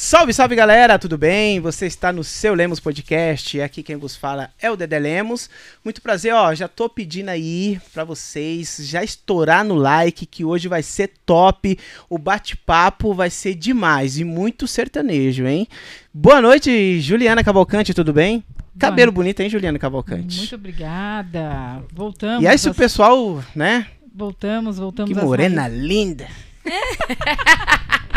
Salve, salve galera, tudo bem? Você está no seu Lemos Podcast. Aqui quem vos fala é o Dedé Lemos. Muito prazer, ó. Já tô pedindo aí para vocês já estourar no like que hoje vai ser top. O bate-papo vai ser demais e muito sertanejo, hein? Boa noite, Juliana Cavalcante, tudo bem? Cabelo bonito, hein, Juliana Cavalcante? Muito obrigada. Voltamos. E aí, se o pessoal, né? Voltamos, voltamos. Que morena linda.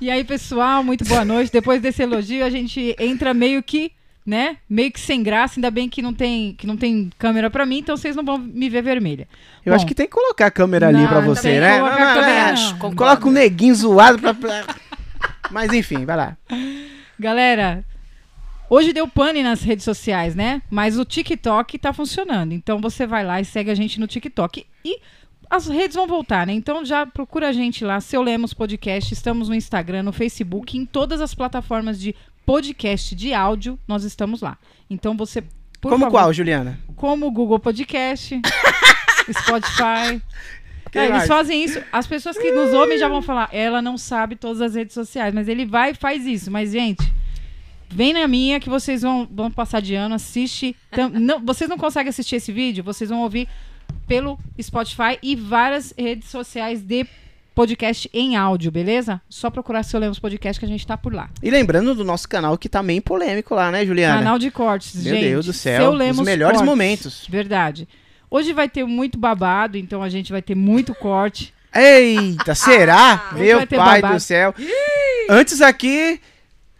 E aí, pessoal, muito boa noite. Depois desse elogio, a gente entra meio que, né? Meio que sem graça, ainda bem que não tem, que não tem câmera pra mim, então vocês não vão me ver vermelha. Eu Bom, acho que tem que colocar a câmera ali pra você, né? Não, não, não, não. Coloca um neguinho zoado pra. Mas enfim, vai lá. Galera, Hoje deu pane nas redes sociais, né? Mas o TikTok tá funcionando. Então você vai lá e segue a gente no TikTok. E as redes vão voltar, né? Então já procura a gente lá, Seu Lemos Podcast. Estamos no Instagram, no Facebook, em todas as plataformas de podcast de áudio, nós estamos lá. Então você. Como favor, qual, Juliana? Como o Google Podcast, Spotify. É, eles fazem isso. As pessoas que nos ouvem já vão falar, ela não sabe todas as redes sociais, mas ele vai e faz isso. Mas, gente, vem na minha que vocês vão, vão passar de ano, assiste. não, vocês não conseguem assistir esse vídeo, vocês vão ouvir pelo Spotify e várias redes sociais de podcast em áudio, beleza? Só procurar Seu Lemos Podcast que a gente tá por lá. E lembrando do nosso canal que tá meio polêmico lá, né, Juliana? Canal de cortes, Meu gente. Meu Deus do céu, Seu Lemos os melhores cortes. momentos. Verdade. Hoje vai ter muito babado, então a gente vai ter muito corte. Eita, será? Meu pai babado. do céu. Antes aqui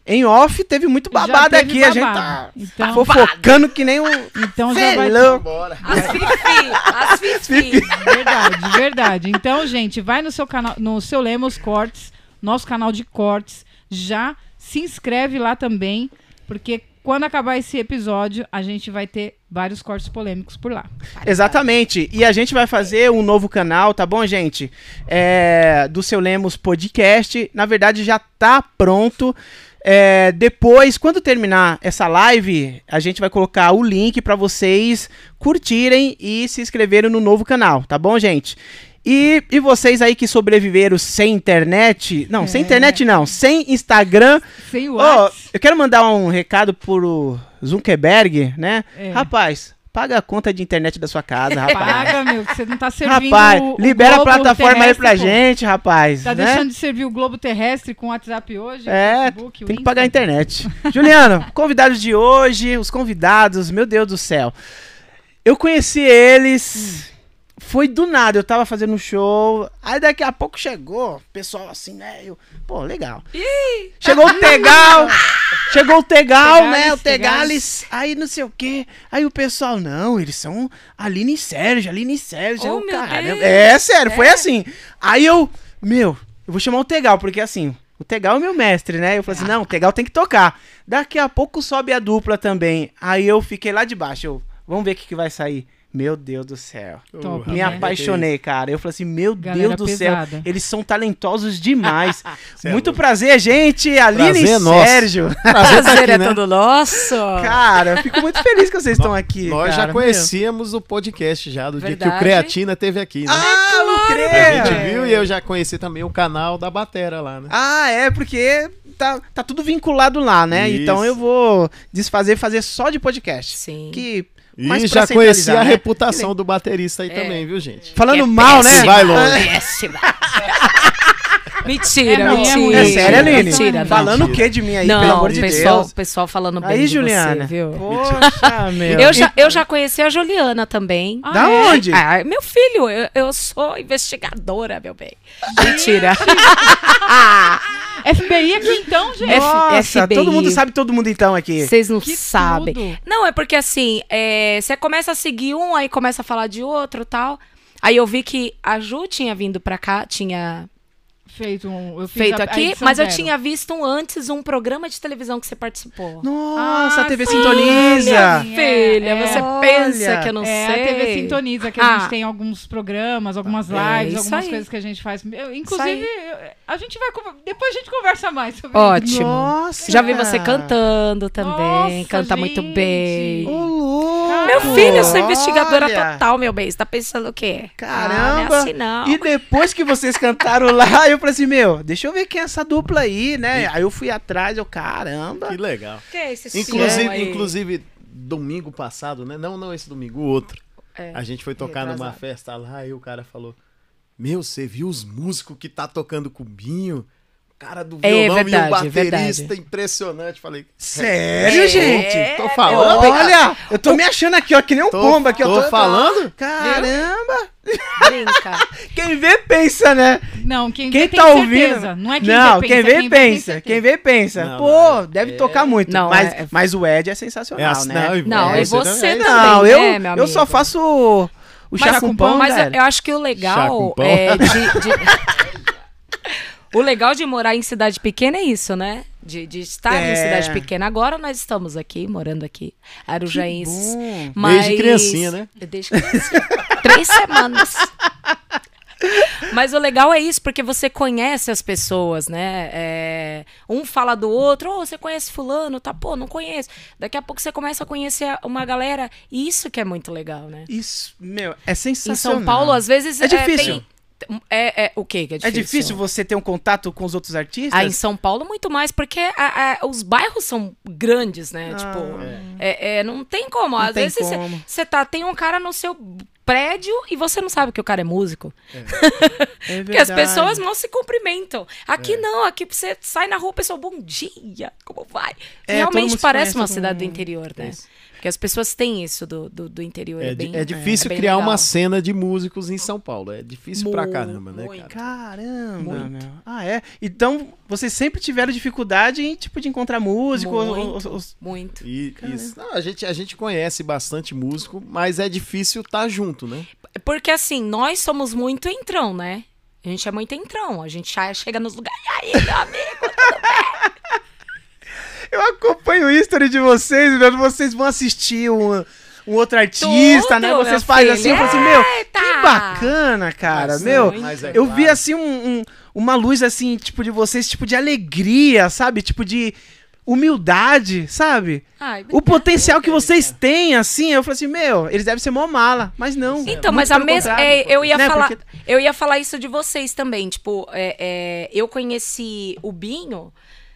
em off teve muito babado teve aqui. Babado. A gente tá então, fofocando que nem um. Então já vai. As fifi, as fifi. Verdade, verdade. Então, gente, vai no seu canal, no seu Lemos Cortes, nosso canal de cortes. Já se inscreve lá também, porque quando acabar esse episódio, a gente vai ter vários cortes polêmicos por lá. Exatamente. E a gente vai fazer um novo canal, tá bom, gente? É, do seu Lemos Podcast. Na verdade, já tá pronto. É, depois, quando terminar essa live, a gente vai colocar o link para vocês curtirem e se inscreverem no novo canal, tá bom, gente? E, e vocês aí que sobreviveram sem internet, não, é. sem internet não, sem Instagram. Sem WhatsApp. Oh, eu quero mandar um recado pro Zuckerberg, né? É. Rapaz, Paga a conta de internet da sua casa, rapaz. Paga, meu, que você não tá servindo Rapaz, libera a plataforma aí pra gente, rapaz. Tá né? deixando de servir o globo terrestre com o WhatsApp hoje? É, Facebook, tem que pagar a internet. Juliano, convidados de hoje, os convidados, meu Deus do céu. Eu conheci eles... Hum foi do nada, eu tava fazendo um show, aí daqui a pouco chegou, o pessoal assim, né? Eu, pô, legal. Ih, chegou o Tegal, chegou o Tegal, né? O Tegales, aí não sei o quê. Aí o pessoal, não, eles são Aline e Sérgio, Aline e Sérgio. Oh, cara, é sério, é. foi assim. Aí eu, meu, eu vou chamar o Tegal, porque assim, o Tegal é meu mestre, né? Eu falei assim, não, o Tegal tem que tocar. Daqui a pouco sobe a dupla também. Aí eu fiquei lá de baixo, eu, vamos ver o que, que vai sair. Meu Deus do céu. Top, Me né? apaixonei, cara. Eu falei assim, meu Galera Deus do pesada. céu. Eles são talentosos demais. Muito prazer, gente. Aline Prazer e é nosso. Sérgio. Prazer, tá aqui, é né? todo nosso. Cara, eu fico muito feliz que vocês estão aqui. Nós cara. já conhecíamos o podcast já, do dia que o Verdade. Creatina teve aqui, né? Ah, o a Cre- gente viu e eu já conheci também o canal da Batera lá, né? Ah, é, porque tá, tá tudo vinculado lá, né? Isso. Então eu vou desfazer fazer só de podcast. Sim. Que E mais já pra conheci centralizar, a né? reputação do baterista aí É. também, viu, gente? Falando É mal, né? Vai longe. péssima. mentira, É, não, é mentira. É sério, Aline? Mentira. Falando o que de mim aí, não, pelo amor de pessoal, Deus? pessoal falando bem Aí, de Juliana. você, viu? Poxa, meu. Eu já, eu já conheci a Juliana também. Ah, Da é? onde? Ah, meu filho, eu, eu sou investigadora, meu bem. Mentira. FBI aqui então, gente. Nossa, FBI. todo mundo sabe todo mundo então aqui. Vocês não Que sabem. tudo. Não, é porque assim, é, você começa a seguir um, aí começa a falar de outro tal. Aí eu vi que a Ju tinha vindo pra cá, tinha Feito, um, eu fiz feito a- a aqui, mas eu zero. tinha visto um antes um programa de televisão que você participou. Nossa, Ah, a TV sim, Sintoniza. sim. Filha, É, você olha. pensa que eu não é, sei. a TV Sintoniza, que a Ah. gente tem alguns programas, algumas É, lives, isso algumas aí. coisas que a gente faz. Eu, Isso inclusive, eu- a gente vai. Depois a gente conversa mais sobre Ótimo. Nossa. Já vi você cantando também, Nossa, canta muito gente. bem. Ô, louco. Meu filho, eu sou Olha. investigadora total, meu bem. Você tá pensando o quê? Caramba! Ah, não é assim, não. E depois que vocês cantaram lá, eu falei assim, meu, deixa eu ver quem é essa dupla aí, né? Aí eu fui atrás, eu, caramba. Que legal. Que é esse Inclusive, inclusive, domingo passado, né? Não, não esse domingo, o outro. É. A gente foi tocar numa Retrasado. festa lá e o cara falou: Meu, você viu os músicos que tá tocando cubinho? O cara do É violão e verdade, o baterista, verdade. impressionante. Falei, Sério, É, gente? tô falando. Olha, eu tô me achando aqui, ó, que nem um Tô- pomba aqui, eu tô falando? Caramba! Brinca. Quem vê, pensa, né? Não, quem, Quem vê tá tem ouvindo. certeza. Não é quem não, vê quem pensa, vê, pensa. Quem vê, pensa. Não, Pô, não, deve é- tocar muito. Não, mas, é- mas o Ed é sensacional, É assim, né? e- Não, é, e você também. Não, eu, né, meu eu só faço o, o chá com pão, Mas eu, eu acho que o Chá com legal pão. é de, de- O legal de morar em cidade pequena é isso, né? De, de estar É. em cidade pequena. Agora nós estamos aqui, morando aqui, Arujaenses. Mas... Desde criancinha, né? Desde criancinha. Três semanas. Mas o legal é isso, porque você conhece as pessoas, né? É, um fala do outro, ô, você conhece fulano, tá? Pô, não conheço. Daqui a pouco você começa a conhecer uma galera, e isso que é muito legal, né? Isso, meu, é Em sensacional. São Paulo, às vezes... É difícil. tem- é, é, o quê que é É difícil? difícil você ter um contato com os outros artistas? Ah, em São Paulo, muito mais, porque a- a- os bairros são grandes, né? Ah. tipo, é, é, não tem como. Não Às tem vezes você- tá, tem um cara no seu prédio e você não sabe que o cara é músico. É Porque as pessoas não se cumprimentam. Aqui não, aqui você sai na rua, o pessoal, bom dia, como vai? É, Realmente parece uma cidade do interior, né? Isso. Porque as pessoas têm isso do, do, do interior. É, É, bem, é difícil bem criar legal. uma cena de músicos em São Paulo. É difícil pra Mu- caramba, né, cara? Caramba, Muito. meu. Ah, é? Então, vocês sempre tiveram dificuldade em, tipo, de encontrar músico? Muito, os- os- muito. E, isso- não, a, gente, a gente conhece bastante músico, mas é difícil estar junto, né? Porque assim, nós somos muito entrão, né? A gente é muito entrão. A gente já chega nos lugares. E aí, meu amigo? Eu acompanho o history de vocês, meu, vocês vão assistir um, um outro artista, Tudo, né? Vocês fazem assim, eu falo assim, meu, Eita! que bacana, cara, Mas, meu. mas é eu claro. vi assim um- um- uma luz assim, tipo de vocês, tipo de alegria, sabe? Tipo de humildade, sabe? Ai, O potencial que vocês têm, assim, eu falei assim, meu, eles devem ser mó mala, mas não. Então, mas a mesma. é, eu ia né? falar. Porque- Eu ia falar isso de vocês também. Tipo, é, é, eu conheci o Binho.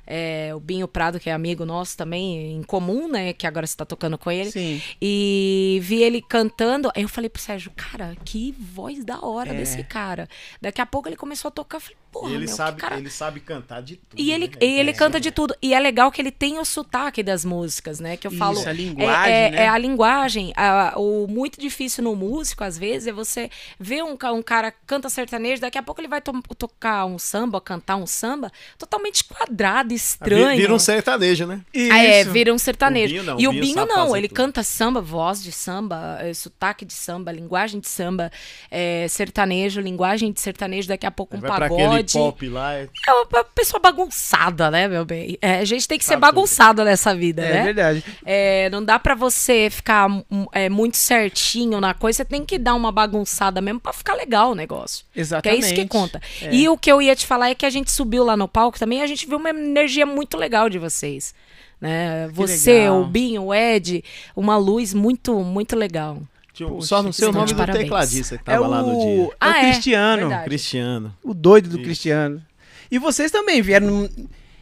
É, o Binho Prado, que é amigo nosso também, em comum, né? Que agora você tá tocando com ele. Sim. E vi ele cantando. Aí eu falei pro Sérgio, cara, que voz da hora É. desse cara. Daqui a pouco ele começou a tocar. Falei, porra, E ele, meu, que sabe, cara. ele sabe cantar de tudo. E ele, né? e ele É. canta de tudo. E é legal que ele tem o sotaque das músicas, né? Que eu Isso, falo. a linguagem, é, é, né? é a linguagem. A- o muito difícil no músico, às vezes, é você ver um, um cara canta sertanejo, daqui a pouco ele vai to- tocar um samba, cantar um samba, totalmente quadrado, estranho. Vira um sertanejo, né? Ah, é, Isso. vira um sertanejo. O Binho não, e o Binho Binho não, ele tudo. canta samba, voz de samba, eh, sotaque de samba, linguagem de samba, eh, sertanejo, linguagem de sertanejo, daqui a pouco um aquele pagode. pop lá. é- É uma pessoa bagunçada, né, meu bem? É, a gente tem que ser bagunçado nessa vida, É né? verdade. É, não dá pra você ficar hum, é, muito certinho na coisa, você tem que dar uma bagunçada mesmo pra ficar legal o negócio. Que é Exatamente. isso que conta. É. E o que eu ia te falar é que a gente subiu lá no palco também, a gente viu uma energia muito legal de vocês. Né? Você, legal. o Binho, o Ed, uma luz muito, muito legal. Tinha um- Poxa, só não sei o nome do parabéns. tecladista que É tava lá no dia. o, é o Ah, é, Cristiano. verdade. Cristiano. O doido do Isso. Cristiano. E vocês também vieram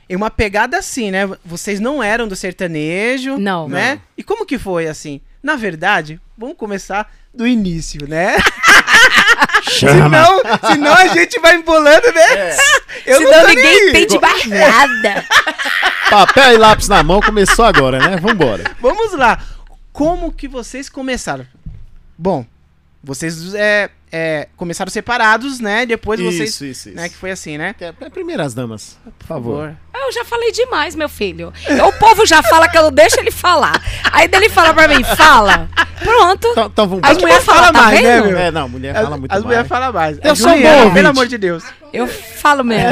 em uma pegada assim, né? Vocês não eram do sertanejo, Não. né? Não. E como que foi assim? Na verdade, vamos começar do início, né? senão, senão a gente vai embolando, né? Eu Senão não ninguém entende mais nada. Papel e lápis na mão, começou agora, né? Vambora. Vamos lá. Como que vocês começaram? Bom, vocês é, é, começaram separados, né? Depois vocês, Isso, isso, isso. né? Que foi assim, né? É, é primeiras damas, por favor. Eu já falei demais, meu filho. O povo já fala que eu não deixo ele falar. Aí dele fala pra mim, fala. Pronto. Então, então vamos As As mulheres falam, tá mais, né, vendo? meu? É, não, mulher As, fala muito as mais. mulheres falam mais. Eu A sou um bom. Pelo amor de Deus. Eu falo mesmo.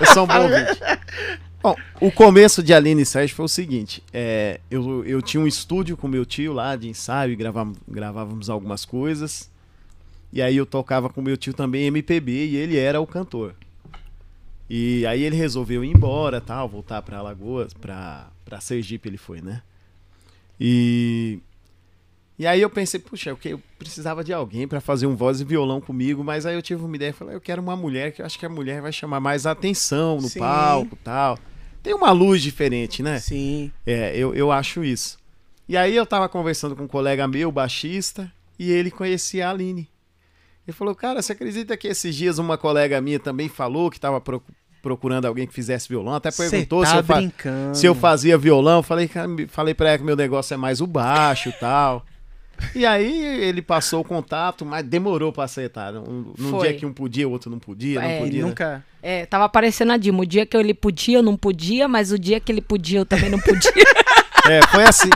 Eu sou um bom ouvinte. Bom, o começo de Aline Sérgio foi o seguinte: é, eu, eu tinha um estúdio com meu tio lá de ensaio e gravava- gravávamos algumas coisas. E aí eu tocava com meu tio também MPB e ele era o cantor. E aí ele resolveu ir embora, tal, voltar pra Alagoas, pra, pra Sergipe ele foi, né? E E aí eu pensei, puxa, eu, que- eu precisava de alguém pra fazer um voz e violão comigo, mas aí eu tive uma ideia, falei, eu quero uma mulher que eu acho que a mulher vai chamar mais atenção no Sim. palco e tal. Tem uma luz diferente, né? Sim. É, eu, eu acho isso. E aí eu tava conversando com um colega meu, baixista, e ele conhecia a Aline. Ele falou, cara, você acredita que esses dias uma colega minha também falou que tava pro- procurando alguém que fizesse violão? Até perguntou tá se, eu se eu fazia violão. Falei, falei pra ela que meu negócio é mais o baixo e tal. E aí ele passou o contato, mas demorou pra aceitar. Um, num Foi. dia que um podia, o outro não podia, não É, podia. né? Nunca. É, tava parecendo a Dilma. O dia que ele podia, eu não podia, mas o dia que ele podia, eu também não podia. É, foi assim.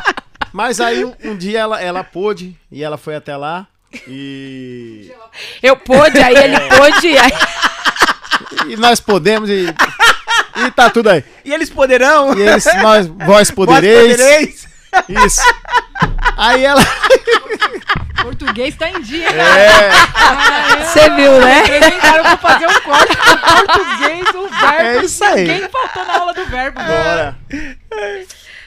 Mas aí um, um dia ela, ela pôde e ela foi até lá e, Eu pude, aí ele pôde, aí... e nós podemos e, e tá tudo aí. E eles poderão? E eles, nós, vós Vós podereis. podereis? Isso. Aí ela. Português tá em dia. É, Você viu, né? Apresentaram pra fazer um corte do português, o verbo. É isso aí. Ninguém faltou na aula do verbo. bora.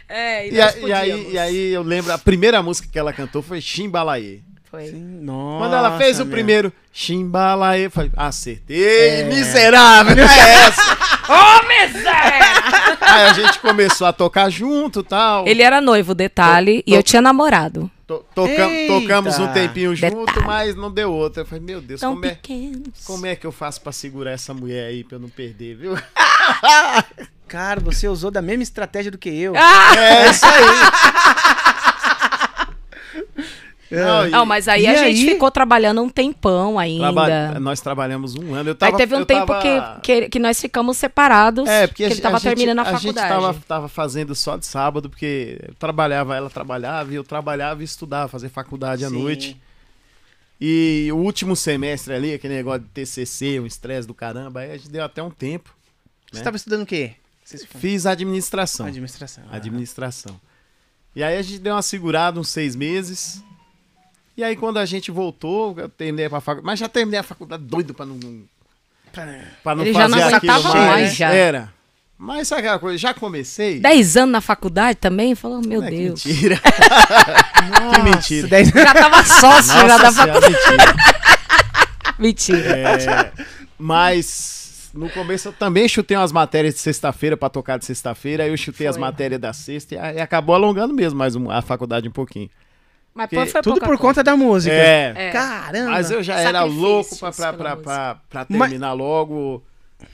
É, E, a- e aí, e aí eu lembro, a primeira música que ela cantou foi Chimbalaê. Foi. Nossa, Quando ela fez o meu. primeiro Chimbalaê, eu falei, acertei, miserável, não é essa? Ô, miséria! Aí a gente começou a tocar junto e tal. Ele era noivo, detalhe, Tô- e eu tinha namorado. To- tocam- tocamos um tempinho junto, Detalhe. mas não deu outra. Eu falei, meu Deus, Tão como é, como é que eu faço pra segurar essa mulher aí pra eu não perder, viu? Cara, você usou da mesma estratégia do que eu. Ah! É isso aí. Não, e Não, mas aí E a gente aí? ficou trabalhando um tempão ainda. traba- Nós trabalhamos um ano. Eu tava, aí teve um eu tempo tava- que, que, que nós ficamos separados. É, porque que a, ele gente- tava a gente- terminando a, a gente faculdade. tava, tava fazendo só de sábado, porque eu trabalhava, ela trabalhava, e eu trabalhava e estudava, fazer faculdade à Sim. noite. E o último semestre ali, aquele negócio de TCC, um estresse do caramba, aí a gente deu até um tempo. Você né? tava estudando o quê? Fiz administração. Administração. ah. Administração. E aí a gente deu uma segurada uns seis meses. E aí quando a gente voltou, eu terminei pra faculdade. Mas já terminei a faculdade doido pra não, pra não Ele já fazer não aquilo aguentava mais, já. Era. Mas sabe aquela coisa? Já comecei. Dez anos na faculdade também? Falou, meu Não é que Deus. mentira. que mentira. Dez- Já tava sócio já Nossa da Senhora, faculdade. mentira. Mentira. É, mas no começo eu também chutei umas matérias de sexta-feira pra tocar de sexta-feira, aí eu chutei as Foi. matérias da sexta e aí acabou alongando mesmo mais um- a faculdade um pouquinho. Mas foi Tudo por coisa. conta da música. É. É. Caramba. Mas eu já era louco pra, pra, pra, pra, pra Mas- terminar logo.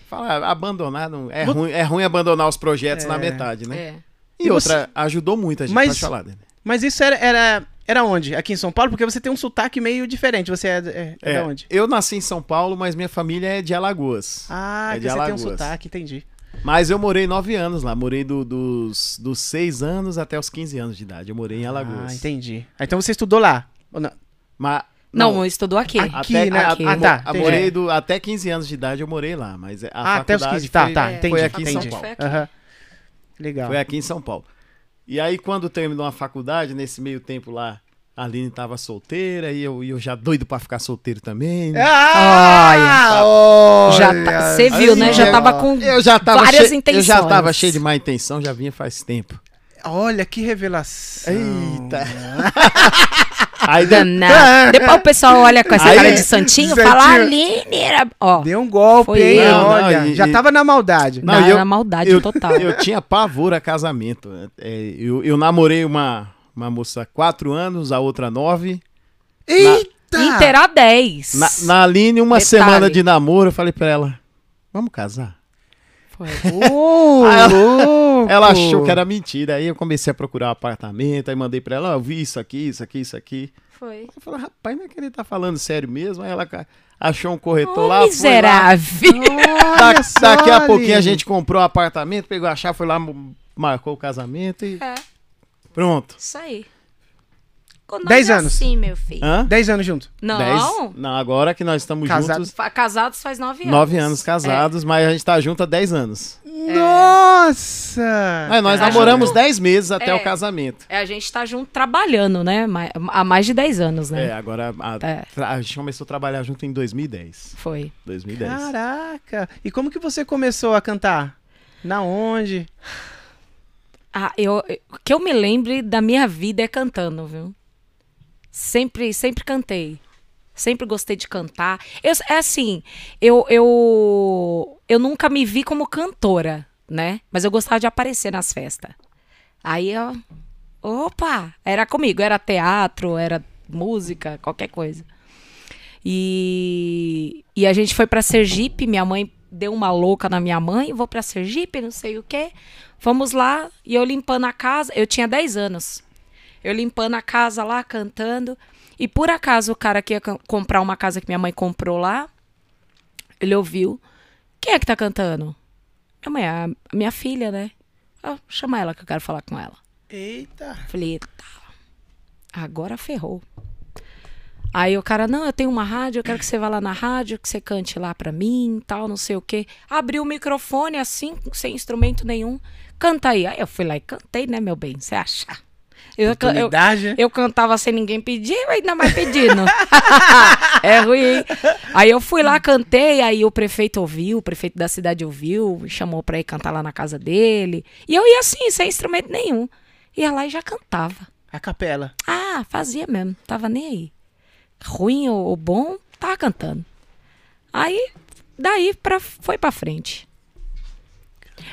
Falar, abandonar, não, é, ruim, é ruim abandonar os projetos É. na metade, né? É. E E outra, ajudou muito a gente, Mas- falar, né? Mas isso era, era, era onde? Aqui em São Paulo? Porque você tem um sotaque meio diferente. Você é, é, é É, de onde? eu nasci em São Paulo, mas minha família é de Alagoas. Ah, É de você tem um Alagoas. sotaque, entendi. Mas eu morei nove anos lá. Morei do- dos, dos seis anos até os 15 anos de idade. Eu morei em Alagoas. Ah, entendi. Ah, Então você estudou lá? Ou não? Mas, Não, estudou aqui. Aqui, até, né? a- Aqui. a- Ah, tá, a- entendi. morei do, até 15 anos de idade eu morei lá, mas a Ah, até os faculdade 15. Tá, foi, tá, é, entendi. foi aqui em São entendi. Paulo. Aham. Legal. foi aqui em São Paulo. E aí quando terminou a faculdade, nesse meio tempo lá, a Aline tava solteira e eu, e eu já doido pra ficar solteiro também. né? Ah, olha Já tá- Você viu, né? Já tava com Eu já tava várias cheio, intenções. Eu já tava cheio de má intenção, já vinha faz tempo. Olha que revelação. Eita. Aí de-. Depois o pessoal olha com essa Aí- cara de santinho e fala. Aline era... Ó, Deu um golpe, hein? Não, não, Olha, e- já tava na maldade. Não, não, eu- era maldade eu, total. Eu tinha pavor a casamento. É, eu, eu namorei uma, uma moça há quatro anos, a outra nove. Eita! Inter a 10. Na, na Aline, uma Detalhe. semana de namoro, eu falei pra ela, vamos casar? Foi. Aí ela-! Ela achou que era mentira. Aí eu comecei a procurar um apartamento, aí mandei pra ela, eu vi isso aqui, isso aqui, isso aqui. Foi. Eu falei, rapaz, não é que ele tá falando sério mesmo? Aí ela achou um corretor Ô, lá, foi lá. miserável. Da- daqui a pouquinho a gente comprou o apartamento, pegou a chave, foi lá, marcou o casamento e É, pronto. isso aí. Com nós Dez é anos. Assim, meu filho. Hã? Dez anos junto. Não. Dez? Não, agora que nós estamos Casado. juntos, Fa- Casados faz nove anos. nove anos casados, mas a gente tá junto há dez anos. Nossa! Mas nós Tá namoramos junto. dez meses até É. o casamento. É, a gente tá junto trabalhando, né? Ma- Há mais de 10 anos, É, né? agora a, É. tra- a gente começou a trabalhar junto em 2010. Foi. 2010. Caraca! E como que você começou a cantar? Na onde? Ah, eu, que eu me lembre da minha vida é cantando, viu? Sempre, sempre cantei. Sempre gostei de cantar. Eu, é assim, eu, eu, eu nunca me vi como cantora, né? Mas eu gostava de aparecer nas festas. Aí. Opa! Era comigo, era teatro, era música, qualquer coisa. E, e a gente foi para Sergipe, minha mãe deu uma louca na minha mãe, vou para Sergipe, não sei o quê. Vamos lá, e eu limpando a casa, eu tinha 10 anos. Eu limpando a casa lá, cantando. E por acaso o cara que ia comprar uma casa que minha mãe comprou lá, ele ouviu. Quem é que tá cantando? Minha mãe, a minha filha, né? Ah, chama ela que eu quero falar com ela. Eita. Falei, eita. Agora ferrou. Aí o cara, não, eu tenho uma rádio, eu quero que você vá lá na rádio, que você cante lá pra mim, tal, não sei o quê. Abriu o microfone assim, sem instrumento nenhum. Canta aí. Aí eu fui lá e cantei, né, meu bem? Você acha? Eu, eu, né? eu, cantava sem ninguém pedir, ainda mais pedindo. é ruim. Aí eu fui lá, cantei, aí o prefeito ouviu, o prefeito da cidade ouviu, me chamou pra ir cantar lá na casa dele. E eu ia assim, sem instrumento nenhum. Ia lá e já cantava. A capela. Ah, fazia mesmo, tava nem aí. Ruim ou, ou bom, tava cantando. Aí, daí pra, foi pra frente.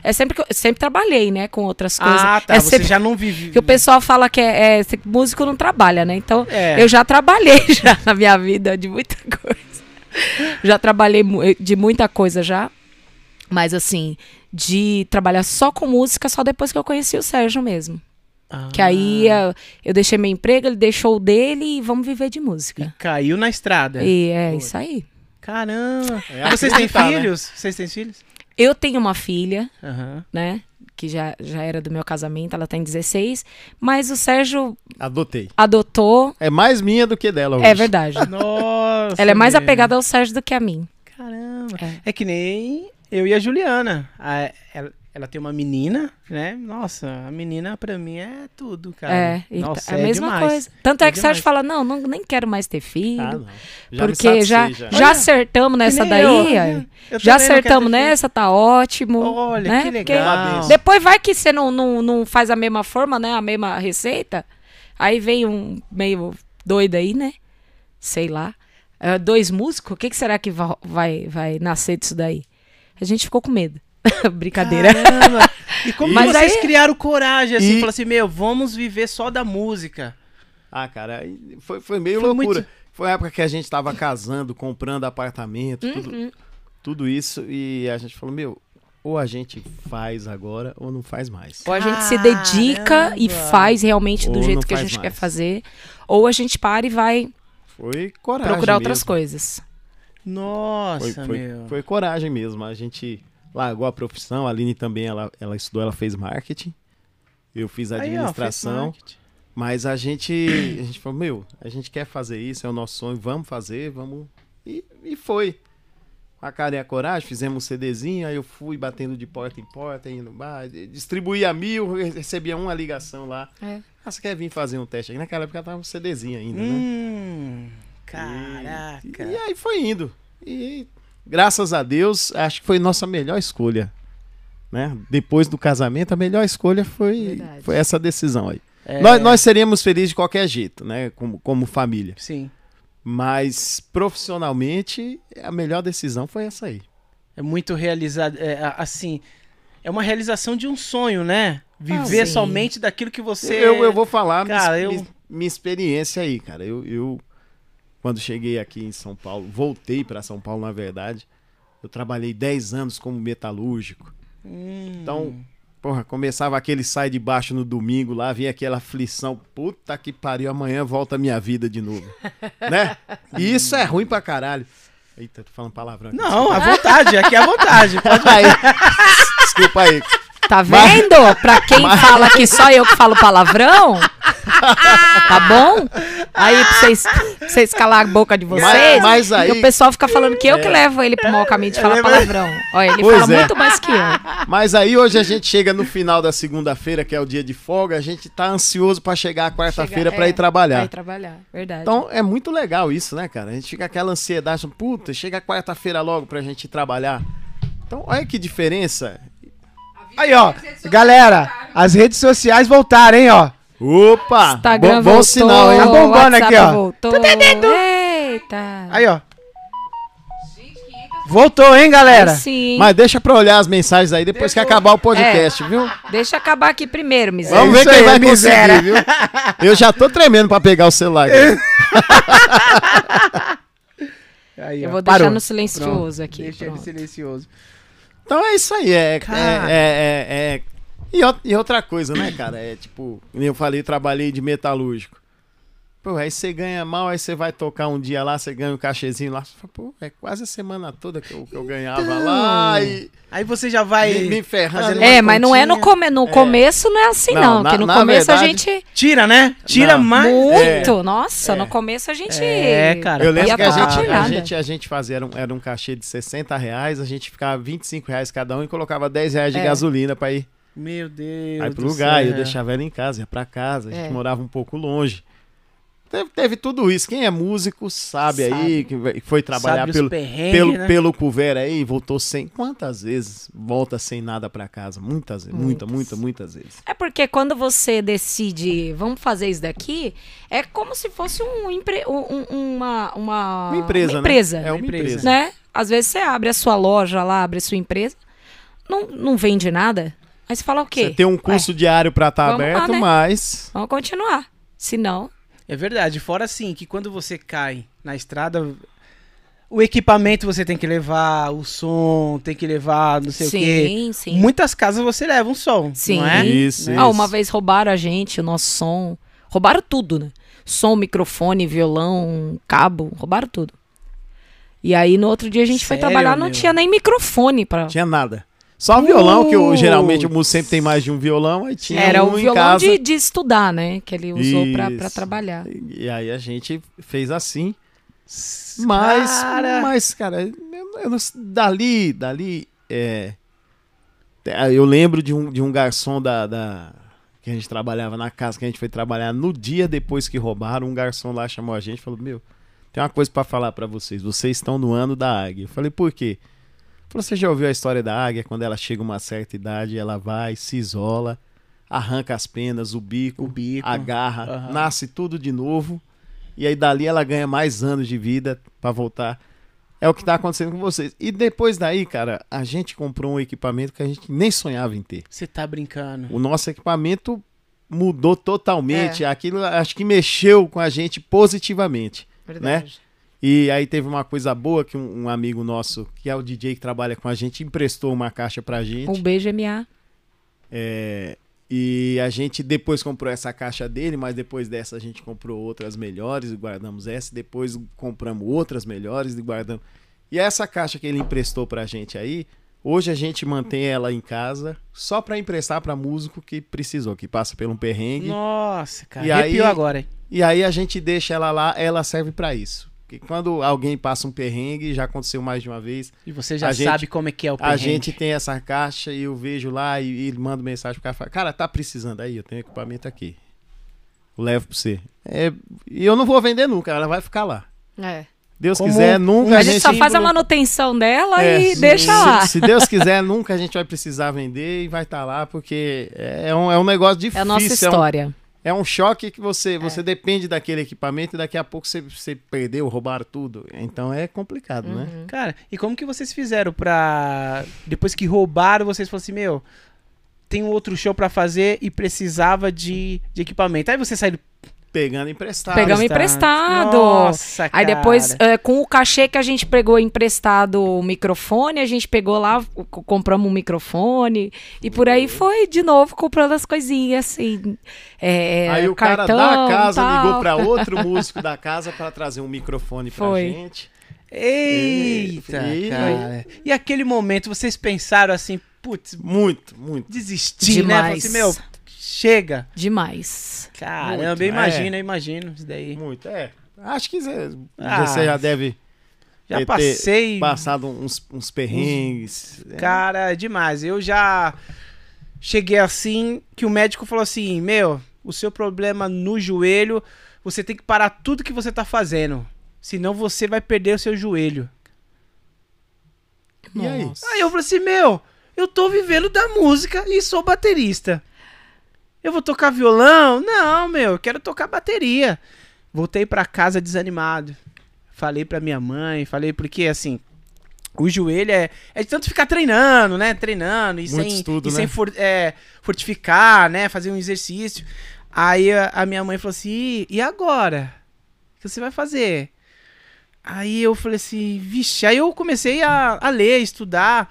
É sempre que eu sempre trabalhei, né, com outras coisas. Ah, tá. É você já não vive. que o pessoal fala que é, é músico não trabalha, né? Então, É. eu já trabalhei já na minha vida de muita coisa. Já trabalhei de muita coisa já. Mas assim, de trabalhar só com música só depois que eu conheci o Sérgio mesmo. Ah, Que aí eu, eu deixei meu emprego, ele deixou o dele e vamos viver de música. Caiu na estrada. E é Pô. isso aí. Caramba. É Vocês têm acreditar, né? filhos? Vocês têm filhos? Eu tenho uma filha, Aham. né? Que já, já era do meu casamento, ela tem 16. Mas o Sérgio Adotei. adotou. É mais minha do que dela hoje. É verdade. Nossa. Ela é mais meu. apegada ao Sérgio do que a mim. Caramba. É. É. que nem eu e a Juliana. A- ela, ela tem uma menina, né? Nossa, a menina pra mim é tudo, cara. É, e Nossa, tá- é a mesma demais. coisa. Tanto é, É que o Sérgio demais. fala: não, não, nem quero mais ter filho. Ah. Já porque já, já, acertamos nessa daí. eu. Eu já acertamos nessa, tá ótimo. Olha, né? que Porque legal. Depois vai que você não, não, não faz a mesma forma, né? A mesma receita. Aí vem um meio doido aí, né? Sei lá. Ah, dois músicos, o que, que será que va- vai, vai nascer disso daí? A gente ficou com medo. Brincadeira. Caramba. E como Mas vocês aí- criaram coragem, assim, E- falaram assim, meu, vamos viver só da música. Ah, cara, foi, foi meio Foi loucura. muito- Foi a época que a gente tava casando, comprando apartamento, tudo, Uhum. tudo isso. E a gente falou, meu, ou a gente faz agora ou não faz mais. Ou a gente se dedica e faz realmente do jeito que a gente mais. quer fazer. Ou a gente para e vai Foi coragem procurar outras mesmo. coisas. Nossa, Foi, foi, meu. foi coragem mesmo. A gente largou a profissão. A Aline também, ela, ela estudou, ela fez marketing. Eu fiz Aí, ó, fez administração. mas a gente, a gente falou, meu, a gente quer fazer isso, é o nosso sonho, vamos fazer, vamos. E, e foi. Com a cara e a coragem, fizemos um CDzinho, aí eu fui batendo de porta em porta, indo no bar, distribuía mil, recebia uma ligação lá. É. Ah, você quer vir fazer um teste aqui? Naquela época tava um CDzinho ainda, né? Hum, E, caraca. e aí foi indo. E graças a Deus, acho que foi nossa melhor escolha. Né? Depois do casamento, a melhor escolha foi, Verdade. foi essa decisão aí. É, Nós, nós seríamos felizes de qualquer jeito, né? Como, como família. Sim. Mas profissionalmente, a melhor decisão foi essa aí. É muito realizado. É, assim, é uma realização de um sonho, né? Viver Ah, somente daquilo que você. Eu, eu vou falar Cara, minha- eu- minha experiência aí, cara. Eu, eu, quando cheguei aqui em São Paulo, voltei para São Paulo, na verdade. Eu trabalhei 10 anos como metalúrgico. Hum, Então, porra, começava aquele sai de baixo no domingo lá, vinha aquela aflição. Puta que pariu, amanhã volta a minha vida de novo. né? E isso é ruim pra caralho. Eita, tô falando palavrão. aqui. Não, à vontade, aqui é à vontade. Pode... Desculpa aí. Tá vendo? Pra quem fala que só eu que falo palavrão, tá bom? Aí pra vocês, pra vocês calar a boca de vocês, Mas- mas aí- o pessoal fica falando que eu que levo ele pro mau caminho de falar É, palavrão. Olha, ele Pois fala é. muito mais que eu. Mas aí hoje a gente chega no final da segunda-feira, que é o dia de folga, a gente tá ansioso pra chegar a quarta-feira pra é, ir trabalhar. Vai trabalhar, verdade. Então é muito legal isso, né, cara? A gente fica aquela ansiedade, puta, chega quarta-feira logo pra gente ir trabalhar. Então, olha que diferença. Aí, ó. Galera, as redes sociais voltaram, hein, ó. Opa! Instagram bom, bom voltou, sinal, hein? Tá bombando WhatsApp aqui, ó. Voltou. Eita. Aí, ó. Voltou, hein, galera? Aí sim. Mas deixa pra olhar as mensagens aí depois que acabar o podcast, viu? Deixa acabar aqui primeiro, miséria. Vamos ver isso quem aí, vai miséria. conseguir, viu? Eu já tô tremendo pra pegar o celular. aqui. Aí, Eu ó. vou deixar Parou. no silencioso Pronto. aqui. Deixa ele pronto. silencioso. Então é isso aí. É, é, é, é- é- E, outra coisa, né, cara? É tipo, eu falei, trabalhei de metalúrgico. Pô, aí você ganha mal, aí você vai tocar um dia lá, você ganha um cachezinho lá. Você fala, pô, é quase a semana toda que eu, que eu ganhava Então. lá e Aí você já vai. me, me ferrando. É, mas não é no, come... no começo, não é assim, Não, não. na- Porque no começo a verdade- gente. Tira, né? Tira Não. mais. Muito! Nossa, no começo a gente. É, cara. Eu lembro que a gente, a, gente, a gente fazia, era um, era um cachê de 60 reais, a gente ficava 25 reais cada um e colocava 10 reais de É. gasolina pra ir, Meu Deus. aí pro do lugar. céu. Eu deixava ela em casa, ia pra casa, a gente É. morava um pouco longe. Teve, teve tudo isso. Quem é músico sabe, aí, Sabe. que vai- que foi trabalhar pelo, pelo, né? pelo couvert aí e voltou sem. Quantas vezes volta sem nada pra casa? Muitas vezes, muita, muita, muitas vezes. É porque quando você decide, vamos fazer isso daqui, é como se fosse um empre... um- um- uma, uma, Uma empresa, uma empresa, né? É uma Uma empresa. empresa. né? Às vezes você abre a sua loja lá, abre a sua empresa, não, não vende nada. Aí você fala o quê? Você tem um curso diário pra estar lá, aberto, né? mas. Vamos continuar. Se não, É verdade. Fora assim, que quando você cai na estrada, o equipamento você tem que levar, o som tem que levar, não sei o quê. sim, sim. Muitas casas você leva um som, Sim. não é? Isso, Né? Ah, isso. uma vez roubaram a gente, o nosso som. Roubaram tudo, né? Som, microfone, violão, cabo, roubaram tudo. E aí no outro dia a gente foi Sério, trabalhar, não meu? tinha nem microfone para. Tinha nada. Só violão, que o- geralmente o músico sempre tem mais de um violão, aí tinha Era um o violão casa. de, de estudar, né? Que ele usou Isso. trabalhar. E aí a gente fez assim. Mas, Cara. mas cara, eu, eu dali, dali, é, eu lembro de um, de um garçom da, da- que a gente trabalhava na casa, que a gente foi trabalhar no dia depois que roubaram, um garçom lá chamou a gente e falou, meu, tem uma coisa pra falar pra vocês, vocês estão no ano da águia. Eu falei, por quê? Você já ouviu a história da águia? Quando ela chega a uma certa idade, ela vai, se isola, arranca as penas, o bico, O bico. agarra, Aham. nasce tudo de novo. E aí dali ela ganha mais anos de vida pra voltar. É o que tá acontecendo com vocês. E depois daí, cara, a gente comprou um equipamento que a gente nem sonhava em ter. Você tá brincando. O nosso equipamento mudou É. totalmente. Aquilo acho que mexeu com a gente positivamente. Verdade. E aí teve uma coisa boa que um, um amigo nosso, que é o DJ que trabalha com a gente, emprestou uma caixa pra gente. Um beijo, MA. É, e a gente depois comprou essa caixa dele, mas depois dessa a gente comprou outras melhores e guardamos essa. Depois compramos outras melhores e guardamos. E essa caixa que ele emprestou pra gente aí, hoje a gente mantém ela em casa só pra emprestar pra músico que precisou, que passa por um perrengue. Nossa, cara. E Arrepiou aí- agora, hein? E aí a gente deixa ela lá, ela serve pra isso. Porque quando alguém passa um perrengue, já aconteceu mais de uma vez, E você já A gente- sabe como é que é o a perrengue. gente tem essa caixa e eu vejo lá e, e mando mensagem pro cara, fala, cara, tá precisando aí, eu tenho equipamento aqui. Eu levo pra você. É, e eu não vou vender nunca, ela vai ficar lá. É. Deus Como quiser, nunca A a gente gente... só faz a manutenção dela É, e se- deixa se, lá. Se Deus quiser, nunca a gente vai precisar vender e vai estar lá, porque é um, é um negócio difícil. É a nossa é um- história. É um choque que você, você depende daquele equipamento e daqui a pouco você, você perdeu, roubaram tudo. Então é complicado, né? Cara, e como que vocês fizeram pra. Depois que roubaram, vocês falaram assim, meu, tem um outro show pra fazer e precisava de, de equipamento. Aí você saiu Pegando emprestado. Pegamos emprestado. Nossa, Aí cara. depois, é, com o cachê que a gente pegou emprestado o microfone, a gente pegou lá, compramos um microfone. E por aí foi de novo comprando as coisinhas, assim. é, Aí o cara cartão, da casa tal. ligou pra outro músico da casa pra trazer um microfone pra Foi. gente. Eita, E- cara. E aquele momento, vocês pensaram assim, putz, Muito, muito. desistir, né? Demais. assim, meu, chega. Demais. Caramba, Muito, eu é. imagino, eu imagino isso daí. Muito, é. Acho que você, Ah, você já deve Já ter passei. passado uns, uns perrengues. É. Cara, é demais. Eu já cheguei assim que o médico falou assim: Meu, o seu problema no joelho, você tem que parar tudo que você tá fazendo. Senão você vai perder o seu joelho. E aí? Aí eu falei assim: Meu, eu tô vivendo da música e sou baterista. Eu vou tocar violão? Não, meu, eu quero tocar bateria. Voltei pra casa desanimado. Falei pra minha mãe, falei porque assim, o joelho é, é de tanto ficar treinando, né? Treinando e Muito sem, estudo, e né? sem for- é, fortificar, né? Fazer um exercício. Aí a, a minha mãe falou assim: "E- e agora? O que você vai fazer? Aí eu falei assim, vixe, aí eu comecei a, a ler, estudar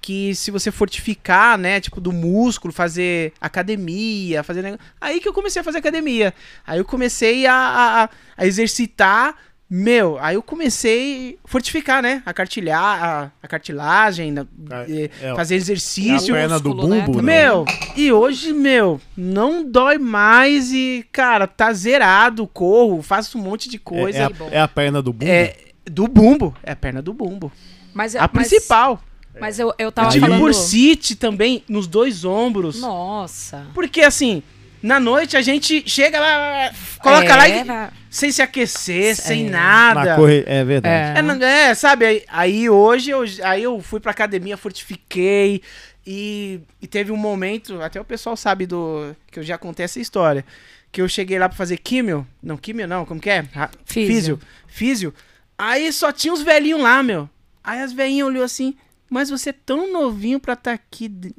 que se você fortificar, né, tipo do músculo, fazer academia, fazer negócio. Aí que eu comecei a fazer academia. Aí eu comecei a, a, a- exercitar, meu, aí eu comecei a fortificar, né, a cartilhar, a, a cartilagem, na- eh, é, fazer É a exercício. perna do músculo, né, bumbo, né? Meu, e hoje, meu, não dói mais e, cara, tá zerado, corro, faço um monte de coisa. É, é, a, é a perna do bumbo? É, do bumbo. É a perna do bumbo. Mas, A mas- principal. Mas eu, eu tava Aí- falando... Bursite também nos dois ombros. Nossa. Porque assim, na noite a gente chega lá, coloca É, lá e, vai- sem se aquecer, sem É. nada. Na corre... É verdade. É, não- é, sabe? Aí, aí hoje eu, aí eu fui pra academia, fortifiquei. E, e teve um momento, até o pessoal sabe do. Que eu já contei essa história. Que eu cheguei lá pra fazer químio. Não, químio não, como que é? Físio. Físio. Físio. Aí só tinha os velhinhos lá, meu. Aí as velhinhas olhou assim, mas você é tão novinho pra estar aqui, d-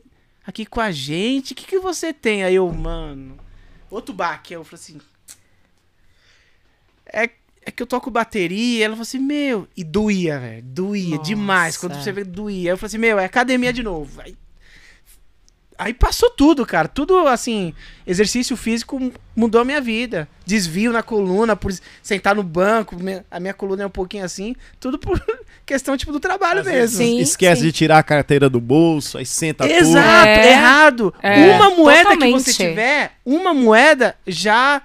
aqui com a gente. O que, que você tem? Aí eu, mano. Outro baque. Eu falei assim. É, é que eu toco bateria. Ela falou assim, meu. E doía, velho. Doía Nossa. demais. Quando você vê, doía. Aí eu falei assim, meu, é academia de novo. Aí, aí passou tudo, cara. Tudo assim. Exercício físico mudou a minha vida. Desvio na coluna, por sentar no banco. minha- A minha coluna é um pouquinho assim. Tudo por questão, tipo, do trabalho Às mesmo. Sim, Esquece sim. de tirar a carteira do bolso, aí senta tudo. Exato, É. errado. É, uma moeda que você totalmente. tiver, uma moeda já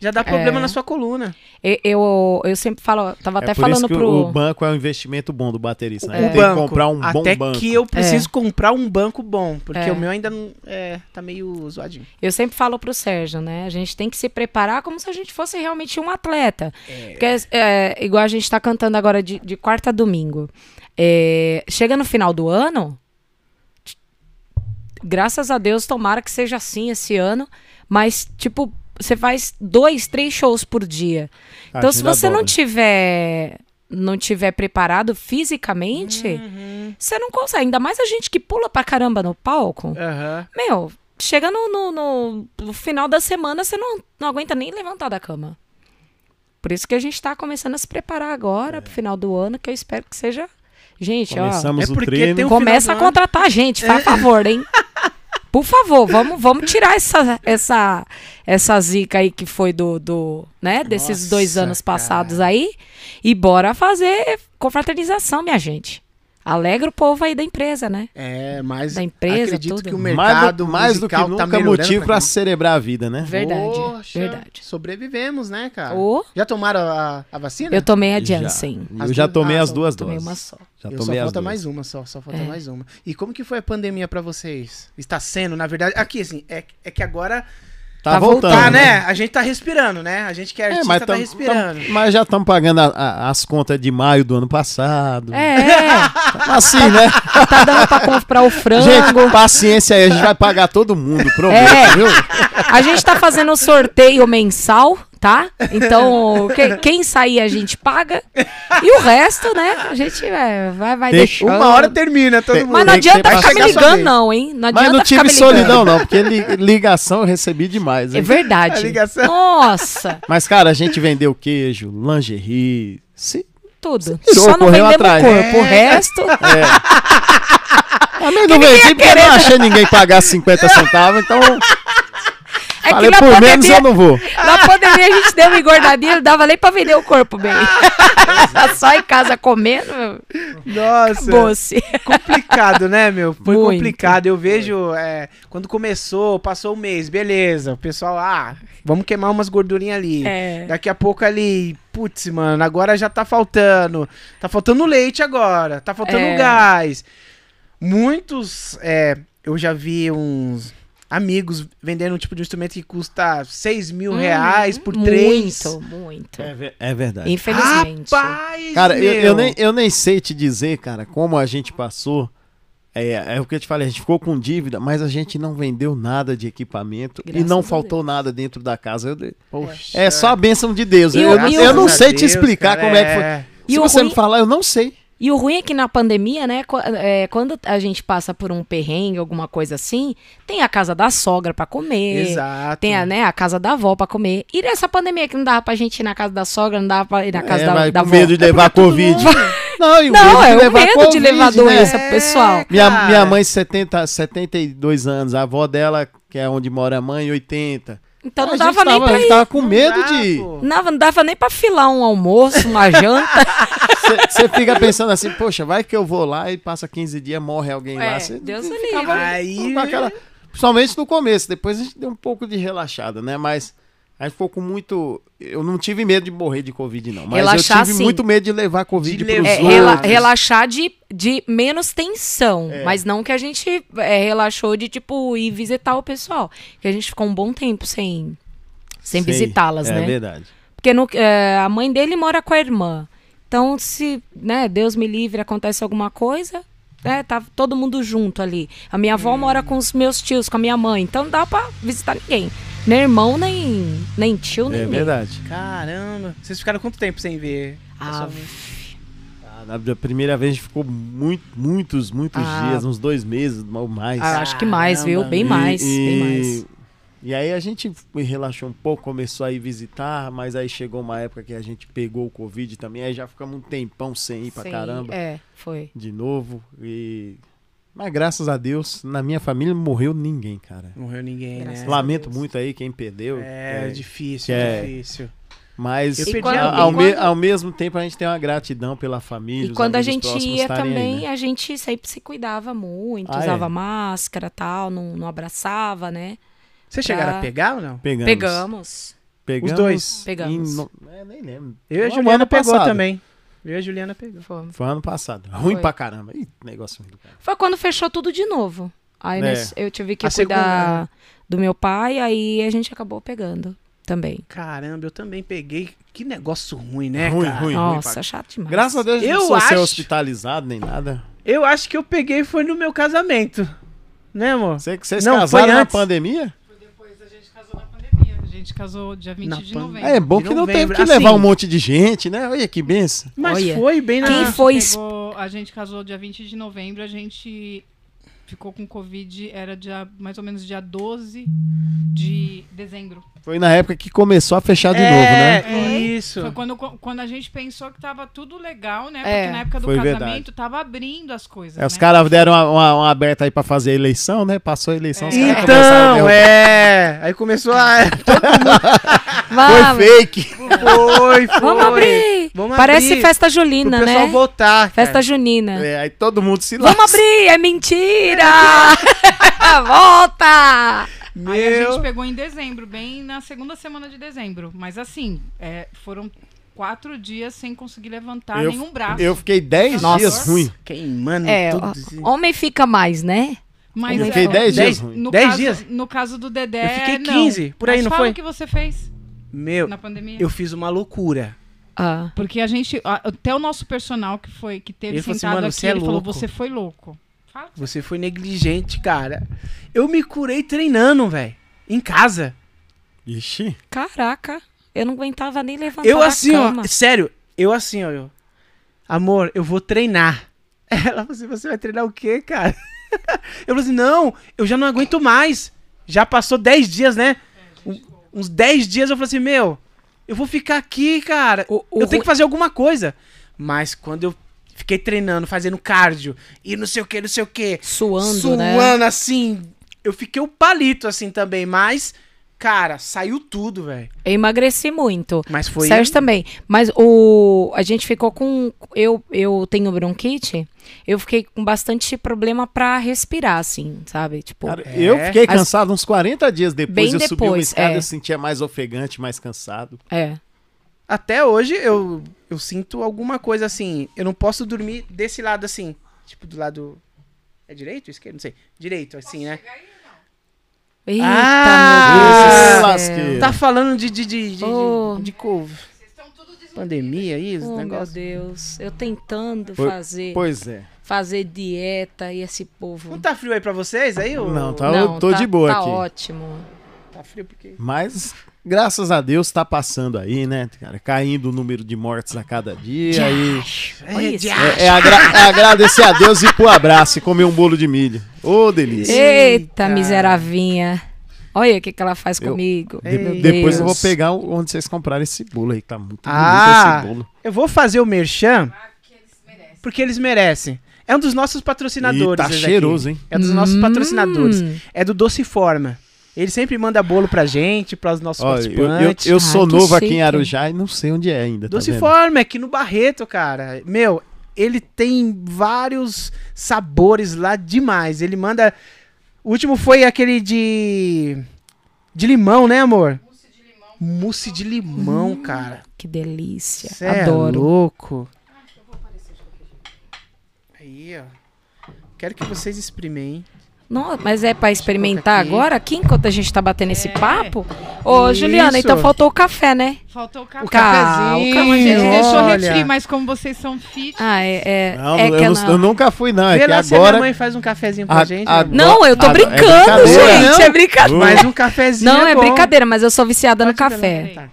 já dá problema É. na sua coluna. Eu, eu, eu sempre falo, tava É até isso falando que pro. o banco é um investimento bom do baterista. Né? o Tem banco. que comprar um bom até banco. que eu preciso comprar um banco bom, porque É. o meu ainda não é, tá meio zoadinho. Eu sempre falo pro Sérgio, né? A gente tem que se preparar como se a gente fosse realmente um atleta. Porque, é, igual a gente tá cantando agora de, de quarta a domingo. É, chega no final do ano, graças a Deus, tomara que seja assim esse ano, mas, tipo, você faz dois, três shows por dia. A Então, se você não tiver não tiver preparado fisicamente, Uhum. você não consegue. Ainda mais a gente que pula pra caramba no palco. Aham. Meu, chega no, no, no- no final da semana, você não, não aguenta nem levantar da cama. Por isso que a gente tá começando a se preparar agora pro final do ano, que eu espero que seja. Gente, ó. Começamos É o porque treino. tem um- Começa a ano. contratar a gente, faz favor, hein? Por favor, vamos, vamos tirar essa, essa, essa zica aí que foi do, do né, desses Nossa, dois anos cara. passados aí e bora fazer confraternização, minha gente. Alegra o povo aí da empresa, né? É, mas Da empresa, acredito tudo. que o mais mercado do, mais do que musical nunca tá motivo pra pra celebrar a vida, né? Verdade, Poxa, verdade. Sobrevivemos, né, cara? Ô, Já tomaram a, a vacina? eu tomei a Já. Janssen. Eu As já tomei ah, as duas Tomei doses. uma só. Já eu só tomei as falta duas. mais uma, só, só falta É. mais uma. E como que foi a pandemia pra vocês? Está sendo, na verdade, aqui assim, é, é que agora Tá, Tá voltando, tá, né? A gente tá respirando, né? A gente que é É, artista mas, tá tam- respirando. tam- mas já estamos pagando a- a- as contas de maio do ano passado. É, Assim, né? tá dando pra comprar o frango. Gente, paciência aí, a gente vai pagar todo mundo, prometo, É. viu? A gente tá fazendo sorteio mensal, tá? Então, que- quem sair a gente paga. E o resto, né? A gente é, vai, vai deixando. Uma hora termina todo mundo. Mas não adianta ficar me ligando, não, hein? Não Mas adianta não ficar tive solidão, não, porque li- ligação eu recebi demais, É hein? verdade. A ligação. Nossa, Mas, cara, a gente vendeu queijo, lingerie. Se... tudo. tirou, Só não correu vendemos atrás. o corpo. O É. resto. Eu não vendi porque eu não achei ninguém pagar 50 centavos, então É falei, que na por menos pandemia, eu não vou. na pandemia a gente deu uma engordadinha, não dava nem pra vender o corpo bem. Só em casa comendo, Nossa. acabou-se. complicado, né, meu? Foi Muito. complicado. Eu vejo, é, quando começou, passou um mês, beleza. O pessoal, ah, vamos queimar umas gordurinhas ali. É. Daqui a pouco ali, putz, mano, agora já tá faltando. Tá faltando leite agora, tá faltando É. gás. Muitos, é, eu já vi uns amigos vendendo um tipo de instrumento que custa 6 mil reais por três. Muito, muito. É, é verdade. Infelizmente. Rapaz, Cara, eu, meu. eu nem, eu nem sei te dizer, cara, como a gente passou É, é o que eu te falei, a gente ficou com dívida, mas a gente não vendeu nada de equipamento e Graças não a faltou nada dentro da casa. Eu- Poxa. é só a bênção de Deus. E eu, eu- e eu não sei a te Deus, explicar cara, como é que foi. é. E Se você ruim- me falar, eu não sei. E o ruim é que na pandemia, né, é, quando a gente passa por um perrengue, alguma coisa assim, tem a casa da sogra pra comer. Exato. Tem a, né, a casa da avó pra comer. E nessa pandemia que não dava pra gente ir na casa da sogra, não dava pra ir na casa É, da, vai da com avó. medo de levar Covid. Não, e o Não, medo é de o levar medo de Covid, levar né? doença É, pessoal. Minha, cara. minha mãe, 70, 72 anos, a avó dela, que é onde mora a mãe, 80. Então não a dava gente nem tava, pra a gente ir. tava com Não medo dá, de. pô. Não, não dava nem pra filar um almoço, uma janta. Você fica pensando assim, poxa, vai que eu vou lá e passa 15 dias, morre alguém lá. É, Cê Deus ficava livre. Aí- aquela- Principalmente no começo, depois a gente deu um pouco de relaxada, né? Mas a gente ficou com muito. Eu não tive medo de morrer de Covid, não. Mas Relaxar, eu tive sim. muito medo de levar Covid De pros levar. É, Os rela- outros. relaxar de, de menos tensão. É. Mas não que a gente é, relaxou de, tipo, ir visitar o pessoal. Que a gente ficou um bom tempo sem, sem visitá-las, é, né? verdade. Porque no- é, a mãe dele mora com a irmã. Então, se, né, Deus me livre, acontece alguma coisa, né, tá todo mundo junto ali. A minha avó mora com os meus tios, com a minha mãe. Então, não dá pra visitar ninguém. Nem irmão, nem, nem tio, nem É ninguém. verdade. Caramba. Vocês ficaram quanto tempo sem ver? a Ah? Ah, Na da primeira vez a gente ficou muito, muitos, muitos Ah. dias, uns dois meses ou mais. Ah, acho que mais, viu? Caramba. Bem mais, e, bem mais. E aí a gente relaxou um pouco, começou a ir visitar, mas aí chegou uma época que a gente pegou o Covid também, aí já ficamos um tempão sem ir pra Sim, caramba É, foi. de novo. E... Mas graças a Deus, na minha família não morreu ninguém, cara. Morreu ninguém, Graças né? Lamento Deus. muito aí quem perdeu. É, é, difícil, é. difícil. Mas Eu perdi quando- ao, ao e me- quando- ao mesmo tempo a gente tem uma gratidão pela família. E quando a gente ia estarem aí, também, né? a gente sempre se cuidava muito, Ah, usava é? máscara tal, não, não abraçava, né? Vocês chegaram Pra- a pegar ou não? Pegamos. Pegamos. Pegamos Os dois? Pegamos. em é, nem lembro. Eu e a Juliana pegou passado. também. Eu e a Juliana pegou. Foi. Foi ano passado. Ruim Foi. pra caramba. Ih, negócio ruim do cara. Foi quando fechou tudo de novo. Aí É. nós- eu tive que A cuidar segunda, né? do meu pai, aí a gente acabou pegando também. Caramba, eu também peguei. Que negócio ruim, né, ruim, cara? ruim, ruim. Nossa, chato demais. Graças a Deus, Eu não sou ser acho- hospitalizado nem nada. Eu acho que eu peguei foi no meu casamento. Né, amor? Você, vocês Não, casaram na antes. pandemia? Depois a gente casou na pandemia. A gente casou dia 20 Na de novembro. É bom de que não teve que Assim- levar um monte de gente, né? Olha que benção. Mas Olha. foi bem na. Quem foi pegou- a gente casou dia 20 de novembro, a gente ficou com Covid, era dia, mais ou menos dia 12 de dezembro. Foi na época que começou a fechar de é, novo, né? Isso. Foi quando, quando a gente pensou que tava tudo legal, né? É, Porque na época do foi casamento verdade. tava abrindo as coisas. É, os né? caras deram uma, uma, uma aberta aí pra fazer a eleição, né? Passou a eleição, os É. caras começaram a Então, é. Aí começou a. Vamos, Foi fake. Foi, foi. vamos abrir. Vamos Parece abrir festa Pro junina, pessoal né? votar. Festa cara. junina. É, aí todo mundo se Vamos lasca. abrir, é mentira! Volta! Aí a gente Meu. pegou em dezembro, bem na segunda semana de dezembro. Mas assim, é, foram quatro dias sem conseguir levantar Eu- nenhum braço. Eu fiquei 10 Nossa. dias ruim. Queimando É, tudo. assim. homem fica mais, né? Mas Eu é, fiquei 10 dez- dias ruim. no Dez caso, dias? No caso do Dedé, Eu fiquei não. 15, por aí, Mas não fala foi? o que você fez Meu, na pandemia. eu fiz uma loucura. Ah. Porque a gente, até o nosso personal que foi que teve Ele falou assim, sentado "Mano, aqui, você é ele falou, louco." você foi louco. Fala. Você foi negligente, cara. Eu me curei treinando, velho. Em casa. Ixi. Caraca, eu não aguentava nem levantar Eu assim, cama. ó. Sério, eu assim, ó. eu, Amor, eu vou treinar. Ela falou assim: você vai treinar o quê, cara? Eu falei assim: não, eu já não aguento mais. Já passou 10 dias, né? Uns 10 dias eu falei assim: meu, eu vou ficar aqui, cara. O- o eu tenho que fazer alguma coisa. Mas quando eu fiquei treinando, fazendo cardio e não sei o que, não sei o que, Suando, suando né? assim, eu fiquei o palito assim também, mas, cara, saiu tudo, velho. Eu emagreci muito. Mas foi. Sérgio também. Mas o a gente ficou com eu eu tenho bronquite. Eu fiquei com bastante problema pra respirar assim, sabe? Tipo, Cara, É. eu fiquei As- cansado uns 40 dias depois. Bem eu subi uma depois, escada, é. eu sentia mais ofegante, mais cansado. é. Até hoje eu, eu sinto alguma coisa assim. Eu não posso dormir desse lado assim. Tipo, do lado. É direito esquerdo? Não sei. Direito, assim, né? Eita, Ah! meu. Tá falando de. de, de, de, Oh. de, de couve. Pandemia aí, os Oh, meu negócios. Deus, eu tentando Foi- fazer. Pois é. fazer dieta e esse povo. Não tá frio aí pra vocês aí? ô? Não, tá- Não, eu tô tá- de boa tá aqui. ótimo. Tá frio porque... Mas, graças a Deus, tá passando aí, né, cara? Caindo o número de mortes a cada dia. E isso. é, é agra- é agradecer a Deus e ir pro abraço e comer um bolo de milho. Ô, delícia. Eita, Eita. miseravinha. Olha o que, que ela faz Eu- comigo. De- depois eu vou pegar o- onde vocês compraram esse bolo aí, que tá muito Ah, bonito esse bolo. eu vou fazer o merchan porque eles merecem. É um dos nossos E patrocinadores. tá esse aqui. cheiroso, hein? É dos nossos Hum. patrocinadores. É do Doce Forma. Ele sempre manda bolo pra gente, para os nossos Olha, eu, eu, participantes. eu sou Ai, novo aqui em Arujá e não sei onde é ainda. tá Doce vendo? Forma, é aqui no Barreto, cara. Meu, ele tem vários sabores lá demais. Ele manda. O último foi aquele de. De limão, né, amor? Mousse de limão. Mousse de limão, cara. Que delícia. Cê é Adoro. louco. Aí, ó. Quero que vocês exprimem, hein? Não, mas é pra experimentar agora aqui, enquanto a gente tá batendo esse É. papo? Ô, Isso. Juliana, então faltou o café, né? Faltou o café. O cafezinho. Calma, a gente deixou refri, mas como vocês são fit. Ah, é. é, Não, é eu, que não- eu nunca fui, não. É Vê que lá se a agora. minha mãe faz um cafezinho pra A- gente. a-. Não, eu tô Ah, é brincando, gente. não? É brincadeira. Mas um cafezinho Não, é bom. brincadeira, mas eu sou viciada no Pode café. pegar. Tá.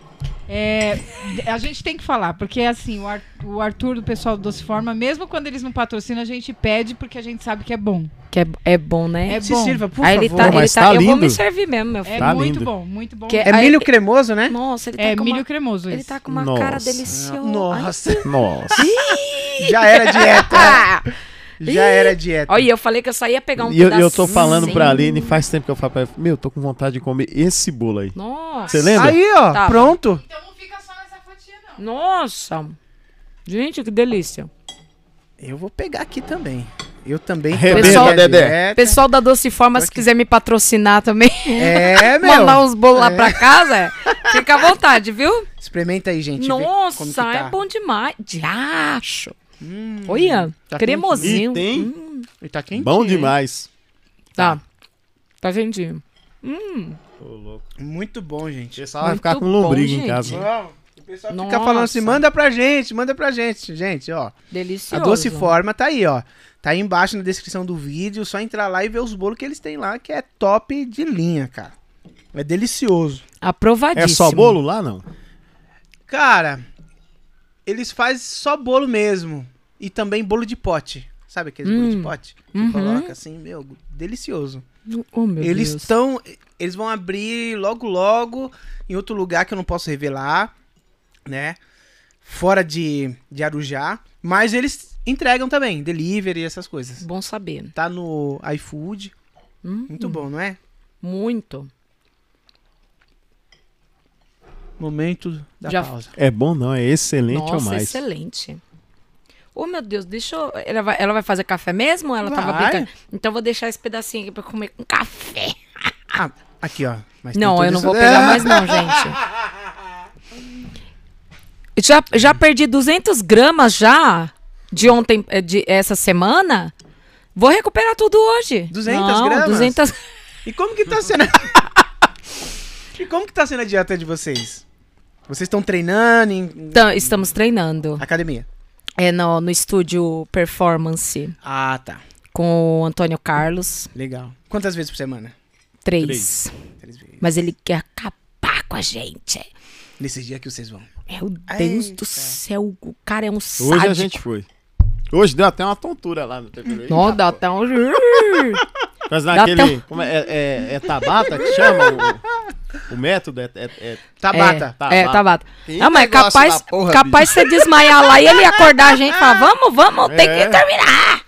É, a gente tem que falar, porque assim, o, Ar- o Arthur do pessoal do Doce Forma, mesmo quando eles não patrocinam, a gente pede porque a gente sabe que é bom. Que é, é bom, né? É Se bom. sirva, por Aí favor. ele tá, ele tá, tá eu vou me servir mesmo, meu É filho. Tá muito lindo. bom, muito bom. Que É Aí- milho cremoso, né? Nossa, ele tá É com milho uma, cremoso ele esse. tá com uma Nossa. cara deliciosa. Nossa, Nossa. já era dieta. Já era dieta. Olha, eu falei que eu só ia pegar um E eu, pedacinho. eu tô falando pra Aline, faz tempo que eu falo pra ela, meu, tô com vontade de comer esse bolo aí. Nossa. Você lembra? Aí, ó, Tá. pronto. Então não fica só nessa fatia, não. Nossa. Gente, que delícia. Eu vou pegar aqui também. Eu também. nessa Dedé. Pessoal da Doce Forma, se quiser me patrocinar também, É, meu. mandar uns bolos lá É. pra casa, é, fica à vontade, viu? Experimenta aí, gente. vê como que Nossa, tá. é bom demais. Diacho. Hum, Olha, tá cremosinho. E tem- Hum, E tá quentinho, Bom demais. tá. Tá quentinho. Hum. Muito bom, O gente. pessoal vai ficar com lombriga em casa. Ó, o pessoal fica Nossa. falando assim, manda pra gente, manda pra gente. Gente, ó. Delicioso. A Doce Forma tá aí, ó. Tá aí embaixo na descrição do vídeo. Só entrar lá e ver os bolos que eles têm lá, que é top de linha, cara. É delicioso. Aprovadíssimo. É só bolo lá, não? Cara, eles fazem só bolo mesmo. E também bolo de pote. Sabe aqueles bolo de Hum. pote? Que Uhum. coloca assim, meu, delicioso. Oh, meu eles estão. Eles vão abrir logo, logo em outro lugar que eu não posso revelar, né? Fora de, de Arujá. Mas eles entregam também, delivery e essas coisas. Bom saber. Tá no iFood. Hum, Muito bom, não é? Muito. Momento da Já- pausa. É bom não, é excelente Nossa, ou mais. excelente. Oh, meu Deus, deixa eu... Ela vai, ela vai fazer café mesmo ela tava Vai. brincando? Então vou deixar esse pedacinho aqui pra comer com café. Ah, aqui, ó. Mas Não, eu não isso- vou pegar mais não, gente. Já, já perdi 200 gramas já de ontem, eh, de essa semana. Vou recuperar tudo hoje. 200 não, gramas? 200... E como que tá sendo. e como que tá sendo a dieta de vocês? Vocês estão treinando em Então, estamos treinando. academia? É no, no estúdio Performance Ah, tá. com o Antônio Carlos. Legal. Quantas vezes por semana? Três. Três. Três vezes. Mas ele quer acabar com a gente. Nesses dias que vocês vão. Meu Deus Eita. do céu, o cara é um sádico. Hoje a gente foi. Hoje deu até uma tontura lá no TV. Não, dá até um... Mas naquele. um- é, é, é- é Tabata que chama o, o método? É, é- é- Tabata. É, é Tabata. Tabata. Não, mas é capaz, porra, capaz de você desmaiar lá e ele acordar a gente e falar, vamos, vamos, tem que terminar.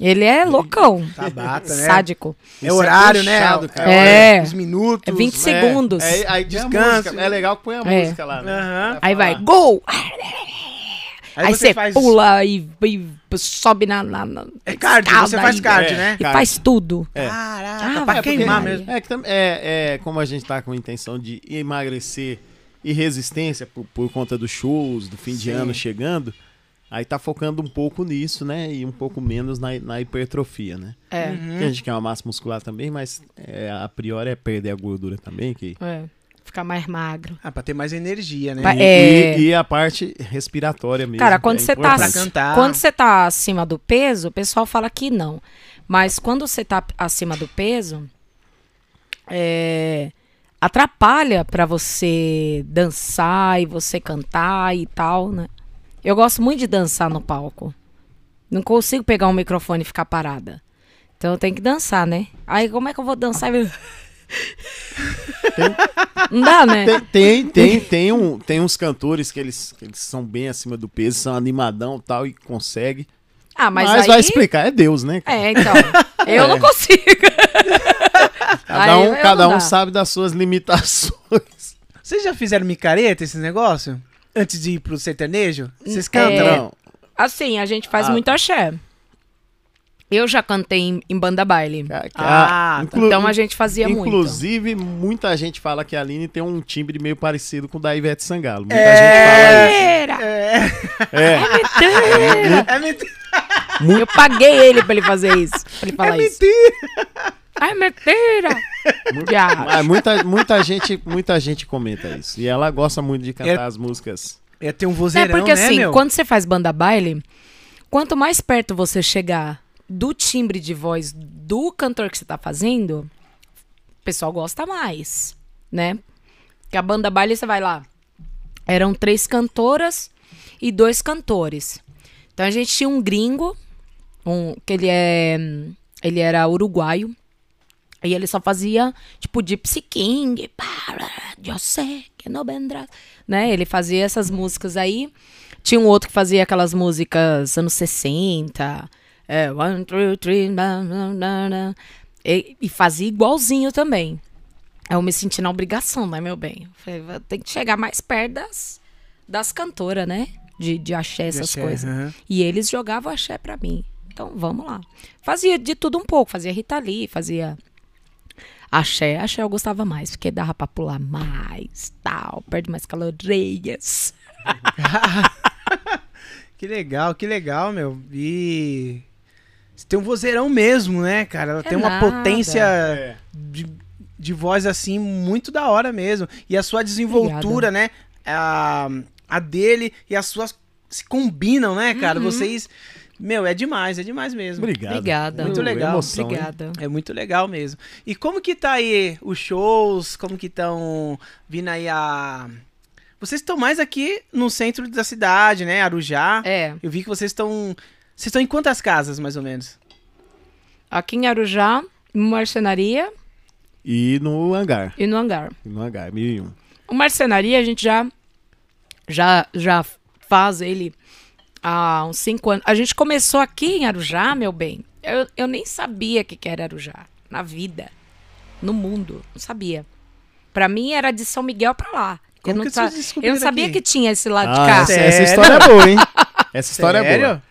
Ele é loucão. Tabata, né? Sádico. É horário, é né? É. Os minutos. É 20 É, segundos. É, aí tem a Descanso. música. É legal que põe a É. música lá. Né? Aí vai, gol! Aí, Aí, você você faz. pula e, e sobe na, na, na É cardio, você faz e- cardio, É. né? E faz tudo. É. Caraca, Ah, pra vai, queimar porque- mesmo. É, que tam- é, é como a gente tá com a intenção de emagrecer e resistência por, por conta dos shows, do fim de Sim. ano chegando. Aí tá focando um pouco nisso, né? E um pouco menos na, na hipertrofia, né? É. Uhum. Que a gente quer uma massa muscular também, mas é, a priori é perder a gordura também, que é. Ficar mais magro. Ah, pra ter mais energia, né? E, É. e- e a parte respiratória mesmo. Cara, quando é você tá, importante. cantar. quando você tá acima do peso, o pessoal fala que não. Mas quando você tá acima do peso, é, atrapalha pra você dançar e você cantar e tal, né? Eu gosto muito de dançar no palco. Não consigo pegar um microfone e ficar parada. Então eu tenho que dançar, né? Aí como é que eu vou dançar? Não dá, né? Tem, tem, tem, tem, um, tem uns cantores que eles, que eles são bem acima do peso, são animadão e tal, e consegue. Ah, mas, Mas, aí... vai explicar, é Deus, né? cara? É, então. Eu não consigo. Cada um, cada um sabe das suas limitações. Vocês já fizeram micareta, esses negócios? Antes de ir pro sertanejo? Vocês cantam? É. Assim, a gente faz Ah. muito axé. Eu já cantei em, em banda baile. Ca- Ah, tá. inclu- Então a gente fazia muito. Inclusive, muita gente fala que a Aline tem um timbre meio parecido com o da Ivete Sangalo. Muita É. Mentira! É, gente fala isso. É. é mentira. Eu paguei ele pra ele fazer isso. Pra ele falar É isso. mentira. Ai, mentira! Já. Mas muita, muita, gente, muita gente comenta isso. E ela gosta muito de cantar É- as músicas. É ter um É vozeirão, porque né, assim, meu? quando você faz banda baile, quanto mais perto você chegar do timbre de voz do cantor que você tá fazendo, o pessoal gosta mais, né? Que a banda baile você vai lá. Eram três cantoras e dois cantores. Então a gente tinha um gringo, um que ele é ele era uruguaio. E ele só fazia, tipo, Gypsy King, eu sei que não vendrás, né? Ele fazia essas músicas aí. Tinha um outro que fazia aquelas músicas anos 60, é, one, two, three, na, na, na, na. E, e fazia igualzinho também. Eu me senti na obrigação, né, meu bem? Falei, "Vou- tem que chegar mais perto das, das cantoras, né? De, de axé, essas Axé, coisas. aham. E eles jogavam axé pra mim. Então, vamos lá. Fazia de tudo um pouco. Fazia Rita Lee, fazia axé. Axé eu gostava mais, porque dava pra pular mais, tal. Perde mais calorias. Que legal, que legal, meu. E. Você tem um vozeirão mesmo, né, cara? Ela É tem uma nada. potência de, de voz assim muito da hora mesmo. E a sua desenvoltura, né? A, a dele e as suas se combinam, né, cara? Uhum. Vocês. Meu, é demais, é demais mesmo. Obrigado. Obrigada. Muito legal, Emoção, hein? Obrigada. É muito legal mesmo. E como que tá aí os shows? Como que estão vindo aí a. Vocês estão mais aqui no centro da cidade, né? Arujá. É, Eu vi que vocês estão. Vocês estão em quantas casas, mais ou menos? aqui em Arujá, Marcenaria E no hangar. e no Hangar. E no hangar, 1001. O Marcenaria, a gente já, já, já faz ele há uns cinco anos. A gente começou aqui em Arujá, meu bem. Eu, eu nem sabia o que, que era Arujá. Na vida. No mundo. Não sabia. Pra mim era de São Miguel pra lá. Como eu não, que sa- vocês descobriram eu não sabia aqui? que tinha esse lado de Ah, cá. essa, essa história é boa, hein? Essa história é Sério? boa.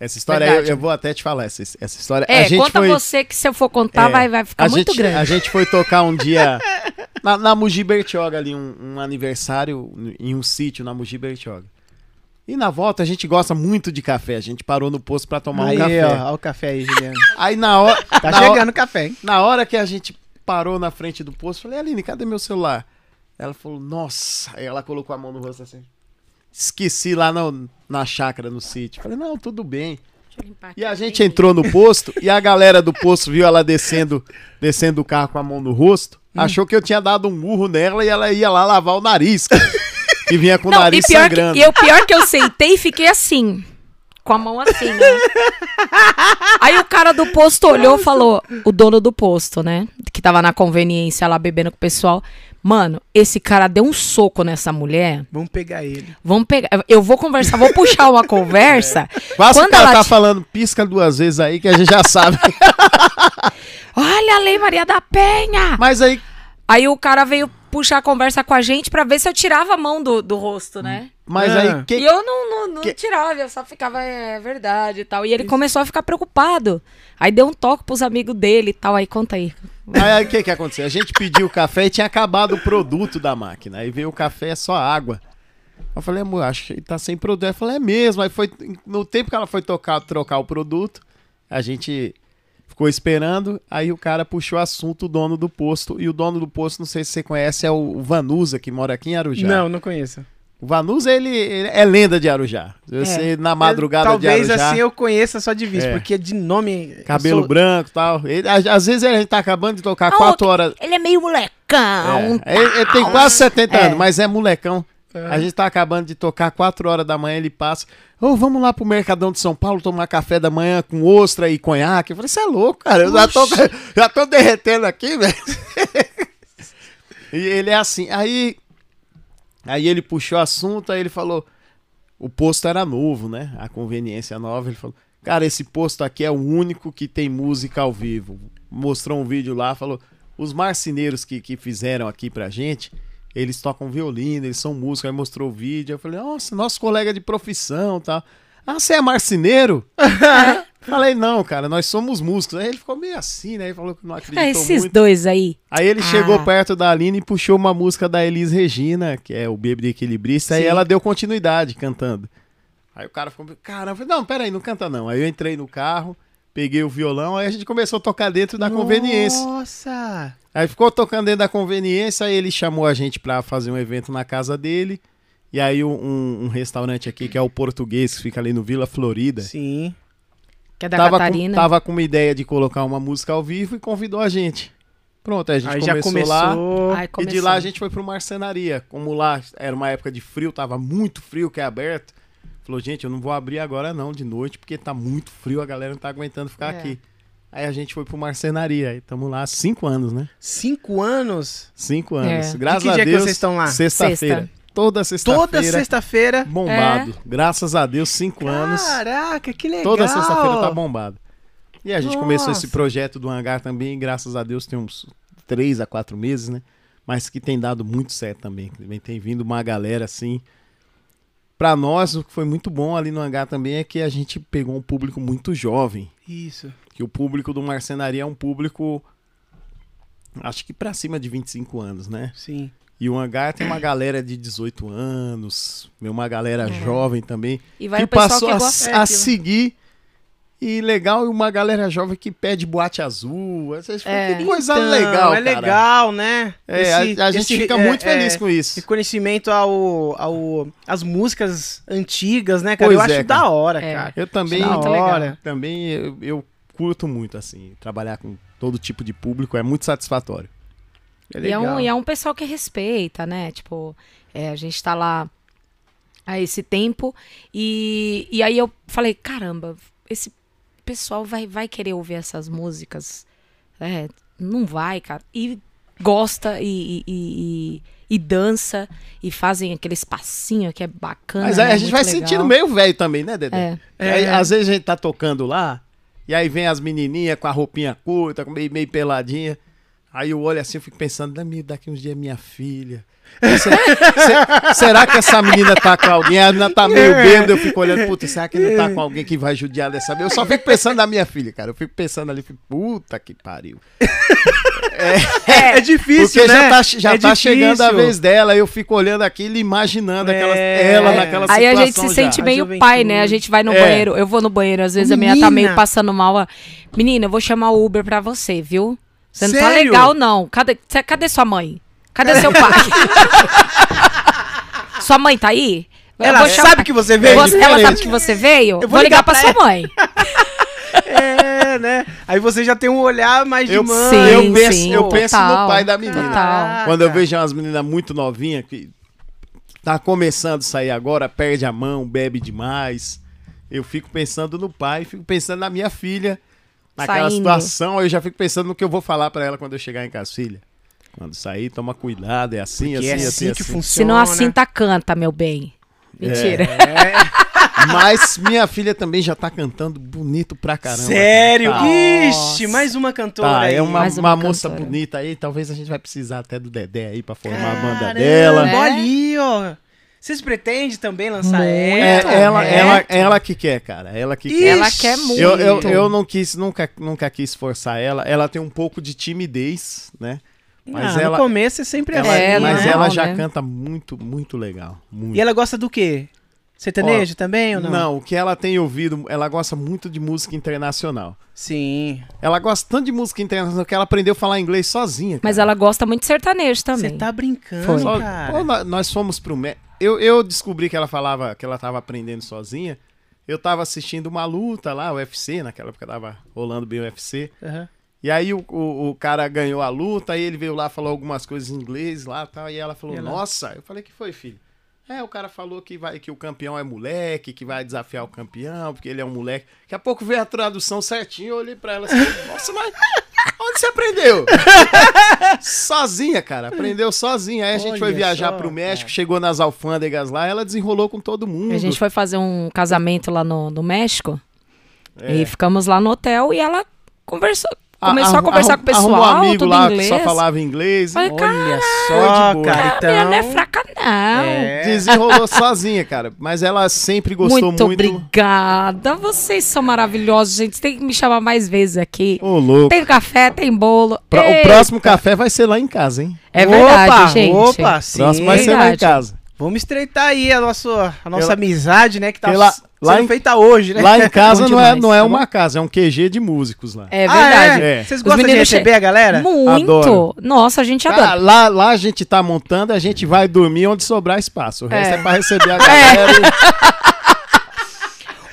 Essa história eu, eu vou até te falar. Essa, essa história. É, a gente conta foi, você que se eu for contar é, vai, vai ficar a muito gente, grande. A gente foi tocar um dia na, na Mugi Bertioga ali, um, um aniversário em um sítio na Mugi Bertioga. E na volta a gente gosta muito de café. A gente parou no posto pra tomar aí, um café. ó, ó o café aí, Juliano. Aí na hora. Tá na chegando o café, hein? na hora que a gente parou na frente do posto, eu falei, Aline, cadê meu celular? Ela falou, nossa. Aí ela colocou a mão no rosto assim. Esqueci lá no- na chácara, no sítio. Falei, não, tudo bem. E a gente entrou no posto e a galera do posto viu ela descendo, descendo do carro com a mão no rosto, Hum. achou que eu tinha dado um murro nela e ela ia lá lavar o nariz. que vinha com o Não, nariz e sangrando. que, e o pior que eu sentei e fiquei assim. Com a mão assim, né? Aí o cara do posto olhou e falou, o dono do posto, né? Que tava na conveniência lá bebendo com o pessoal. Mano, esse cara deu um soco nessa mulher. Vamos pegar ele. Vamos pegar. Eu vou conversar, vou puxar uma conversa. Quase Quando o cara ela tá te- falando, pisca duas vezes aí que a gente já sabe. Olha a Lei Maria da Penha! Mas aí, Aí o cara veio puxar a conversa com a gente pra ver se eu tirava a mão do, do rosto, né? Mas Ah. aí, E que, eu não, não, não que- tirava, eu só ficava, é verdade e tal. E ele começou a ficar preocupado. Aí deu um toque pros amigos dele e tal. Aí conta aí. aí o que que aconteceu? A gente pediu o café e tinha acabado o produto da máquina. Aí veio o café, só água. Eu falei, amor, acho que tá sem produto. Ela falou, é mesmo. Aí foi, no tempo que ela foi tocar, trocar o produto, a gente Ficou esperando, aí o cara puxou assunto, o dono do posto. E o dono do posto, não sei se você conhece, é o Vanusa, que mora aqui em Arujá. Não, não conheço. O Vanusa, ele, ele é lenda de Arujá. Você, na madrugada Talvez de Arujá... assim eu conheça só de vista, É. porque de nome... eu Cabelo sou- branco e tal. Ele- às às vezes a gente tá acabando de tocar Ah, quatro horas. Ele é meio molecão. É, ele, ele tem quase 70 É. anos, mas é molecão. A gente tá acabando de tocar 4 horas da manhã, ele passa. Ô, vamos lá pro Mercadão de São Paulo tomar café da manhã com ostra e conhaque. Eu falei, você é louco, cara. Eu já tô, já tô derretendo aqui, velho. e ele é assim. Aí, aí ele puxou o assunto, aí ele falou. O posto era novo, né? A conveniência nova. Ele falou: Cara, esse posto aqui é o único que tem música ao vivo. Mostrou um vídeo lá, falou: Os marceneiros que, que fizeram aqui pra gente, eles tocam violino, eles são músicos. Aí mostrou o vídeo. Eu falei: Nossa, nosso colega de profissão tal. Ah, você é marceneiro? Falei, não, cara, nós somos músicos. Aí ele ficou meio assim, né? Ele falou que não acreditou Ah, esses muito. dois aí. Aí ele Ah. chegou perto da Aline e puxou uma música da Elis Regina, que é o Bêbado Equilibrista, aí Sim. ela deu continuidade cantando. Aí o cara ficou, caramba, eu falei, não, peraí, não canta não. Aí eu entrei no carro, peguei o violão, aí a gente começou a tocar dentro da conveniência. Nossa! Aí ficou tocando dentro da conveniência, aí ele chamou a gente pra fazer um evento na casa dele. E aí um, um- um restaurante aqui, que é o Português, que fica ali no Vila Florida, Sim. Que é da tava, com, Catarina. tava com uma ideia de colocar uma música ao vivo e convidou a gente. Pronto, aí a gente Aí já começou, lá. começou... Ai, E de começou. lá a gente foi pro marcenaria. Como lá era uma época de frio, tava muito frio, que é aberto. Falou, gente, eu não vou abrir agora não, de noite, porque tá muito frio, a galera não tá aguentando ficar É. aqui. Aí a gente foi pro marcenaria. Aí estamos lá há cinco anos, né? Cinco anos? Cinco anos. É. Graças que a dia que Deus. vocês estão lá? Sexta-feira. Sexta. Toda Toda sexta-feira. sexta-feira. Bombado. Graças a Deus, cinco anos. Caraca, que legal! Toda sexta-feira tá bombado. E a gente começou Nossa. esse projeto do hangar também, graças a Deus tem uns três a quatro meses, né? Mas que tem dado muito certo também. Também Tem vindo uma galera assim. Pra nós, o que foi muito bom ali no hangar também é que a gente pegou um público muito jovem. Isso. Que o público do Marcenaria é um público. Acho que pra cima de 25 anos, né? Sim. E o hangar tem uma galera de 18 anos, uma galera jovem também E vai que o pessoal passou que a, gosta. a É, que- seguir. E legal, e uma galera jovem que pede boate azul. Essas- É. Que coisa Então, legal, É cara. legal, né? É, a- Esse- a, gente esse, fica é, muito é, feliz com isso. Reconhecimento ao, ao as músicas antigas, né, cara? Eu Pois acho é, cara. da hora, É. cara. Eu também, Da muito legal. hora. também eu, eu curto muito, assim, trabalhar com todo tipo de público, é muito satisfatório. É E é, um, e é um pessoal que respeita, né? Tipo, é, a gente tá lá há esse tempo. E, e aí eu falei, caramba, esse pessoal vai, vai querer ouvir essas músicas. É, não vai, cara. E gosta e, e, e- e- dança e fazem aqueles passinhos que é bacana. Mas né? aí a gente Muito vai legal. sentindo meio velho também, né, Dedé? É. Aí, É. às vezes a gente tá tocando lá, e aí vem as menininhas com a roupinha curta, meio, meio peladinha. Aí eu olho assim, eu fico pensando, "Daqui- uns dias é minha filha. Se- se- será que essa menina tá com alguém? A menina tá meio bêbada, eu fico olhando, puta, será que não tá com alguém que vai judiar dessa vez? Eu só fico pensando na minha filha, cara. Eu fico pensando ali, fico, puta que pariu. É, difícil, Porque né? já tá, já É tá chegando a vez dela, eu fico olhando aquilo e imaginando aquela, É. ela naquela situação Aí a gente se já. sente A meio pai, né? A gente vai no É. banheiro, eu vou no banheiro, às vezes a menina tá Menina. meio passando mal. ó. Menina, eu vou chamar o Uber pra você, viu? Você não tá Sério? legal, não. Cadê, cê- cadê sua mãe? Cadê seu pai? sua mãe tá aí? Eu Ela chamar- sabe que você veio? Você- ela sabe que você veio? Eu vou vou, ligar, ligar pra, pra sua mãe. É, né? Aí você já tem um olhar mais de Eu, mãe. Sim, eu penso, sim, eu penso total, no pai da menina. total. Quando eu vejo umas meninas muito novinhas que tá começando a sair agora, perde a mão, bebe demais. Eu fico pensando no pai, fico pensando na minha filha, naquela Saindo. situação. Eu já fico pensando no que eu vou falar pra ela quando eu chegar em casa, filha. Quando sair, toma cuidado, é assim, assim, é assim, assim que assim. funciona. Se não assim, tá canta, meu bem. Mentira. Mas minha filha também já tá cantando bonito pra caramba. Sério? Tá. Ixi, mais uma cantora Tá, aí. é uma, uma uma moça bonita aí. Talvez a gente vai precisar até do Dedé aí pra formar a banda Caramba, dela. É. Olha ali, ó. Vocês pretendem também lançar Muito. É, ela? ela, É. ela, ela que quer, cara. Ela que Ixi. quer. Ela quer muito. Eu, eu, eu não quis, nunca, nunca quis forçar ela. Ela tem um pouco de timidez, né? Mas Ah, ela, no começo é sempre ela- assim, É, mas né? ela já né? canta muito, muito legal. Muito. E ela gosta do quê? Sertanejo também ou não? Não, o que ela tem ouvido, ela gosta muito de música internacional. Sim. Ela gosta tanto de música internacional que ela aprendeu a falar inglês sozinha. Mas cara. ela gosta muito de sertanejo Você também. tá brincando, Foi. Só- cara. Pô, nós fomos pro México. Eu, eu descobri que ela falava que ela tava aprendendo sozinha. Eu tava assistindo uma luta lá, o UFC, naquela época tava rolando bem o UFC. Aham. E aí o, o, o cara ganhou a luta, aí ele veio lá, falou algumas coisas em inglês lá e tal. E ela falou, E ela- nossa, eu falei, que foi, filho? É, o cara falou que, vai, que o campeão é moleque, que vai desafiar o campeão, porque ele é um moleque. Daqui a pouco veio a tradução certinho, eu olhei pra ela assim, nossa, mas onde você aprendeu? sozinha, cara, aprendeu sozinha. Aí a gente foi Olha viajar só, pro México, cara. chegou nas alfândegas lá, ela desenrolou com todo mundo. A gente foi fazer um casamento lá no, no México É. e ficamos lá no hotel e ela conversou, começou a, arrum- conversar arrum- com o pessoal, um amigo tudo lá inglês. que só falava inglês. Falei, Olha só, de boa. cara. A menina não é Então. fraca, não. É. Desenrolou sozinha, cara. Mas ela sempre gostou muito, muito. obrigada. Vocês são maravilhosos, gente. Você tem que me chamar mais vezes aqui. Ô, louco. Tem café, tem bolo. Pro- o próximo café vai ser lá em casa, hein? É verdade, opa, gente. Opa, O sim. próximo vai ser lá em verdade. casa. Vamos estreitar aí a, nosso, a nossa Pela- amizade, né? Que tá Pela- sendo lá em- feita hoje, né? Lá em casa não é, não é tá uma casa, é um QG de músicos lá. É Ah, verdade. é? É. Vocês Os gostam de receber a galera? Muito. Adoro. Nossa, a gente Ah, adora. lá, lá a gente tá montando, a gente vai dormir onde sobrar espaço. O resto é, É. pra receber a galera.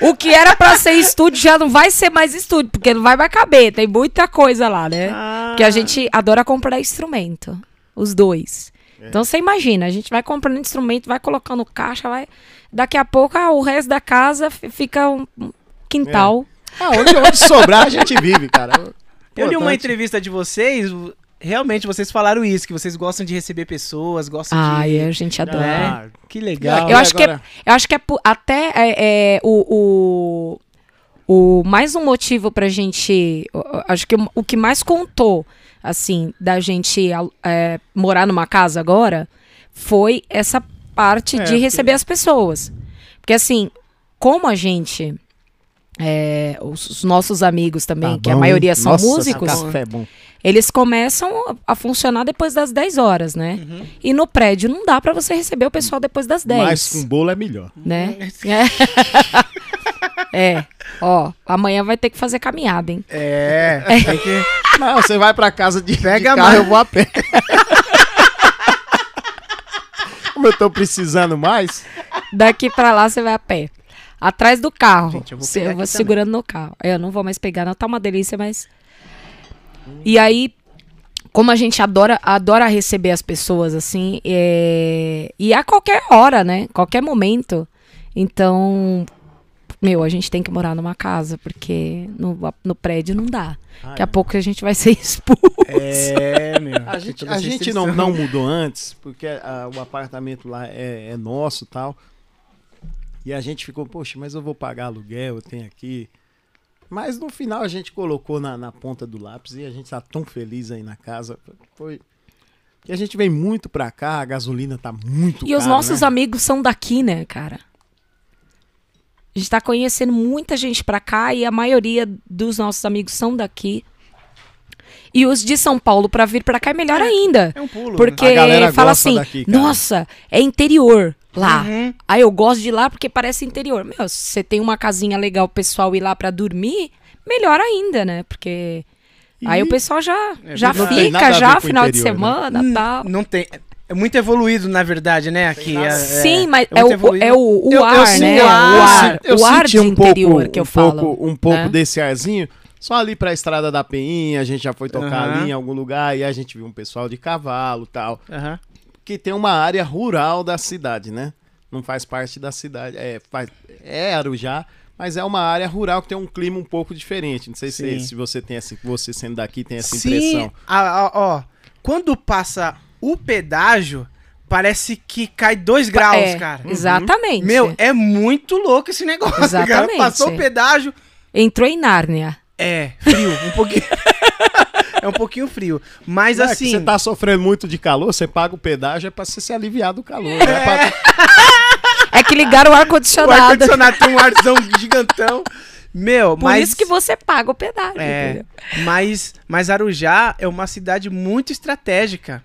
O que era pra ser estúdio já não vai ser mais estúdio, porque não vai mais caber. Tem muita coisa lá, né? Ah. Porque a gente adora comprar instrumento. Os dois. É. Então você imagina, a gente vai comprando instrumento, vai colocando caixa, vai. Daqui a pouco ah, o resto da casa fi- fica um um quintal. Ah, onde, onde sobrar a gente vive, cara. Eu li uma Importante. entrevista de vocês, realmente vocês falaram isso, que vocês gostam de receber pessoas, gostam Ai, de... a gente adora. É, Ah, que legal. Eu E acho, que é, agora? eu acho que é pu- até é, é, o, o, o mais um motivo pra gente. Acho que o, o que mais contou, assim, da gente é, morar numa casa agora foi essa parte É, de porque- receber as pessoas. Porque, assim, como a gente. é, os, os nossos amigos também, Tá que a bom, maioria hein? são Nossa, músicos, Café é bom. eles começam a- a funcionar depois das 10 horas, né? E no prédio não dá pra você receber o pessoal depois das 10 Mas com bolo é melhor. né? É. é. Ó, amanhã vai ter que fazer caminhada, hein? É, tem que... Não, você vai pra casa de, Pega de a carro, mão. eu vou a pé. Como eu tô precisando mais, Daqui pra lá você vai a pé. Atrás do carro. Gente, eu vou Se- eu vou segurando no carro. Eu não vou mais pegar, não. Tá uma delícia, mas. E aí, como a gente adora, adora receber as pessoas, assim, é... e a qualquer hora, né? Qualquer momento. Então, meu, a gente tem que morar numa casa, porque no, no prédio não dá. Daqui a pouco a gente vai ser expulso. É, meu. A gente, toda a gente não, não mudou antes, porque ah, o apartamento lá é, é nosso e tal. E a gente ficou, poxa, mas eu vou pagar aluguel, eu tenho aqui. Mas no final a gente colocou na, na ponta do lápis e a gente tá tão feliz aí na casa. Foi. E a gente vem muito pra cá, a gasolina tá muito E os cara, nossos né? amigos são daqui, né, cara? A gente tá conhecendo muita gente pra cá e a maioria dos nossos amigos são daqui. E os de São Paulo pra vir pra cá é melhor ainda. É um pulo. Porque A galera fala gosta assim, daqui, nossa, é interior lá. Uhum. Aí eu gosto de ir lá porque parece interior. Meu, se você tem uma casinha legal pro pessoal ir lá pra dormir, melhor ainda, né? Porque aí E- o pessoal já, É já fica já final de interior, né? semana Hum, tal. Não tem. É muito evoluído, na verdade, né? Aqui. é- é- Sim, mas é é, o, é o, o Eu- eu ar, senti- né? eu o ar, eu o ar de um interior pouco, que eu um falo. Pouco, um pouco né? desse arzinho. Só ali pra Estrada da Peinha, a gente já foi tocar Aham. ali em algum lugar e a gente viu um pessoal de cavalo e tal. Aham. Que tem uma área rural da cidade, né? Não faz parte da cidade. É, faz, é Arujá, mas é uma área rural que tem um clima um pouco diferente. Não sei se, Sim. se você tem essa, você sendo daqui tem essa Sim, impressão. a- a- ó, quando passa o pedágio, parece que cai dois graus, É, cara. Exatamente. Meu, é muito louco esse negócio, cara. Exatamente. Passou o pedágio, Entrou em Nárnia. é frio, um pouquinho. é um pouquinho frio. Mas Não é assim, você tá sofrendo muito de calor, você paga o pedágio é pra você se aliviar do calor. Não é pra- É que ligaram o o ar-condicionado. ar-condicionado tem um arzão gigantão. Meu, Por mas. isso que você paga o pedágio. É, entendeu? mas, mas Arujá é uma cidade muito estratégica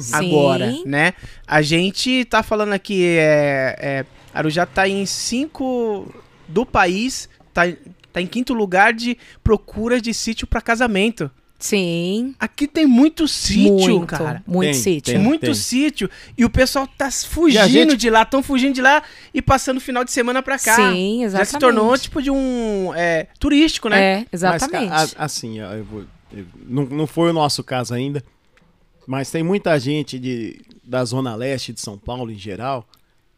Sim. agora, né? A gente tá falando aqui, é, é, Arujá tá em cinco do país, tá, tá em quinto lugar de procura de sítio para casamento. Sim. Aqui tem muito sítio, muito, cara. muito Tem, sítio. Tem muito tem. sítio. E o pessoal tá fugindo gente- de lá, estão fugindo de lá e passando o final de semana pra cá. Sim, Já exatamente. se tornou tipo de um é, turístico, né? É, exatamente. Mas, assim, eu vou- eu- não, não foi o nosso caso ainda, mas tem muita gente de, da Zona Leste de São Paulo, em geral,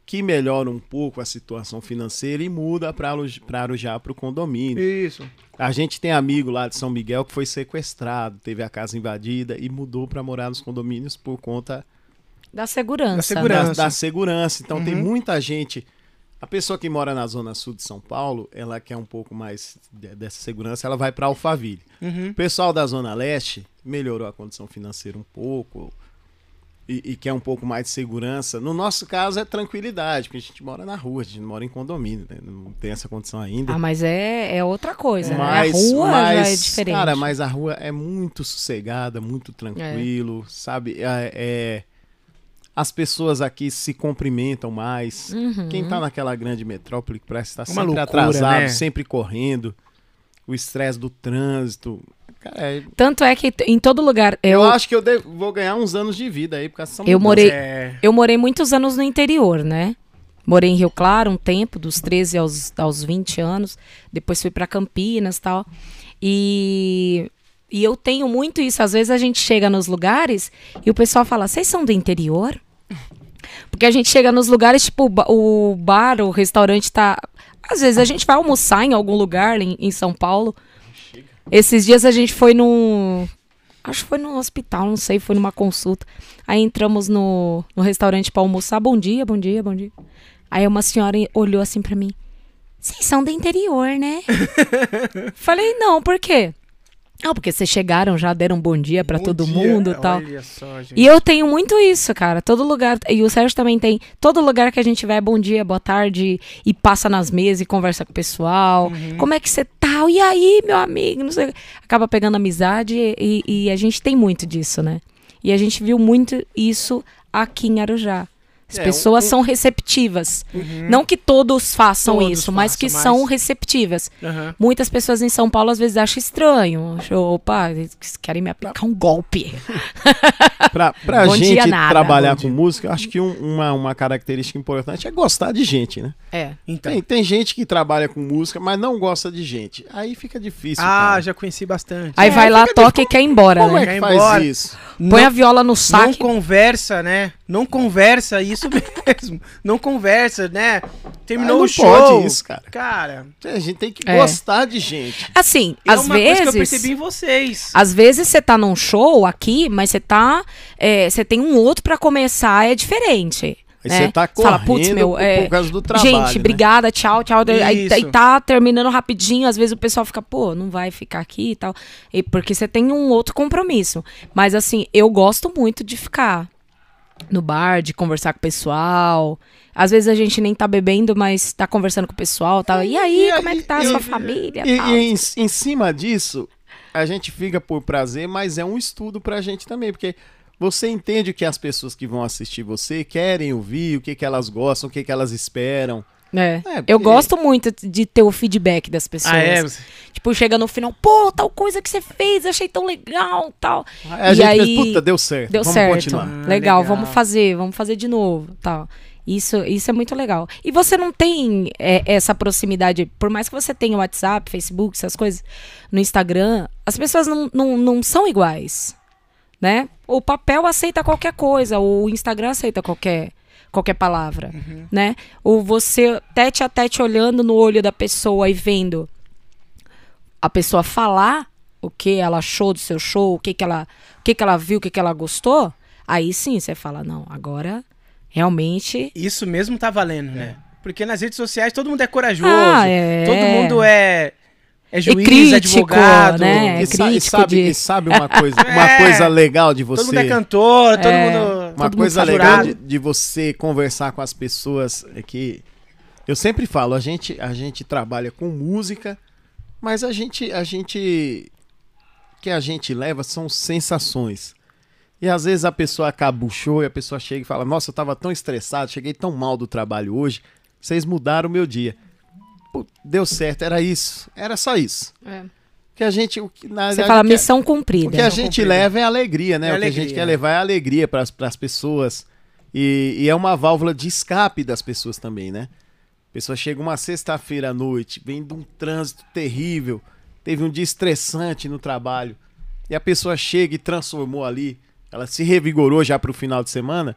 que melhora um pouco a situação financeira e muda para Arujá, para o condomínio. Isso. A gente tem amigo lá de São Miguel que foi sequestrado, teve a casa invadida e mudou para morar nos condomínios por conta Da segurança. Da segurança. da, da segurança. Então tem Uhum. muita gente. A pessoa que mora na zona sul de São Paulo, ela quer um pouco mais de- dessa segurança, ela vai para Alphaville. Uhum. O pessoal da zona leste melhorou a condição financeira um pouco e, e quer um pouco mais de segurança. No nosso caso é tranquilidade, porque a gente mora na rua, a gente mora em condomínio, né? não tem essa condição ainda. Ah, mas é, é outra coisa, Mas, né? A rua é mas, diferente. Cara, mas a rua é muito sossegada, muito tranquilo, sabe? É, é- as pessoas aqui se cumprimentam mais. Uhum. Quem tá naquela grande metrópole que parece estar Uma sempre loucura, atrasado, né? sempre correndo, o estresse do trânsito. Cara, é- Tanto é que em todo lugar. eu, Eu, acho que eu devo- vou ganhar uns anos de vida aí, por causa dessa Eu morei- É, eu morei muitos anos no interior, né? Morei em Rio Claro um tempo, dos 13 aos, aos 20 anos. Depois fui pra Campinas e tal. E, e eu tenho muito isso. Às vezes a gente chega nos lugares e o pessoal fala: vocês são do interior? Porque a gente chega nos lugares, tipo, o ba- o bar, o restaurante tá. Às vezes a gente vai almoçar em algum lugar em, em São Paulo. Esses dias a gente foi num. Acho que foi no hospital, não sei, foi numa consulta. Aí entramos no, no restaurante pra almoçar. Bom dia, bom dia, bom dia. Aí uma senhora olhou assim pra mim. Vocês são do interior, né? Falei, não, por quê? Não, porque vocês chegaram, já deram bom dia pra bom todo dia. mundo e tal. Só. E eu tenho muito isso, cara. Todo lugar. E o Sérgio também tem. Todo lugar que a gente vai, bom dia, boa tarde, e passa nas mesas e conversa com o pessoal. Uhum. Como é que você tá? E aí, meu amigo? Não sei. Acaba pegando amizade e, e a gente tem muito disso, né? E a gente viu muito isso aqui em Arujá. As É, pessoas um- são receptivas. Não que todos façam Todos isso, mas façam, que mas- são receptivas. Aham. Muitas pessoas em São Paulo às vezes acham estranho. Acham, opa, eles querem me aplicar um golpe. Pra, pra Bom dia, gente nada. trabalhar Bom com música, eu acho que um- uma, uma característica importante é gostar de gente, né? É. Então. Tem, tem gente que trabalha com música, mas não gosta de gente. Aí fica difícil. Ah, cara. já conheci bastante. Aí É, vai lá, toca e quer ir embora, Como né? é que faz embora. isso? Põe Não- a viola no Não saco. conversa, né? Não conversa, isso mesmo. Não conversa, né? Terminou Ah, não o show. pode isso, cara. Cara, A gente tem que É. gostar de gente. Assim, é às uma coisa que eu vezes. percebi em vocês. Às vezes você tá num show aqui, mas você tá. é, Você tem um outro pra começar, é diferente. Aí né? você tá fala, correndo "Putz, meu, por, é, por causa do trabalho. Gente, né? obrigada, tchau, tchau. Aí, aí tá terminando rapidinho, às vezes o pessoal fica, pô, não vai ficar aqui e tal. E porque você tem um outro compromisso. Mas assim, eu gosto muito de ficar no bar, de conversar com o pessoal. Às vezes a gente nem tá bebendo, mas tá conversando com o pessoal, tal. E aí, E como é que tá a e- sua família? E, e em, em cima disso, a gente fica por prazer, mas é um estudo pra gente também, porque você entende o que as pessoas que vão assistir você querem ouvir, o que, que elas gostam, o que, que elas esperam. É. É, Eu gosto muito de ter o feedback das pessoas. Ah, é? Tipo, chega no final, pô, tal coisa que você fez, achei tão legal, tal. A E gente aí- pensa, puta, deu certo. Deu vamos certo. continuar. Ah, legal, legal. vamos fazer, vamos fazer de novo, tal. Isso, isso é muito legal. E você não tem é, essa proximidade, por mais que você tenha WhatsApp, Facebook, essas coisas, no Instagram, as pessoas não, não, não são iguais, né? O papel aceita qualquer coisa, o Instagram aceita qualquer qualquer palavra, né? Ou você tete a tete olhando no olho da pessoa e vendo a pessoa falar o que ela achou do seu show, o que, que ela, o que, que ela viu, o que, que ela gostou, aí sim você fala, não, agora realmente. Isso mesmo tá valendo, né? Porque nas redes sociais todo mundo é corajoso. Ah, é. Todo mundo é, é juiz, crítico, advogado. né? É e, sa- e crítico sabe, de- e sabe uma coisa, uma É. coisa legal de você. Todo mundo é cantor, todo É. mundo. Uma todo coisa mundo legal de, de você conversar com as pessoas é que eu sempre falo, a gente, a gente trabalha com música, mas a gente, a gente o que a gente leva são sensações. E às vezes a pessoa show e a pessoa chega e fala: "Nossa, eu tava tão estressado, cheguei tão mal do trabalho hoje". Vocês mudaram o meu dia. Deu certo, era isso. Era só isso. É. Que a gente. O que, na Você fala o que- missão O cumprida. que a gente cumprida. leva é alegria, né? É o que a alegria, gente quer levar é alegria para as pessoas. E, e é uma válvula de escape das pessoas também, né? A pessoa chega uma sexta-feira à noite, vem de um trânsito terrível, teve um dia estressante no trabalho, e a pessoa chega e transformou ali, ela se revigorou já para o final de semana,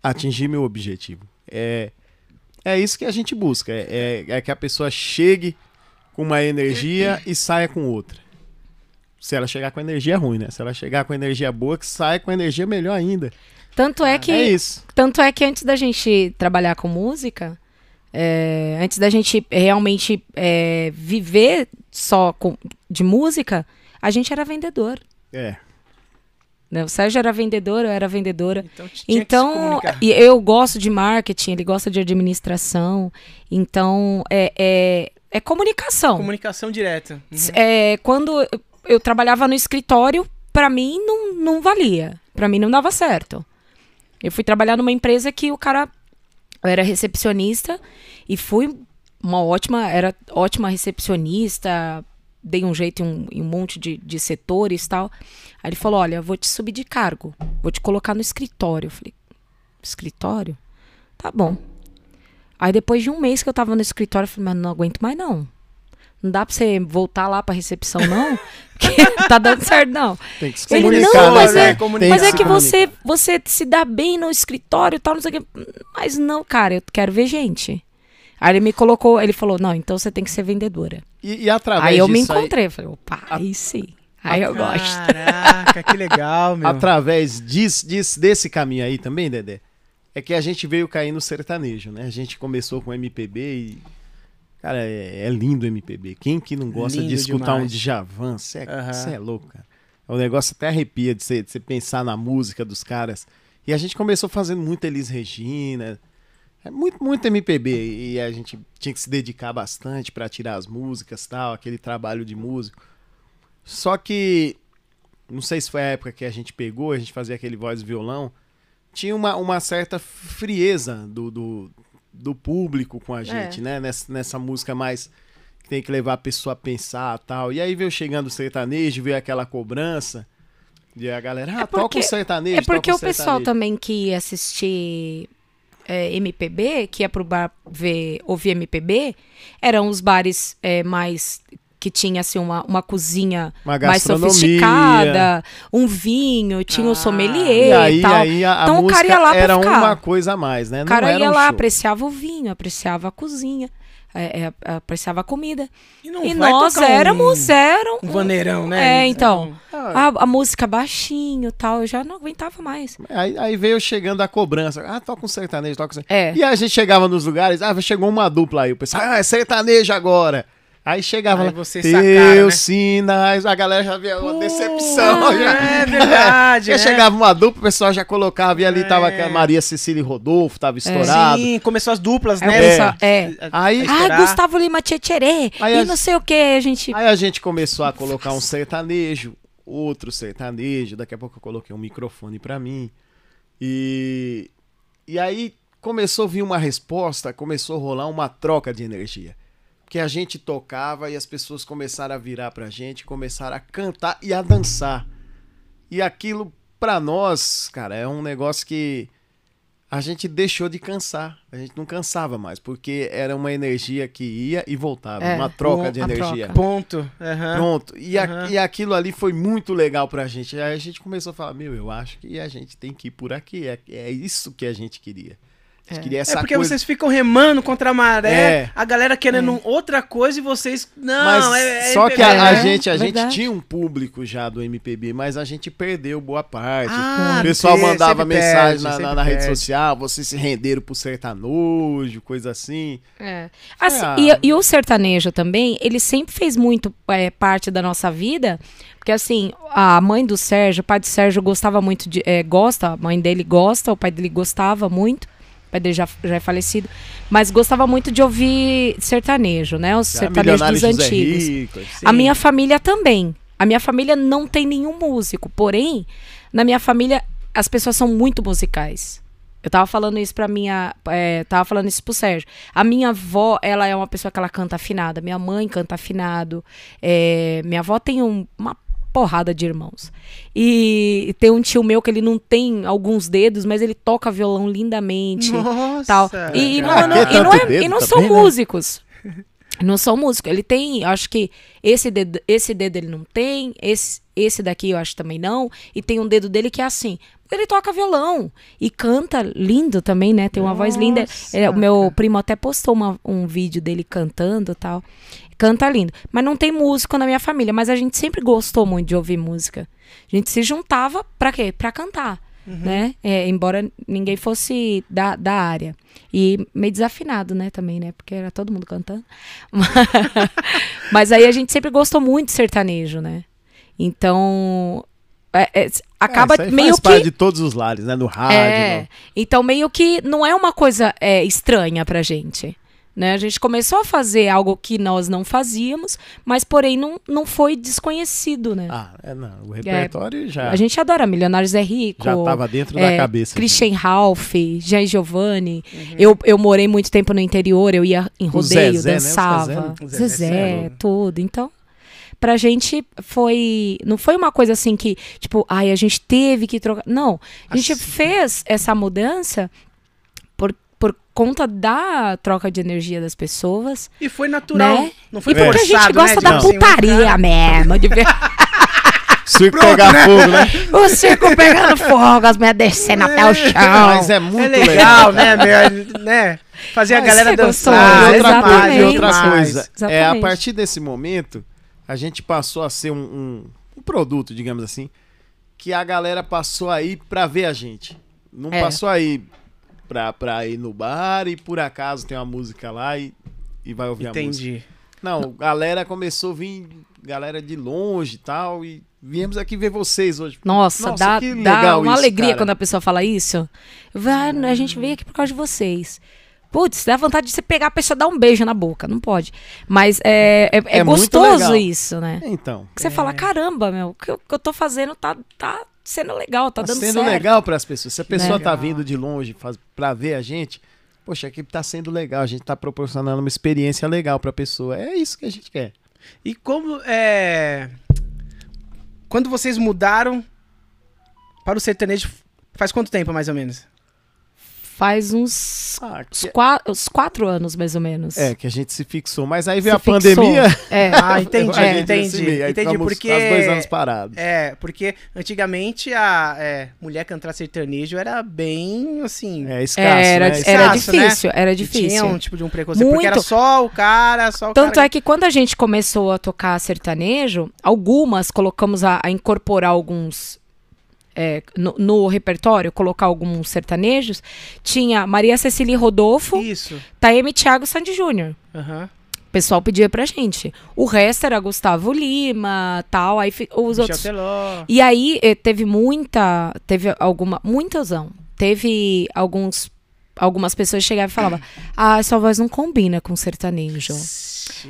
atingir meu objetivo. É, é isso que a gente busca, é, é, é que a pessoa chegue com uma energia e saia com outra. Se ela chegar com energia ruim, né? Se ela chegar com energia boa, que saia com energia melhor ainda. Tanto é que É isso. Tanto é que antes da gente trabalhar com música, é, antes da gente realmente é, viver só com- de música, a gente era vendedor. É. Né? O Sérgio era vendedor, eu era vendedora. Então, tinha Então, e eu gosto de marketing, ele gosta de administração. Então, é, é, é comunicação. Comunicação direta. Uhum. É, quando eu, trabalhava no escritório, pra mim não, não valia. Pra mim não dava certo. Eu fui trabalhar numa empresa que o cara era recepcionista e fui uma ótima, era ótima recepcionista, dei um jeito em um, em um monte de, de setores e tal. Aí ele falou: Olha, vou te subir de cargo, vou te colocar no escritório. Eu falei: Escritório? Tá bom. Aí depois de um mês que eu tava no escritório, eu falei: Mas não aguento mais não. Não dá pra você voltar lá pra recepção, não? Porque tá dando certo, não. Tem que se Ele, comunicar, não, mas né? é-. Mas é que você, você se dá bem no escritório e tal, não sei o quê. Mas não, cara, eu quero ver gente. Aí ele me colocou, ele falou, não, então você tem que ser vendedora. E, e através aí eu me encontrei, eu falei, opa, aí sim. Aí eu gosto. Caraca, que legal, meu. através disso, disso- desse caminho aí também, Dedé, é que a gente veio cair no sertanejo, né? A gente começou com MPB e. Cara, é, é lindo o MPB. Quem que não gosta Lindo de escutar um demais. Djavan? Você é, cê é louco, cara. O negócio até arrepia de você de você pensar na música dos caras. E a gente começou fazendo muito Elis Regina. É muito, muito MPB. E a gente tinha que se dedicar bastante pra tirar as músicas tal, aquele trabalho de músico. Só que não sei se foi a época que a gente pegou, a gente fazia aquele voz e violão, tinha uma, uma certa frieza do, do, do público com a gente, né? Nessa, nessa música mais que tem que levar a pessoa a pensar tal. E aí veio chegando o sertanejo, veio aquela cobrança. E a galera, ah, É toca porque- um sertanejo. É porque toca um o pessoal também que ia assistir é, MPB, que ia pro bar ver, ouvir MPB, eram os bares é, mais que tinha assim uma, uma cozinha mais sofisticada, um vinho, tinha o Ah, sommelier E aí, e tal. aí a, a Então o cara ia lá pra era ficar. uma coisa a mais, né? O cara não ia um lá, show. apreciava o vinho, apreciava a cozinha, é, é, apreciava a comida. E, não e vai nós tocar um- éramos, eram Um vaneirão, né? É, então. Ah, a, a música baixinho tal, eu já não aguentava mais. Aí, aí veio chegando a cobrança. Ah, toca um sertanejo, toca um sertanejo. É. E a gente chegava nos lugares, ah, chegou uma dupla aí. O pessoal, ah, é sertanejo agora. Aí chegava Aí lá, vocês teus sacaram, né? sinais, a galera já via uma decepção. já. É verdade, Aí né? chegava uma dupla, o pessoal já colocava, e ali tava É. aquela Maria Cecília e Rodolfo, tava estourado. Sim, começou as duplas, Aí né? é. A- a Aí- Ah. Gustavo Lima Tchetcherê, e a- não sei o que, a gente... Aí a gente começou a colocar um sertanejo, outro sertanejo, daqui a pouco eu coloquei um microfone pra mim. E e aí começou a vir uma resposta, começou a rolar uma troca de energia. Porque a gente tocava e as pessoas começaram a virar pra gente, começaram a cantar e a dançar. E aquilo pra nós, cara, é um negócio que a gente deixou de cansar. A gente não cansava mais, porque era uma energia que ia e voltava, É, uma troca de troca. energia. Ponto. Aham. Pronto. E, a- Aham. e aquilo ali foi muito legal pra gente. Aí a gente começou a falar, meu, eu acho que a gente tem que ir por aqui. É, é isso que a gente queria. É. queria É porque coisa. vocês ficam remando contra a maré, É. a galera querendo outra coisa e vocês. Não, Mas é, é só que MPB, a, a né? gente, a gente tinha um público já do MPB, mas a gente perdeu boa parte. Ah, o pessoal mandava mensagem perde, na, na- na rede social, vocês se renderam pro sertanojo, coisa assim. É. Assim, Ah. e, e o sertanejo também, ele sempre fez muito é, parte da nossa vida, porque assim, a mãe do Sérgio, o pai do Sérgio gostava muito de. é, gosta, a mãe dele gosta, o pai dele gostava muito. Pai dele já, já é falecido, mas gostava muito de ouvir sertanejo, né? Os Já sertanejos dos José antigos. Rico, assim. A minha família também. A minha família não tem nenhum músico, porém, na minha família as pessoas são muito musicais. Eu tava falando isso pra minha. É, tava falando isso pro Sérgio. A minha avó, ela é uma pessoa que ela canta afinada. Minha mãe canta afinado. É, minha avó tem um, uma porrada de irmãos. E tem um tio meu que ele não tem alguns dedos, mas ele toca violão lindamente. Nossa! Tal. E, e não, não- tem e não, é- e não também, são né? músicos. Não são músicos. Ele tem, eu acho que esse dedo, esse dedo ele não tem, esse, esse daqui eu acho também não. E tem um dedo dele que é assim. Ele toca violão e canta lindo também, né? Tem uma voz linda. Nossa, É, o meu primo até postou uma- um vídeo dele cantando e tal. Canta lindo. Mas não tem músico na minha família. Mas a gente sempre gostou muito de ouvir música. A gente se juntava pra quê? Pra cantar. Né? É, embora ninguém fosse da, da área. E meio desafinado, né, também, né? Porque era todo mundo cantando. Mas aí a gente sempre gostou muito de sertanejo, né? Então. é- é, acaba É, meio faz que. parte de todos os lares, né? No rádio. É, no- então meio que não é uma coisa é, estranha pra gente. Né? A gente começou a fazer algo que nós não fazíamos, mas porém não, não foi desconhecido, né? Ah, é, não. O repertório já, A gente adora Milionários é Rico. já tava dentro é, da cabeça. Christian Ralph, Jean Giovanni. Uhum. Eu, eu morei muito tempo no interior, eu ia em O rodeio, Zezé, né? Dançava. Zezé, né? O Zezé Zezé, Serra. tudo. Então, pra gente foi. Não foi uma coisa assim que, tipo, ai, a gente teve que trocar. Não. A gente Assim. fez essa mudança por, conta da troca de energia das pessoas. E foi natural. Né? Não foi e porque a forçado, gente gosta né? da putaria mesmo. De ver Circo pegar fogo, né? o circo pegando fogo, as mulheres descendo até o chão. Mas é É muito legal, né, meu, né? Fazer a Mas galera você dançar. gostou, E outra, exatamente. coisa, e outra coisa, é a partir desse momento, a gente passou a ser um, um- um produto, digamos assim, que a galera passou a ir pra ver a gente. Não É. passou a ir pra, pra ir no bar e por acaso tem uma música lá e, e vai ouvir a música. Entendi. Não, galera começou a vir, galera de longe e tal, e viemos aqui ver vocês hoje. Nossa, Nossa, dá, dá uma isso, alegria cara. quando a pessoa fala isso. Vai, a gente veio aqui por causa de vocês. Putz, dá vontade de você pegar a pessoa e dar um beijo na boca. Não pode. Mas é, é, é É gostoso isso, né? Então, Que você fala, caramba, meu, o que eu, que eu tô fazendo tá, tá sendo legal, tá, tá dando sendo certo. legal para as pessoas. Se a pessoa Né? tá vindo de longe faz, pra ver a gente, poxa, aqui tá sendo legal, a gente tá proporcionando uma experiência legal pra pessoa. É isso que a gente quer. E como é. Quando vocês mudaram para o sertanejo, faz quanto tempo mais ou menos? Faz uns, Ah, uns, que- qua- uns quatro anos, mais ou menos. é, que a gente se fixou. Mas aí veio Se a fixou. pandemia. É. Ah, entendi, gente entendi. meio, aí entendi, porque. dois anos parados. É, porque antigamente a é, mulher cantar sertanejo era bem assim. É escasso, era, né? era Escasso, né? difícil, era e difícil. Tinha um tipo de um preconceito. Porque era Muito. só o cara, só o Tanto cara. é que quando a gente começou a tocar sertanejo, algumas colocamos a, a incorporar alguns. É, no, no repertório, colocar alguns sertanejos. Tinha Maria Cecília Rodolfo, Isso. Taeme Thiago Sandy Júnior. Aham. O pessoal pedia pra gente. O resto era Gustavo Lima, tal, aí os Michel outros. Teló. E aí eh, teve muita, teve alguma, muitasão. Teve alguns algumas pessoas chegavam e falavam: "Ah, sua voz não combina com sertanejo".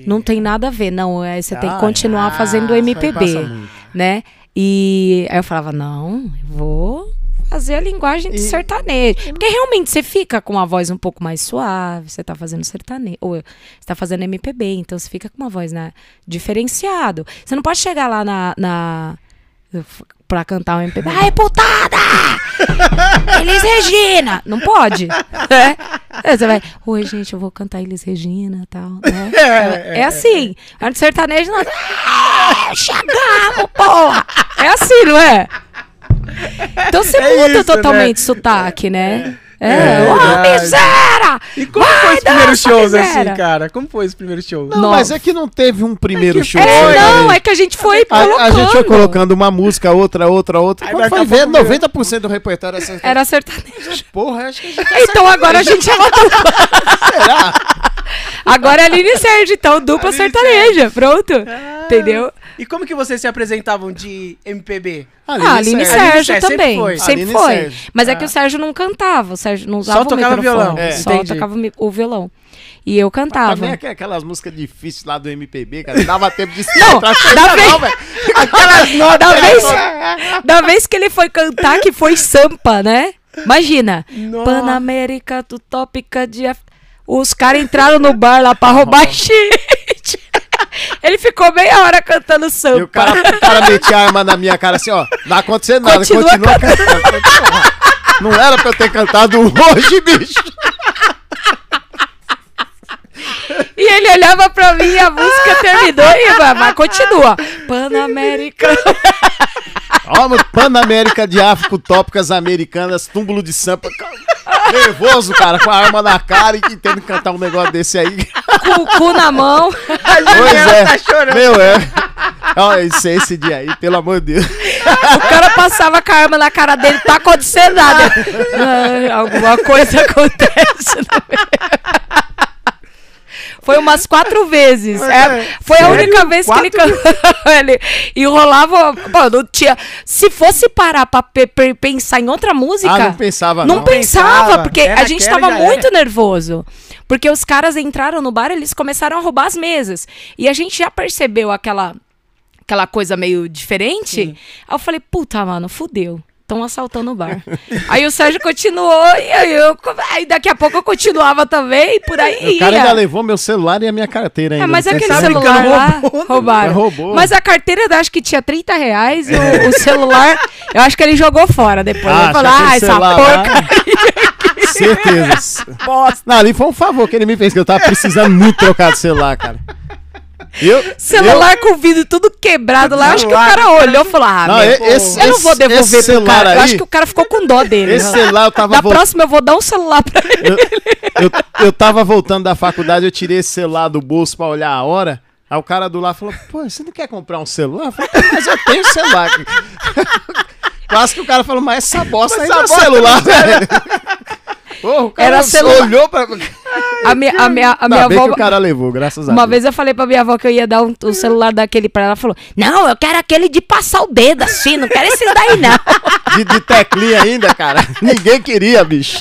Não tem nada a ver, não. É, você tem que Ah, continuar ah, fazendo MPB, né? E aí eu falava, não, eu vou fazer a linguagem de E- sertanejo. Porque realmente você fica com uma voz um pouco mais suave, você tá fazendo sertanejo, ou você tá fazendo MPB, então você fica com uma voz né, diferenciado. Você não pode chegar lá na... na pra cantar um MPB. Ai, putada! Elis Regina! Não pode. né? Aí Você vai, oi, gente, eu vou cantar Elis Regina e tal. Né? É, assim. A de sertanejo não. Ah, chegamos, porra! É assim, não é? Então você É muda isso, totalmente né? sotaque, né? É, É ô, verdade. miséria! E como foi os primeiros shows miséria. assim, cara? Como foi os primeiros shows? Não, Não. mas é que não teve um primeiro show. É, não, é que a gente foi A, colocando. a gente foi colocando uma música, outra, outra, outra. Aí foi ver, pouco virou. 90% do repertório era sertanejo. Era sertanejo. Porra, acho que a gente Então agora a gente dupla. será? Agora é Aline e Sérgio, então dupla Aline sertaneja. Pronto. Ah. Entendeu? E como que vocês se apresentavam de MPB? ah, Aline e Sérgio. Sérgio, Aline Sérgio, sempre também. foi. Sempre Aline e foi. Sérgio. Mas é Ah. que o Sérgio não cantava. O Sérgio não usava Só o tocava microfone. violão. É. Só Entendi. tocava o violão. E eu cantava. Também aqu- aquelas músicas difíceis lá do MPB, cara. Dava tempo de Não, entrar da vez- não, velho. Aquelas notas. Da vez, da vez que ele foi cantar, que foi Sampa, né? Imagina, Nossa. Panamérica, Utópica de... Af- Os caras entraram no bar lá pra roubar gente. Ele ficou meia hora cantando E o samba. cara, o cara metia a arma na minha cara assim, ó. Não vai acontecer nada, Continua continua, cantando. Não era pra eu ter cantado hoje, bicho. E ele olhava pra mim e a música terminou e vai, mas continua. Panamérica. Ó, Panamérica de África, Utópicas Americanas, túmulo de sampa. Nervoso, cara, com a arma na cara e que cantar um negócio desse aí. com o cu na mão. Pois é. tá chorando. Meu, é. Olha, esse, esse dia aí, pelo amor de Deus. O cara passava com a arma na cara dele, tá acontecendo nada. Ah, alguma coisa acontece. no meio. Foi umas quatro vezes. É, foi a Sério? única vez que ele Quatro cantou. ele enrolava. Pô, não tinha. Se fosse parar pra pe- pe- pensar em outra música. Ah, não pensava Não não. pensava, Pensava. porque Era a gente tava muito era. nervoso. Porque os caras entraram no bar, eles começaram a roubar as mesas. E a gente já percebeu aquela, aquela coisa meio diferente. Aí eu falei, puta, mano, fudeu. Estão assaltando o bar. aí o Sérgio continuou, e aí, eu, aí daqui a pouco eu continuava também, e por aí O cara ia. ainda levou meu celular e a minha carteira ainda. É, mas Não aquele celular lá, roubou, né? roubaram. Roubou. Mas a carteira eu acho que tinha 30 reais e o, o celular, eu acho que ele jogou fora depois. Ah, ele falou, ah, essa porca. Certeza. Não, ali foi um favor que ele me fez, que eu tava precisando muito trocar de celular, cara. Eu, Celular com o vidro tudo quebrado lá. Acho que o cara olhou e falou: Ah, Não, meu, esse- eu não vou devolver esse pro celular cara. Eu aí- acho que o cara ficou com dó dele. Esse celular eu tava Da vol- próxima eu vou dar um celular pra ele. eu, eu, eu tava voltando da faculdade, eu tirei esse celular do bolso pra olhar a hora. Aí o cara do lado falou: Pô, você não quer comprar um celular? Eu falei: Mas eu tenho celular aqui. Quase que o cara falou: Mas essa bosta Mas ainda é essa bosta celular, velho. Porra, o cara Era celular. olhou pra. A minha, a minha, a minha avó. que o cara levou, graças a Uma Deus. vez eu falei pra minha avó que eu ia dar um, um celular daquele pra ela. Ela falou: Não, eu quero aquele de passar o dedo assim, não quero esse daí não. De, de teclinha ainda, cara. Ninguém queria, bicho.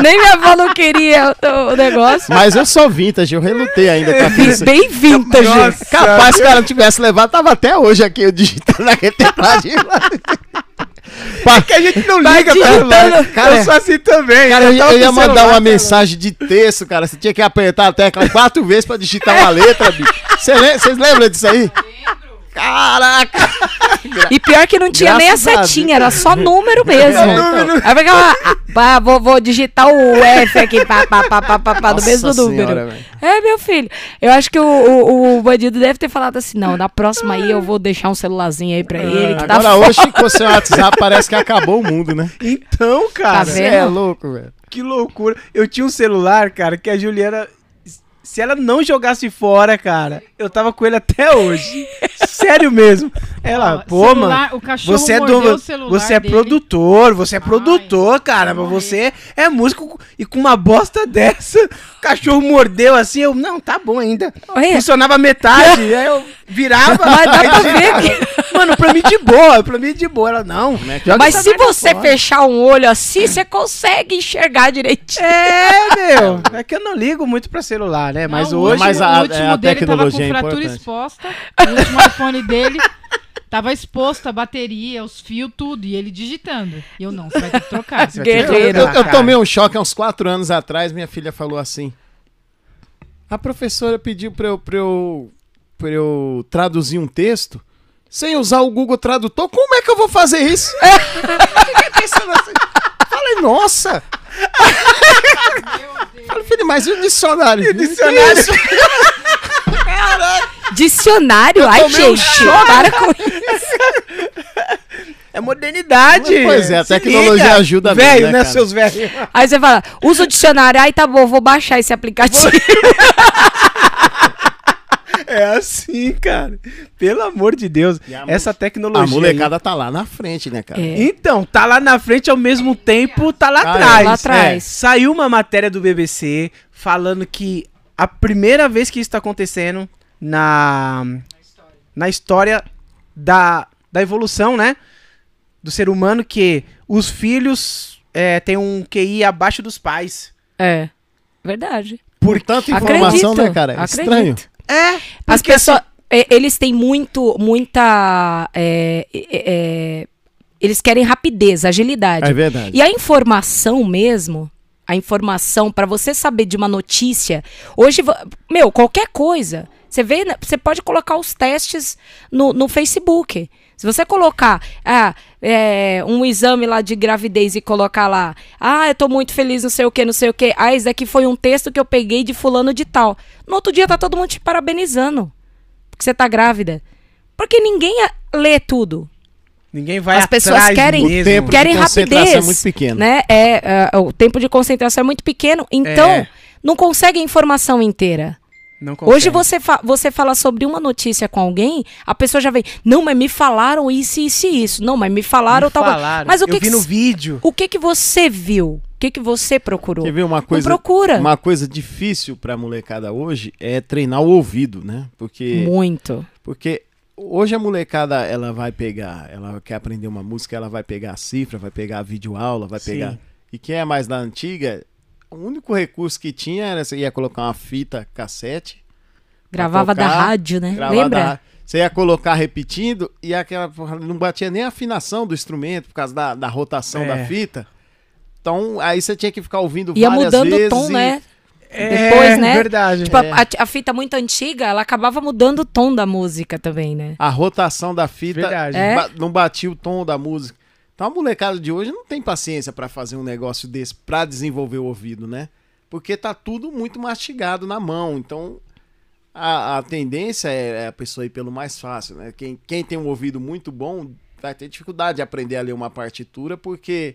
Nem minha avó não queria o, o negócio. Mas eu sou vintage, eu relutei ainda com a Bem, pizza. bem vintage. Nossa. Capaz se o cara não tivesse levado, tava até hoje aqui eu digitando naquele tecladinho lá. É que a gente não Tá liga pra celular. Cara, eu sou assim também. Cara, eu, tava eu ia mandar celular, uma cara. mensagem de texto, cara. Você tinha que apertar a tecla quatro vezes pra digitar uma letra, bicho. Cê Vocês lembram disso aí? Caraca! E pior que não tinha nem a Graças a Deus. setinha, era só número mesmo. número. Aí vai falar, ah, pá, vou, vou digitar o F aqui, pá, pá, pá, pá, pá, pá, do mesmo Senhora, número. É, meu filho. Eu acho que o, o, o bandido deve ter falado assim: não, na próxima aí eu vou deixar um celularzinho aí pra ele. Que tá Agora foda. hoje com o seu WhatsApp parece que acabou o mundo, né? Então, cara, Tá é louco, velho. que loucura. Eu tinha um celular, cara, que a Juliana. Se ela não jogasse fora, cara, eu tava com ele até hoje. Sério mesmo. Ela, Ó, pô, celular, mano. o cachorro Você é, mordeu do, o celular você é dele. produtor, você é produtor, cara. Mas você é músico e com uma bosta dessa, o cachorro mordeu assim, eu, não, tá bom ainda. Olha. Funcionava metade, aí eu virava. Mas dá pra ver Mano, pra mim de boa, pra mim de boa. Ela, não, joga Mas se você fora. fechar um olho assim, você consegue enxergar direitinho. É, meu. É que eu não ligo muito pra celular, né? Mas Não, o hoje. Mas a- o último é, a dele tava com tecnologia é fratura importante. exposta. O último iPhone dele tava exposto a bateria, os fios, tudo. E ele digitando. E eu não, você vai ter que trocar. Guerreiro. Eu, eu cara. tomei um choque há uns quatro anos atrás. Minha filha falou assim: A professora pediu pra eu, pra eu, pra eu traduzir um texto sem usar o Google Tradutor. Como é que eu vou fazer isso? Fiquei pensando assim. Falei, nossa! Falei, filho, mas e o dicionário? E o dicionário? Dicionário? Ai, tomei um gente, para com isso. É modernidade. Pois é, a tecnologia liga. ajuda mesmo, Velho, né, né, cara? seus velhos? Aí você fala, usa o dicionário. Ai, tá bom, vou baixar esse aplicativo. É assim, cara. Pelo amor de Deus. A Essa A tecnologia. molecada tá lá na frente, né, cara? É. aí- Então, tá lá na frente ao mesmo tempo, tá lá Ah, é. atrás. Lá atrás. Saiu uma matéria do BBC falando que a primeira vez que isso tá acontecendo na na história da, da evolução, né? Do ser humano, que os filhos é, têm um QI abaixo dos pais. É, verdade. Por tanta informação, Acredito, né, cara? É acredito. estranho. É, As porque pessoas, é, eles têm muito, muita, é, é, é, Eles querem rapidez, agilidade. É verdade. E a informação mesmo, a informação para você saber de uma notícia, hoje, meu, qualquer coisa, você vê, né, você pode colocar os testes no, no Facebook. Se você colocar ah, é, um exame lá de gravidez e colocar lá, ah, eu tô muito feliz, não sei o que, não sei o que, ah, isso aqui foi um texto que eu peguei de fulano de tal. No outro dia tá todo mundo te parabenizando, porque você tá grávida. Porque ninguém lê tudo. Ninguém vai As pessoas atrás querem- mesmo. O tempo Querem de concentração rapidez. é muito pequeno. Né? É, é, o tempo de concentração é muito pequeno, então É. não consegue a informação inteira. Não. Hoje você, fa você fala sobre uma notícia com alguém, a pessoa já vem, não, mas me falaram isso, isso e isso. Não, mas me falaram Me tal coisa." falaram. Mas o Eu que, vi que no vídeo. o que que você viu? O que que você procurou? Quer ver uma coisa? procura. Uma coisa difícil pra molecada hoje é treinar o ouvido, né? Porque, Muito. porque hoje a molecada ela vai pegar, ela quer aprender uma música, ela vai pegar a cifra, vai pegar a videoaula, vai Sim. pegar. E quem é mais da antiga, o único recurso que tinha era você ia colocar uma fita cassete, Gravava da tocar, rádio, né? Lembra? da- você ia colocar repetindo e aquela não batia nem a afinação do instrumento por causa da, da rotação É. da fita. Então, aí você tinha que ficar ouvindo Ia várias mudando vezes o tom, e- né? É, Depois, né? verdade. Tipo, a- a, a fita muito antiga, ela acabava mudando o tom da música também, né? A rotação da fita. É. ba- não batia o tom da música. Então a molecada de hoje não tem paciência pra fazer um negócio desse pra desenvolver o ouvido, né? Porque tá tudo muito mastigado na mão. Então a, a tendência é a pessoa ir pelo mais fácil, né? Quem, quem tem um ouvido muito bom vai ter dificuldade de aprender a ler uma partitura porque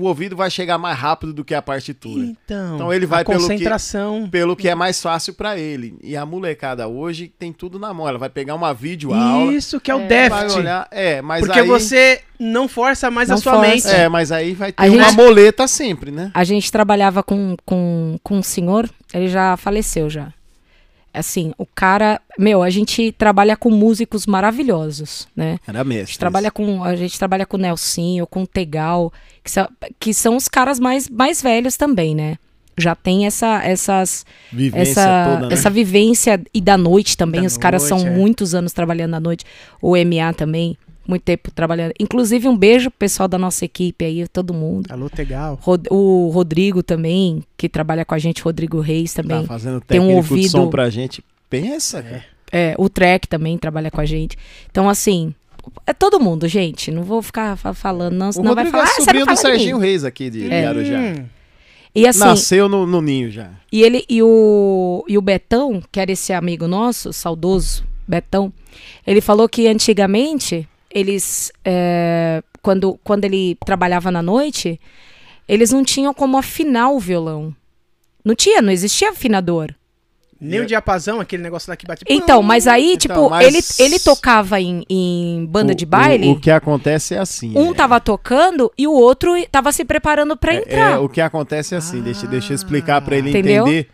o ouvido vai chegar mais rápido do que a partitura. Então, Então ele vai a pelo que- concentração. Pelo que é mais fácil pra ele. E a molecada hoje tem tudo na mão. Ela vai pegar uma videoaula. Isso que é o É. Vai déficit. olhar, é, mas porque aí, você não força mais a Não sua força. mente. É, mas aí vai ter A uma gente- moleta sempre, né? A gente trabalhava com, com, com um senhor, ele já faleceu já. Assim, o cara. Meu, a gente trabalha com músicos maravilhosos, né? Era A mestre. gente trabalha com, a gente trabalha com o Nelsinho, com o Tegal, que são, que são os caras mais, mais velhos também, né? Já tem essa, essas, Vivência essa, toda, né? essa vivência e da noite também. Da Os caras são noite, é. muitos anos trabalhando à noite. O MA também, muito tempo trabalhando. Inclusive, um beijo pro pessoal da nossa equipe aí, todo mundo. Alô, Tegal. Rod- O Rodrigo também, que trabalha com a gente, Rodrigo Reis Tá também. fazendo tem um técnico de ouvido- som pra gente. Pensa, cara. É, o Trek também trabalha com a gente. Então, assim, é todo mundo, gente. Não vou ficar fa- falando, não, O senão vai Rodrigo falar, é ah, sobrinho não do Serginho. Reis aqui de É. Guarujá. Hum, E assim, Nasceu no, no ninho já. e ele e o, e o Betão, que era esse amigo nosso, saudoso Betão, ele falou que antigamente, eles, é, quando, quando ele trabalhava na noite, eles não tinham como afinar o violão. Não tinha, não existia afinador. nem o diapasão, aquele negócio lá que bate. Então, mas aí, Então, tipo, mas- ele, ele tocava em, em banda O- de baile, O, o que acontece é assim. um é, tava tocando e o outro tava se preparando pra é, entrar. é, o que acontece é assim, deixa, deixa eu explicar pra ele Entendeu? entender.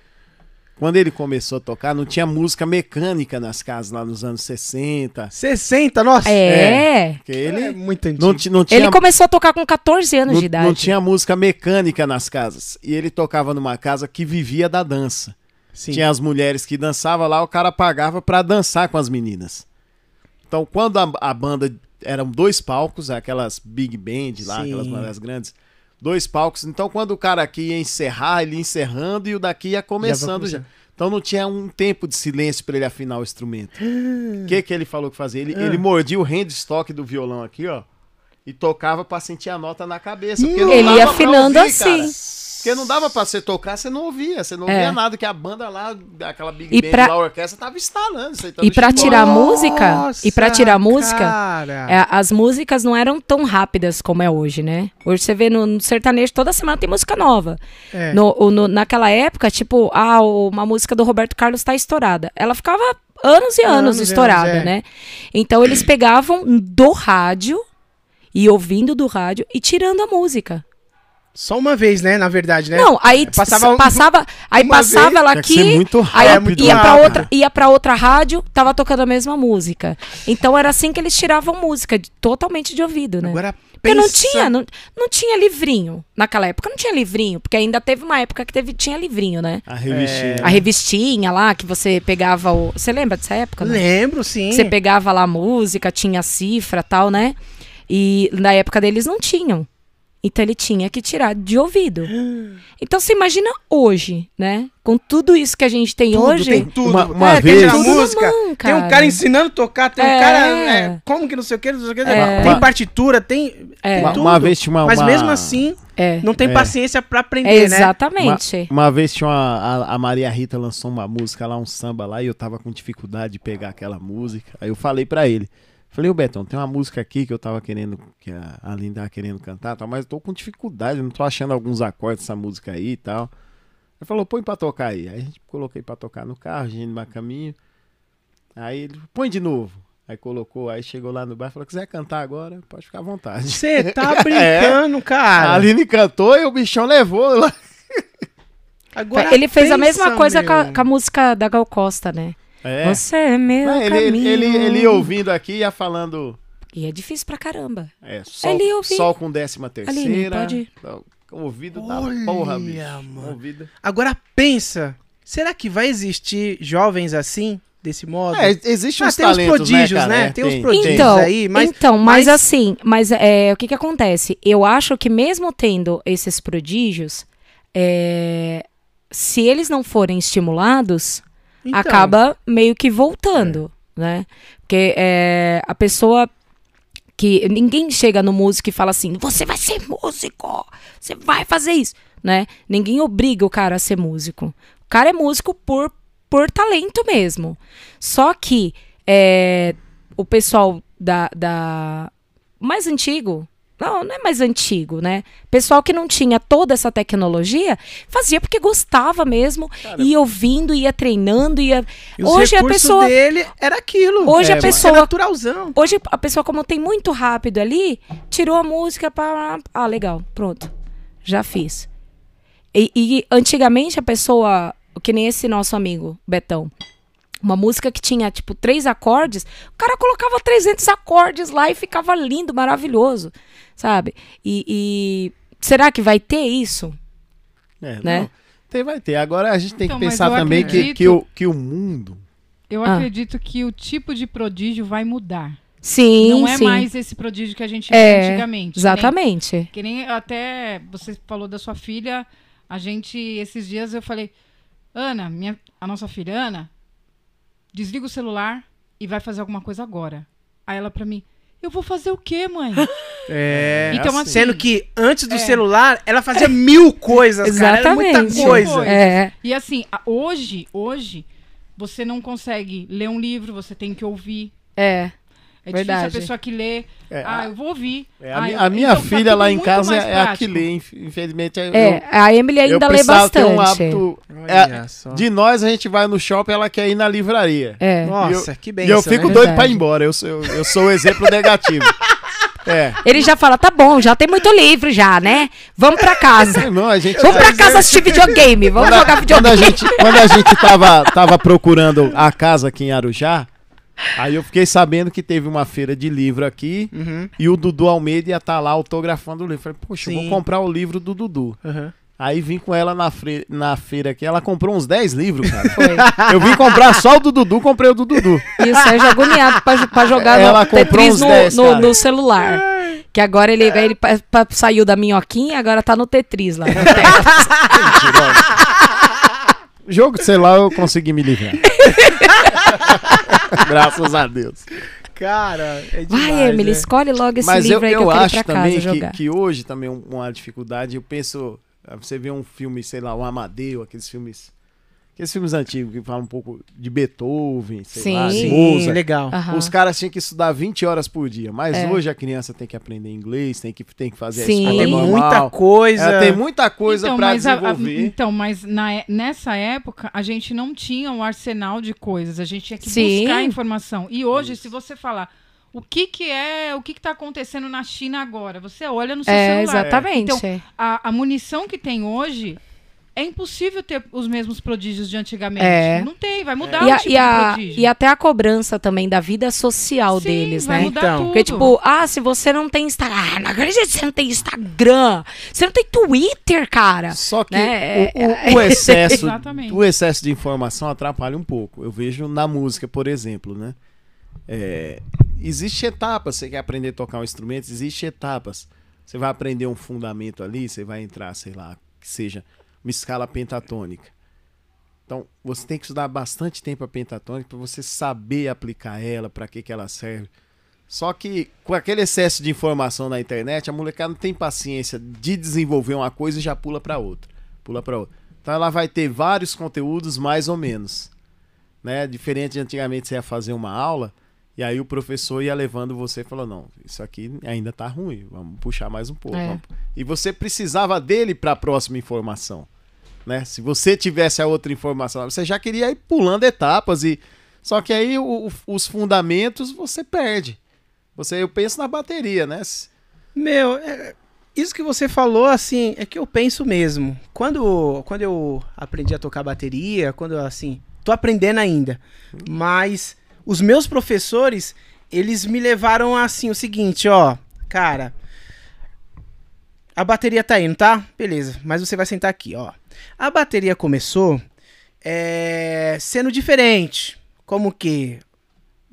Quando ele começou a tocar, não tinha música mecânica nas casas lá nos anos 60. 60, nossa. É. Ele é ele muito antigo. não, não tinha Ele começou a tocar com 14 anos não, de idade. não tinha música mecânica nas casas. E ele tocava numa casa que vivia da dança. Sim. Tinha as mulheres que dançavam lá, o cara pagava pra dançar com as meninas. Então, quando a, a banda eram dois palcos, aquelas big band lá, Sim. aquelas bandas grandes, dois palcos. Então, quando o cara aqui ia encerrar, ele ia encerrando e o daqui ia começando já. Então não tinha um tempo de silêncio pra ele afinar o instrumento. Ah. O que que ele falou que fazia? Ele, ele mordia o handstock do violão aqui, ó, e tocava pra sentir a nota na cabeça. Ele ia afinando ouvir, assim. cara. Porque não dava pra você tocar, você não ouvia. Você não É. ouvia nada, que a banda lá, aquela Big E Band pra- lá, a orquestra, tava instalando. aceitando E pra tirar música, e pra tirar música. É, as músicas não eram tão rápidas como é hoje, né? Hoje você vê no, no sertanejo, toda semana tem música nova. É. No, no- naquela época, tipo, ah, uma música do Roberto Carlos tá estourada. Ela ficava anos e anos, Anos estourada, anos, é. né? Então eles pegavam do rádio e ouvindo do rádio e tirando a música. Só uma vez, né? Na verdade, né? Não, aí Passava passava, aí passava vez. ela aqui, muito aí É, muito ia pra rápido. outra, ia para outra rádio, tava tocando a mesma música. Então era assim que eles tiravam música, totalmente de ouvido, né? Agora Porque não pensa- tinha, não, não tinha livrinho. Naquela época não tinha livrinho, porque ainda teve uma época que teve, tinha livrinho, né? A revistinha. A revistinha lá, que você pegava o. Você lembra dessa época? não? Lembro, sim. Você pegava lá a música, tinha a cifra tal, né? E na época deles não tinham. Então ele tinha que tirar de ouvido. Então você imagina hoje, né? Com tudo isso que a gente tem Tudo, hoje. tem tudo. Uma- uma É, vez- Tem Tudo na música, mão, tem um cara. ensinando a tocar, tem um É. cara. é, como que não sei o que, não sei o que. É. Tem partitura, tem. É. tem Uma- tudo. uma vez tinha uma- Mas uma- mesmo assim, É. não tem É. paciência pra aprender, É né? exatamente. Uma vez tinha uma, a, a Maria Rita lançou uma música lá, um samba lá, e eu tava com dificuldade de pegar aquela música. Aí eu falei pra ele. Falei, ô Betão, tem uma música aqui que eu tava querendo, que a Aline tava querendo cantar, tal, mas eu tô com dificuldade, não tô achando alguns acordes dessa música aí e tal. Ele falou, põe pra tocar aí. Aí a gente coloquei pra tocar no carro, a gente no caminho. Aí ele, põe de novo. Aí colocou, aí chegou lá no bar e falou, quiser cantar agora, pode ficar à vontade. Você tá brincando, cara. A Aline cantou e o bichão levou lá. Agora Ele fez a mesma coisa com a, com a música da Gal Costa, né? É. Você é meu Não, ele, caminho. ele, ele, ele ouvindo aqui ia falando. E é difícil pra caramba. É, sol, Ele ouvindo. sol com décima terceira. Aline, pode- O ouvido da Olha, porra, bicho. mano. Ouvido. Agora pensa, será que vai existir jovens assim, desse modo? É, existe Ah, uns tem os talentos, prodígios, né? né? É, Tem os prodígios. Então, aí, mas- então mas, mas- assim, mas é, o que que acontece? Eu acho que mesmo tendo esses prodígios, é, se eles não forem estimulados, Então, acaba meio que voltando, né? Porque é, a pessoa que ninguém chega no músico e fala assim, você vai ser músico, você vai fazer isso, né? Ninguém obriga o cara a ser músico. O cara é músico por, por talento mesmo. Só que é, o pessoal da, da mais antigo, não, não é mais antigo, né? Pessoal que não tinha toda essa tecnologia, fazia porque gostava mesmo, ia ouvindo, ia treinando, ia e hoje a pessoa dele era aquilo. Hoje a Tinha que ser pessoa- naturalzão. Hoje a pessoa, como tem muito rápido ali, tirou a música para. Ah, legal, pronto. Já fiz. E, e antigamente a pessoa, que nem esse nosso amigo, Betão, uma música que tinha, tipo, três acordes, o cara colocava 300 acordes lá e ficava lindo, maravilhoso, sabe? E, e será que vai ter isso? É, Né? não. Tem, vai ter. Agora a gente tem Então, que pensar também que, acredito- que, o, que o mundo. Eu Ah. acredito que o tipo de prodígio vai mudar. Sim, não é sim. mais esse prodígio que a gente É, via antigamente. Que nem- Exatamente. Que nem até você falou da sua filha, a gente, esses dias eu falei, Ana, minha, a nossa filha, Ana, desliga o celular e vai fazer alguma coisa agora. Aí ela pra mim, eu vou fazer o quê, mãe? É. Então, assim, Sendo que antes do É. celular, ela fazia mil coisas, cara. Era muita Exatamente. coisa. É. E assim, hoje, hoje, você não consegue ler um livro, você tem que ouvir. É. É Verdade. difícil a pessoa que lê. É, ah, a- eu vou ouvir. é, a, Ah, eu- a minha então tá filha tudo lá em casa é, é a que lê, inf- infelizmente. eu- É, a Emily eu, ainda eu lê bastante. um hábito. Só. De nós, a gente vai no shopping, ela quer ir na livraria. É. Nossa, que bem. e eu fico né? doido Verdade. pra ir embora. Eu sou, eu, eu sou o exemplo negativo. É. Ele já fala, tá bom, já tem muito livro já, né? Vamos pra casa. Irmão, a gente. Vamos pra casa assistir videogame. Vamos Quando jogar quando a videogame. gente, quando a gente tava, tava procurando a casa aqui em Arujá, aí eu fiquei sabendo que teve uma feira de livro aqui Uhum, e o Dudu Almeida ia estar lá autografando o livro. Falei, poxa, eu vou comprar o livro do Dudu. uhum. Aí vim com ela na, fre- na feira aqui, ela comprou uns 10 livros, cara. Foi. Eu vim comprar só o do Dudu, comprei o do Dudu. E o Sérgio agoniado pra, pra jogar Ela no comprou Tetris uns no, 10, no- cara. no celular. Que agora ele, ele pa- pa- saiu da minhoquinha e agora tá no Tetris lá. no Tetris. Jogo de celular eu consegui me livrar. Graças a Deus. Cara, é demais, Vai, Emily, né? escolhe logo esse Mas eu, livro aí que eu eu quero acho pra também casa que, jogar. que hoje também um- uma dificuldade, eu penso, ah, você vê um filme, sei lá, o Amadeu, aqueles filmes, aqueles filmes antigos que falam um pouco de Beethoven, sei lá, de Sim. Sim, Mozart. legal. Aham. Os caras tinham que estudar 20 horas por dia, mas É. hoje a criança tem que aprender inglês, tem que, tem que fazer Sim. a escola Tem muita coisa. Ela tem muita coisa então, pra mas a- a- desenvolver. então, mas na é- nessa época, a gente não tinha um arsenal de coisas. A gente tinha que Sim. buscar informação. E hoje, se você falar o que, que é, o que está acontecendo na China agora, você olha no seu É, celular. exatamente. Então, a, a munição que tem hoje é impossível ter os mesmos prodígios de antigamente. É. Não tem, vai mudar e, o a- tipo e, a- de prodígio. e até a cobrança também da vida social Sim, deles, vai né? mudar Então. tudo. Porque, tipo, ah, se você não tem Instagram. Ah, não acredito que você não tem Instagram. Você não tem Twitter, cara. Só que Né? o, o- o excesso, Exatamente. o excesso de informação atrapalha um pouco. Eu vejo na música, por exemplo, né? É, existe etapas. Você quer aprender a tocar um instrumento, existe etapas. Você vai aprender um fundamento ali, você vai entrar, sei lá, que seja uma escala pentatônica. Então, você tem que estudar bastante tempo a pentatônica para você saber aplicar ela, para que, que ela serve. Só que com aquele excesso de informação na internet, a molecada não tem paciência de desenvolver uma coisa e já pula para outra. Pula para outra. Então ela vai ter vários conteúdos mais ou menos. Né? Diferente de antigamente você ia fazer uma aula e aí o professor ia levando você e falou: "Não, isso aqui ainda tá ruim, vamos puxar mais um pouco". É. E você precisava dele para a próxima informação. Né? Se você tivesse a outra informação, você já queria ir pulando etapas e só que aí o- os fundamentos você perde. Você, eu penso na bateria, né? Meu, é- isso que você falou, assim, é que eu penso mesmo. Quando, quando eu aprendi a tocar bateria, quando assim, tô aprendendo ainda, mas os meus professores, eles me levaram assim, o seguinte, ó, cara, a bateria tá indo, tá? Beleza, mas você vai sentar aqui, ó. A bateria começou é, sendo diferente. Como que?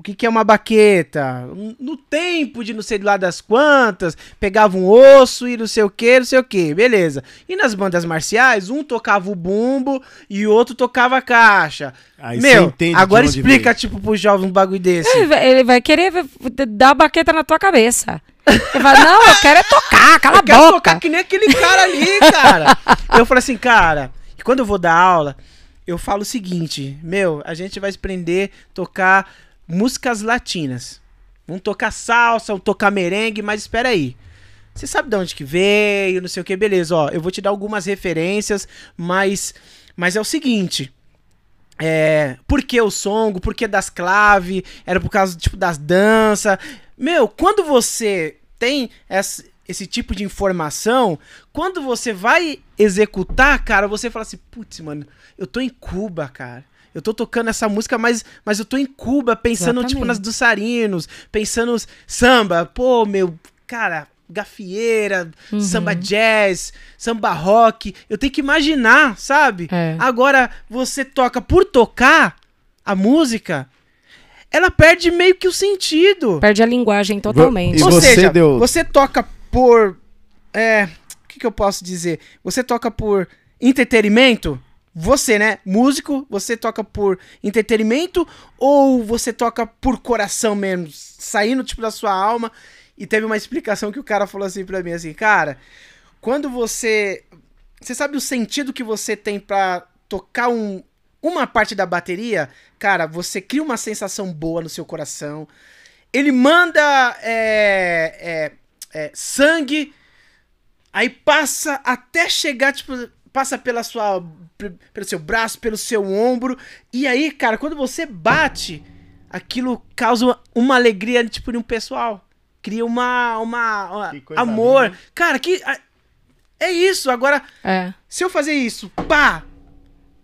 O que, que é uma baqueta? No tempo de não sei de lá das quantas, pegava um osso e não sei o que, não sei o que, beleza. E nas bandas marciais, um tocava o bumbo e o outro tocava a caixa. Aí você Meu, entende agora explica, veio. tipo, pro jovem um bagulho desse. Ele vai- Ele vai querer dar a baqueta na tua cabeça. Ele vai, não, eu quero é tocar, cala a Eu quero boca. tocar que nem aquele cara ali, cara. eu falei assim, cara, quando eu vou dar aula, eu falo o seguinte, meu, a gente vai aprender a tocar músicas latinas. Vamos tocar salsa, vamos tocar merengue, mas espera aí. Você sabe de onde que veio, não sei o que, beleza, ó, eu vou te dar algumas referências, mas mas é o seguinte, é, por que o songo, por que das claves, era por causa tipo das danças. Meu, quando você tem essa- esse tipo de informação, quando você vai executar, cara, você fala assim, putz, mano, eu tô em Cuba, cara. Eu tô tocando essa música, mas, mas eu tô em Cuba, pensando, tipo, Exatamente. nas dançarinos, pensando samba, pô, meu, cara, gafieira, Uhum. samba jazz, samba rock. Eu tenho que imaginar, sabe? É. Agora, você toca por tocar a música, ela perde meio que o sentido. Perde a linguagem totalmente. E Ou você seja, deu- você toca por. É. O que, que eu posso dizer? Você toca por entretenimento? Você, né? Músico, você toca por entretenimento ou você toca por coração mesmo? Saindo, tipo, da sua alma. E teve uma explicação que o cara falou assim pra mim, assim, cara, quando você. Você sabe o sentido que você tem pra tocar um, uma parte da bateria? Cara, você cria uma sensação boa no seu coração. Ele manda é, é, é, sangue, aí passa até chegar, tipo, passa pela sua, pe- pelo seu braço, pelo seu ombro. E aí, cara, quando você bate, aquilo causa uma alegria, tipo, de um pessoal. Cria uma, uma, uma amor. linda. Cara, que a- é isso. Agora, É. se eu fazer isso, pá,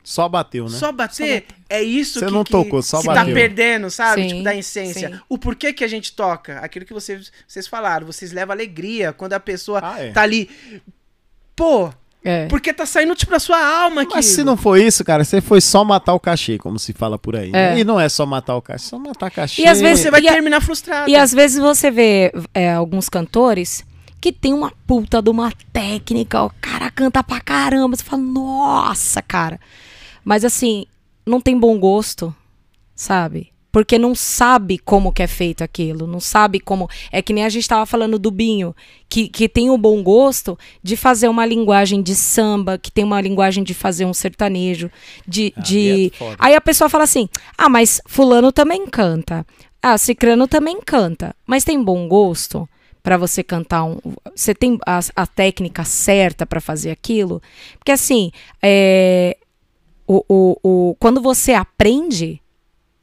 Só bateu, né? só bater, é isso Você que, não que- tocou, só que bateu. tá perdendo, sabe? Sim, tipo, da essência. sim. O porquê que a gente toca, aquilo que vocês, vocês falaram, vocês levam alegria quando a pessoa Ah, é. tá ali. Pô, É. porque tá saindo tipo da sua alma aqui. Mas se não for isso, cara, você foi só matar o cachê, como se fala por aí. É. E não é só matar o cachê, é só matar cachê. E às vezes você vai E a- terminar frustrado. E às vezes você vê é, alguns cantores que tem uma puta de uma técnica, o cara canta pra caramba, você fala, nossa, cara. Mas assim, não tem bom gosto, sabe? Porque não sabe como que é feito aquilo, não sabe como. É que nem a gente tava falando do Binho, que, que tem o bom gosto de fazer uma linguagem de samba, que tem uma linguagem de fazer um sertanejo, de. Ah, de... é. Aí a pessoa fala assim: ah, mas Fulano também canta. Ah, Cicrano também canta. Mas tem bom gosto para você cantar um. Você tem a, a técnica certa para fazer aquilo? Porque assim, é, o, o, o, quando você aprende,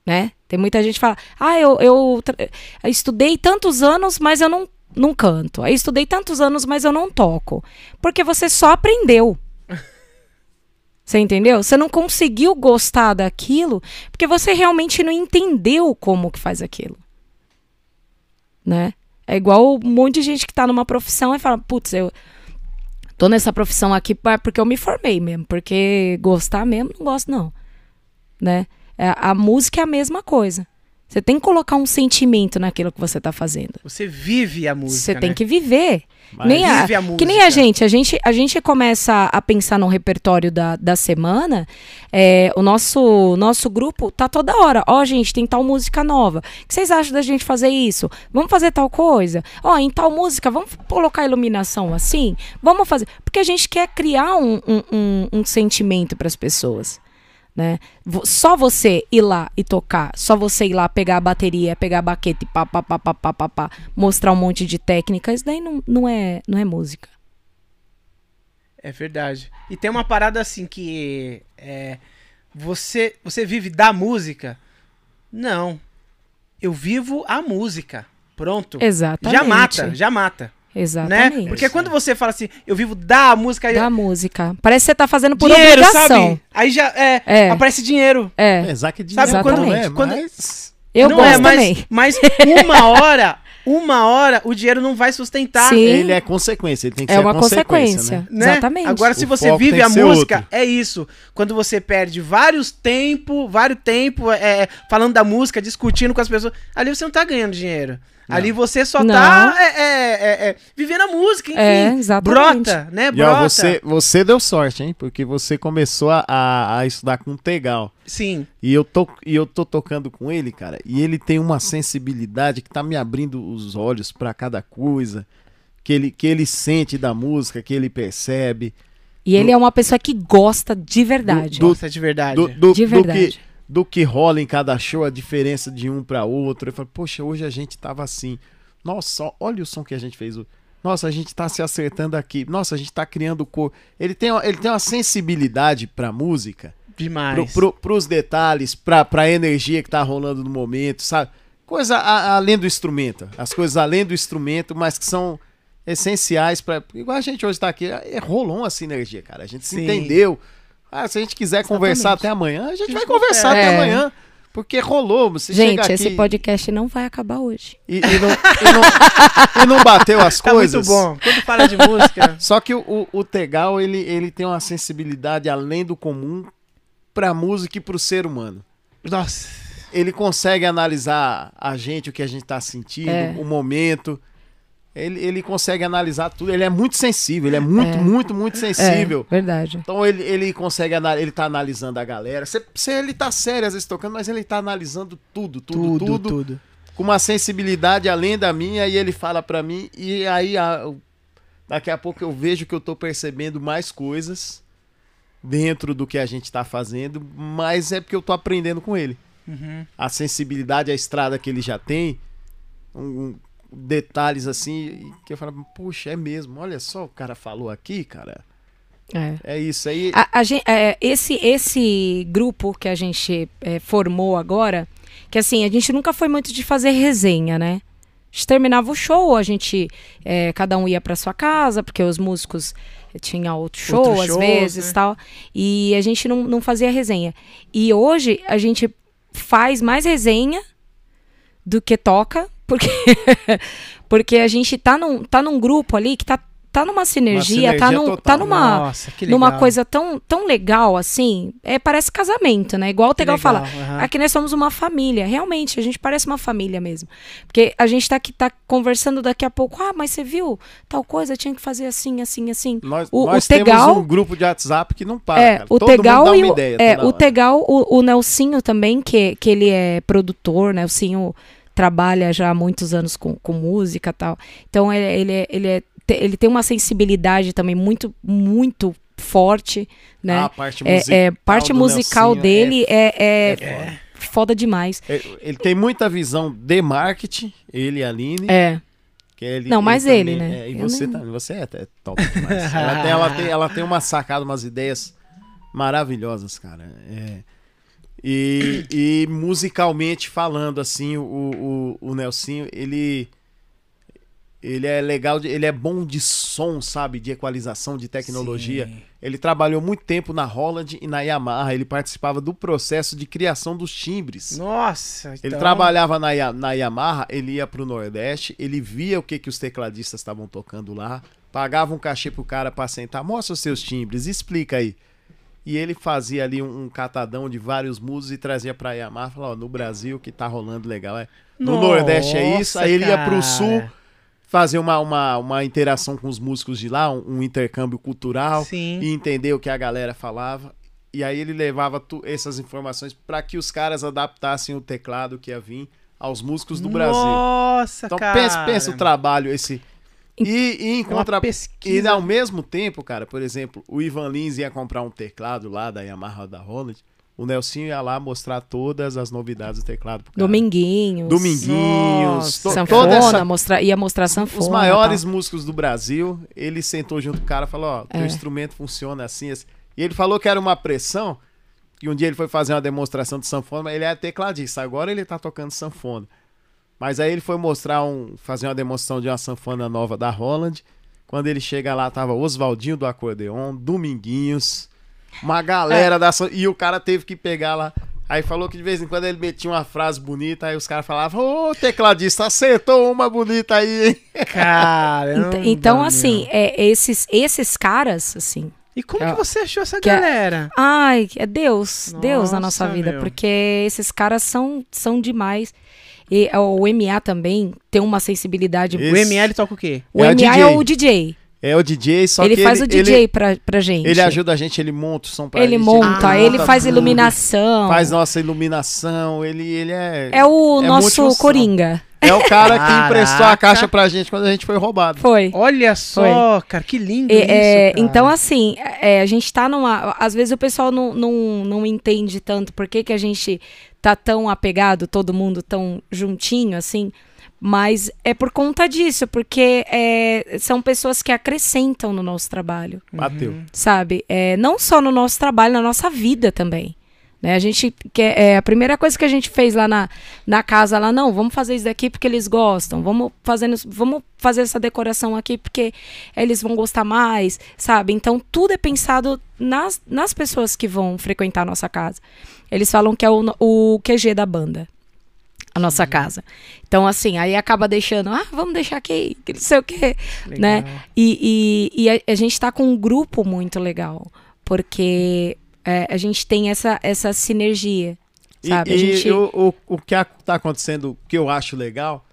né? Tem muita gente que fala: ah, eu, eu, eu estudei tantos anos, mas eu não, não canto. Aí estudei tantos anos, mas eu não toco. Porque você só aprendeu. Você entendeu? Você não conseguiu gostar daquilo porque você realmente não entendeu como que faz aquilo. Né? É igual um monte de gente que tá numa profissão e fala, putz, eu tô nessa profissão aqui porque eu me formei mesmo, porque gostar mesmo não gosto não, né? É, a música é a mesma coisa. Você tem que colocar um sentimento naquilo que você tá fazendo. Você vive a música. Você tem né? que viver. Mas- Nem a, Vive a que nem a música. gente, a gente, a gente começa a pensar no repertório da, da semana. é, o nosso, nosso grupo tá toda hora. Ó, gente, tem tal música nova. O que vocês acham da gente fazer isso? Vamos fazer tal coisa? Ó, em tal música, vamos colocar iluminação assim? Vamos fazer. Porque a gente quer criar um, um, um, um sentimento para as pessoas. Né? Só você ir lá e tocar, só você ir lá pegar a bateria, pegar a baqueta e pá, pá, pá, pá, pá, pá, pá, mostrar um monte de técnica, isso daí não, não, é, não é música. É verdade. E tem uma parada assim que é, você você vive da música? Não. Eu vivo a música. Pronto. Exatamente. Já mata, já mata, né? Exatamente. Porque quando você fala assim, eu vivo da música, aí Da música. Parece que você tá fazendo por dinheiro, obrigação. sabe? Aí já é, É. aparece dinheiro. É. É, Zaque de Sabe quando- não é, quando- mas... Eu não gosto é, mas, também. mas uma hora, uma hora o dinheiro não vai sustentar. Sim. Ele é consequência, ele tem que É ser uma consequência, consequência. né? né? Exatamente. Agora, se O você vive a música, outro. é isso. Quando você perde vários tempo, vários tempo é, falando da música, discutindo com as pessoas, ali você não tá ganhando dinheiro. Ali você só Não. tá é, é, é, é, vivendo a música, enfim. É, exatamente. Brota, né? E Brota. ó, você, você deu sorte, hein? Porque você começou a, a, a estudar com o Tegal. Sim. E eu, tô, e eu tô tocando com ele, cara. E ele tem uma sensibilidade que tá me abrindo os olhos pra cada coisa. Que ele, que ele sente da música, que ele percebe. E ele é uma pessoa que gosta de verdade. Do- Nossa, é de verdade. Do, do, De do verdade. que, do que rola em cada show, a diferença de um pra outro. Eu falo, poxa, hoje a gente tava assim. Nossa, olha o som que a gente fez. Nossa, a gente tá se acertando aqui. Nossa, a gente tá criando cor. Ele tem, ele tem uma sensibilidade pra música. Demais. pro, pro, pros detalhes, pra, pra energia que tá rolando no momento, sabe? Coisa a- além do instrumento. As coisas além do instrumento, mas que são essenciais para Igual a gente hoje tá aqui, é, rolou uma sinergia, cara. A gente se Sim. entendeu. Ah, se a gente quiser conversar até amanhã, a gente vai conversar conversa. até É. amanhã. Porque rolou. Você Gente, chega aqui esse podcast não vai acabar hoje. e, e não, e, não, e não bateu as Tá coisas. muito bom. Quando fala de música. Só que o, o, o Tegal, ele, ele tem uma sensibilidade além do comum pra música e pro ser humano. Nossa. Ele consegue analisar a gente, o que a gente tá sentindo, É. o momento. Ele, ele consegue analisar tudo. Ele é muito sensível, ele é muito, É. muito, muito sensível. É, verdade. Então ele, ele consegue ele tá analisando a galera. Cê, cê- ele tá sério às vezes tocando, mas ele tá analisando tudo, tudo, Tudo, tudo, tudo. com uma sensibilidade além da minha e ele fala pra mim e aí a- daqui a pouco eu vejo que eu tô percebendo mais coisas dentro do que a gente tá fazendo, mas é porque eu tô aprendendo com ele. Uhum. A sensibilidade, a estrada que ele já tem, um- detalhes assim que eu falo, puxa, é mesmo. Olha só o cara falou aqui, cara. É. É isso aí. A, a gen- é, esse, esse grupo que a gente é, formou agora, que assim, a gente nunca foi muito de fazer resenha, né? A gente terminava o show, a gente, é, cada um ia pra sua casa, porque os músicos tinham outro show Outros às shows, vezes né? tal, e a gente não, não fazia resenha. E hoje a gente faz mais resenha do que toca, porque, porque a gente tá num, tá num grupo ali que tá, tá numa sinergia, tá, sinergia num, total. tá numa Nossa, numa coisa tão, tão legal assim, é, parece casamento, né? Igual o Tegal fala. aham. Aqui nós somos uma família, realmente, a gente parece uma família mesmo. Porque a gente tá aqui tá conversando daqui a pouco, ah, mas você viu tal coisa, tinha que fazer assim, assim, assim. Nós, o- nós o Tegal- temos um grupo de WhatsApp que não para, é, cara. o Todo Tegal e o, ideia é, o. Tegal, o, o Nelsinho também, que, que ele é produtor, né? Trabalha já há muitos anos com, com música e tal. Então ele, ele, é, ele, é, te- ele tem uma sensibilidade também muito, muito forte, né? Ah, a parte É, musical, é, parte do musical Nelsinho dele é, é, foda. demais. É, Ele tem muita visão de marketing, ele e a Aline. É. ele- Não, mais também ele, né? é, e você, nem- tá, você é, é top demais. ela, tem, ela, tem, ela tem uma sacada, umas ideias maravilhosas, cara. É. E, e musicalmente falando, assim, o, o, o Nelsinho, ele. Ele é legal, ele é bom de som, sabe? De equalização, de tecnologia. Sim. Ele trabalhou muito tempo na Holland e na Yamaha. Ele participava do processo de criação dos timbres. Nossa, Ele então- trabalhava na, na Yamaha, ele ia pro Nordeste, ele via o que, que os tecladistas estavam tocando lá, pagava um cachê pro cara pra sentar, mostra os seus timbres, explica aí. E ele fazia ali um, um catadão de vários músicos e trazia pra Yamaha. Falava, ó, no Brasil que tá rolando legal é. No Nossa, Nordeste é isso. Aí ele ia pro. Sul fazer uma, uma, uma interação com os músicos de lá, um, um intercâmbio cultural Sim. e entender o que a galera falava. E aí ele levava tu- essas informações para que os caras adaptassem o teclado que ia vir aos músicos do Brasil. Nossa, Então cara. pensa, pensa o trabalho esse. E, e em É contra... pesquisa. E ao mesmo tempo, cara, por exemplo, o Ivan Lins ia comprar um teclado lá da Yamaha da Roland. O Nelsinho ia lá mostrar todas as novidades do teclado. pro cara. Dominguinhos. Dominguinhos. to- Sanfona, essa- mostrar, ia mostrar sanfona. os maiores músicos do Brasil, ele sentou junto com o cara e falou, ó, teu É. instrumento funciona assim, assim. E ele falou que era uma pressão, e um dia ele foi fazer uma demonstração de sanfona, mas ele é tecladista, agora ele tá tocando sanfona. Mas aí ele foi mostrar um, fazer uma demonstração de uma sanfona nova da Holland. Quando ele chega lá, tava Oswaldinho do acordeon, Dominguinhos, uma galera da san- e o cara teve que pegar lá. Aí falou que de vez em quando ele metia uma frase bonita, aí os caras falavam: "Ô, tecladista, acertou uma bonita aí, hein?" Caramba, Ent- Então, assim, é, esses, esses caras, assim. E como É. que você achou essa Que a- galera? Ai, é Deus, Deus na nossa Nossa, vida, meu. porque esses caras são, são demais. E o MA também tem uma sensibilidade. Esse- O ML toca o quê? O É o MA DJ. é o DJ. É o DJ, só ele que faz ele, o DJ Ele, pra, pra gente. ele ajuda a gente, ele monta o som pra Ele gente. monta, Ah, ele monta faz tudo, iluminação. Faz nossa iluminação, ele, ele é. É o é nosso. Coringa. É o cara que Caraca. emprestou a caixa pra gente quando a gente foi roubado. Foi. Olha só, cara, que lindo É, isso, é, cara. então, assim, é, a gente tá numa. Às vezes o pessoal não, não, não entende tanto por que, que a gente tá tão apegado, todo mundo tão juntinho, assim. Mas é por conta disso, porque é, são pessoas que acrescentam no nosso trabalho, Bateu. sabe? É, não só no nosso trabalho, na nossa vida também. Né? A gente quer, é, a primeira coisa que a gente fez lá na, na casa, lá, não, vamos fazer isso daqui porque eles gostam, vamos, fazendo, vamos fazer essa decoração aqui porque eles vão gostar mais, sabe? Então tudo é pensado nas, nas pessoas que vão frequentar a nossa casa. Eles falam que é o, o QG da banda. A nossa casa. Então, assim, aí acaba deixando, ah, vamos deixar aqui, que não sei o quê, Legal. né? E, e, e a, a gente tá com um grupo muito legal, porque é, a gente tem essa, essa sinergia, E, sabe? e gente... o, o, o que a- tá acontecendo, que eu acho legal,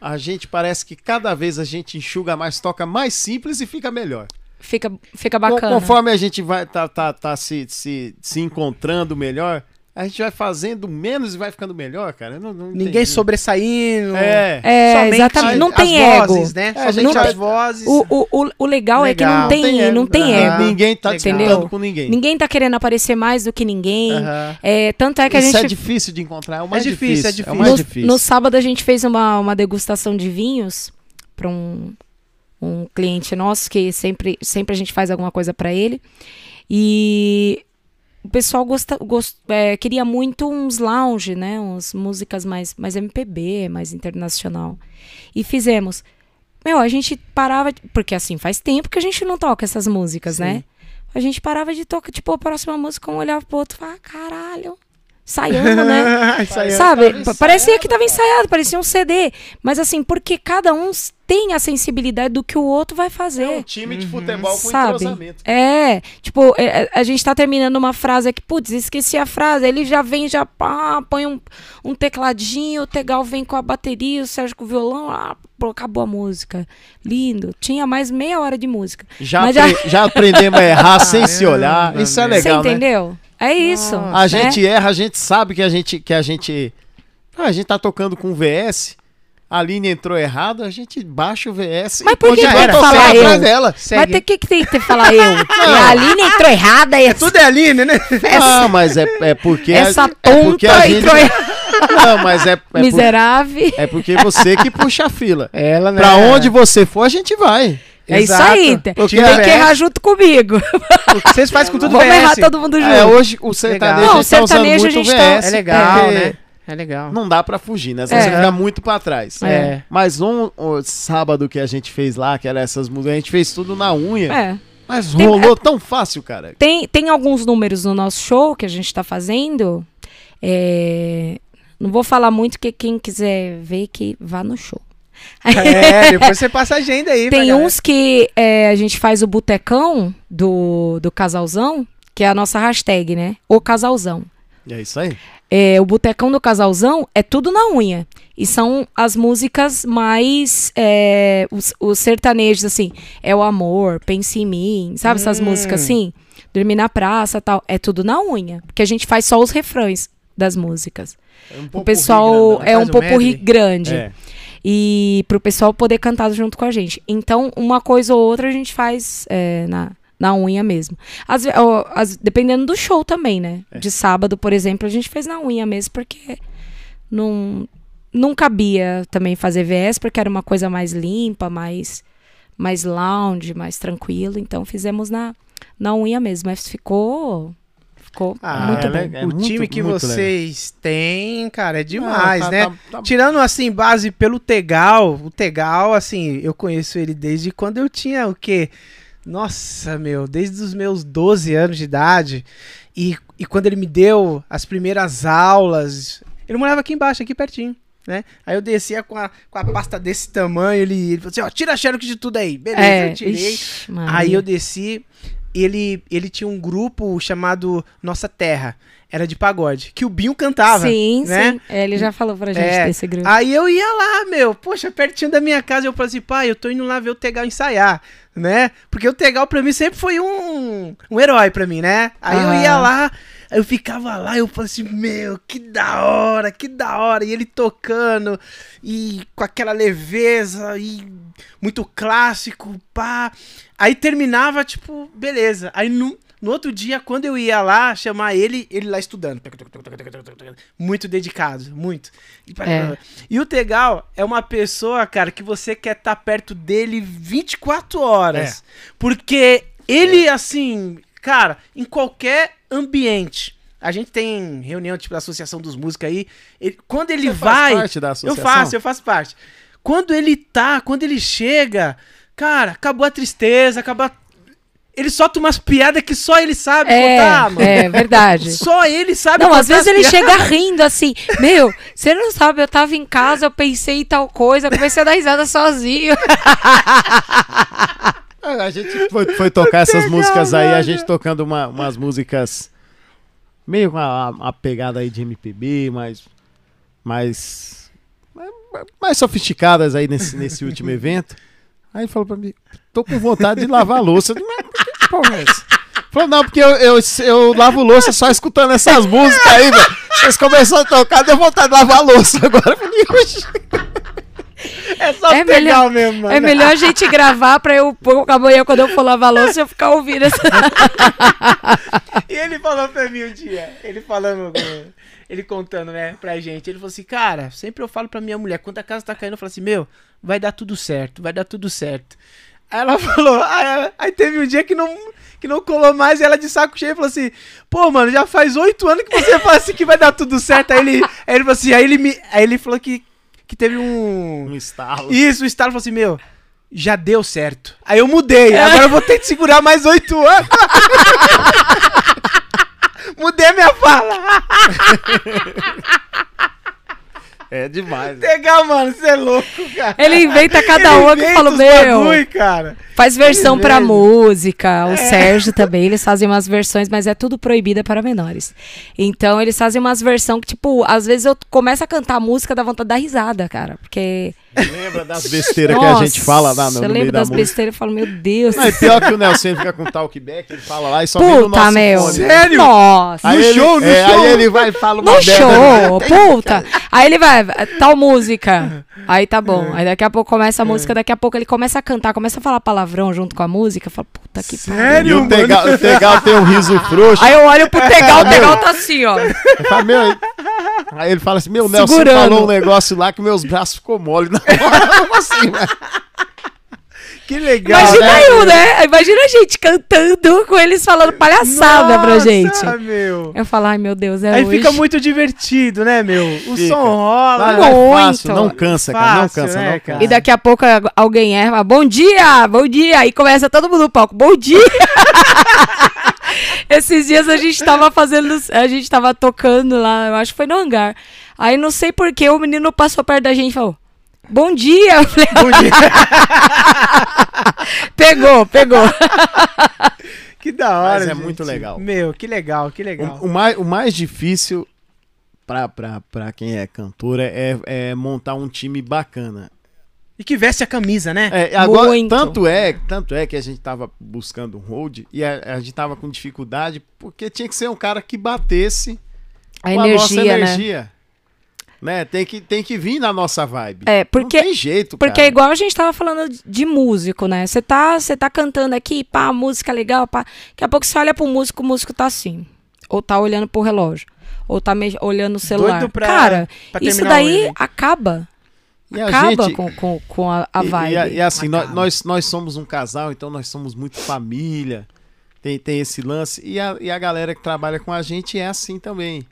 a gente parece que cada vez a gente enxuga mais, toca mais simples e fica melhor. Fica, fica bacana. Conforme a gente vai tá, tá, tá se, se, se encontrando melhor, a gente vai fazendo menos e vai ficando melhor, cara. Não, não Ninguém entendi. sobressaindo. É. É, Somente exatamente. Não as tem ego. vozes, né? É, a Somente gente as vozes. O, o, o, o legal, é que Legal. não tem, não tem ego. ego. Ninguém tá Legal. disputando com ninguém. Ninguém tá querendo aparecer mais do que ninguém. Aham. É, tanto é que a Isso gente é difícil de encontrar, é o mais difícil, é difícil. difícil. o mais no, difícil. no sábado a gente fez uma, uma degustação de vinhos para um, um cliente nosso que sempre, sempre a gente faz alguma coisa para ele. E o pessoal gosta, gost, é, queria muito uns lounge, né? Uns músicas mais, mais MPB, mais internacional. E fizemos. Meu, a gente parava. Porque assim, faz tempo que a gente não toca essas músicas, né? A gente parava de tocar, tipo, a próxima música, um olhava pro outro e falava, caralho. Saiamos, né? Sabe? Parecia que tava ensaiado, parecia um CD. Mas assim, porque cada um tem a sensibilidade do que o outro vai É um fazer. time de futebol com Sabe? entrosamento. É, tipo, é, é, a gente tá terminando uma frase aqui, putz, esqueci a frase. Ele já vem, já pá, põe um, um tecladinho, o Tegal vem com a bateria, o Sérgio com o violão, ah, pô, acabou a música. Lindo. Tinha mais meia hora de música. Já, Mas apre- já aprendemos a errar sem se olhar. Isso é legal, Você né? É isso. Nossa. A né? gente erra, a gente sabe que a gente que a gente Ah, a gente tá tocando com VS. A linha entrou errado, a gente baixa o VS Mas e por que que tocando falar atrás eu? dela. Mas tem que, que tem que falar eu? E a Aline entrou errada. É Essa, tudo é Aline, né? Não, mas é, é porque a- essa é porque tonta a gente entrou errada. Não, mas é é, por- Miserável. é porque você que puxa a fila. Ela, né? Pra onde você for, a gente vai. É isso Exato. aí. Tem Porque tem que VS errar junto comigo. O que vocês fazem com tudo Vamos VS. errar todo mundo junto. É, hoje o sertanejo Legal. Não, a gente tá usando muito a gente tá- VS. É legal, né? É legal. Não dá pra fugir, né? Senão É. você fica muito pra trás. É. Mas um, um sábado que a gente fez lá, que era essas músicas, a gente fez tudo na unha. É. Mas Tem- rolou tão fácil, cara. Tem, tem alguns números no nosso show que a gente tá fazendo. É, Não vou falar muito, porque quem quiser ver, que vá no show. É, depois você passa a agenda aí. Tem galera. uns que é, a gente faz o botecão do, do casalzão, que é a nossa hashtag, né? O casalzão. E é isso aí. É, o Botecão do Casalzão é tudo na unha. E são as músicas mais. É, os, os sertanejos, assim. É o amor, pense em mim. Sabe essas Hum. músicas assim? Dormir na praça tal. É tudo na unha. Porque a gente faz só os refrões das músicas. É um O pouco pessoal grandão, é um faz o popurri medley. grande. É. E pro pessoal poder cantar junto com a gente. Então, uma coisa ou outra a gente faz é, na, na unha mesmo. Ve- ó, às- dependendo do show também, né? É. De sábado, por exemplo, a gente fez na unha mesmo, porque não, não cabia também fazer VS, porque era uma coisa mais limpa, mais, mais lounge, mais tranquilo. Então, fizemos na, na unha mesmo. Mas ficou, ficou Ah, muito é bom. legal. o muito- time que vocês têm, cara, é demais, Ah, tá- né? tá- tá- Tirando assim, base pelo Tegal, o Tegal, assim, eu conheço ele desde quando eu tinha o quê? Nossa, meu, desde os meus 12 anos de idade. E, e quando ele me deu as primeiras aulas, ele morava aqui embaixo, aqui pertinho, né? Aí eu descia com a, com a pasta desse tamanho, ele, ele falou assim, ó, tira a xerox de tudo aí. Beleza, É, eu tirei. ixi, Aí eu desci, ele, ele tinha um grupo chamado Nossa Terra, era de pagode, que o Binho cantava. Sim, né? sim. É, ele já falou pra gente É. desse grupo. Aí eu ia lá, meu, poxa, pertinho da minha casa, eu falei assim, pai, eu tô indo lá ver o Tegal ensaiar, né? Porque o Tegal pra mim sempre foi um, um herói pra mim, né? Aí eu Aham. ia lá, eu ficava lá, eu falei assim, meu, que da hora, que da hora. E ele tocando, e com aquela leveza, e muito clássico, pá. Aí terminava, tipo, beleza. Aí no, no outro dia, quando eu ia lá chamar ele, ele lá estudando. Muito dedicado, muito. E, É. e o Tegal é uma pessoa, cara, que você quer estar perto dele 24 horas. Porque ele, assim, cara, em qualquer ambiente. A gente tem reunião, tipo, da Associação dos Músicos aí. ele- quando ele Você faz vai. parte da eu associação? faço, eu faço parte. Quando ele tá, quando ele chega, cara, acabou a tristeza, acabou. a- Ele solta umas piadas que só ele sabe É, contar, mano. é verdade. Só ele sabe Não, contar às vezes ele piadas. chega rindo assim. Meu, você não sabe, eu tava em casa, eu pensei em tal coisa, eu comecei a dar risada sozinho. A gente foi, foi tocar essas músicas aí, a gente tocando uma- umas músicas meio com a, a pegada aí de MPB, mais, mais, mais sofisticadas aí nesse, nesse último evento. Aí ele falou pra mim, tô com vontade de lavar a louça. Eu disse, Mas que porra é essa? Falou, não, porque eu, eu, eu lavo louça só escutando essas músicas aí, velho. Vocês começaram a tocar, deu vontade de lavar a louça agora. Eu falei, "Oxi." É só É pegar melhor- mesmo, mano. É melhor a gente gravar pra eu, pôr amanhã, quando eu for lavar a louça, eu ficar ouvindo essa. E ele falou pra mim um dia, ele falando, ele contando, né, pra gente, ele falou assim, cara, sempre eu falo pra minha mulher, quando a casa tá caindo, eu falo assim, meu, vai dar tudo certo, vai dar tudo certo. Aí ela falou, aí, ela- aí teve um dia que não, que não colou mais, e ela de saco cheio falou assim, pô, mano, já faz oito anos que você fala assim que vai dar tudo certo. Aí ele, aí ele falou assim, aí ele me, aí ele falou que, que teve um... Um estalo. Isso, o Estalo falou assim, meu, já deu certo. Aí eu mudei, agora eu vou ter que segurar mais oito anos. Mudei minha fala. É demais. Legal, mano, você é louco, cara. Ele inventa cada Ele uma que eu inventa falo, os meu. bagulho, cara. Faz versão mesmo. música. O Sérgio também, eles fazem umas versões, mas é tudo proibida para menores. Então, eles fazem umas versões que, tipo, às vezes eu começo a cantar a música, dá vontade de dar risada, cara. Porque. Lembra das besteiras que a gente fala lá no, eu no meio da das música? besteiras e falo, meu Deus. Não, e pior que o Nelson fica com talkback, ele fala lá e só vem no Puta, nosso meu. fone. Sério? Nossa. Aí No ele, show, no é, show. Aí ele vai e fala uma No show, puta. Aí ele vai, tal música. Aí tá bom. Aí daqui a pouco começa a música, daqui a pouco ele começa a cantar, começa a falar palavrão junto com a música. Eu falo, puta que pariu. E Sério, o? Tegal, o Tegal tem um riso frouxo. Aí eu olho pro Tegal, o Tegal tá assim, ó. Ele fala, meu, aí- ele fala assim, meu, Nelson Segurando. falou um negócio lá que meus braços ficou mole na hora. Como assim, velho? Que legal. Imagina né? eu, né? Imagina a gente cantando com eles falando palhaçada pra Nossa, gente. meu. Eu falo, ai meu Deus, é Aí hoje. fica muito divertido, né, meu? O Fica. som rola. Vai, né? vai Muito. fácil, não cansa, cara, não Fácil, cansa, né, não cara? cansa. E daqui a pouco alguém erra, bom dia, bom dia. Aí começa todo mundo no palco, bom dia. Esses dias a gente tava fazendo, a gente tava tocando lá, eu acho que foi no hangar. Aí não sei porquê, o menino passou perto da gente e falou, bom dia. Bom dia. pegou, pegou. Que da hora, Mas é gente. muito legal. Meu, que legal, que legal. O, o mais, o mais difícil pra, pra, pra quem é cantora é, é montar um time bacana. E que veste a camisa, né? É, agora, Muito. tanto é, tanto é que a gente tava buscando um hold e a, a gente tava com dificuldade porque tinha que ser um cara que batesse A com a nossa energia, né? energia. Né? Tem, que, tem que vir na nossa vibe. É, porque Não tem jeito, Porque cara. é igual a gente tava falando de músico, né? Você tá, você tá cantando aqui, pá, música legal, pá. Daqui a pouco você olha pro músico, o músico tá assim. Ou tá olhando pro relógio. Ou tá me- olhando o celular. Pra- Cara, pra isso daí acaba. E a acaba gente- com, com, com a, a E- vibe. E, e assim, nós, Acaba. nós, nós somos um casal, então nós somos muito família. Tem, tem esse lance. E a, e a galera que trabalha com a gente é assim também.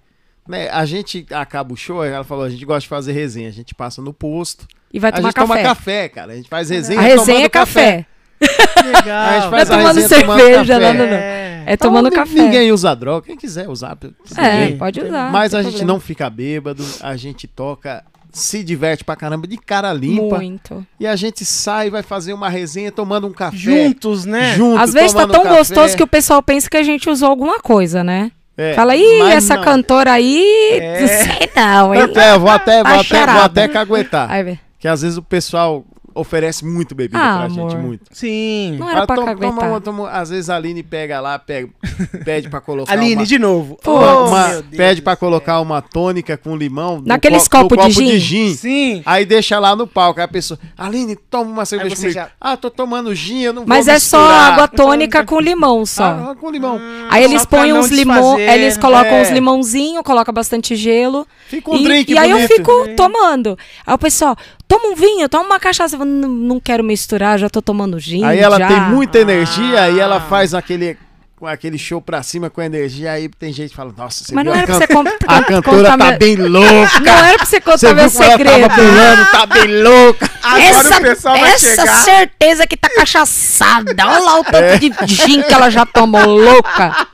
Né? A gente acaba o show, ela falou, a gente gosta de fazer resenha. A gente passa no posto. E vai a tomar gente café. toma café, cara. A gente faz resenha. A resenha tomando é café. Que legal. A gente Não é faz a tomando resenha tomando cerveja, café. não, não, não. É. É tomando Então, café. Ninguém usa droga. Quem quiser usar, tudo É, bem. pode usar. Mas a gente problema. não fica bêbado, a gente toca, se diverte pra caramba, de cara limpa. Muito. E a gente sai, vai fazer uma resenha tomando um café. Juntos, né? Junto, Às vezes tá tão café. gostoso que o pessoal pensa que a gente usou alguma coisa, né? É, Fala, ih, essa não. cantora aí, É. não sei não, é, eu vou até, vou Tá até, vou até caguetar. Aí. Que às vezes o pessoal oferece muito bebida Ah, pra amor. gente, muito. Sim. Não era Ah, pra toma- caguetar. toma uma- toma- às vezes a Aline pega lá, pega, pede pra colocar Aline, uma, de novo. Pô, Oh, uma- meu Deus pede pra colocar uma tônica com limão Naqueles co- no copo de copo gin? Sim. Aí deixa lá no palco. Aí a pessoa, Aline, toma uma cerveja comigo. já- Ah, tô tomando gin, eu não Mas vou é só misturar. água tônica com limão só. Ah, com limão. Aí eles Só põem uns limão, eles colocam É. uns limãozinhos, colocam bastante gelo. Fica um e, drink e aí eu fico tomando. Aí o pessoal, toma um vinho, toma uma cachaça. Falo, não, não quero misturar, já tô tomando gin. Aí ela já. tem muita energia, aí ela Ah. faz aquele, com aquele show pra cima com energia. Aí tem gente que fala, nossa, você Mas não a era pra can- você A cantora tá meu- bem louca. Não era pra você Você contar meu segredo. tava pulando, tá bem louca. Agora essa o pessoal vai essa chegar. certeza que tá cachaçada. Olha lá o tanto É. de gin que ela já tomou, louca.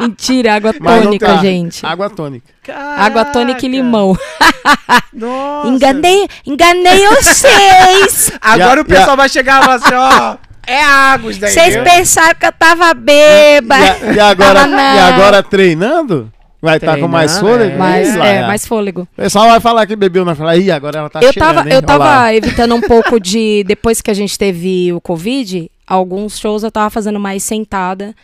Mentira, água tônica, tá. gente. Água tônica. Água tônica e limão. Nossa. Enganei, enganei vocês. Agora a- o pessoal vai chegar e falar assim, ó. É água isso daí. Vocês pensaram que eu tava E, bêbada. a- e agora, e agora treinando? Vai estar com mais fôlego? é. Lá, é, mais fôlego. O pessoal vai falar que bebeu, vai falar, ih, agora ela tá eu cheirando, tava, hein? eu tava evitando um pouco de. Depois que a gente teve o Covid, alguns shows eu tava fazendo mais sentada.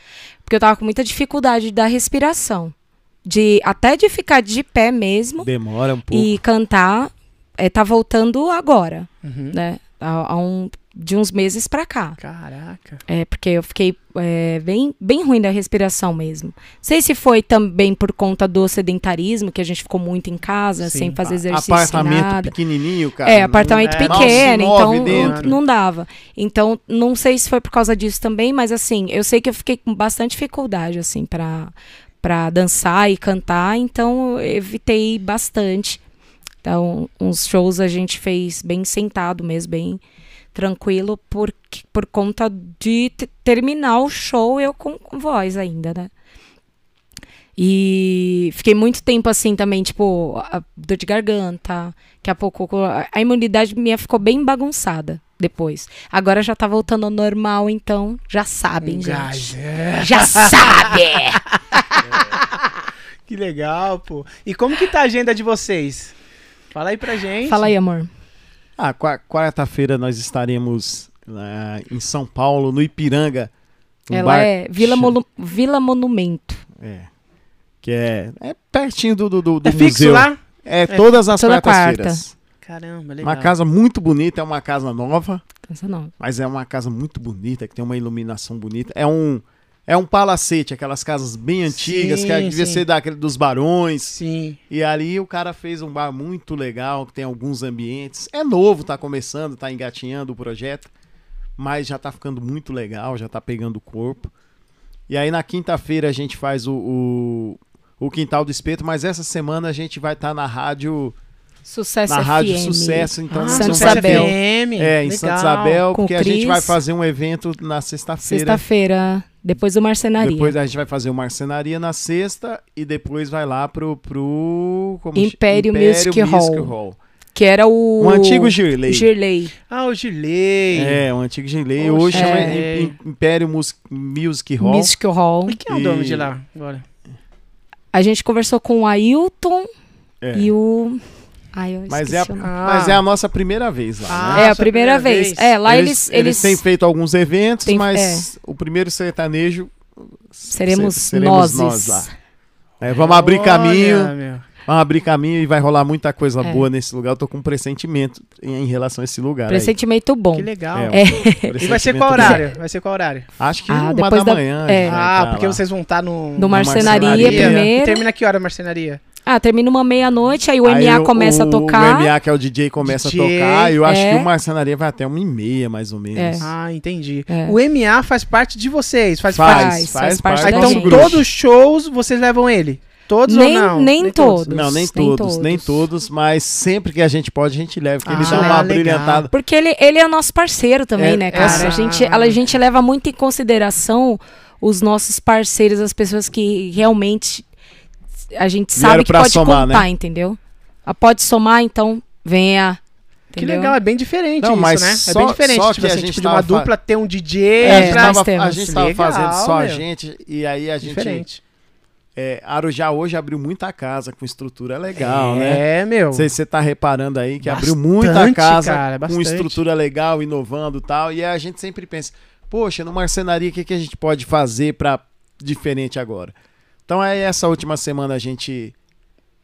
Porque eu tava com muita dificuldade da respiração. De, até de ficar de pé mesmo Demora um pouco. e cantar. É, tá voltando agora, Uhum. né? Há, há um, de uns meses pra cá. Caraca. É, porque eu fiquei é, bem, bem ruim da respiração mesmo. Não sei se foi também por conta do sedentarismo, que a gente ficou muito em casa, Sim. sem fazer exercício, Apartamento nada. pequenininho, cara. É, apartamento é, pequeno, então não, não dava. Então, não sei se foi por causa disso também, mas assim, eu sei que eu fiquei com bastante dificuldade, assim, pra, pra dançar e cantar, então eu evitei bastante. Então, uns shows a gente fez bem sentado mesmo, bem tranquilo, por, por conta de te- terminar o show eu com, com voz ainda, né? E fiquei muito tempo assim também, tipo, dor de garganta. Daqui a pouco a imunidade minha ficou bem bagunçada depois. Agora já tá voltando ao normal, então já sabem, Um gente. gás, é. Já sabe! Que legal, pô. E como que tá a agenda de vocês? Fala aí pra gente. Fala aí, amor. Ah, qua- quarta-feira nós estaremos lá em São Paulo, no Ipiranga. um Ela bar- é Vila, Monu- Vila Monumento. É. Que é, é pertinho do, do, do É fixo museu. lá? É, todas as Toda quartas-feiras. Caramba, legal. Uma casa muito bonita, é uma casa nova, Essa não. mas é uma casa muito bonita, que tem uma iluminação bonita. É um é um palacete, aquelas casas bem antigas, que Sim, devia sim. ser daquele dos barões. Sim. E ali o cara fez um bar muito legal, que tem alguns ambientes. É novo, tá começando, tá engatinhando o projeto, mas já tá ficando muito legal, já tá pegando corpo. E aí na quinta-feira a gente faz o, o, o Quintal do Espeto, mas essa semana a gente vai estar na rádio, Sucesso na FM. Rádio Sucesso, então Ah, vamos Sucesso Isabel. FM. É, em Legal. Santa Isabel, Com porque a gente vai fazer um evento na sexta-feira. Sexta-feira, depois do Marcenaria. Depois a gente vai fazer o Marcenaria na sexta e depois vai lá pro, pro como Império chama? Music Hall. Que era o. O antigo Girley. Girley. Ah, o Gilei. É, o antigo Girley. Poxa, Hoje chama é. Im- Império Mus- Music Hall. Mystic Hall. E quem é o dono E- de lá agora? A gente conversou com o Ailton É. e o. Ai, eu Mas, é a, nome. Ah. mas é a nossa primeira vez lá, Ah, né? É a primeira primeira vez. vez. É, lá eles. eles, têm feito alguns eventos, Tem- mas o primeiro sertanejo Seremos, se- seremos nós. lá. É, vamos abrir Olha, caminho, meu. vamos abrir caminho e vai rolar muita coisa É. boa nesse lugar. Eu tô com um pressentimento em, em relação a esse lugar. aí. Pressentimento bom. Que legal. É, É. E vai ser qual horário? Vai ser qual horário? Acho que Ah, uma depois da da- manhã. é. Ah, tá porque lá. vocês vão estar no... No marcenaria, marcenaria. primeiro. E termina que hora a marcenaria? Ah, termina uma meia-noite, aí o Aí MA começa o, a tocar. O MA, que é o DJ, começa DJ, a tocar. Eu acho é. que o Marcenaria vai até uma e meia, mais ou menos. É. Ah, entendi. É. O MA faz parte de vocês, faz, Faz, parte... Faz, faz, faz parte parte da então gente. todos os shows vocês levam ele? Todos Nem- ou não? nem todos. Não, nem Nem todos, todos. nem todos, mas sempre que a gente pode, a gente leva, porque ele Ah, dá uma legal. brilhantada. Porque ele, ele é nosso parceiro também, É, né, cara? essa- A, gente, a gente leva muito em consideração os nossos parceiros, as pessoas que realmente a gente sabe que pra pode somar, contar, né? entendeu? Ah, pode somar, então venha. Que entendeu? legal, é bem diferente Não, isso, mas né? é só- bem diferente, só tipo que a assim, gente tipo de uma dupla ter um DJ É, a gente pra... nós tava, a temos. gente tava Legal, fazendo só a meu. gente, e aí a gente. Diferente. É, Arujá hoje abriu muita casa com estrutura legal, né? É, meu. Não sei se você tá reparando aí que abriu Bastante, muita casa cara, com estrutura legal, inovando e tal. E aí a gente sempre pensa, poxa, no marcenaria, o que, que a gente pode fazer para diferente agora? Então aí essa última semana a gente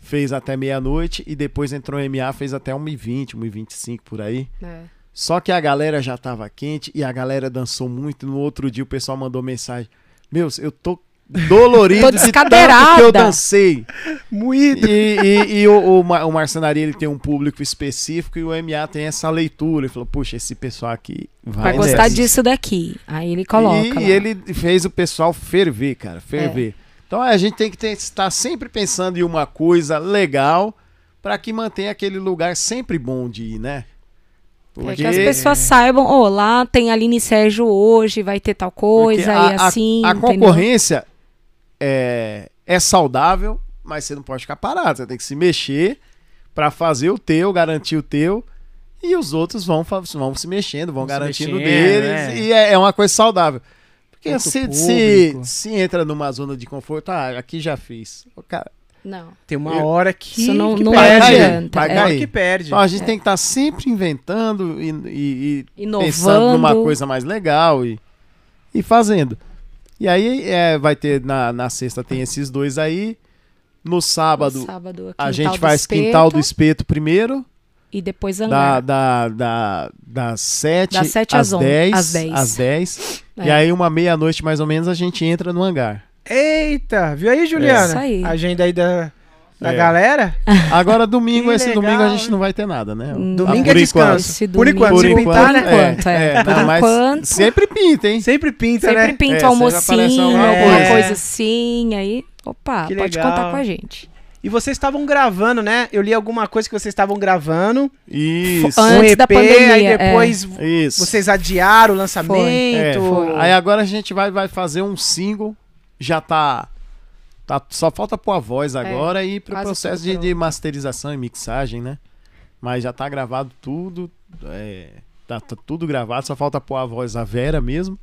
fez até meia-noite e depois entrou o MA, fez até 1h20, 1h25 por aí. É. Só que a galera já tava quente e a galera dançou muito. No outro dia o pessoal mandou mensagem: Meus, eu tô dolorido Tô de tanto que descadeirada." eu dancei. Moído. E, e- e o, o, o marcenaria ele tem um público específico e o MA tem essa leitura. Ele falou: Puxa, esse pessoal aqui vai, Vai gostar nessa." disso daqui. Aí ele coloca. E, e ele fez o pessoal ferver, cara, ferver. Então a gente tem que ter- estar sempre pensando em uma coisa legal para que mantenha aquele lugar sempre bom de ir, né? É que as pessoas saibam, ó, lá tem Aline Sérgio hoje, vai ter tal coisa, Porque e assim. A, entendeu? concorrência é, é saudável, mas você não pode ficar parado. Você tem que se mexer para fazer o teu, garantir o teu. E os outros vão, vão se mexendo, vão Vão se garantindo mexendo, deles. né? E é, é uma coisa saudável. Porque se, se, se entra numa zona de conforto, ah, aqui já fiz. Cara, Não. Tem uma Eu- hora que, Isso não- que não perde. adianta, é. Uma hora que perde. Então a gente tem que estar sempre inventando e, e- e Inovando. pensando numa coisa mais legal e, e fazendo. E aí é, vai ter na, na sexta tem esses dois aí. No sábado, No sábado a gente faz Espeto, Quintal do Espeto primeiro, E depois da, Hangar. da, da, das 7 Das sete às às on- 10. às dez. Às 10. É. E aí, uma meia-noite mais ou menos, a gente entra no hangar. Eita, viu aí, Juliana? Isso aí. A agenda aí da, da É. galera. Agora, domingo, esse legal, domingo a gente não vai ter nada, né? Domingo Ah, é descanso. Por enquanto, Por se enquanto, pintar, né? Por enquanto, é. Por não, mas enquanto. Sempre pinta, hein? Sempre pinta, Sempre né? pinta É, sempre almocinho, alguma coisa assim, aí, opa, Que pode legal. contar com a gente. E vocês estavam gravando, né? Eu li alguma coisa que vocês estavam gravando. Isso. An- Antes um EP, da pandemia, aí é. depois Isso. vocês adiaram o É, lançamento. foi. Aí agora a gente vai, vai fazer um single. Já tá. tá só falta pôr a voz agora e ir pro É, processo de, de masterização e mixagem, né? Mas já tá gravado tudo. é, tá, tá tudo gravado, só falta pôr a voz a Vera mesmo.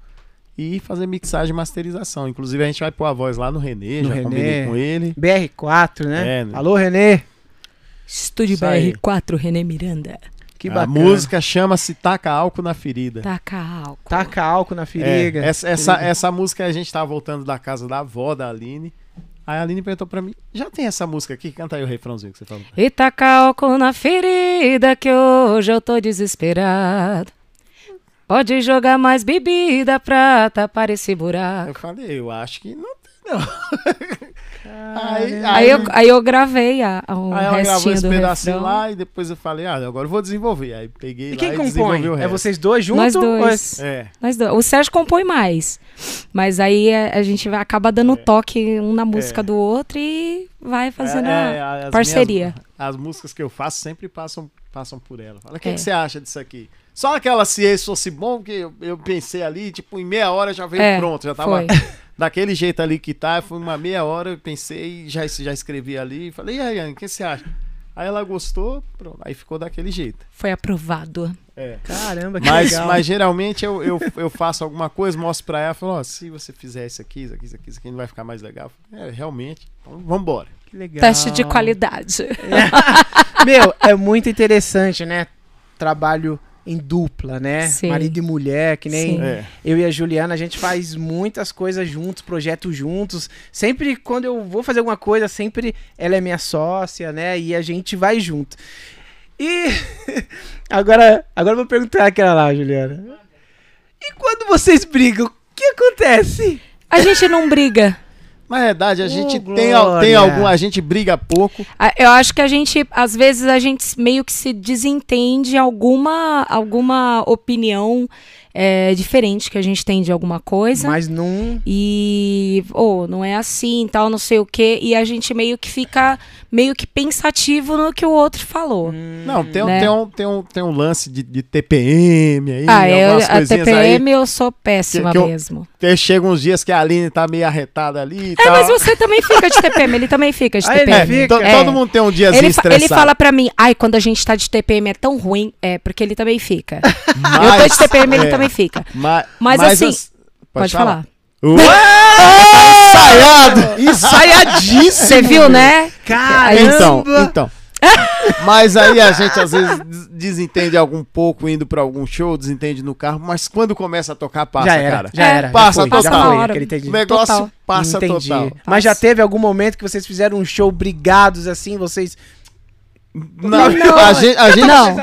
E fazer mixagem e masterização. Inclusive a gente vai pôr a voz lá no Renê, No já Renê. combinei com ele. BR4, né? É, né? Alô, Renê. Estúdio Isso aí. BR4, René Miranda. Que a bacana. música chama-se Taca Álcool na Ferida. Taca álcool. Taca álcool na feriga. É, essa, essa, essa música a gente tava voltando da casa da avó da Aline. Aí a Aline perguntou pra mim: já tem essa música aqui? Canta aí o refrãozinho que você falou. E taca álcool na ferida que hoje eu tô desesperado. Pode jogar mais bebida pra tapar esse buraco. Eu falei: eu acho que não tem, não. aí, Aí eu, aí eu gravei a, a- um aí ela gravou restinho esse do pedacinho refrão. lá e depois eu falei: ah, agora eu vou desenvolver. Aí peguei E lá quem e compõe? desenvolvi o É vocês dois juntos? Nós ou dois. É. Nós dois. O Sérgio compõe mais. Mas aí a, a gente vai acaba dando toque um na música É. do outro e vai fazendo É, é, a as parceria. minhas- as músicas que eu faço sempre passam, passam por ela. Fala, o que, É. que você acha disso aqui? Só aquela se fosse bom, que eu, eu pensei ali, tipo, em meia hora já veio É, pronto. Já tava foi. daquele jeito ali que tá. Foi uma meia hora, eu pensei, já, já escrevi ali. Falei, e aí, Anne, o que você acha? Aí ela gostou, pronto, aí ficou daquele jeito. Foi aprovado. É. Caramba, que Mas, legal. mas geralmente eu, eu, eu faço alguma coisa, mostro pra ela, falo, ó, se você fizer isso aqui, isso aqui, isso aqui, isso aqui, não vai ficar mais legal. Falo, É, realmente. Então vambora. Que legal. Teste de qualidade. Meu, é muito interessante, né? Trabalho em dupla, né? Sim. Marido e mulher, que nem Sim. É. eu e a Juliana, a gente faz muitas coisas juntos, projetos juntos. Sempre quando eu vou fazer alguma coisa, sempre ela é minha sócia, né? E a gente vai junto. E agora, agora eu vou perguntar aquela lá, Juliana. E quando vocês brigam, o que acontece? A gente não briga. Na verdade, a gente tem, Glória. tem algum. A gente briga pouco. A- Eu acho que a gente, às vezes, a gente meio que se desentende alguma, alguma opinião é, diferente que a gente tem de alguma coisa. Mas não. E, oh, não é assim, tal, não sei o quê. E a gente meio que fica meio que pensativo no que o outro falou. Hum, Não, tem, um- Né? tem, um, tem, um, tem um lance de, de TPM aí, ah, eu, a TPM eu sou péssima Que- que eu- mesmo. aí. Chega uns dias que a Aline tá meio arretada ali e É, tal. mas você também fica de TPM, ele também fica de Ah, ele TPM. fica? To- É. Todo mundo tem um diazinho Ele, fa- estressado. ele fala pra mim, ai, quando a gente tá de TPM é tão ruim. É, porque ele também fica. mas, eu tô de TPM, ele é, também fica. ma- Mas, assim, as- Pode, falar. Ensaiado! Ensaiadíssimo! Você viu, né? Caramba! Então, então. Mas aí a gente às vezes des- desentende algum pouco indo pra algum show, desentende no carro, mas quando começa a tocar, passa, já era, cara. já era. passa já foi, total. já foi, hora. O negócio Total. passa Entendi. total. Mas já teve algum momento que vocês fizeram um show brigados assim, vocês. Não, Não. a gente, a gente, Não.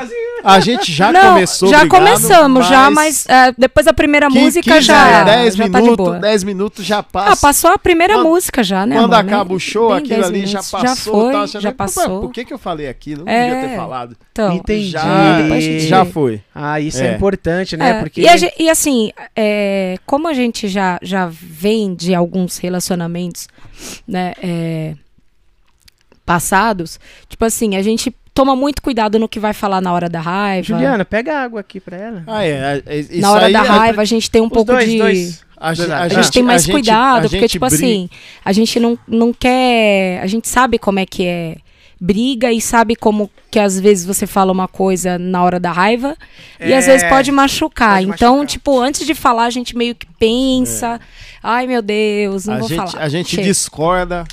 A gente já não, começou já brigado, começamos, já, mas é, depois da primeira que- música 15, já, 10 já tá de minutos, boa. 10 minutos já Ah, passa. passou a primeira Quando- música já, né, Quando amor? Acaba o show, nem aquilo 10 ali já minutos. passou. Já foi, tal, já "Pô, passou. Por que, que eu falei aquilo? Não É. devia ter falado. Então, Entendi. Já, gente- já foi. Ah, isso é, É. importante, né? É, Porque. e, a gen- e assim, é, como a gente já, já vem de alguns relacionamentos, né, é, passados, tipo assim, a gente toma muito cuidado no que vai falar na hora da raiva. Juliana, pega água aqui pra ela. Ah, é. é, isso na hora aí, da a- raiva, a gente tem um Os pouco dois, de. dois. A, gente- A A gente tem mais gente- cuidado, porque, tipo briga- assim, a gente não, não quer. A gente sabe como é que é briga e sabe como que às vezes você fala uma coisa na hora da raiva e às É, vezes pode machucar. pode então, machucar. tipo, antes de falar, a gente meio que pensa. Ai, meu Deus, não a vou gente, falar. A gente Chega. discorda.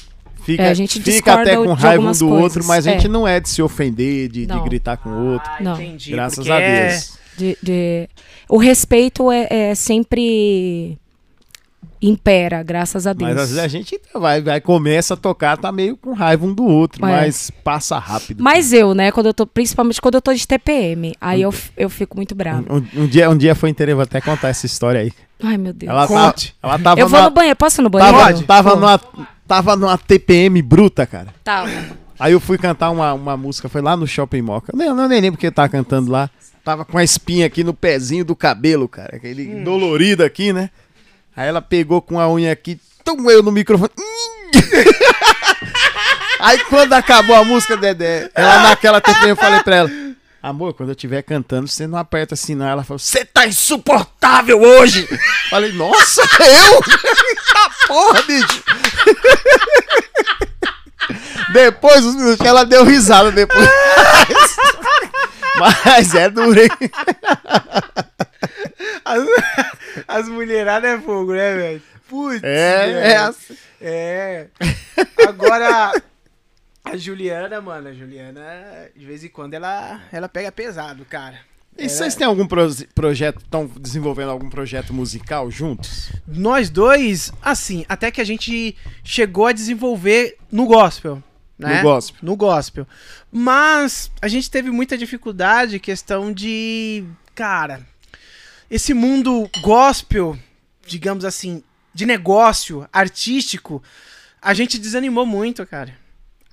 Fica, É, a gente fica até com raiva um do coisas, outro, mas a gente é. não é de se ofender, de, de gritar com o outro. Ah, Não. entendi. graças a é- Deus. De, de- O respeito é, é sempre impera, graças a Deus. Mas às vezes a gente vai, vai, começa a tocar, tá meio com raiva um do outro, É. mas passa rápido. Mas eu, né, quando eu tô, principalmente quando eu tô de TPM, aí eu, f- eu fico muito brava. Um, um dia, um dia foi interessante, vou até contar essa história aí. Ai, meu Deus. Ela, tá, ela tava, eu vou numa, no banheiro, posso ir no banheiro? tava, tava, numa, tava numa TPM bruta, cara. Tá. Aí eu fui cantar uma, uma música, foi lá no Shopping Moca. Não, não nem lembro porque eu tava cantando lá. Tava com a espinha aqui no pezinho do cabelo, cara. Aquele Hum. dolorido aqui, né? Aí ela pegou com a unha aqui, tum, eu no microfone. Aí quando acabou a música, Dedé, ela naquela TPM eu falei pra ela. Amor, quando eu estiver cantando, você não aperta assim, não. Ela falou, você tá insuportável hoje! Falei, nossa, eu? tá porra, bicho! Depois, os minutos, ela deu risada depois. Mas é duro, hein? As, as mulheradas é fogo, né, velho? Putz. É, velho. é. É. Agora, a Juliana, mano, a Juliana, de vez em quando, ela, ela pega pesado, cara. E vocês têm algum pro- projeto, estão desenvolvendo algum projeto musical juntos? Nós dois, assim, até que a gente chegou a desenvolver no gospel. Né? No gospel. No gospel. Mas a gente teve muita dificuldade, questão de. Cara, esse mundo gospel, digamos assim, de negócio, artístico, a gente desanimou muito, cara.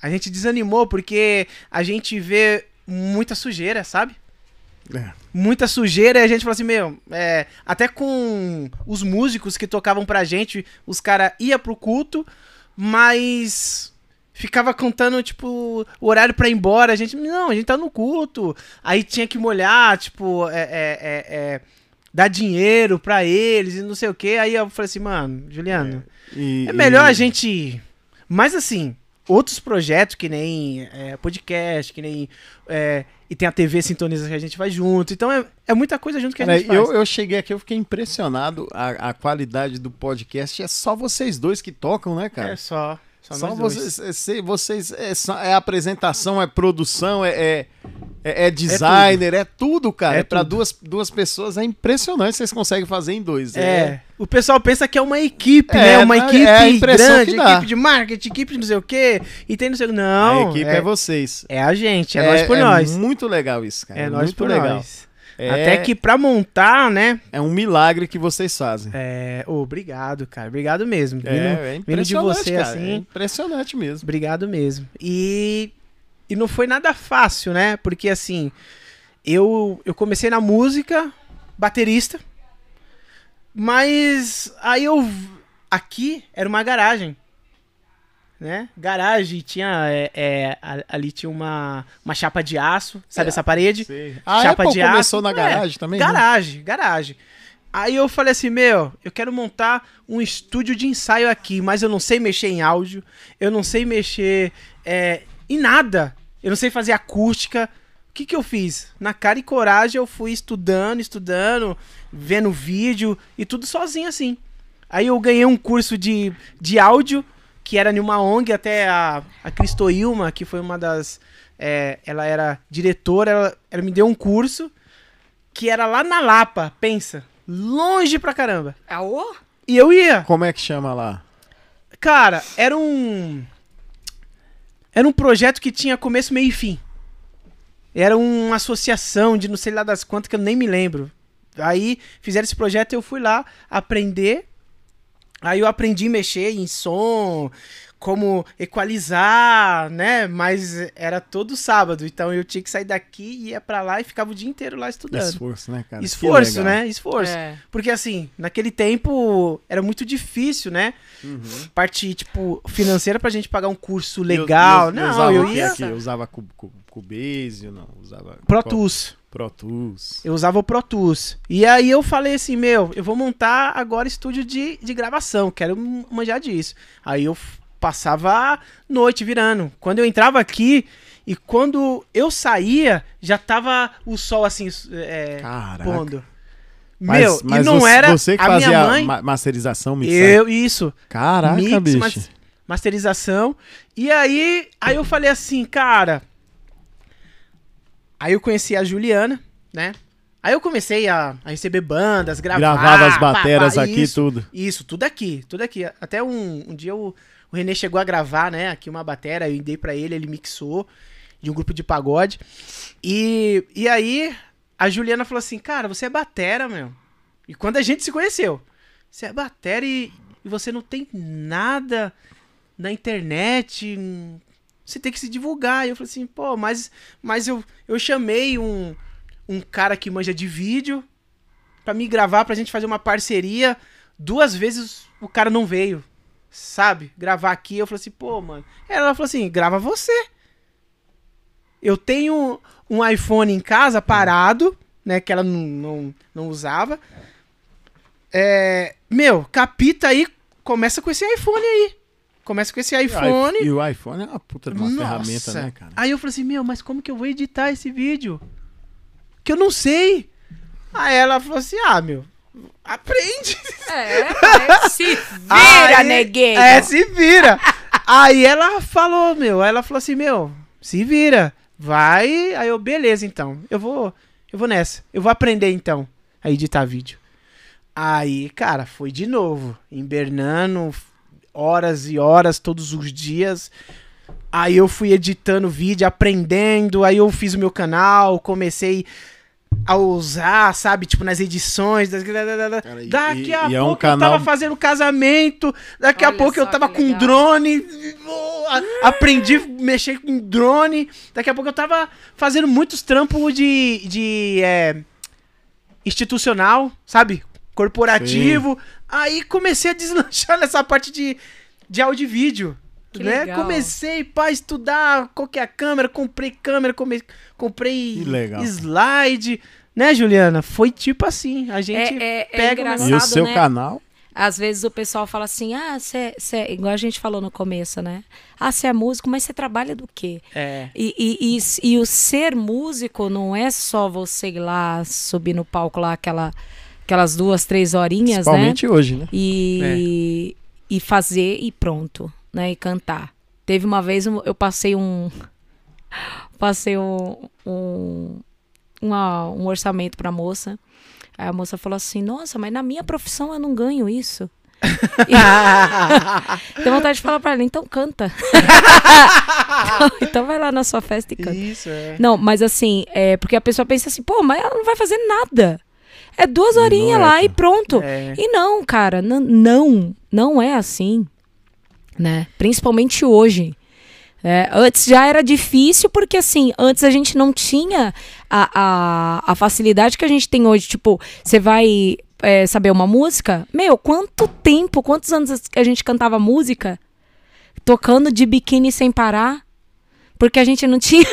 A gente desanimou porque a gente vê muita sujeira, sabe? É. muita sujeira e a gente falou assim, meu, é, até com os músicos que tocavam pra gente, os caras iam pro culto, mas ficava contando, tipo, o horário pra ir embora. A gente, não, a gente tá no culto. Aí tinha que molhar, tipo, é, é, é, é, dar dinheiro pra eles e não sei o que. Aí eu falei assim, mano, Juliano, E, é melhor e- a gente. Mas assim, outros projetos, que nem é, podcast, que nem. É, e tem a TV Sintoniza que a gente vai junto. Então é, é muita coisa junto que a gente Cara, faz. eu, eu cheguei aqui, eu fiquei impressionado. A, a qualidade do podcast é só vocês dois que tocam, né, cara? É só. Só, vocês, é, se- vocês é, é apresentação, é produção, é, é, é- é designer, é tudo, cara. É É, tudo. duas, duas pessoas, é impressionante vocês conseguem fazer em dois. É. O pessoal pensa que é uma equipe, É, né? Uma equipe é grande, equipe de marketing, equipe de não sei o quê. E tem não sei o Não. a equipe é, vocês. é a gente, é, nós por é nós. muito legal isso, cara. É nós muito por legal. nós. É, Até que pra montar, né? é um milagre que vocês fazem. É, obrigado, cara. Obrigado mesmo. Vindo, É, é vindo de você cara. assim. É impressionante mesmo. Obrigado mesmo. E, e não foi nada fácil, né? Porque assim, eu, eu comecei na música, baterista, mas aí eu. Aqui era uma garagem. Né? Garagem, tinha. é, é, ali tinha uma, uma chapa de aço, sabe É, essa parede? A Chapa Apple de aço. começou na É, garagem também? né? Garagem, garagem. Aí eu falei assim, meu, eu quero montar um estúdio de ensaio aqui, mas eu não sei mexer em áudio, eu não sei mexer é, em nada, eu não sei fazer acústica. O que que eu fiz? Na cara e coragem eu fui estudando, estudando, vendo vídeo e tudo sozinho assim. Aí eu ganhei um curso de, de áudio, que era em uma ONG, até a, a Cristo Ilma, que foi uma das... é, ela era diretora, ela, ela me deu um curso que era lá na Lapa, pensa. Longe pra caramba. Aô? E eu ia. Como é que chama lá? Cara, era um. Era um projeto que tinha começo, meio e fim. Era uma associação de não sei lá das quantas que eu nem me lembro. Aí fizeram esse projeto e eu fui lá aprender. Aí eu aprendi a mexer em som, como equalizar, né? Mas era todo sábado, então eu tinha que sair daqui, ia pra lá e ficava o dia inteiro lá estudando. Esforço, né, cara? Esforço, né? Esforço. É. Porque assim, naquele tempo era muito difícil, né? Uhum. Parte, tipo, financeira pra gente pagar um curso legal. eu- eu- não, usava eu o quê ia. aqui? Eu usava Cu- Cu- Cubase, eu não usava Pro qual- Tools. Pro Tools. Eu usava o Pro Tools. E aí eu falei assim, meu, eu vou montar agora estúdio de, de gravação, quero manjar disso. Aí eu passava a noite virando. Quando eu entrava aqui e quando eu saía, já tava o sol assim, é, Caraca. pondo. Mas- meu, mas e não você, era você que a fazia minha mãe. ma- masterização, mixagem. Eu, isso. Caraca, mix, bicho. mas- masterização. E aí, aí eu falei assim, cara. Aí eu conheci a Juliana, né? Aí eu comecei a, a receber bandas, gravar. Gravava as pá, bateras pá, aqui isso, tudo. Isso, tudo aqui, tudo aqui. Até um, um dia o, o Renê chegou a gravar, né? Aqui uma batera, eu dei pra ele, ele mixou de um grupo de pagode. E, e aí a Juliana falou assim, cara, você é batera, meu. E quando a gente se conheceu, você é batera e, e você não tem nada na internet, você tem que se divulgar. E eu falei assim, pô, mas, mas eu, eu chamei um, um cara que manja de vídeo pra me gravar, pra gente fazer uma parceria. Duas vezes o cara não veio, sabe? Gravar aqui. Eu falei assim, pô, mano. Ela falou assim, grava você. Eu tenho um iPhone em casa parado, né? Que ela não, não, não usava. É, meu, capita aí, começa com esse iPhone aí. Começa com esse iPhone. E o iPhone é uma puta de uma Nossa. ferramenta, né, cara? Aí eu falei assim, meu, mas como que eu vou editar esse vídeo? Que eu não sei. Aí ela falou assim, ah, meu, aprende. É, vai, se vira, Aí- neguinho. É, se vira. aí ela falou, meu, aí ela falou assim, meu, se vira. Vai. Aí eu, beleza, então. Eu vou, eu vou nessa. Eu vou aprender, então, a editar vídeo. Aí, cara, foi de novo. Invernando, horas e horas, todos os dias. Aí eu fui editando vídeo, aprendendo. Aí eu fiz o meu canal, comecei a usar, sabe, tipo, nas edições. das- Cara, e- Daqui a e- e é um pouco eu canal- tava fazendo casamento, daqui a Olha pouco eu tava com legal. drone, a- aprendi a mexer com drone, daqui a pouco eu tava fazendo muitos trampos de, de é, institucional, sabe? Corporativo. Aí comecei a deslanchar nessa parte de, de áudio e vídeo. Que né? legal. Comecei para estudar qual que é a câmera, comprei câmera, come- comprei slide, né, Juliana? Foi tipo assim, a gente É, é, é pega o engraçado, E o seu né? canal? Às vezes o pessoal fala assim, ah, você, igual a gente falou no começo, né? Ah, você é músico, mas você trabalha do quê? É. E, e, e, e, o ser músico não é só você ir lá, subir no palco lá, aquela, aquelas duas, três horinhas, Principalmente né? hoje, né? E, é. e fazer e pronto, né? E cantar. Teve uma vez, eu passei um... Passei um, um, uma, um orçamento pra moça. Aí a moça falou assim: Nossa, mas na minha profissão eu não ganho isso. Tem vontade de falar pra ela, então canta. então, então, vai lá na sua festa e canta. Isso, é. Não, mas assim, é porque a pessoa pensa assim, pô, mas ela não vai fazer nada. É duas horinhas é, lá e pronto. É. E não, cara, não, não é assim. Né? Principalmente hoje. É, antes já era difícil, porque assim, antes a gente não tinha a, a, a facilidade que a gente tem hoje. Tipo, você vai é, saber uma música? Meu, quanto tempo, quantos anos a gente cantava música? Tocando de biquíni sem parar? Porque a gente não tinha.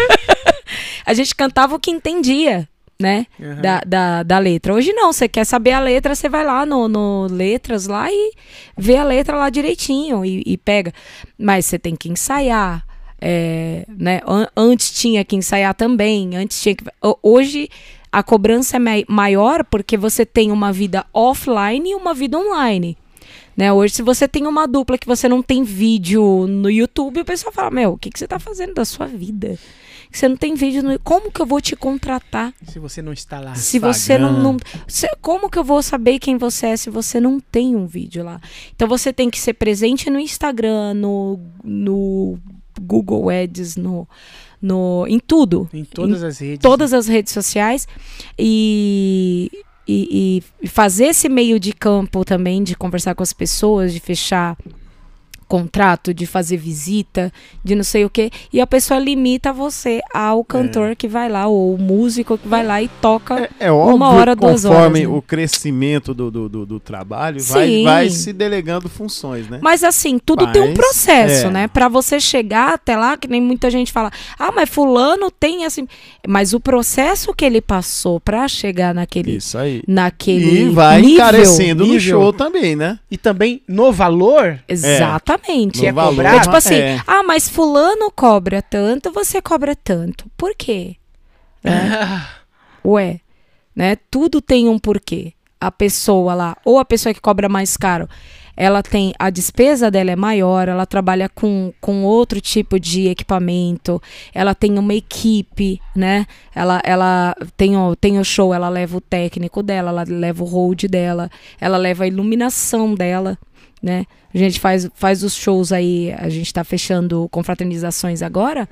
a gente cantava o que entendia né? Uhum. Da, da, da, letra. Hoje não, você quer saber a letra, você vai lá no, no Letras lá e vê a letra lá direitinho e, e pega. Mas você tem que ensaiar. É, né? Antes tinha que ensaiar também. Antes tinha que. Hoje a cobrança é maior porque você tem uma vida offline e uma vida online. Né? Hoje, se você tem uma dupla que você não tem vídeo no YouTube, o pessoal fala: Meu, o que, que você está fazendo da sua vida? Você não tem vídeo no. Como que eu vou te contratar? Se você não está lá. Se Instagram. você não. não como que eu vou saber quem você é se você não tem um vídeo lá? Então você tem que ser presente no Instagram, no, no Google Ads, no. No, em tudo. Em todas em as redes. Todas as redes sociais. E, e, e, fazer esse meio de campo também, de conversar com as pessoas, de fechar contrato, de fazer visita, de não sei o que, e a pessoa limita você ao cantor é. que vai lá, ou o músico que vai lá e toca é, é óbvio, uma hora, duas horas. Conforme né? o crescimento do, do, do, do trabalho, vai, vai, se delegando funções, né? Mas assim, tudo mas, tem um processo, é. né? Para você chegar até lá, que nem muita gente fala, ah, mas fulano tem assim. Mas o processo que ele passou para chegar naquele. Isso aí. Naquele. E vai nível, encarecendo nível. no show também, né? E também no valor. Exatamente. Exatamente. É cobrar. É tipo assim, é. ah, mas fulano cobra tanto, você cobra tanto. Por quê? Né? Ué, né? Tudo tem um porquê. A pessoa lá, ou a pessoa que cobra mais caro, ela tem a despesa dela é maior, ela trabalha com, com outro tipo de equipamento, ela tem uma equipe, né? Ela, ela tem, o, tem o show, ela leva o técnico dela, ela leva o hold dela, ela leva a iluminação dela, né? A gente faz, faz os shows aí, a gente está fechando confraternizações agora.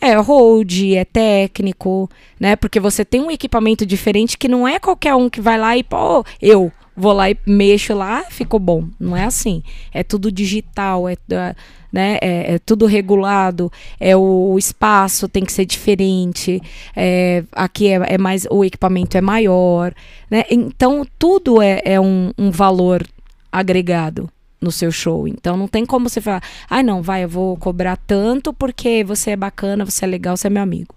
É hold, é técnico, né? Porque você tem um equipamento diferente que não é qualquer um que vai lá e, pô, eu vou lá e mexo lá, ficou bom. Não é assim. É tudo digital, é, é né? É, é, tudo regulado, é o, o, espaço tem que ser diferente, é, aqui é, é, mais o equipamento é maior, né? Então tudo é, é um, um valor agregado no seu show. Então não tem como você falar, ai ah, não, vai, eu vou cobrar tanto porque você é bacana, você é legal, você é meu amigo.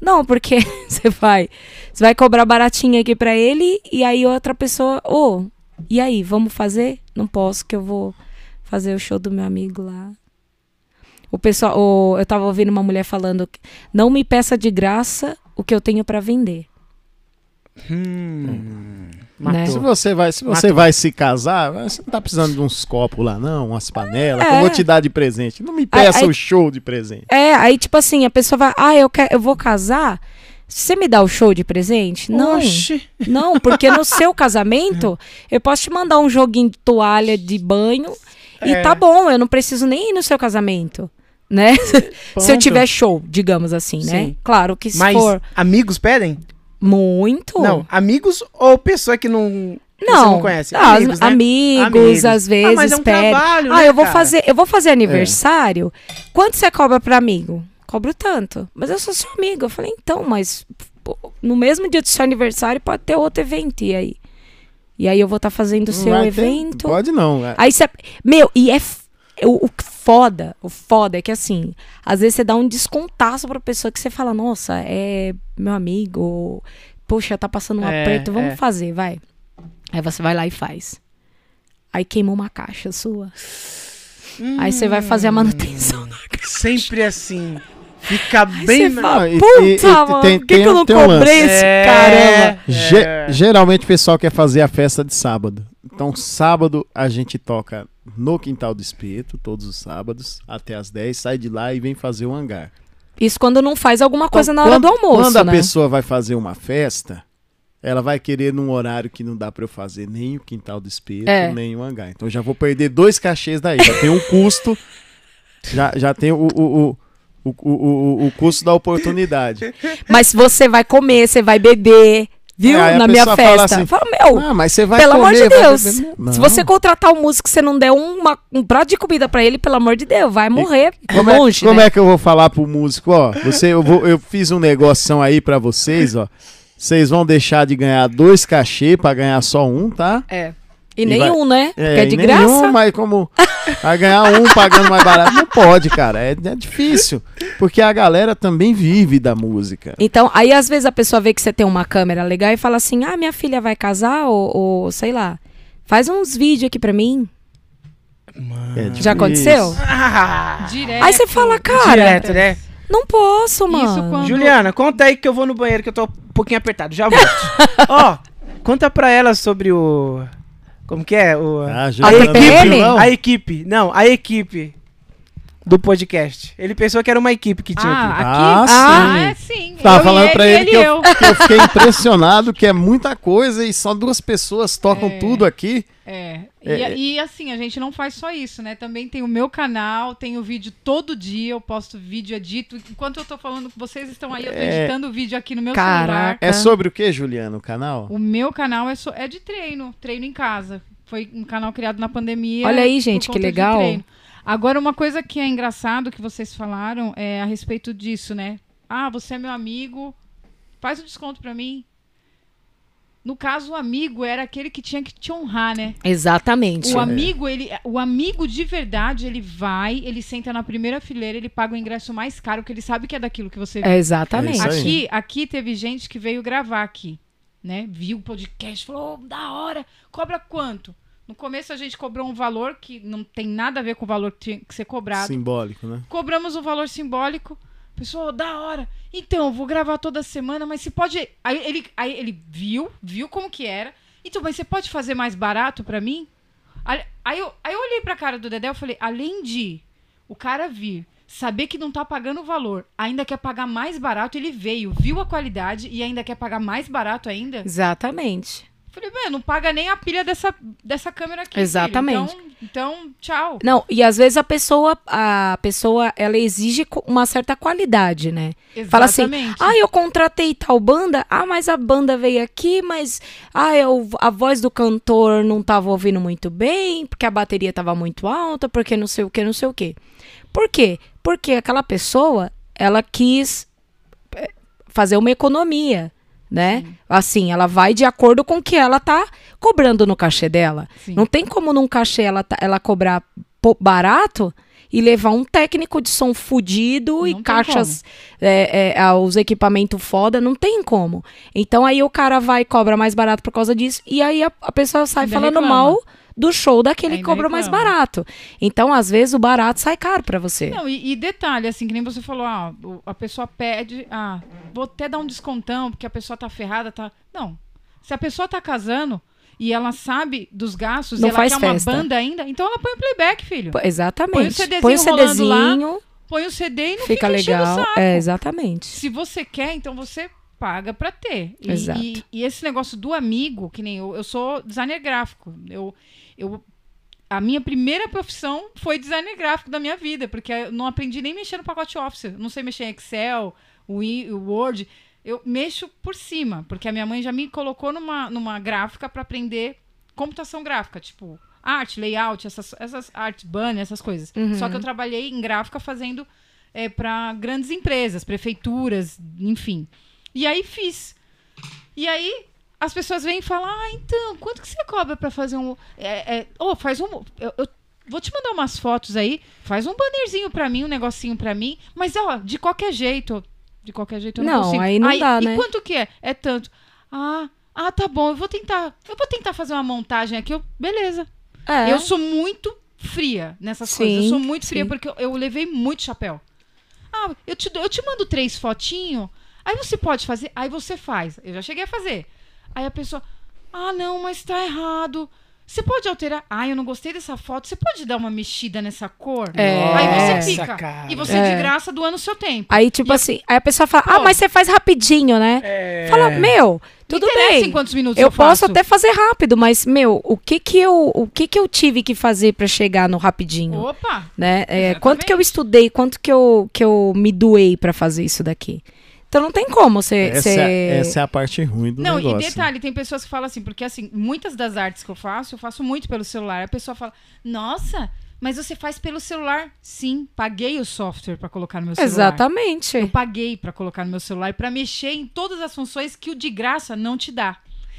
Não, porque você vai, você vai cobrar baratinho aqui para ele e aí outra pessoa, ô, oh, e aí, vamos fazer? Não posso que eu vou fazer o show do meu amigo lá. O pessoal, eu tava ouvindo uma mulher falando, não me peça de graça o que eu tenho para vender. Hum. Né? Se você vai, se você vai se casar, você não tá precisando de uns copos lá, não, umas panelas, é. que eu vou te dar de presente. Não me peça o show de presente. É, aí tipo assim, a pessoa vai, ah, eu, quero, eu vou casar. Você me dá o show de presente? Não. Oxi. Não, porque no seu casamento, eu posso te mandar um joguinho de toalha de banho é. e tá bom, eu não preciso nem ir no seu casamento né? se eu tiver show, digamos assim, né? Sim. né? Claro que se Mas for. amigos pedem? Muito. Não, amigos ou pessoa que não não, não conhece? Amigos, né? amigos, amigos, às vezes ah, mas é um trabalho, ah, né, eu vou cara? fazer, eu vou fazer aniversário. É. Quanto você cobra para amigo? Cobro tanto. Mas eu sou seu amigo. Eu falei, então, mas pô, no mesmo dia do seu aniversário pode ter outro evento e aí. E aí eu vou estar tá fazendo o seu evento. Pode não. É. Aí você, meu, e é o, o foda, o foda é que assim, às vezes você dá um descontaço pra pessoa que você fala, nossa, é meu amigo, poxa, tá passando um é, aperto, vamos é. fazer, vai. Aí você vai lá e faz. Aí queima uma caixa sua. Aí você vai fazer a manutenção. Sempre assim. Fica Aí bem. você fala, e- puta, e- e mano, tem- por que, tem- que eu não tem um cobrei esse É. caramba? Ge- É. Geralmente o pessoal quer fazer a festa de sábado. Então, sábado a gente toca no Quintal do Espeto, todos os sábados, até as 10, sai de lá e vem fazer o hangar. Isso quando não faz alguma coisa Então, na hora quando- do almoço, Quando a né? pessoa vai fazer uma festa, ela vai querer num horário que não dá pra eu fazer nem o Quintal do Espeto, É. nem o hangar. Então, eu já vou perder dois cachês daí. Já tem um custo, já, já tem o, o, o, o, o, o- o custo da oportunidade. Mas se você vai comer, você vai beber, viu? É, na minha festa. fala assim, Fala, meu, Ah, mas você vai pelo amor comer, de vai Deus. Se você contratar um músico e você não der uma- um prato de comida pra ele, pelo amor de Deus, vai morrer Como, é, longe, como né? é que eu vou falar pro músico, ó? Você, eu, vou, eu fiz um negoção aí pra vocês, ó. Vocês vão deixar de ganhar dois cachê pra ganhar só um, tá? É. E E nenhum, né? Porque é de nenhum, graça. mas como vai ganhar um pagando mais barato, não pode, cara. É, é difícil. Porque a galera também vive da música. Então, aí às vezes a pessoa vê que você tem uma câmera legal e fala assim: ah, minha filha vai casar, ou, ou sei lá, faz uns vídeos aqui pra mim. É difícil. Já aconteceu? Ah, Direto. Aí você fala, cara, direto, né? não posso, mano. quando- Juliana, conta aí que eu vou no banheiro que eu tô um pouquinho apertado. Já volto. Ó, conta pra ela sobre o. Como que é? O... Ah, A TPM? viu, não? A equipe. Não, a equipe do podcast. Ele pensou que era uma equipe que tinha Ah, aqui. aqui? Ah, Ah, sim. é sim. Tava Eu falando pra ele, ele que, e eu, que eu fiquei impressionado, que é muita coisa e só duas pessoas tocam É. tudo aqui. É. É. E, e, assim, a gente não faz só isso, né? Também tem o meu canal, tem o vídeo todo dia, eu posto vídeo edito. Enquanto eu tô falando com vocês estão aí, eu tô É. editando o vídeo aqui no meu Caraca. celular. É sobre o que, Juliana, o canal? O meu canal é, so- é de treino, treino em casa. Foi um canal criado na pandemia. Olha aí, gente, que legal. Agora, uma coisa que é engraçado que vocês falaram é a respeito disso, né? Ah, você é meu amigo, faz um desconto pra mim. No caso, o amigo era aquele que tinha que te honrar, né? Exatamente. O amigo, ele, o amigo de verdade, ele vai, ele senta na primeira fileira, ele paga o ingresso mais caro, porque ele sabe que é daquilo que você É, exatamente. É. Aqui, aqui teve gente que veio gravar aqui, né? Viu o podcast, falou, "Oh, da hora, cobra quanto? No começo a gente cobrou um valor que não tem nada a ver com o valor que tinha que ser cobrado. Simbólico, né? Cobramos um valor simbólico. Pessoal, da hora. Então, eu vou gravar toda semana, mas se pode. Aí ele, aí ele viu, viu como que era. Então, mas você pode fazer mais barato pra mim? Aí aí eu, aí eu olhei pra cara do Dedé e falei, além de o cara vir, saber que não tá pagando o valor, ainda quer pagar mais barato, ele veio, viu a qualidade e ainda quer pagar mais barato ainda. Exatamente. Falei, mano, não paga nem a pilha dessa, dessa câmera aqui. filho. Exatamente. Então, então, tchau. Não, e às vezes a pessoa, a pessoa, ela exige uma certa qualidade, né? Fala assim, Exatamente. Ah, eu contratei tal banda. Ah, mas a banda veio aqui, mas ah, eu, a voz do cantor não tava ouvindo muito bem, porque a bateria tava muito alta, porque não sei o que, não sei o que. Por quê? Porque aquela pessoa, ela quis eh, fazer uma economia, né? Assim, ela vai de acordo com o que ela tá cobrando no cachê dela. Sim. Não tem como num cachê ela, tá- ela cobrar barato e levar um técnico de som fudido Não e caixas, é, é, os equipamentos foda, não tem como. Então aí o cara vai e cobra mais barato por causa disso, e aí a, a pessoa sai Ainda falando reclama. mal do show daquele que Ainda cobra mais barato. Então, às vezes, o barato sai caro pra você. Não, e, e detalhe, assim, que nem você falou, ah, a pessoa pede, ah, vou até dar um descontão, porque a pessoa tá ferrada, tá. Não. Se a pessoa tá casando e ela sabe dos gastos Não e ela faz quer uma festa. banda ainda, então ela põe o playback, filho. Exatamente. Põe o CDzinho Põe o rolando lá, CDzinho, Põe o CD e não fica fica, enchendo o legal. saco. É, exatamente. Se você quer, então você paga pra ter. E, Exato. E, e esse negócio do amigo, que nem eu, eu sou designer gráfico. Eu, eu, a minha primeira profissão foi designer gráfico da minha vida, porque eu não aprendi nem mexer no pacote Office. Eu Não sei mexer em Excel, Word. Eu mexo por cima, porque a minha mãe já me colocou numa, numa gráfica para aprender computação gráfica, tipo arte, layout, essas, essas art banner, essas coisas. Uhum. Só que eu trabalhei em gráfica fazendo para grandes empresas, prefeituras, enfim. E aí fiz. E aí as pessoas vêm e falam: Ah, então, quanto que você cobra para fazer um. É, é, oh, faz um. Eu, eu vou te mandar umas fotos aí, faz um bannerzinho para mim, um negocinho para mim, mas ó, de qualquer jeito. De qualquer jeito eu não, Não, consigo. aí não dá, e né? quanto que é? É tanto. Ah. Ah, tá bom, eu vou tentar. Eu vou tentar fazer uma montagem aqui. Eu, beleza. É. Eu sou muito fria nessas Sim, coisas. Eu sou muito fria sim. porque eu, eu levei muito chapéu. Ah, eu te, eu te mando três fotinhos. Aí você pode fazer. Aí você faz. Eu já cheguei a fazer. Aí a pessoa. Ah, não, mas tá errado. Você pode alterar. Ah, eu não gostei dessa foto. Você pode dar uma mexida nessa cor? É. Aí você fica. cara. E você É. de graça doando o seu tempo. Aí, tipo E a- assim, aí a pessoa fala, Pô. ah, mas você faz rapidinho, né? É. Fala, meu, tudo bem. em quantos minutos Eu eu, posso faço. até fazer rápido, mas, meu, o que que eu, o que que eu tive que fazer pra chegar no rapidinho? Opa! né? É, quanto que eu estudei, quanto que eu, que eu me doei pra fazer isso daqui. Então não tem como você. Essa, é, essa é a parte ruim do Não, negócio. e detalhe, tem pessoas que falam assim, porque assim, muitas das artes que eu faço, eu faço muito pelo celular. A pessoa fala, nossa, mas você faz pelo celular? Sim, paguei o software pra colocar no meu celular. Exatamente. Eu paguei pra colocar no meu celular pra mexer em todas as funções que o de graça não te dá.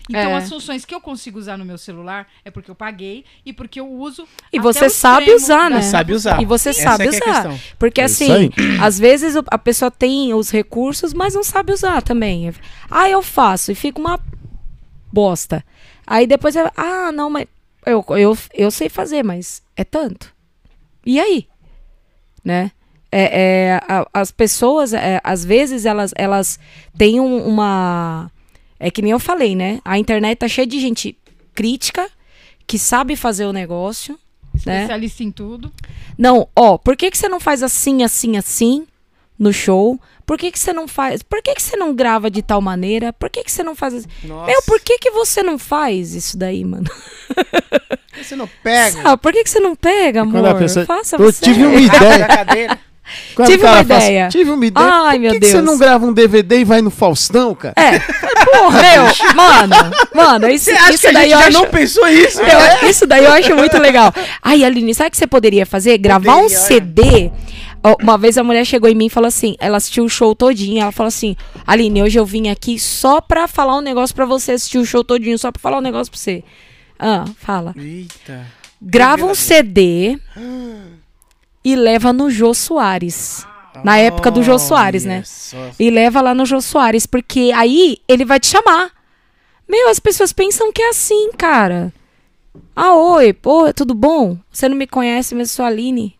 Então, É. as funções que eu consigo usar no meu celular é porque eu paguei e porque eu uso. E você sabe usar, né? Sabe usar. E você Essa sabe é é usar. Porque É isso assim, às vezes a pessoa tem os recursos, mas não sabe usar também. Ah, eu faço e fica uma bosta. Aí depois eu, ah, não, mas eu, eu, eu sei fazer, mas é tanto. E aí? Né? É, é, a- as pessoas, é, às vezes, elas, elas têm um- uma. É que nem eu falei, né? A internet tá cheia de gente crítica, que sabe fazer o negócio, né? Especialista em tudo. Não, ó, por que, que você não faz assim, assim, assim no show? Por que, que você não faz? Por que, que você não grava de tal maneira? Por que, que você não faz assim? Nossa, Meu, por que, que você não faz isso daí, mano? você não pega? Sabe, por que, que você não pega, amor? Quando a pessoa- Faça Eu você. tive uma ideia. Quando Tive uma assim, ideia. tive uma ideia. Ai, por meu que que você Deus. não grava um DVD e vai no Faustão, cara? É, porra, meu, mano, mano, isso, Você acha isso que a daí gente eu já acho... não pensou isso? Eu- isso daí eu acho muito legal. Aí, Aline, sabe o que você poderia fazer? Gravar um Poderia, olha. CD. Uma vez a mulher chegou em mim e falou assim: ela assistiu o show todinho. Ela falou assim: Aline, hoje eu vim aqui só pra falar um negócio pra você assistir o show todinho, só pra falar um negócio pra você. Ah, fala. Eita. Grava um CD e leva no Jô Soares. Na época do Jô Soares, né? E leva lá no Jô Soares, porque aí ele vai te chamar. Meu, as pessoas pensam que é assim, cara. Ah, oi, pô, tudo bom? Você não me conhece, mas eu sou a Aline.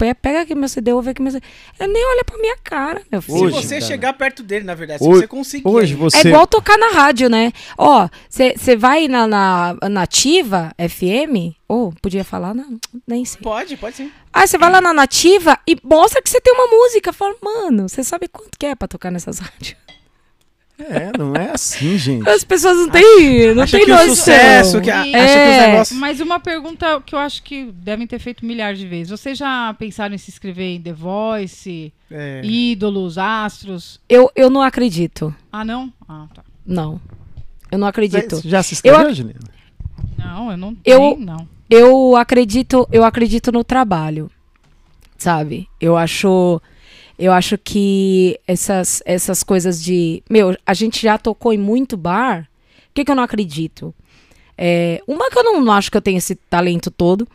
Pe- Pega aqui meu CD, ouve aqui meu CD. Ele nem olha pra minha cara, meu filho. Se Hoje, você cara. chegar perto dele, na verdade, se Hoje- você conseguir. Hoje você. É igual tocar na rádio, né? Ó, você vai na, na Nativa FM? Ou podia falar? Não, nem sei. Pode, pode sim. Ah, você vai lá na Nativa e mostra que você tem uma música. Fala, mano, você sabe quanto que é pra tocar nessas rádios? É, não é assim, gente. As pessoas não têm, não têm que o noção. sucesso, que a, E- acha que os É. negócios. Mas uma pergunta que eu acho que devem ter feito milhares de vezes. Vocês já pensaram em se inscrever em The Voice, É. Ídolos, Astros? Eu, eu não acredito. Ah, não? Ah, tá. Não. Eu não acredito. Você já se inscreveu, Eu- Juliana? Não, eu não. Eu- nem- não. Eu acredito, eu acredito no trabalho. Sabe? Eu acho eu acho que essas essas coisas de, meu, a gente já tocou em muito bar. O que que eu não acredito? É, uma que eu não, não acho que eu tenho esse talento todo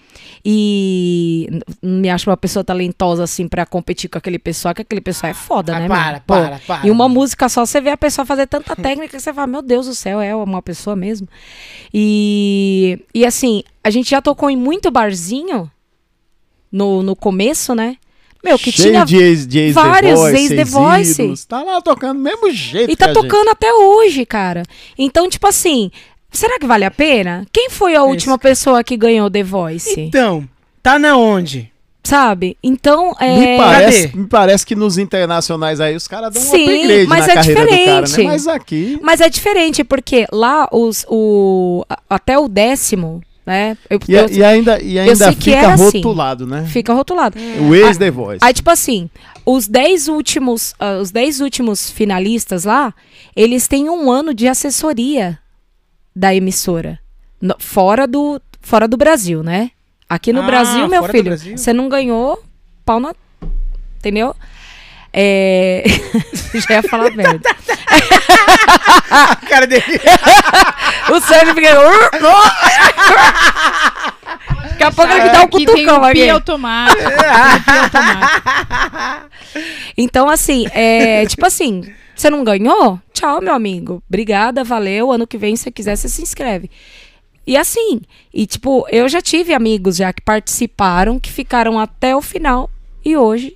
e não me acho uma pessoa talentosa assim pra competir com aquele pessoal, que aquele pessoal é foda, Ah, né? para? Pô, para, para. E uma música só, você vê a pessoa fazer tanta técnica que você fala, meu Deus do céu, é uma pessoa mesmo. E, e assim, a gente já tocou em muito barzinho no, no começo, né? Meu, que Cheio tinha. de ex, de ex vários The Voice, ex-The Voice. ex-ídolos. Tá lá tocando do mesmo jeito. E tá que a gente. tocando até hoje, cara. Então, tipo assim, será que vale a pena? Quem foi a última pessoa que ganhou The Voice? Então, tá na onde? Sabe? Então, é. Me parece, me parece que nos internacionais aí os caras dão um Sim, upgrade mas na é carreira do cara, né? diferente. Mas aqui... Mas é diferente, porque lá os, o, até o décimo, né? Eu, E, eu- e ainda, e ainda fica assim. rotulado, né? fica rotulado. O ex-The Voice. Aí, tipo assim, os 10 últimos, ah, os 10 últimos finalistas lá, eles têm um ano de assessoria da emissora. No- fora, do, fora do Brasil, né? Aqui no Ah, Brasil, meu filho, Brasil? você não ganhou pau na. Entendeu? É... Já ia falar merda. A cara dele. O Sérgio fica. Daqui a pouco ele me dá um cutucão aqui. automático. tem um automático. Então, assim, é, tipo assim, Você não ganhou? Tchau, meu amigo. Obrigada, valeu. Ano que vem, se você quiser, você se inscreve. E assim, e tipo, eu já tive amigos já que participaram, que ficaram até o final e hoje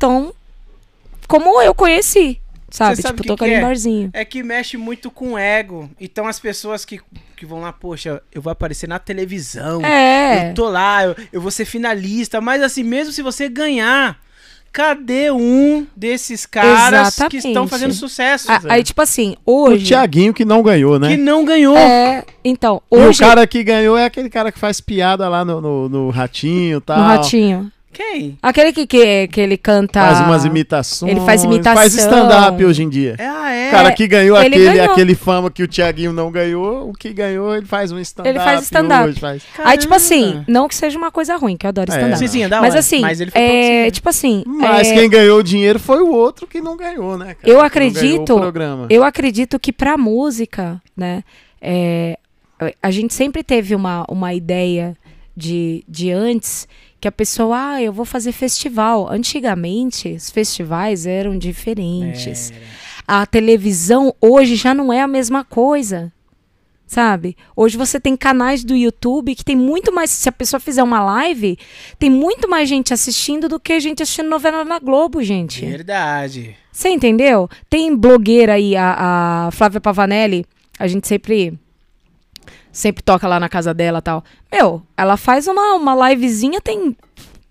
estão como eu conheci, sabe? Você sabe tipo, tocando em é? barzinho. É que mexe muito com o ego. Então as pessoas que, que vão lá, poxa, eu vou aparecer na televisão. É. Eu tô lá, eu, eu vou ser finalista. Mas assim, mesmo se você ganhar, cadê um desses caras que estão Exatamente. fazendo sucesso? A- Aí, tipo assim, O hoje. Tiaguinho que não ganhou, né? Que não ganhou. É, então, E hoje. o cara que ganhou é aquele cara que faz piada lá no, no, no ratinho e tal. No ratinho. Quem? Aquele que, que, que ele canta. Faz umas imitações. Ele faz imitação. Faz stand-up hoje em dia. É, ah, é. Cara que ganhou ele aquele, ganhou. aquele fama que o Tiaguinho não ganhou, o que ganhou, ele faz um stand-up. Ele faz stand-up. faz- Aí, tipo assim, não que seja uma coisa ruim, que eu adoro É. stand-up. Sim, sim, é Mas assim, Mas ele foi é, tipo assim. Mas é, quem ganhou o dinheiro foi o outro que não ganhou, né? cara? Eu acredito- ganhou o programa. Eu acredito que pra música, né, é, a gente sempre teve uma, uma ideia de, de antes que a pessoa, ah, eu vou fazer festival. Antigamente, os festivais eram diferentes. A televisão hoje já não é a mesma coisa. Sabe? Hoje você tem canais do YouTube que tem muito mais. Se a pessoa fizer uma live, tem muito mais gente assistindo do que gente assistindo novela na Globo, gente. Verdade. Você entendeu? Tem blogueira aí, a, a Flávia Pavanelli, a gente sempre sempre toca lá na casa dela e tal. Meu, ela faz uma, uma livezinha, tem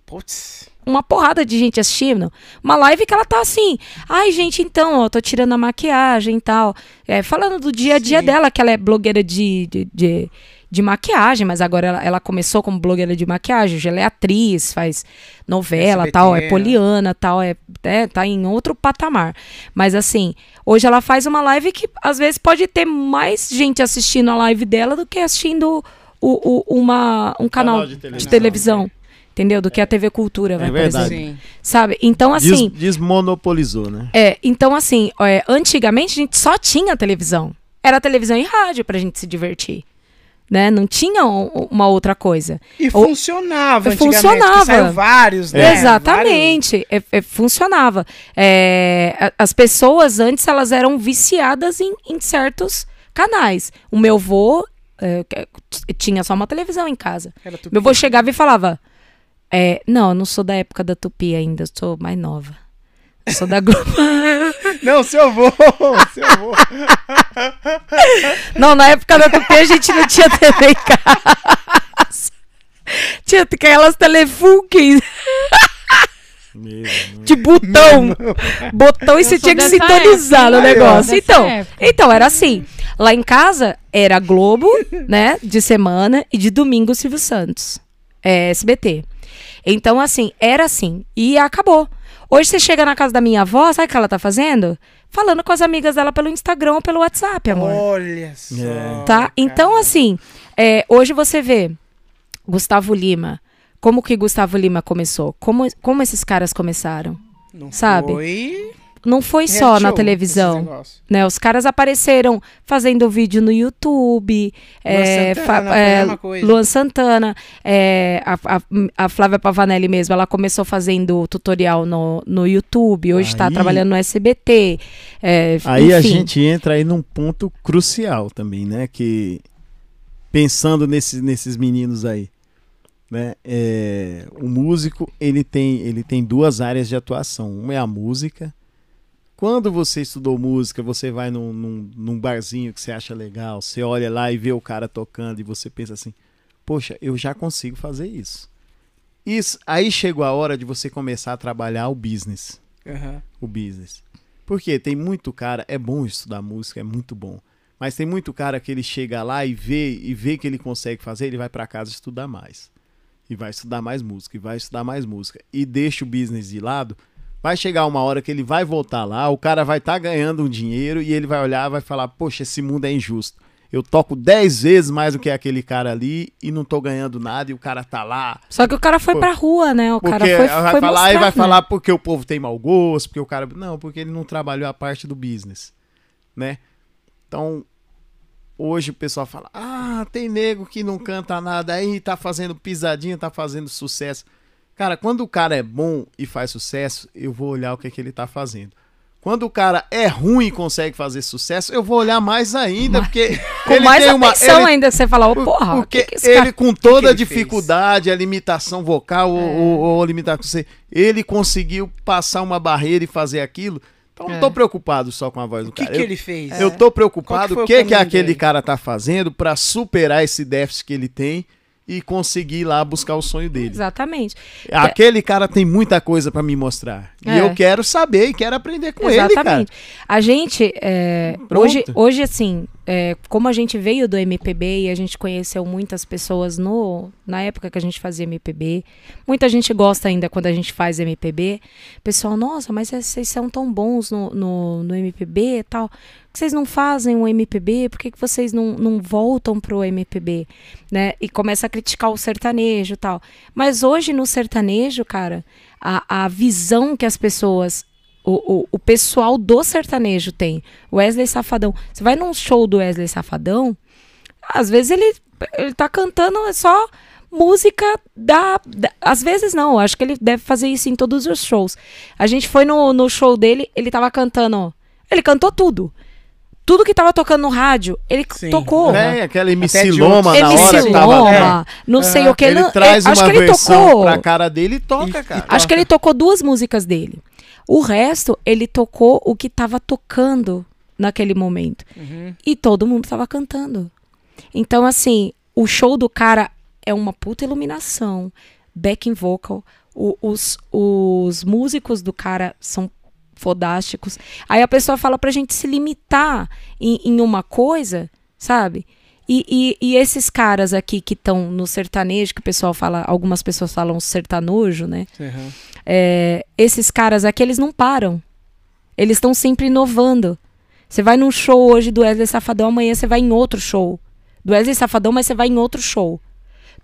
Putz. uma porrada de gente assistindo. Uma live que ela tá assim, ai gente, então, ó, tô tirando a maquiagem e tal. É, falando do dia a dia Sim. dela, que ela é blogueira de, de, de, de maquiagem, mas agora ela, ela começou como blogueira de maquiagem, hoje ela é atriz, faz novela SBT, tal, né? é poliana tal, é, é, tá em outro patamar. Mas assim, hoje ela faz uma live que às vezes pode ter mais gente assistindo a live dela do que assistindo o, o- uma, um canal, Canal de de televisão. televisão. Entendeu? Do que a TV Cultura, vai, por verdade. exemplo. Sim. Sabe? Então, Des- assim. desmonopolizou, né? É, então, assim, é, antigamente a gente só tinha televisão. Era televisão e rádio pra gente se divertir. Né? Não tinha um- uma outra coisa. E Ou- funcionava Funcionava. antigamente, que saiu vários, né? Exatamente. É, é, funcionava. É, as pessoas antes elas eram viciadas em, em certos canais. O meu avô é, tinha só uma televisão em casa. Vários. Meu avô chegava e falava: é, Não, eu não sou da época da Tupi ainda, eu sou mais nova. Eu sou da Globo. Não, seu avô, seu avô. Não, na época da Tupi a gente não tinha TV em casa. Tinha aquelas telefunken de botão. Botão e Eu você tinha que sintonizar época, no negócio. Então, época. então, era assim. Lá em casa era Globo, né? De semana e de domingo Silvio Santos. É, SBT. Então, assim, era assim. E acabou. Hoje você chega na casa da minha avó, sabe o que ela tá fazendo? Falando com as amigas dela pelo Instagram ou pelo WhatsApp, amor. Olha só. É. Tá? Então, assim, é, hoje você vê Gustavo Lima. Como que Gustavo Lima começou? Como, como esses caras começaram? Não sabe? Foi Não foi só reality na televisão. Né, os caras apareceram fazendo vídeo no YouTube. é, Santana, a é. Luan Santana. é, a, a- a Flávia Pavanelli mesmo, ela começou fazendo tutorial no, no YouTube. Hoje está trabalhando no SBT. é, Aí a enfim. gente entra aí num ponto crucial também, né? Que pensando nesses, nesses meninos aí, né? É, o músico ele tem ele tem duas áreas de atuação. Uma é a música. Quando você estudou música, você vai num, num, num barzinho que você acha legal, você olha lá e vê o cara tocando e você pensa assim, poxa, eu já consigo fazer isso. Isso aí chegou a hora de você começar a trabalhar o business Aham. o business. Porque tem muito cara, é bom estudar música, é muito bom. Mas tem muito cara que ele chega lá e vê e vê que ele consegue fazer, ele vai pra casa estudar mais. E vai estudar mais música, e vai estudar mais música. E deixa o business de lado. Vai chegar uma hora que ele vai voltar lá, o cara vai estar ganhando um dinheiro e ele vai olhar e vai falar: Poxa, esse mundo é injusto. Eu toco 10 vezes mais do que aquele cara ali e não tô ganhando nada e o cara tá lá. Só que o cara foi Pô, pra rua, né? O cara foi, vai foi falar mostrar, e vai né? falar porque o povo tem mau gosto, porque o cara. Não, porque ele não trabalhou a parte do business. Né? Então, hoje o pessoal fala: ah, tem nego que não canta nada aí, tá fazendo pisadinha, tá fazendo sucesso. Cara, quando o cara é bom e faz sucesso, eu vou olhar o que, é que ele tá fazendo. Quando o cara é ruim e consegue fazer sucesso, eu vou olhar mais ainda, porque Com ele mais tem uma atenção ele- ainda, você fala, ô, porra, porque que que esse ele cara... com toda a ele fez? dificuldade, a limitação vocal ou, ou, ou limitação, você- ele conseguiu passar uma barreira e fazer aquilo. Então eu É. não tô preocupado só com a voz do O que, cara. que eu, ele fez? eu tô Qual preocupado que foi o que, que caminho aquele dele? cara tá fazendo pra superar esse déficit que ele tem e conseguir ir lá buscar o sonho dele. Exatamente. Aquele cara tem muita coisa pra me mostrar. E É. eu quero saber e quero aprender com ele, cara. Exatamente. A gente, é, hoje, hoje, assim, é, como a gente veio do MPB e a gente conheceu muitas pessoas no, na época que a gente fazia MPB, muita gente gosta ainda quando a gente faz MPB. Pessoal, nossa, mas vocês são tão bons no, no, no MPB e tal. Por que vocês não fazem um MPB? Por que, que vocês não, não voltam pro MPB? Né? E começa a criticar o sertanejo e tal. Mas hoje no sertanejo, cara, a, a visão que as pessoas o, o, o pessoal do sertanejo tem. Wesley Safadão. Você vai num show do Wesley Safadão, às vezes ele, ele tá cantando só música da, da- Às vezes não, acho que ele deve fazer isso em todos os shows. A gente foi no, no show dele, ele tava cantando. Ele cantou tudo. Tudo que tava tocando no rádio, ele Sim. tocou. É, aquela MC Até de Loma na MC hora que tava. Loma, não sei o que. Ele não- traz acho uma que ele versão tocou. pra cara dele e toca, E- cara. Acho que ele tocou duas músicas dele. O resto, ele tocou o que tava tocando naquele momento. Uhum. E todo mundo tava cantando. Então, assim, o show do cara é uma puta iluminação, backing vocal. o- os, os músicos do cara são fodásticos. Aí a pessoa fala pra gente se limitar em, em uma coisa, sabe? E, e, e esses caras aqui que estão no sertanejo, que o pessoal fala, algumas pessoas falam sertanojo, né? Uhum. É, esses caras aqui, eles não param. Eles estão sempre inovando. Você vai num show hoje do Wesley Safadão, amanhã você vai em outro show. Do Wesley Safadão, mas você vai em outro show.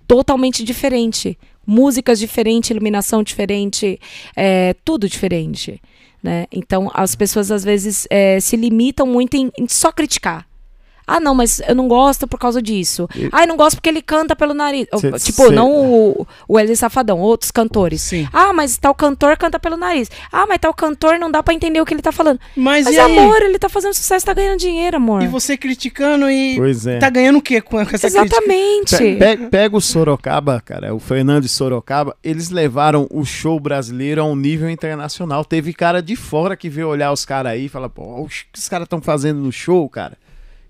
Totalmente diferente. Músicas diferentes, iluminação diferente, é, tudo diferente. Né? Então, as pessoas às vezes é, se limitam muito em, em só criticar. Ah, não, mas eu não gosto por causa disso. E- Ah, eu não gosto porque ele canta pelo nariz. Cê- tipo, cê- não o, o Wesley Safadão, outros cantores. Sim. Ah, mas tal cantor canta pelo nariz. Ah, mas tal cantor não dá pra entender o que ele tá falando. Mas, Mas, e aí? amor, ele tá fazendo sucesso, tá ganhando dinheiro, amor. E você criticando e Pois é. tá ganhando o quê com essa? Exatamente. Pe- pe- Pega o Sorocaba, cara, o Fernando de Sorocaba, eles levaram o show brasileiro a um nível internacional. Teve cara de fora que veio olhar os caras aí e falar, pô, o que os caras estão fazendo no show, cara?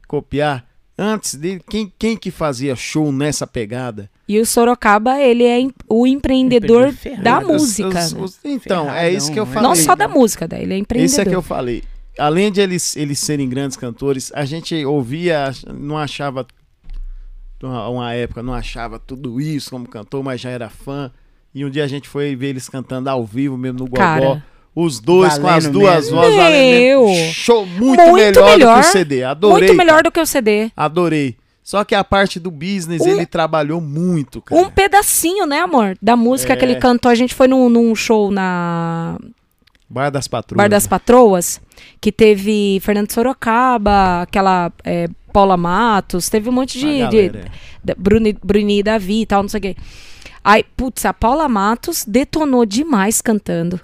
Copiar. Antes dele, quem, quem que fazia show nessa pegada? E o Sorocaba, ele é o empreendedor Empreendedor da ferrado. música. Os- né? os- então, é isso que eu Ferradão, falei. Não só da música, daí ele é empreendedor. Esse é que eu falei. Além de eles, eles serem grandes cantores, a gente ouvia, não achava. Uma, uma época não achava tudo isso como cantor, mas já era fã. E um dia a gente foi ver eles cantando ao vivo, mesmo no Gogó. Cara. Os dois com as Valendo duas mesmo. vozes. valendo Meu! mesmo. Show muito, Muito melhor, do melhor. que o CD. Adorei. Muito melhor cara. do que o CD. Adorei. Só que a parte do business Um- ele trabalhou muito, cara. Um pedacinho, né, amor? Da música É. que ele cantou. A gente foi num, num show na Bar das Patrulhas. Bar das Patroas, que teve Fernando Sorocaba, aquela é, Paula Matos, teve um monte de. De é. da- Bruni, Bruni e Davi e tal, não sei o quê. Aí, putz, a Paula Matos detonou demais cantando.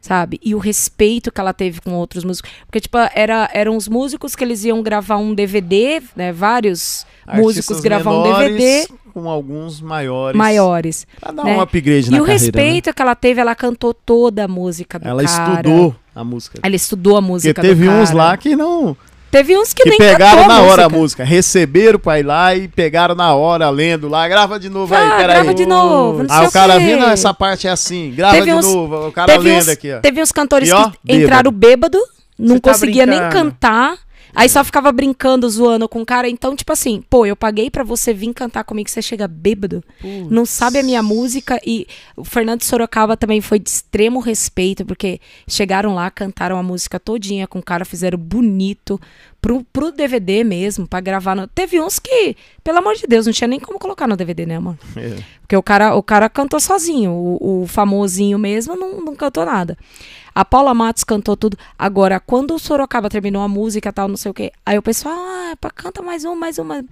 Sabe? E o respeito que ela teve com outros músicos. Porque, tipo, era, eram os músicos que eles iam gravar um DVD, né? Vários músicos Artistas gravar um menores DVD Com alguns maiores. maiores. Pra dar né? um upgrade E na o carreira, né? respeito que ela teve, ela cantou toda a música do Ela cara. estudou a música. Ela estudou a música Porque teve uns lá que não. Teve uns que, Que, nem pegaram na hora a música. música. Receberam pra ir lá e pegaram na hora, lendo lá. Grava de novo aí, Ah, peraí. grava de novo, não Aí sei o cara vindo, "Não, essa parte é assim. Grava Teve de uns- novo. O cara lendo uns, aqui, ó. teve uns cantores E, ó, que entraram bêbado, não Você tá conseguia nem brincando. cantar. Aí só ficava brincando, zoando com o cara. Então, tipo assim, pô, eu paguei pra você vir cantar comigo, você chega bêbado, não sabe a minha música. E o Fernando Sorocaba também foi de extremo respeito, porque chegaram lá, cantaram a música todinha com o cara, fizeram bonito pro, pro DVD mesmo, pra gravar. No... Teve uns que, pelo amor de Deus, não tinha nem como colocar no DVD, né, amor? É. Porque o cara, o cara cantou sozinho. O, o famosinho mesmo não, não cantou nada. A Paula Matos cantou tudo. Agora, quando o Sorocaba terminou a música tal, não sei o quê, aí o pessoal, ah, canta mais um, mais uma.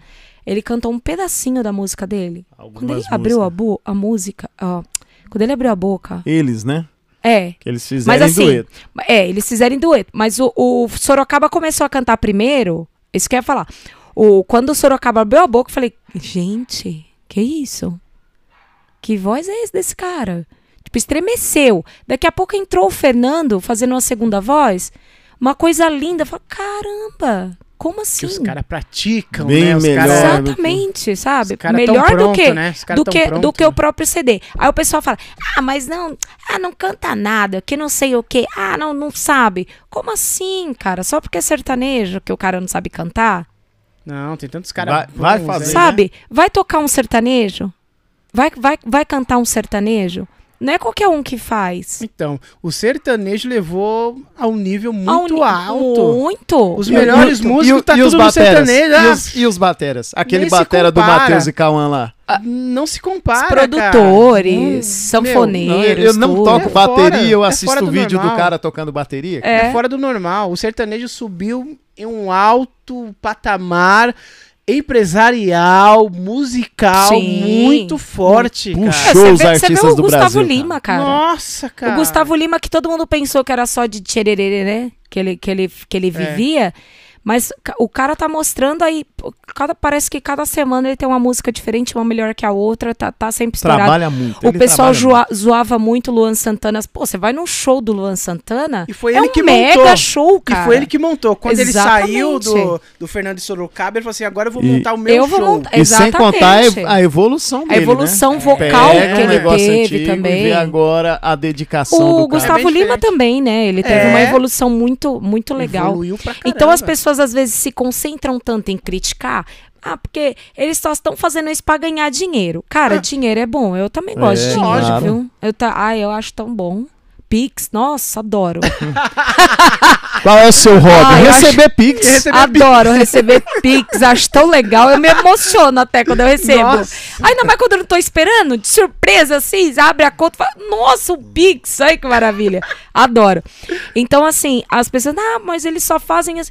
Ele cantou um pedacinho da música dele. Algumas quando ele abriu a, músicas. bu- a música, ó, quando ele abriu a boca, Eles, né? É. Que eles fizeram Mas assim, dueto. É, eles fizeram em dueto. Mas o, o Sorocaba começou a cantar primeiro. Isso que eu ia falar. O, quando o Sorocaba abriu a boca, eu falei, gente, que isso? Que voz é esse desse cara? Tipo, estremeceu. Daqui a pouco entrou o Fernando fazendo uma segunda voz. Uma coisa linda. Eu falei, caramba, como Que assim? os caras praticam, Bem né? Os melhor. caras- Exatamente, sabe? Os caras tão Melhor do pronto, que, né? Do, tão que, pronto, do que né? o próprio CD. Aí o pessoal fala, ah, mas não, ah, não canta nada, que não sei o quê, ah, não, não sabe. Como assim, cara? Só porque é sertanejo que o cara não sabe cantar? Não, tem tantos caras. Vai- vai fazer. né? Sabe? Vai tocar um sertanejo? Vai, vai, vai cantar um sertanejo? Não é qualquer um que faz. Então, o sertanejo levou a um nível muito ni- alto. Muito. Os E- melhores e- músicos e- tá e os tudo no bateras? sertanejo. E ah, os, e os bateras? Aquele Nem batera do. Matheus e Cauã lá. Não se compara. Os cara. produtores, Hum, meu, Não, sanfoneiros. eu não tudo. toco É fora, bateria, eu é assisto fora o vídeo normal. do cara tocando bateria. É. É fora do normal. O sertanejo subiu em um alto patamar empresarial, musical, Sim. muito forte, Puxa. cara. É, os vê, você vê artistas o do Gustavo Brasil, Lima, cara. Nossa, cara. O Gustavo Lima, que todo mundo pensou que era só de tchererê, né? Que ele, que ele, que É. ele vivia. Mas o cara tá mostrando aí. Cada, parece que cada semana ele tem uma música diferente, uma melhor que a outra. Tá, tá sempre estourado. Trabalha muito. O ele pessoal trabalha zoa- zoava muito o Luan Santana. Pô, você vai num show do Luan Santana? E foi é ele um que mega montou. show, cara. E foi ele que montou. Quando ele saiu Exatamente. do, do Fernando Sorocaba, ele falou assim: agora eu vou E- montar o meu Eu vou show. montar- E sem contar a ev- Exatamente. a evolução dele, A evolução né? vocal Pega que ele teve antigo também. E vê agora a dedicação O do. Gustavo É Lima também, né? Ele teve É. uma evolução muito, muito legal. Evoluiu pra caramba. Então as pessoas às vezes se concentram tanto em criticar. Ah, porque eles só estão fazendo isso pra ganhar dinheiro. Cara, dinheiro é bom. Eu também gosto É, de dinheiro, viu? Eu tá, ah, eu acho tão bom. Pix, nossa, adoro. Qual é o seu hobby? Ah, Receber Pix. Receber adoro receber Pix, acho tão legal. Eu me emociono até quando eu recebo. Nossa. Ainda mais quando eu não tô esperando, de surpresa assim, abre a conta e fala, nossa, o Pix, ai que maravilha. Adoro. Então, assim, as pessoas, ah, mas eles só fazem assim.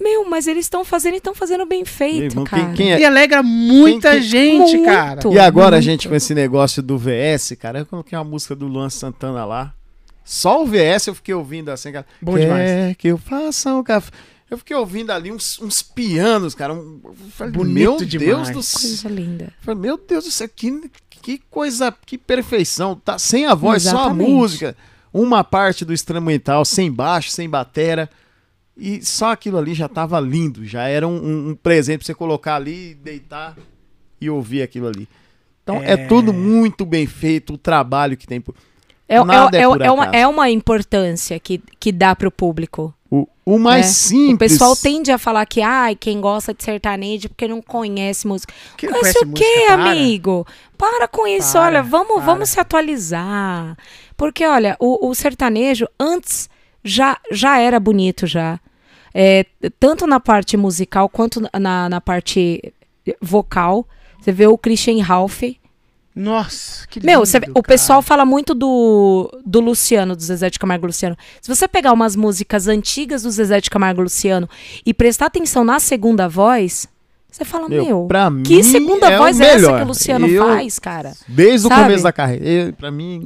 Meu, mas eles estão fazendo e estão fazendo bem feito, Irmão, cara. quem, quem é? E alegra muita Quem- gente, Muito. cara. E agora, Muito. gente, com esse negócio do VS, cara, eu coloquei uma música do Luan Santana lá. Só o VS eu fiquei ouvindo assim, cara. Bom Quer demais. que eu faça um café. Eu fiquei ouvindo ali uns, uns pianos, cara. Um, eu falei, Bonito meu demais. Deus do céu. Coisa linda. Eu falei, meu Deus do céu, que, que coisa, que perfeição. Tá sem a voz, só a Exatamente. música. Uma parte do instrumental, sem baixo, sem batera. E só aquilo ali já tava lindo. Já era um, um- um presente pra você colocar ali, deitar e ouvir aquilo ali. Então é, É. tudo muito bem feito, o trabalho que tem. por- É, Nada é, é é, é uma, é uma importância que, que dá pro público. O, o mais É. simples. O pessoal tende a falar que, ai, quem gosta de sertanejo porque não conhece música. Que não Conhece conhece o quê, música, para. amigo? Para com isso, Para, olha, vamos, para. vamos se atualizar. Porque, olha, o, o sertanejo antes já, já era bonito já. É, tanto na parte musical quanto na, na parte vocal. Você vê o Christian Ralph. Nossa, que lindo, Meu, você o pessoal fala muito do, do Luciano, do Zezé de Camargo Luciano. Se você pegar umas músicas antigas do Zezé de Camargo e Luciano e prestar atenção na segunda voz, você fala, meu, Meu, pra que mim segunda é o voz é essa melhor. que o Luciano Eu- faz, cara? Desde o Sabe? começo da carreira. Eu, pra mim.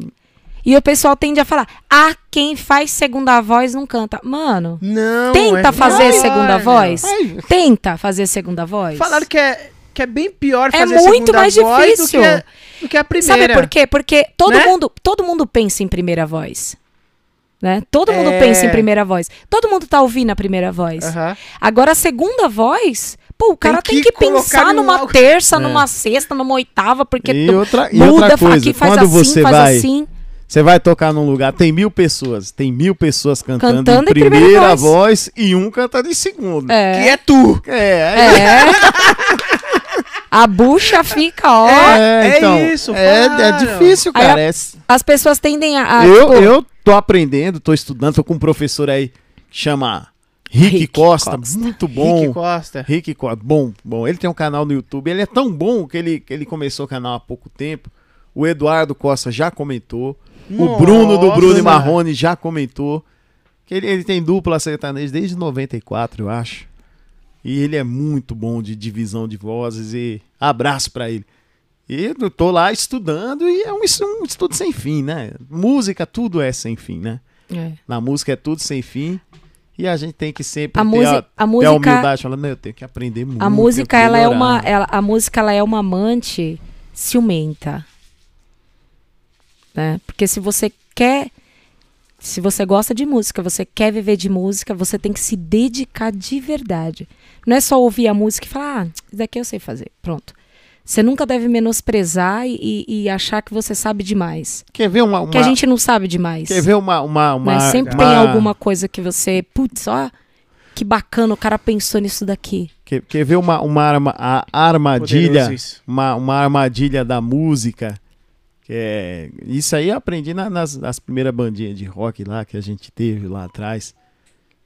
E o pessoal tende a falar, ah, quem faz segunda voz não canta. Mano, Não, tenta é fazer verdade. segunda voz. Ai, Tenta fazer segunda voz. Falaram que é, que é bem pior É fazer muito segunda mais voz difícil. Do que, do que a primeira. Sabe por quê? Porque todo, Né? mundo, todo mundo pensa em primeira voz. Né? Todo mundo É. pensa em primeira voz. Todo mundo tá ouvindo a primeira voz. Aham. Agora, a segunda voz, pô, o cara tem que que, colocar pensar num numa algo- terça, É. numa sexta, numa oitava, porque E tu- outra, e muda, outra coisa, aqui faz quando assim, você faz vai, assim. Você vai tocar num lugar, tem mil pessoas, tem mil pessoas cantando, Cantando em primeira primeira voz. voz. e um cantando em segundo. É. Que é tu. É, É. a bucha fica, ó. É, é então, isso, é, é difícil, cara. é- As pessoas tendem a. a, eu, tipo, eu tô aprendendo, tô estudando, tô com um professor aí que chama Rick, Rick Costa, Costa. muito bom. Rick Costa. Rick Costa, bom, bom. Ele tem um canal no YouTube. Ele é tão bom que ele, que ele começou o canal há pouco tempo. O Eduardo Costa já comentou. O Bruno do Bruno e Nossa. Marrone já comentou. Que ele, ele tem dupla sertaneja desde 94, eu acho. E ele é muito bom de divisão de vozes e abraço pra ele. E eu tô lá estudando e é um, um estudo sem fim, né? Música, tudo é sem fim, né? É. Na música é tudo sem fim. E a gente tem que sempre A ter, música- a, a ter a música- humildade, falando, "Não, eu tenho que aprender muito. A música, ela é uma, melhorar." ela, a música, ela é uma amante ciumenta. Né? Porque se você quer, se você gosta de música, você quer viver de música, você tem que se dedicar de verdade. Não é só ouvir a música e falar, ah, isso daqui eu sei fazer, pronto. Você nunca deve menosprezar e, e- achar que você sabe demais. Quer ver uma... uma Porque a gente não sabe demais. Quer ver uma... uma, uma, né? Sempre uma- tem alguma coisa que você, putz, ó, que bacana, o cara pensou nisso daqui. Quer, quer ver uma, uma arma, a armadilha... Uma, uma armadilha da música. Que é, isso aí eu aprendi na- nas, nas primeiras bandinhas de rock lá que a gente teve lá atrás.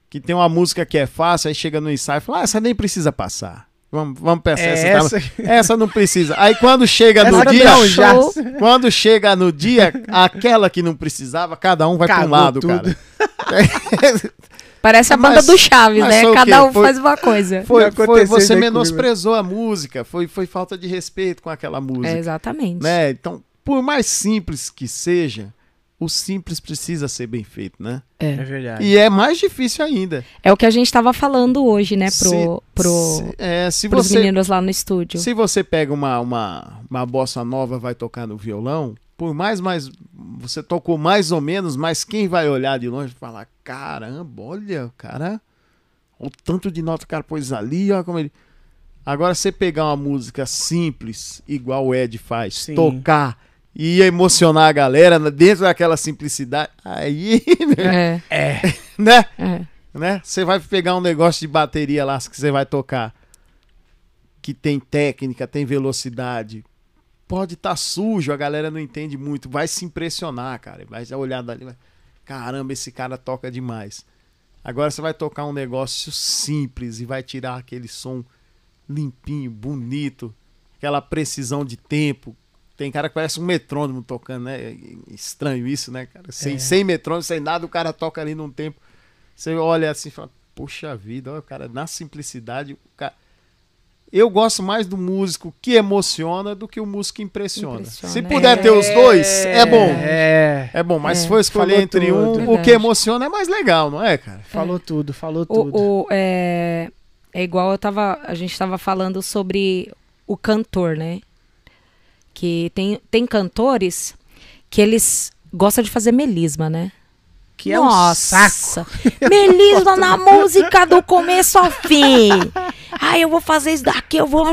Que tem uma música que é fácil, aí chega no ensaio e fala, ah, essa nem precisa passar. Vamos, vamos pensar É essa, essa, essa não precisa. Aí quando chega no essa dia, não, já. quando chega no dia, aquela que não precisava, cada um vai para um lado, tudo. cara. Parece a banda Mas- do Chaves, né? Cada um Foi- faz uma coisa. Foi, foi você comigo. menosprezou a música, foi, foi falta de respeito com aquela música. É, exatamente. né? Então, por mais simples que seja, o simples precisa ser bem feito, né? É verdade. E é mais difícil ainda. É o que a gente tava falando hoje, né, pro, Se- pro, se, é, se pros você meninos lá no estúdio. se você pega uma, uma, uma bossa nova vai tocar no violão, por mais mais você tocou mais ou menos, mas quem vai olhar de longe e falar, caramba, olha, o cara, o tanto de nota que o cara pôs ali, olha como ele Agora você pegar uma música simples, igual o Ed faz, Sim. tocar e emocionar a galera dentro daquela simplicidade, aí, É, É. né? é. né? Você vai pegar um negócio de bateria lá que você vai tocar, que tem técnica, tem velocidade. Pode estar sujo, a galera não entende muito, vai se impressionar, cara. Vai olhar dali, vai, caramba, esse cara toca demais. Agora você vai tocar um negócio simples e vai tirar aquele som limpinho, bonito, aquela precisão de tempo. Tem cara que parece um metrônomo tocando, né? Estranho isso, né, cara? Sem, sem metrônomo, sem nada, o cara toca ali num tempo. Você olha assim e fala, puxa vida, olha, o cara, na simplicidade, o cara... Eu gosto mais do músico que emociona do que o músico que impressiona. Impressiona, Se é. puder ter os dois, é bom. É. É bom, mas É. se for escolher Falou entre tudo. um, o Verdade. que emociona é mais legal, não é, cara? Falou tudo, falou tudo. O, o- é, é igual eu tava, a gente tava falando sobre o cantor, né? Que tem, tem cantores que eles gostam de fazer melisma, né? que é um saco. Melisma na música do começo ao fim. Ai, eu vou fazer isso daqui, eu vou.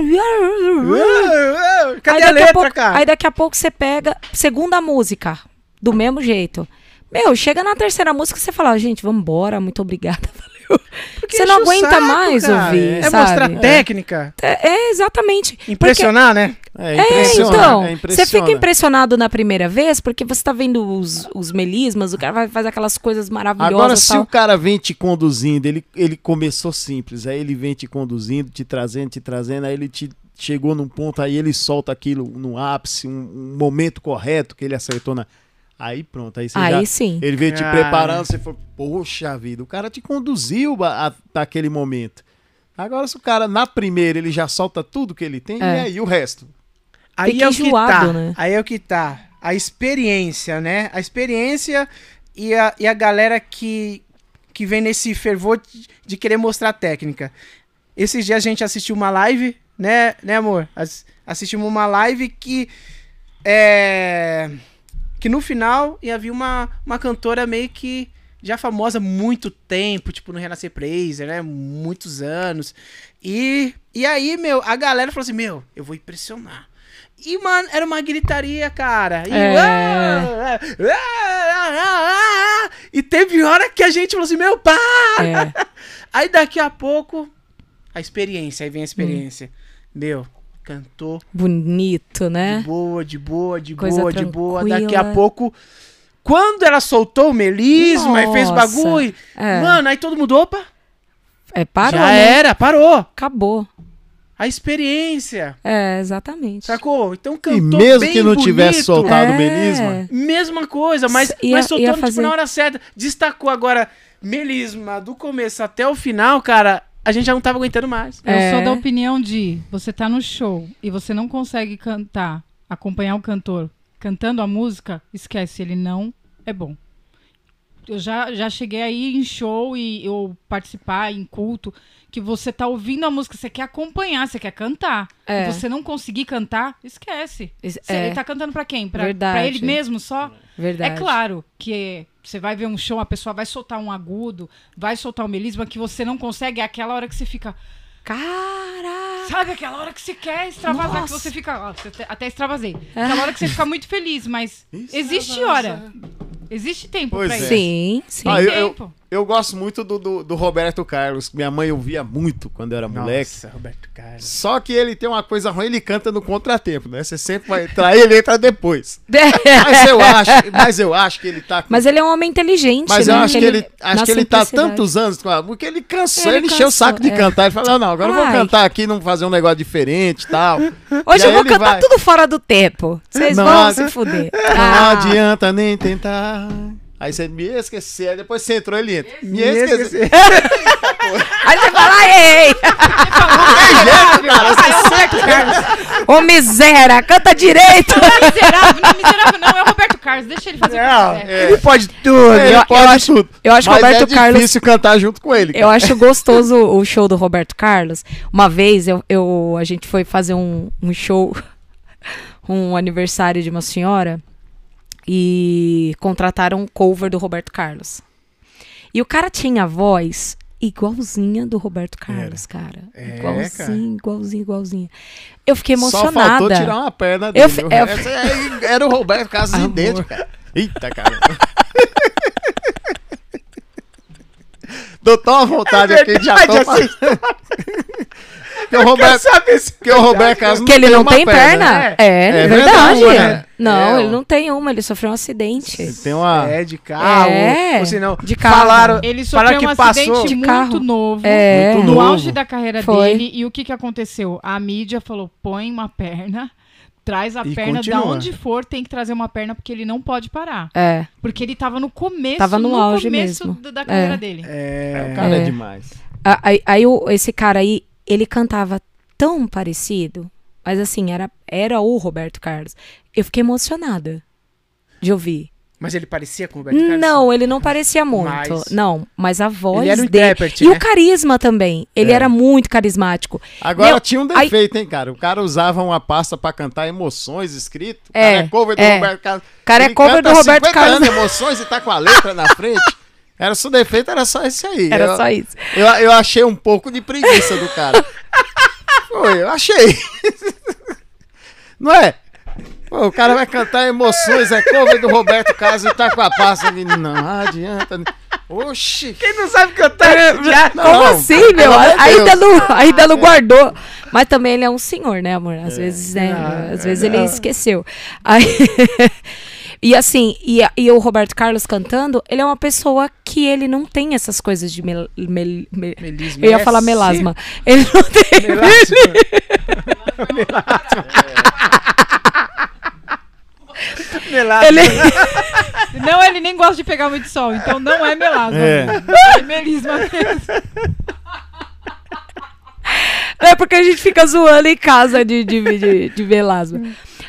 Cadê aí a daqui letra, pouco, cara? Aí daqui a pouco você pega segunda música, do mesmo jeito. Meu, chega na terceira música você fala, gente, vamos embora, muito obrigada. Porque você não aguenta saco, mais cara. ouvir, É sabe? mostrar técnica. É, é, exatamente. Impressionar, né? É, É, impressiona, então, é você fica impressionado na primeira vez porque você tá vendo os, os melismas, o cara vai fazer aquelas coisas maravilhosas Agora, se tal. o cara vem te conduzindo, ele, ele começou simples, aí ele vem te conduzindo, te trazendo, te trazendo, aí ele te chegou num ponto, aí ele solta aquilo no ápice, um, um momento correto que ele acertou na. Aí pronto, aí você já. Aí sim. Ele veio te preparando, você falou, poxa vida, o cara te conduziu a, a, naquele momento. Agora, se o cara, na primeira, ele já solta tudo que ele tem, É. e aí o resto? Aí Fica é o que enjoado, tá. né? Aí é o que tá. A experiência, né? A experiência e a, e a galera que, que vem nesse fervor de, de querer mostrar técnica. Esses dias a gente assistiu uma live, né, né amor? As- assistimos uma live que é que no final ia vir uma, uma cantora meio que já famosa há muito tempo, tipo no Renascer Prazer, né? Muitos anos. E, e aí, meu, a galera falou assim: Meu, eu vou impressionar. E, mano, era uma gritaria, cara. E, É. ah, ah, ah, ah, e teve hora que a gente falou assim: Meu, pá! É. Aí daqui a pouco, a experiência, aí vem a experiência. Meu, cantou Bonito, de né? boa, de boa, de Coisa boa, de boa. Daqui a pouco, quando ela soltou o melisma e fez Nossa, bagulho, é. mano, aí todo mundo, opa, É, parou, já né? era, parou. Acabou. A experiência, É, exatamente. sacou? Então E cantou mesmo bem que não tivesse bonito. soltado o É. melisma, Mesma coisa, mas, S- ia- mas soltando ia tipo, fazer- na hora certa. Destacou agora melisma do começo até o final, cara, a gente já não tava aguentando mais. Eu É. sou da opinião de você tá no show e você não consegue cantar acompanhar o cantor cantando a música, esquece, ele não é bom. Eu já, já cheguei aí em show e eu participar em culto que você tá ouvindo a música, você quer acompanhar, você quer cantar. É. E você não conseguir cantar, esquece. Você- é. Ele tá cantando pra quem? Pra, ele mesmo só? Verdade. É claro que você vai ver um show, a pessoa vai soltar um agudo, vai soltar um melisma que você não consegue, é aquela hora que você fica. Caraca! Sabe aquela hora que você quer extravasar, que Nossa. você fica. ó, você até- até extravasei. Aquela hora que você fica muito feliz, mas existe hora. Existe tempo Pois pra é. isso. Sim, sim. Ah, eu, eu, tempo. eu gosto muito do, do, do Roberto Carlos. Minha mãe ouvia muito quando eu era moleque. Nossa, Roberto Carlos. Só que ele tem uma coisa ruim, ele canta no contratempo, né? Você sempre vai entrar, ele entra depois. Mas eu acho, mas eu acho que ele tá com Mas ele é um homem inteligente, Mas né? eu acho que ele, acho que ele tá tantos anos com a porque ele cansou, Ele ele, encheu o cansou, saco de é. cantar. Ele falou: não, agora eu vou Ai. cantar aqui, não fazer um negócio diferente e tal. Hoje E eu vou cantar vai. tudo fora do tempo. Vocês Não, vão adi- se fuder. Não Ah, adianta nem tentar. Aí você me esquecer, aí depois você entrou, ele entra. Me, Me esquecer. esqueci. Aí você fala, ei! Ô miséria, canta direito! Miserável, não, miserável não, é o Roberto Carlos, deixa ele fazer o Não, que quiser. ele pode tudo. Ele eu pode acho- tudo. eu acho Mas Roberto é Carlos- difícil cantar junto com ele. Eu acho gostoso o show do Roberto Carlos. Uma vez eu, eu- a gente foi fazer um, um show, um aniversário de uma senhora, e contrataram um cover do Roberto Carlos. E o cara tinha a voz igualzinha do Roberto Carlos, cara. É, igualzinho, cara. igualzinho, igualzinho. Eu fiquei Só emocionada. faltou tirar uma perna dele. Eu eu- Era o Roberto Carlos idêntico, cara. Eita, cara. Dou tão à vontade aqui, já tô verdade, falando. Porque o Roberto, sabe se porque o Roberto Carlos Que ele não tem perna? É. É, É é verdade. verdade, né? Não, É, ele não tem uma, ele sofreu um acidente. Ele tem uma. É, de carro. É, ou senão, de carro. Falaram, Ele falaram sofreu um que acidente passou. De muito carro. novo. É. Muito No novo. auge da carreira Foi. dele. E o que, que aconteceu? A mídia falou: põe uma perna, traz a E perna continua. da onde for, tem que trazer uma perna, porque ele não pode parar. É. Porque ele tava no começo, Tava no auge começo mesmo. da carreira É. dele. É, O cara é, É. demais. Aí, aí esse cara aí, ele cantava tão parecido, mas assim, era, era o Roberto Carlos. Eu fiquei emocionada de ouvir. Mas ele parecia com o Roberto Carlos? Não, ele não parecia muito. Mas- Não, mas a voz Ele era um dele. intérprete, E né? o carisma também. Ele É. era muito carismático. Agora Meu, tinha um aí- defeito, hein, cara? O cara usava uma pasta pra cantar emoções escrito. É, cara é cover do é. Roberto Carlos. Cara é Ele cover canta do Roberto 50 Carlos. anos, emoções e tá com a letra na frente. Era só defeito, era só esse aí. Era eu, só isso. Eu, eu achei um pouco de preguiça do cara. Foi, eu achei. Não é? Pô, o cara vai cantar emoções, é cover do Roberto Carlos e tá com a pasta ali. Não adianta. Oxi. Quem não sabe cantar esse já? Como Não, assim, pelo meu? Ainda não, ainda não guardou. Mas também ele é um senhor, né, amor? Às vezes, né? Ah, às vezes ele esqueceu. Aí, e assim, e, e o Roberto Carlos cantando, ele é uma pessoa que ele não tem essas coisas de mel, mel- me- Melisma. eu ia É falar melasma. Ele não tem. Melasma. Ele, Não, ele nem gosta de pegar muito sol, então não é melasma. É. É melisma mesmo. é porque a gente fica zoando em casa de, de, de, de melasma.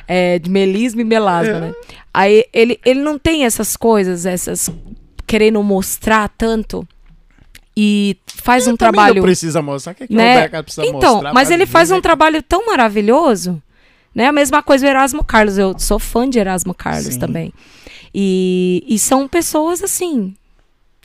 É, de melisma e melasma, né? Aí ele, ele não tem essas coisas, essas. querendo mostrar tanto. E faz um Também trabalho. Não precisa mostrar. O que, é que né? Precisa Então, mostrar? mas ele faz um né? trabalho tão maravilhoso, né? A mesma coisa o Erasmo Carlos. Eu sou fã de Erasmo Carlos Sim. também. E, e são pessoas assim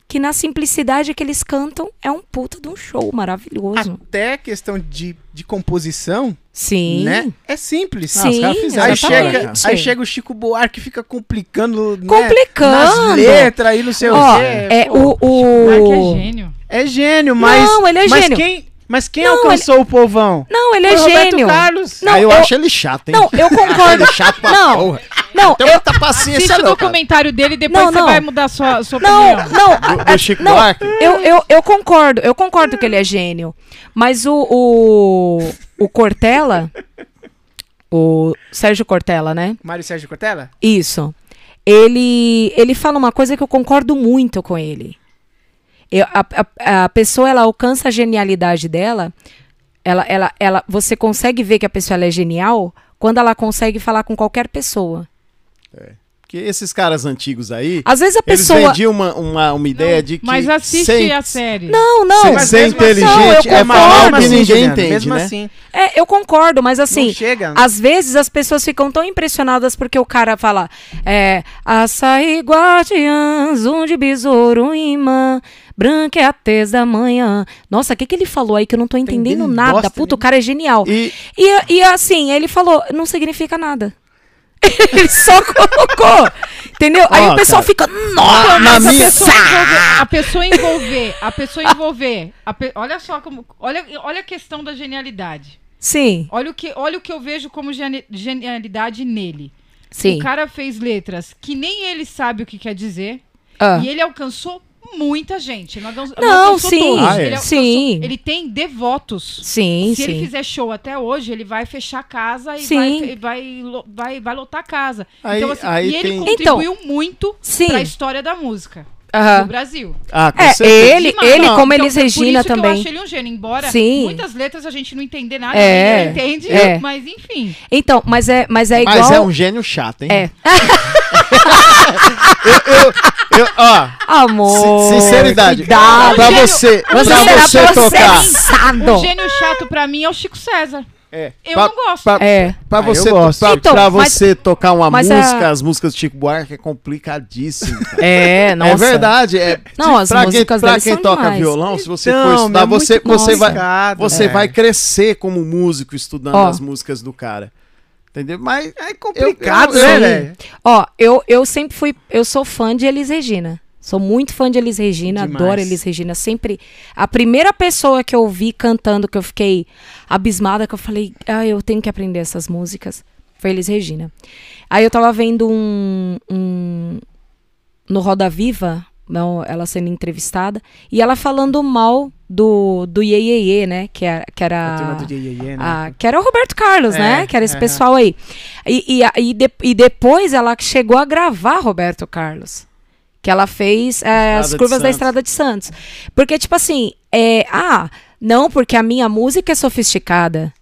que na simplicidade que eles cantam é um puta de um show maravilhoso. Até questão de, de composição, Sim. né? É simples. Ah, os Sim, caras fizeram Aí chega, aí chega o Chico Buarque e fica complicando, né, Complicando. nas letras aí, não sei Ó, o quê. é Pô, o, Ai, que é o... gênio. é gênio, mas Não, ele é mas gênio. quem, mas quem Não, alcançou o povão? Não, ele é Foi o Roberto gênio. Carlos. Não, Aí eu, eu- acho ele chato, hein? Não, eu concordo. Ele é chato pra Não, porra. Não, Tem eu, muita paciência, Assiste o não, cara. documentário dele e depois Não, você não. vai mudar sua, sua Não, opinião. não. Do, a- do Chico não, Buarque? Eu, eu, eu concordo, eu concordo que ele é gênio. Mas o, o, o Cortella, o Sérgio Cortella, né? Mário Sérgio Cortella? Isso. Ele, ele fala uma coisa que eu concordo muito com ele. Eu- a, a, a pessoa, ela alcança a genialidade dela, ela, ela, ela, você consegue ver que a pessoa é genial quando ela consegue falar com qualquer pessoa. Porque esses caras antigos aí, Às vezes a eles pessoa. vendiam uma, uma, uma ideia de que. Mas assiste sem, a série. Não, não. sem Mas ser assim- inteligente Não, eu é maior que ninguém Juliano, entende, mesmo né? assim, É, eu concordo, mas assim. não chega. Às vezes as pessoas ficam tão impressionadas porque o cara fala é, açaí guardiãs, um de besouro imã, branca é a tez da manhã. Nossa, o que, que ele falou aí que eu não tô entendendo entendendo nada? Puta, o nenhuma. cara é genial. E E, e assim, ele falou, não significa nada. ele só colocou. Entendeu? aí o pessoal cara. fica, nossa! na pessoa envolver, a pessoa envolver, a pessoa envolver, a pe- olha só como, olha, olha a questão da genialidade. Sim, Olha o que, olha o que eu vejo como geni- genialidade nele. sim. O cara fez letras que nem ele sabe o que quer dizer Ah. e ele alcançou muita gente. Não, Não, alcançou sim. Ah, é. ele, alcançou- Sim. ele tem devotos. Sim, Se ele sim. fizer show até hoje, ele vai fechar a casa e Sim. vai, vai, vai, vai lotar a casa. Aí- então, assim, aí e ele tem- contribuiu muito Sim. para a história da música Aham. do Brasil. Ah, com É, certeza. ele, Demais. ele Não, como então, Elis Regina isso que eu também. acho ele um gênio, embora Sim. muitas letras a gente não entender nada, É, ele entende, é. mas enfim. Então, mas é, mas é igual. Mas é um gênio chato, hein? É. Eu, ó, Amor. sin- sinceridade. cuidado. Pra Gênio- você, Você pra será você tocar. processado. O gênio chato pra mim é o Chico César. É, Eu pra, não gosto. Pra, É. pra Ah, você, gosto. pra, Então, pra mas- você tocar uma mas a- música, as músicas do Chico Buarque é complicadíssimo. cara. É, nossa. É verdade. É, Não, as pra músicas quem, pra quem toca demais. violão, se você Então, for estudar, é você, você, vai, você é. vai crescer como músico estudando Ó. as músicas do cara. Entendeu? Mas É complicado, Eu- eu- né? Ó, eu, eu sempre fui. Eu sou fã de Elis Regina. Sou muito fã de Elis Regina, Demais. adoro Elis Regina. Sempre. A primeira pessoa que eu vi cantando, que eu fiquei abismada, que eu falei, ah, eu tenho que aprender essas músicas, foi Elis Regina. Aí eu tava vendo um. um no Roda Viva, não, ela sendo entrevistada, e ela falando mal do, do Iê, Iê, Iê, né? Que, era que era. A Iê, Iê, Iê, né? Ah, que era o Roberto Carlos, É, né? Que era esse é. pessoal aí. E, e, a- e, de- e depois ela chegou a gravar Roberto Carlos. Que ela fez é, as curvas da. Estrada de Santos. Porque, tipo assim, é, ah, não, porque a minha música é sofisticada.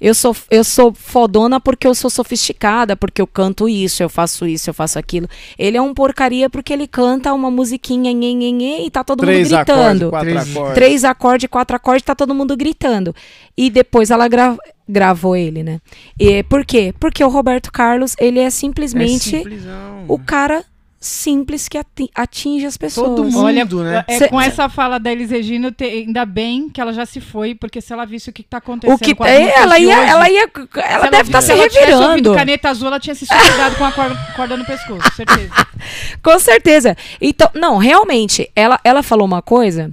Eu sou, eu sou fodona porque eu sou sofisticada, porque eu canto isso, eu faço isso, eu faço aquilo. Ele é um porcaria porque ele canta uma musiquinha nhe, nhe, nhe, e tá todo três mundo acordes, gritando. quatro Três- acordes. Três acordes, quatro acordes, tá todo mundo gritando. E depois ela gra- gravou ele, né? E por quê? Porque o Roberto Carlos, ele é É simplesmente simplesão. o cara simples que ati- atinge as pessoas. Todo mundo, Olha, né? é, Cê- com essa fala da Elis Regina, te- ainda bem que ela já se foi, porque se ela visse o que, que tá acontecendo O que com as é, ela ia, hoje, ela ia, se ela deve estar se se revirando. caneta azul, ela tinha se suicidado com a corda, corda no pescoço, certeza. Com certeza. Então, não, realmente, ela, ela falou uma coisa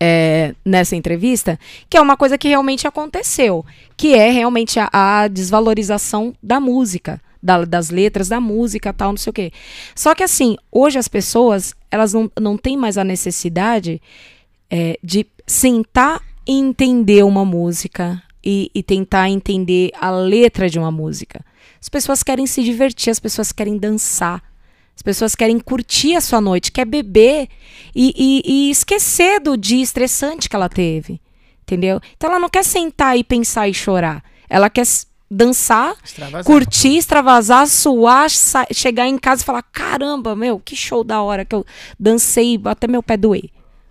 é, nessa entrevista que é uma coisa que realmente aconteceu, que é realmente a, a desvalorização da música, da- das letras da música, tal, não sei o quê. Só que assim, hoje as pessoas, elas não, não têm mais a necessidade é, de sentar e entender uma música e, e tentar entender a letra de uma música. As pessoas querem se divertir, as pessoas querem dançar. As pessoas querem curtir a sua noite, quer beber e, e- e esquecer do dia estressante que ela teve. Entendeu? Então ela não quer sentar e pensar e chorar. Ela quer dançar, Extravasar. curtir, extravasar, suar, chegar em casa e falar: caramba, meu, que show da hora que eu dancei até meu pé doer.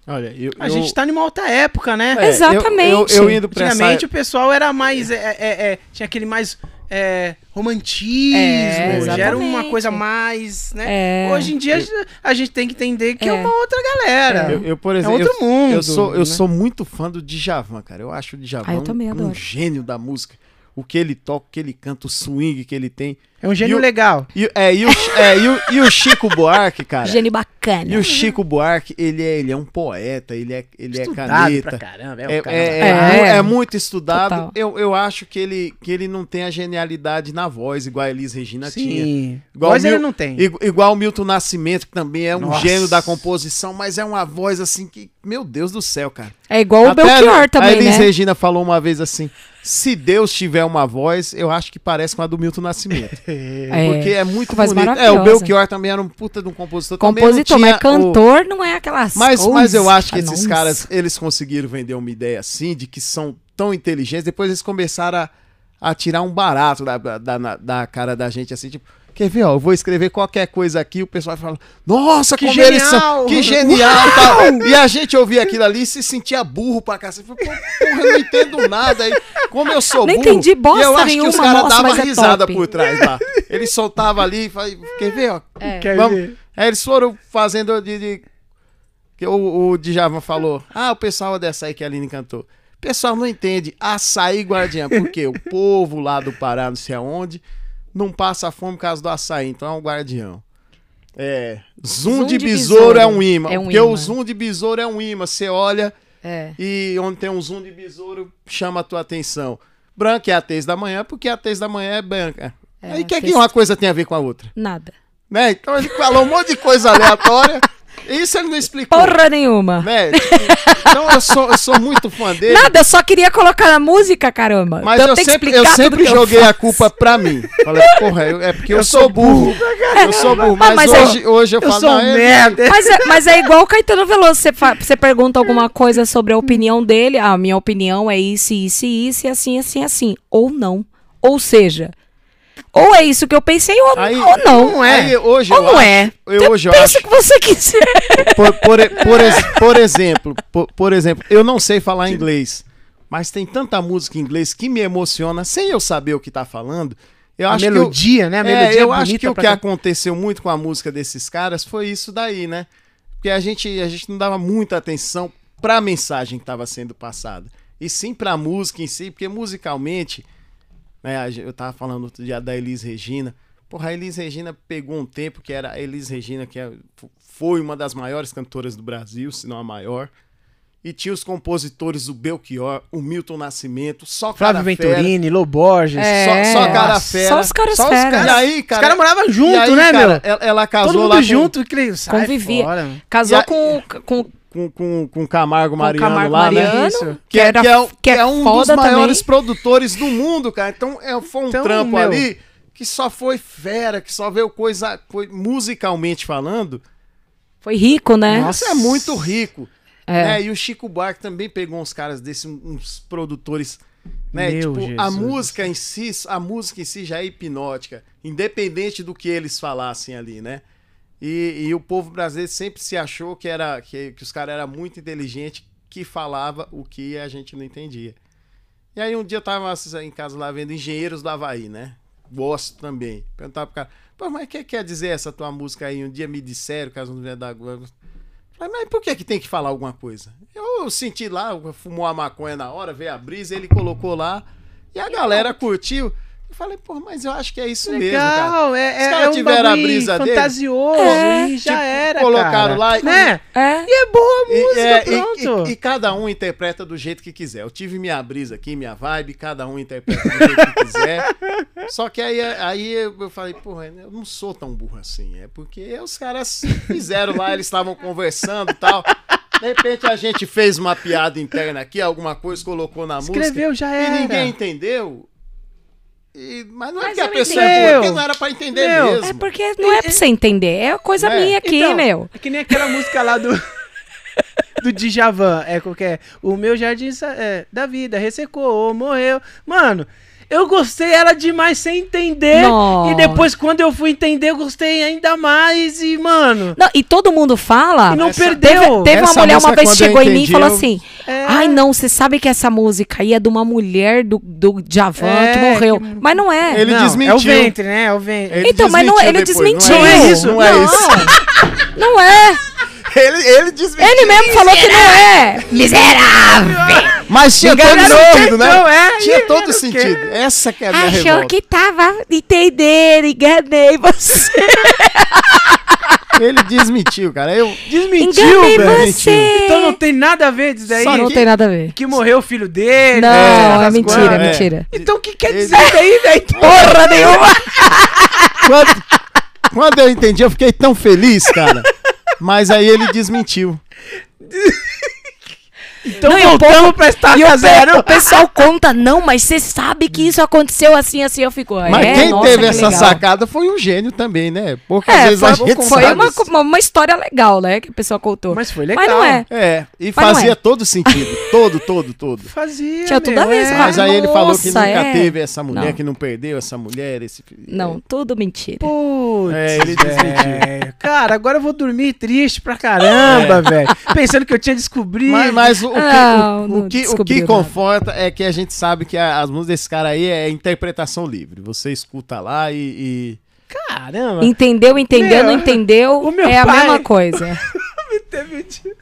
Olha, eu, A eu- gente tá numa outra época, né? é, eu- Exatamente. Eu, eu indo pra essa... Antigamente o pessoal era mais. é, é, é, tinha aquele mais. é, romantismo. É, já era uma coisa mais. Né? É. Hoje em dia a gente tem que entender que é, É. uma outra galera. Eu, eu, por é exemplo, outro eu, mundo. eu sou, eu né? sou muito fã do Djavan, cara. Eu acho o Djavan Ah, eu também um, um gênio da música. O que ele toca, o que ele canta, o swing que ele tem. É um gênio E o- legal. E, é, e, o, é, e, o, e o Chico Buarque, cara. Gênio bacana. E o Chico Buarque, ele é, ele é um poeta, ele é, ele é Estudado caneta. pra caramba. É, É, o cara é- é É. é muito estudado. Total. Eu, eu acho que ele, que ele não tem a genialidade na voz, igual a Elis Regina tinha. Sim. Igual Voz o ele Mil- não tem. Igu- Igual o Milton Nascimento, que também é um Nossa. gênio da composição, mas é uma voz assim que, meu Deus do céu, cara. É igual o Até Belchior a também, Elis né? Regina falou uma vez assim: se Deus tiver uma voz, eu acho que parece com a do Milton Nascimento. É. Porque é muito Voz bonito. É, o. Belchior também era um puta de um compositor. Compositor, mas cantor não é aquelas Mas, coisas. mas eu acho que esses Nossa. caras, eles conseguiram vender uma ideia assim, de que são tão inteligentes. Depois eles começaram a, a tirar um barato da, da, da, da cara da gente, assim, tipo, quer ver, ó, eu vou escrever qualquer coisa aqui, o pessoal fala, nossa, Que como eles genial! são, que genial, tal. E a gente ouvia aquilo ali e se sentia burro pra. Falei, Pô, porra, eu não entendo nada aí. Como eu sou burro. entendi bosta e eu acho nenhuma, que os caras davam é risada top. por trás lá. Eles soltavam ali e falavam, quer ver, ó, É. Quer Vamos. ver? Aí eles foram fazendo de. de- que o, o Djavan falou. Ah, o pessoal é dessa aí que a Aline cantou. O pessoal não entende açaí guardiã. Porque o povo lá do Pará, não sei aonde, não passa fome por causa do açaí. Então é um guardião. É. Zoom, de, besouro, é um imã. É um porque imã. o zoom de besouro é um imã. Você olha É. e onde tem um zoom de besouro chama a tua atenção. Branca é a tez da manhã, porque a tez da manhã é branca. É, Aí o que, é que uma coisa tem a ver com a outra? Nada. Né? Então ele falou um monte de coisa aleatória. Isso ele não explicou. Porra nenhuma. Né? Tipo, então eu sou, eu sou muito fã dele. Nada, eu só queria colocar na música, caramba. Mas Então eu que sempre, explicar eu tudo sempre que eu joguei a culpa pra mim. Falei, porra, eu- é porque eu, sou burro. Eu sou burro. Mas, mas é- hoje, hoje eu, Eu falo, sou não, ele- merda. Mas é, mas é igual o Caetano Veloso. Você, fa- você pergunta alguma coisa sobre a opinião dele. Ah, minha opinião é isso, isso isso, e assim, assim, assim. Ou não. Ou seja, ou é isso que eu pensei, ou, Aí- ou não. Não é. Aí, hoje Ou eu não acho, é. Eu, hoje eu Pensa acho, o que você quiser. por, por, por, por exemplo, por, por exemplo, eu não sei falar inglês, mas tem tanta música em inglês que me emociona sem eu saber o que tá falando. Eu A acho que eu- melodia, né? A É, melodia eu é acho que o que aconteceu muito com a música desses caras foi isso daí, né? Porque a gente, a gente não dava muita atenção pra mensagem que estava sendo passada. E sim pra música em si, porque musicalmente, né, eu tava falando outro dia da Elis Regina. Porra, a Elis Regina pegou um tempo que era a Elis Regina, que é- foi uma das maiores cantoras do Brasil, se não a maior. E tinha os compositores, o Belchior, o Milton Nascimento, só cara Flávio fera. Venturini, Lô Borges. É. Só, só cara fera. Só os caras Só os caras- E aí, Os cara, caras moravam junto, aí, né, cara, meu? Ela, ela casou Todo lá mundo com, junto. Que... Sai Convivia. fora. Casou a- com, com, com, com, com Camargo com Mariano Camargo lá, né? Mariano, Isso. que, é- era, que é, um- que é que é um dos maiores também. produtores do mundo, cara. Então é, foi um Então, trampo meu- ali que só foi fera, que só veio coisa, foi, musicalmente falando. Foi rico, né? Nossa, é muito rico. É. né? E o Chico Buarque também pegou uns caras desses, uns produtores. Né? Meu tipo, a Jesus. música em si, a música em si já é hipnótica, independente do que eles falassem ali, né? E, e o povo brasileiro sempre se achou que era que, que os caras eram muito inteligentes, que falava o que a gente não entendia. E aí um dia eu tava em casa lá vendo Engenheiros do Havaí, né? Gosto também. Perguntava pro cara, pô, mas o que quer dizer essa tua música aí? Um dia me disseram, caso não vier da Globo. Falei, mas por que que tem que falar alguma coisa? Eu senti lá, fumou a maconha na hora, veio a brisa, ele colocou lá e a galera curtiu. Eu falei, pô, mas eu acho que é isso mesmo, cara. Legal, é, Os é, caras é um tiveram a brisa dele. fantasioso É. e já Tipo, era, colocaram cara. lá e- né? É. E é boa a E, música, é, e- pronto. e- e cada um interpreta do jeito que quiser. Eu tive minha brisa aqui, minha vibe, cada um interpreta do jeito que quiser. Só que aí, aí eu falei, porra, eu não sou tão burro assim. É porque os caras fizeram lá, eles estavam conversando e tal. De repente a gente fez uma piada interna aqui, alguma coisa, colocou na Escreveu, já música. era. E ninguém entendeu. E- mas não é Mas que a pessoa é entendi. burra, porque não era pra entender Meu, mesmo. É porque não é pra você entender, é coisa É. minha aqui, Então, meu. É que nem aquela música lá do. Do Djavan, é qualquer. O meu jardim é, da vida ressecou, morreu. Mano, eu gostei ela demais sem entender. Nossa. E depois, quando eu fui entender, eu gostei ainda mais. E, mano. Não, e todo mundo fala. E não Essa- perdeu. Teve, teve uma mulher uma vez chegou em mim e entendi, falou eu- assim: É. Ai, não, você sabe que essa música aí é de uma mulher do, do Javan É, que morreu. que- Mas não é. Ele não, desmentiu. É o ventre, né? É o ventre. Ele Então, mas não- desmentiu ele depois, desmentiu. Não é isso, não é Não. isso. Não é. Ele, ele desmentiu. Ele mesmo falou que não é. Miserável! Mas tinha todo sentido, né? é. Tinha todo sentido. quê? Essa que é a minha Achou revolta. que tava entendendo, enganei você. Ele desmentiu, cara. Eu... Desmentiu, velho. você. Então não tem nada a ver disso daí. Só não que- tem nada a ver. Que morreu o filho dele. Não, né, é das mentira, coisas. é mentira. Então o que quer dizer isso daí, velho? Porra nenhuma! Quando, quando eu entendi, eu fiquei tão feliz, cara. Mas aí ele desmentiu. Então Não, o voltamos povo- pra estar E o, pe- zero. o pessoal conta, não, mas você sabe que isso aconteceu assim, assim. Eu fico, Mas é, quem nossa, teve que essa legal. sacada foi um gênio também, né? Poucas É, vezes foi, a gente foi sabe uma, uma, uma história legal, né? Que a pessoa contou. Mas foi legal. Mas não é. É, e Mas fazia é. todo sentido. Todo, todo, todo. Fazia. Tinha tudo a meu, ver, é. Mas aí ele falou que nunca é. teve essa mulher, Não. que não perdeu essa mulher, esse filho. Não, tudo mentira. Putz, É, ele velho. Cara, agora eu vou dormir triste pra caramba, velho. Pensando que eu tinha descobrido. Mas, mas o, o Não, o- o, não que, o que nada. conforta é que a gente sabe que a- as músicas desse cara aí é interpretação livre. Você escuta lá e. e- Caramba. Entendeu, entendeu, não Meu, entendeu, o meu é a pai- mesma coisa. Teve dia-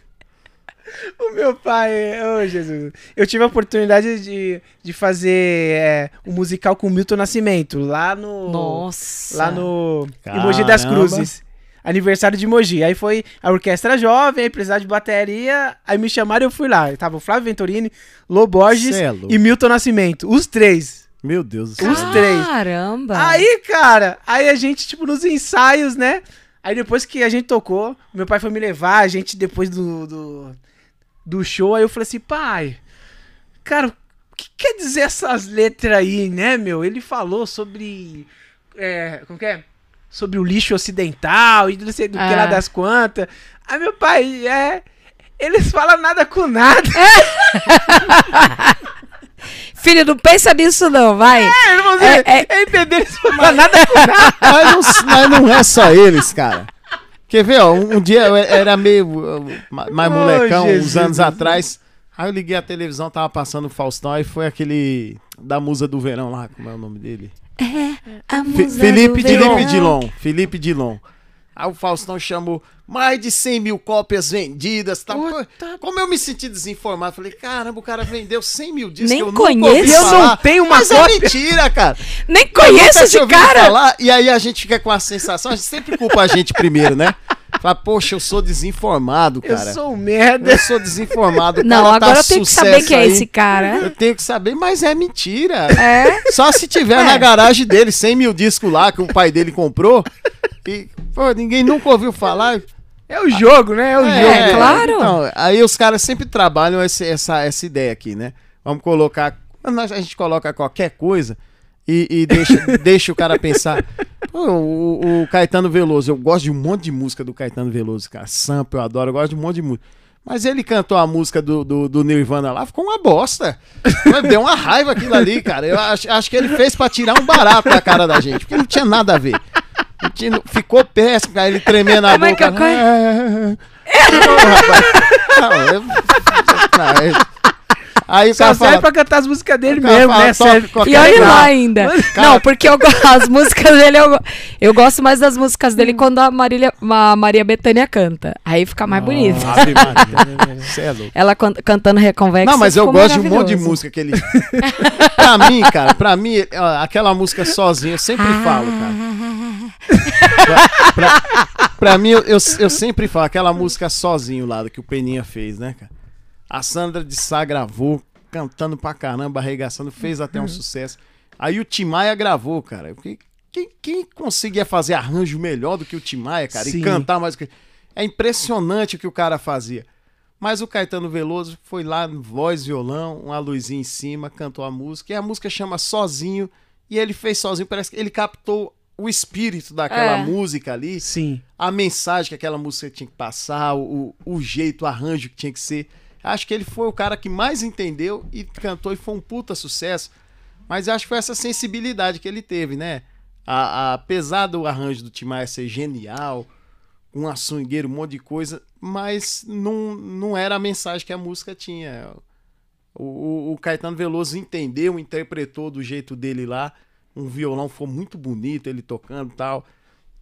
O meu pai, ô Jesus, eu tive a oportunidade de, de fazer é, um musical com o Milton Nascimento, lá no. Nossa. Lá no em Mogi das. Cruzes. Aniversário de Mogi. Aí foi a orquestra jovem, aí precisava de bateria. Aí me chamaram e eu fui lá. Tava o Flávio Venturini, Lô Borges Cê é e Milton Nascimento. Os três. Meu Deus do céu. Os três. Caramba. Aí, cara, aí a gente, tipo, nos ensaios, né? Aí depois que a gente tocou, meu pai foi me levar, a gente, depois do, do, do show, aí eu falei assim, pai, cara, o que quer dizer essas letras aí, né, meu? Ele falou sobre. É, como que é? Sobre o lixo ocidental e não sei do que lá das quantas. Aí meu pai, é. Eles falam nada com nada. Filho, não pensa nisso não, vai. É, irmão, É, é- é, MPB, eles falam nada com nada. Mas não, mas não é só eles, cara. Quer ver, ó, um, um dia eu era meio uh, ma- mais Oh, molecão, uns Jesus. anos atrás. Aí eu liguei a televisão, tava passando o Faustão, aí foi aquele da musa do verão lá, como é o nome dele? A Fi- musa Felipe do Dilon. verão. Dilon. Felipe Dilon. Aí o Faustão chamou mais de 100 mil cópias vendidas. Tá? Pô, Como eu me senti desinformado, falei, caramba, o cara vendeu 100 mil discos. Nem eu nunca conheço. Eu não tenho uma Mas cópia. é mentira, cara. Nem Eu conheço esse cara. falar, e aí a gente fica com a sensação, a gente sempre culpa a gente primeiro, né? Fala, poxa, eu sou desinformado, Eu cara. sou um merda. Eu sou desinformado. Não, cara tá agora eu tenho que saber quem é esse cara. Eu tenho que saber, mas é mentira. É? Só se tiver É. na garagem dele, 100 mil discos lá que o pai dele comprou. E, pô, ninguém nunca ouviu falar. É o jogo, né? É o É, jogo. claro. Então, aí os caras sempre trabalham esse- essa, essa ideia aqui, né? Vamos colocar. A gente coloca qualquer coisa e, e deixa, deixa o cara pensar. Pô, o, o Caetano Veloso, eu gosto de um monte de música do Caetano Veloso, cara. Sampa, eu adoro, eu gosto de um monte de música. Mas ele cantou a música do, do, do Nirvana lá, ficou uma bosta. Deu uma raiva aquilo ali, cara. Eu acho, acho que ele fez pra tirar um barato da cara da gente, porque não tinha nada a ver. Tinha- ficou péssimo, cara. Ele tremendo a Como é boca. que eu- Não, eu- não, é- Aí o Só cara serve fala, pra cantar as músicas dele mesmo, fala, né? Serve. E olha lugar. lá ainda. Cara- Não, porque eu, as músicas dele, eu, eu gosto mais das músicas dele quando a, Marília, a Maria Bethânia canta. Aí fica mais bonito. Ave Maria, é louco. Ela can- cantando Reconvexa. Não, mas eu gosto de um monte de música que ele. pra mim, cara, pra mim, aquela música sozinho, eu sempre falo, cara. Pra, pra- pra mim, eu, eu, sempre falo, aquela música sozinho lá, que o Peninha fez, né, cara? A Sandra de Sá gravou, cantando pra caramba, arregaçando, fez até um sucesso. Aí o Timaya gravou, cara. Quem, quem, quem conseguia fazer arranjo melhor do que o Timaya, cara? Sim. E cantar mais. que- É impressionante o que o cara fazia. Mas o Caetano Veloso foi lá, voz, violão, uma luzinha em cima, cantou a música. E a música chama Sozinho. E ele fez sozinho, parece que ele captou o espírito daquela É. música ali Sim. a mensagem que aquela música tinha que passar, o, o jeito, o arranjo que tinha que ser. Acho que ele foi o cara que mais entendeu e cantou e foi um puta sucesso. Mas acho que foi essa sensibilidade que ele teve, né? A, a- apesar do arranjo do Tim Maia ser genial, um açougueiro, um monte de coisa, mas não, não era a mensagem que a música tinha. O, o- o Caetano Veloso entendeu, interpretou do jeito dele lá. Um violão foi muito bonito, ele tocando e tal.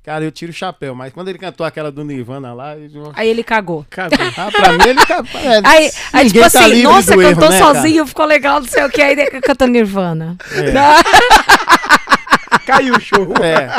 Cara, eu tiro o chapéu, mas quando ele cantou aquela do Nirvana lá, eu... Aí ele cagou. Cagou. ah, pra mim ele tá. é, Aí, aí ninguém tipo tá assim, livre nossa, do erro, cantou né, cara? sozinho, ficou legal, não sei o que, aí ele cantou Nirvana. Caiu o show. É.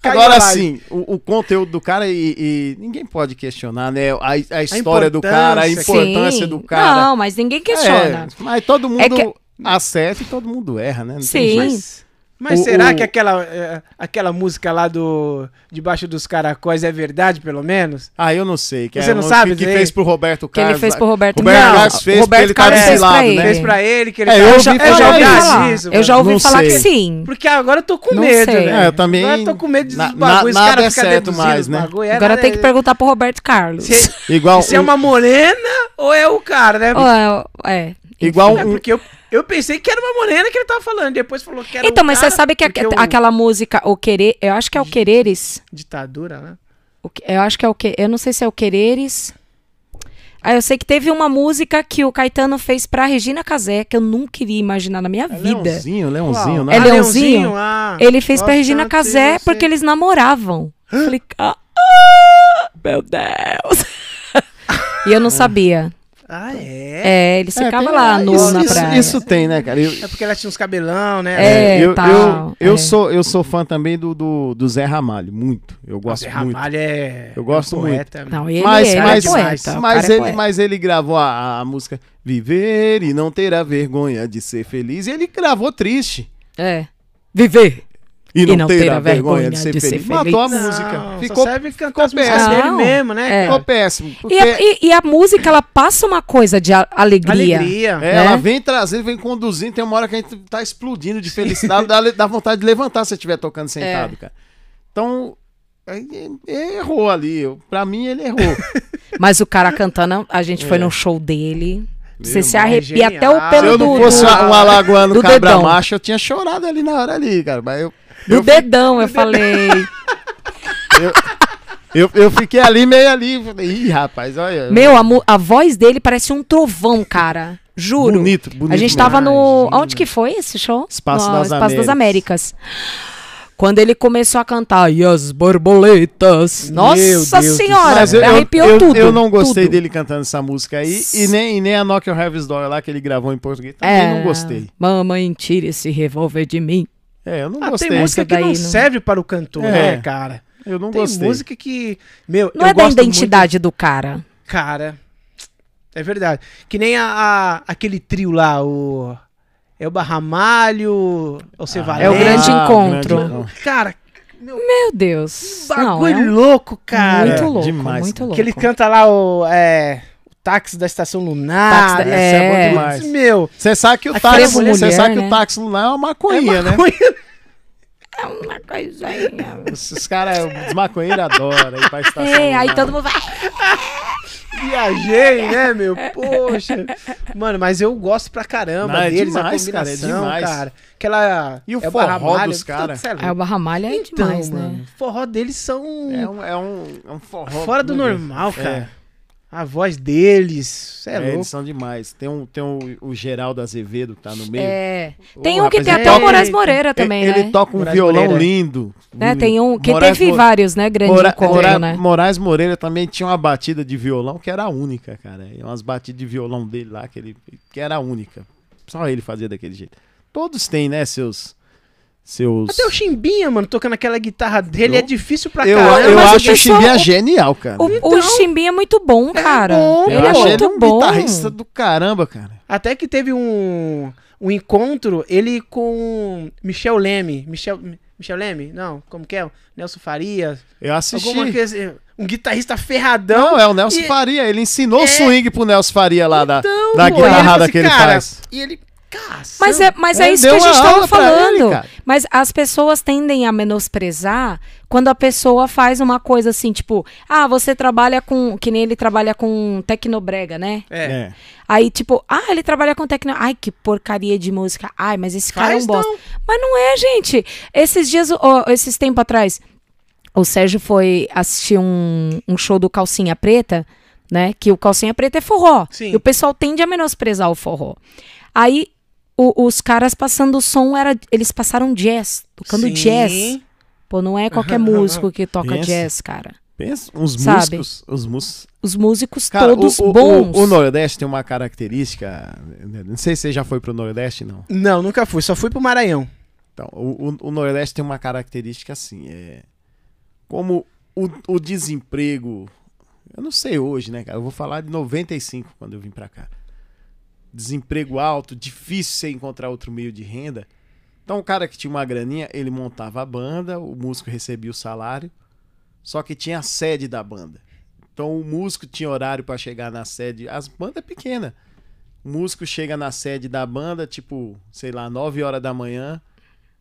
Caiu Agora a sim, o, o conteúdo do cara e, e ninguém pode questionar, né? A, a história do cara, a importância. Sim. do cara. Não, mas ninguém questiona. É, mas todo mundo É que- acerta e todo mundo erra, né? Não tem Sim. jeito. Mas O- será o- que aquela, é, aquela música lá do Debaixo dos Caracóis é verdade, pelo menos? Ah, eu não sei. Que Você é não sabe Que, que fez pro Roberto Que ele Carlos. fez pro Roberto Roberto Carlos. Carlos fez Roberto ele tava Carlos fez pra exilado, ele. né? Fez pra ele, que ele É, tava- eu ouvi já, eu já ouvi falar. disso, eu já ouvi Não falar sei. que sim. Porque agora eu tô com Não medo, sei. velho. É, eu também- Agora eu tô com medo desses Na- bagulhos. na- nada é certo mais, né? bagulho. É, Agora nada tem que é- perguntar pro Roberto Carlos. Se, Igual, se é um- uma morena ou é o cara, né? É. igual É um, porque eu, eu pensei que era uma morena que ele tava falando. Depois falou que era Então, um mas cara, você sabe que aque- o- aquela música, O Querer, eu acho que é O Quereres. Ditadura, né? O que- Eu acho que é o que. Eu não sei se é o Quereres. Ah, eu sei que teve uma música que o Caetano fez pra Regina Casé, que eu nunca iria imaginar na minha é vida. Leãozinho, Leãozinho, né? É Ah, Leãozinho? ah. Ele fez pra Regina Casé porque eles namoravam. Eu falei, ah, meu Deus. e eu não sabia. Ah, é? É, eles É, ficavam tem- lá é, nu isso, na isso- praia. Isso tem, né, cara? Eu, É porque ela tinha uns cabelão, né? É, eu, tal, eu, eu é. sou, eu sou fã também do, do, do Zé Ramalho, muito. Eu gosto Zé muito. Ramalho é. Eu gosto é um poeta. Não, ele, Mas, ele mas, é poeta. o mas, é ele, poeta. mas ele gravou a, a música Viver e não ter a vergonha de ser feliz. E ele gravou triste. É. Viver. E não, ter, a vergonha, de ser de ser feliz. feliz. Matou a Não, música. só Ficou, serve cantar ficou péssimo. dele Não, mesmo, né? é. ficou péssimo. Porque E a, e- e a música, ela passa uma coisa de alegria. Alegria. é, né? ela vem trazendo, vem conduzindo. Tem uma hora que a gente tá explodindo de felicidade. dá, dá vontade de levantar se você estiver tocando sentado, É. cara. Então, ele errou ali. Pra mim, ele errou. Mas o cara cantando, a gente foi É. no show dele. Você se arrepia é até o genial. Se pelo eu não do, fosse do, um alagoano do cabra dedão. macho, eu tinha chorado ali na hora ali, cara. Mas eu, do eu, dedão, eu falei. eu, eu fiquei ali, meio ali. Falei, Ih, rapaz, olha. Meu, a, a voz dele parece um trovão, cara. Juro. Bonito, bonito. A gente tava no. Imagina. Onde que foi esse show? Espaço no das Espaço das Américas. Américas. Quando ele começou a cantar E as borboletas. Nossa senhora, Mas eu, eu, arrepiou eu, tudo. eu não gostei tudo. dele cantando essa música aí. E nem, e nem a Knock Your Heaven's Door lá que ele gravou em português. Também É, não gostei. Mamãe, tire esse revólver de mim. É, eu não Ah, gostei. tem música que não não- serve para o cantor, É. né, cara? Eu não Tem gostei. música que. Meu, Não eu é da identidade do cara. muito- cara. É verdade. Que nem a, a- aquele trio lá, o. É o Barramalho, é o Cevalente. É o grande Ah, encontro. grande. Cara, Meu Deus. Não, bagulho é um- louco, cara. muito É, louco, demais, muito louco. Que ele canta lá o. É, o táxi da estação lunar. Táxi da- é. bom demais. Meu. Você sabe que o táxi, você sabe que né? o táxi lunar é uma maconha, né? É uma coisinha. Esses caras, os maconheiros adoram ir pra estação É, aí lunar. todo mundo vai. Viajei, né, meu? Poxa. Mano, mas eu gosto pra caramba Não, é deles, demais, a cara, é combinação, demais. cara. Aquela. E o é forró Barramalho, dos cara? puta, cê é. É, o Barramalha é Então, demais, mano, né? o forró deles são É um, é um, é um forró. fora do normal, É. cara. A voz deles, é, É, louco. eles são demais. Tem, um, tem um, o Geraldo Azevedo que tá no meio. É. Tem um que rapaz, tem até o Moraes Moreira também, ele, né? ele toca um Moraes violão Moreira. lindo. Né, Tem um que Moraes teve Mo- vários, né? Grande Mora- encontro, Mora- né? Moraes Moreira também tinha uma batida de violão que era única, cara. E umas batidas de violão dele lá que, ele, que era única. Só ele fazia daquele jeito. Todos têm, né, seus. Seus. Até o Chimbinha, mano, tocando aquela guitarra dele Eu- é difícil pra eu caramba. eu mas o acho o Chimbinha genial, cara. O, o Chimbinha é muito bom, cara. bom, ele eu é acho muito ele um bom. guitarrista do caramba, cara. Até que teve um, um encontro, ele com Michel Leme. Michel, Michel Leme? Não, como que é? Nelson Farias. Eu assisti. Alguma coisa, um guitarrista ferradão. Não, é o Nelson E- Faria. Ele ensinou É. o swing pro Nelson Faria lá da, Então, da ele guitarrada assim, que ele cara, faz. E ele, caça. Mas é, mas é, Ele isso que a gente tava ele, falando. cara. Mas as pessoas tendem a menosprezar quando a pessoa faz uma coisa assim, tipo, ah, você trabalha com. Que nem ele trabalha com tecnobrega, né? É. É. Aí, tipo, ah, ele trabalha com tecno. Ai, que porcaria de música. Ai, mas esse cara é Faz um bosta. não. Mas não é, gente. Esses dias, ó, esses tempos atrás, o Sérgio foi assistir um, um show do Calcinha Preta, né? Que o Calcinha Preta é forró. Sim. E o pessoal tende a menosprezar o forró. Aí, o- os caras passando o som, era, eles passaram jazz, tocando Sim. jazz. Pô, não é qualquer músico que toca Pensa. jazz, cara. Pensa, uns Sabe? músicos. Os músicos. Os músicos Cara, todos o, o- bons. O, o Nordeste tem uma característica. Não sei se você já foi pro Nordeste, não. Não, nunca fui, só fui pro Maranhão. Então, o, o- o Nordeste tem uma característica assim, é como o, o desemprego, eu não sei hoje, né, cara? Eu vou falar de 95 quando eu vim pra cá. Desemprego alto, difícil você encontrar outro meio de renda. Então o cara que tinha uma graninha, ele montava a banda, o músico recebia o salário, só que tinha a sede da banda. Então o músico tinha horário para chegar na sede. As bandas é pequena. O músico chega na sede da banda, tipo, sei lá, 9 horas da manhã,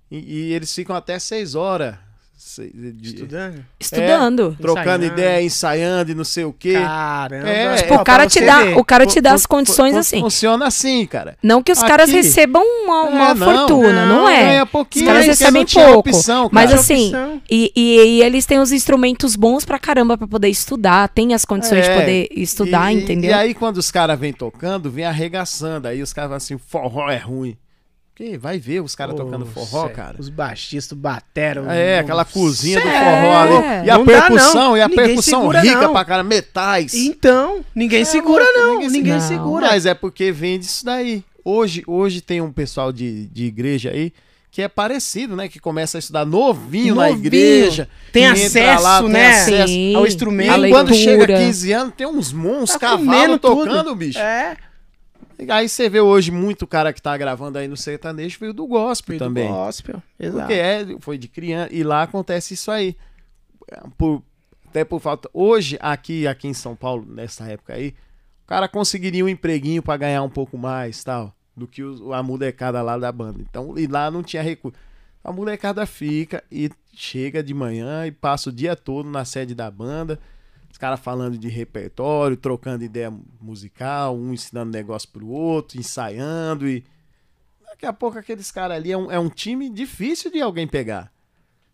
e, e eles ficam até 6 horas Estudando? Estudando. trocando Ensaiando. ideia, ensaiando e não sei o quê. Caramba. É, Tipo, Ó, o cara te dá, ver. o cara te dá as condições assim. Funciona assim, cara. Não que os Aqui- caras recebam uma, uma É, não, fortuna, não, não, é. Ganha Os pouquinho, caras porque recebem pouco. opção, Mas assim, e, e, e eles têm os instrumentos bons pra caramba pra poder estudar, tem as condições de É, poder estudar, e, entendeu? E aí, quando os caras vêm tocando, vem arregaçando. Aí os caras falam assim: forró é ruim. Porque vai ver os caras tocando forró, cara. Os baixistas bateram. É, aquela cozinha do forró ali. E a Não dá, percussão, não. e a Ninguém percussão segura, rica não. pra cara, metais. Então, ninguém É segura, louco, não. ninguém Ninguém, segura. segura. Mas é porque vem disso daí. Hoje, hoje tem um pessoal de, de igreja aí que é parecido, né? Que começa a estudar novinho, na Novinho. igreja. Tem acesso, lá, tem né? acesso. Sim, ao instrumento. a E quando chega leitura. 15 anos, tem uns monstros Tá comendo cavalos tudo. tocando, bicho. É, Aí você vê hoje muito cara que tá gravando aí no sertanejo veio do gospel veio do também. gospel. Exato. Porque é, foi de criança. E lá acontece isso aí. Por, até por falta. Hoje, aqui, aqui em São Paulo, nessa época aí, o cara conseguiria um empreguinho pra ganhar um pouco mais tal. Do que a molecada lá da banda. Então, e lá não tinha recurso. A molecada fica e chega de manhã e passa o dia todo na sede da banda. Os caras falando de repertório, trocando ideia musical, um ensinando negócio pro outro, ensaiando e. Daqui a pouco aqueles caras ali é um, é um time difícil de alguém pegar.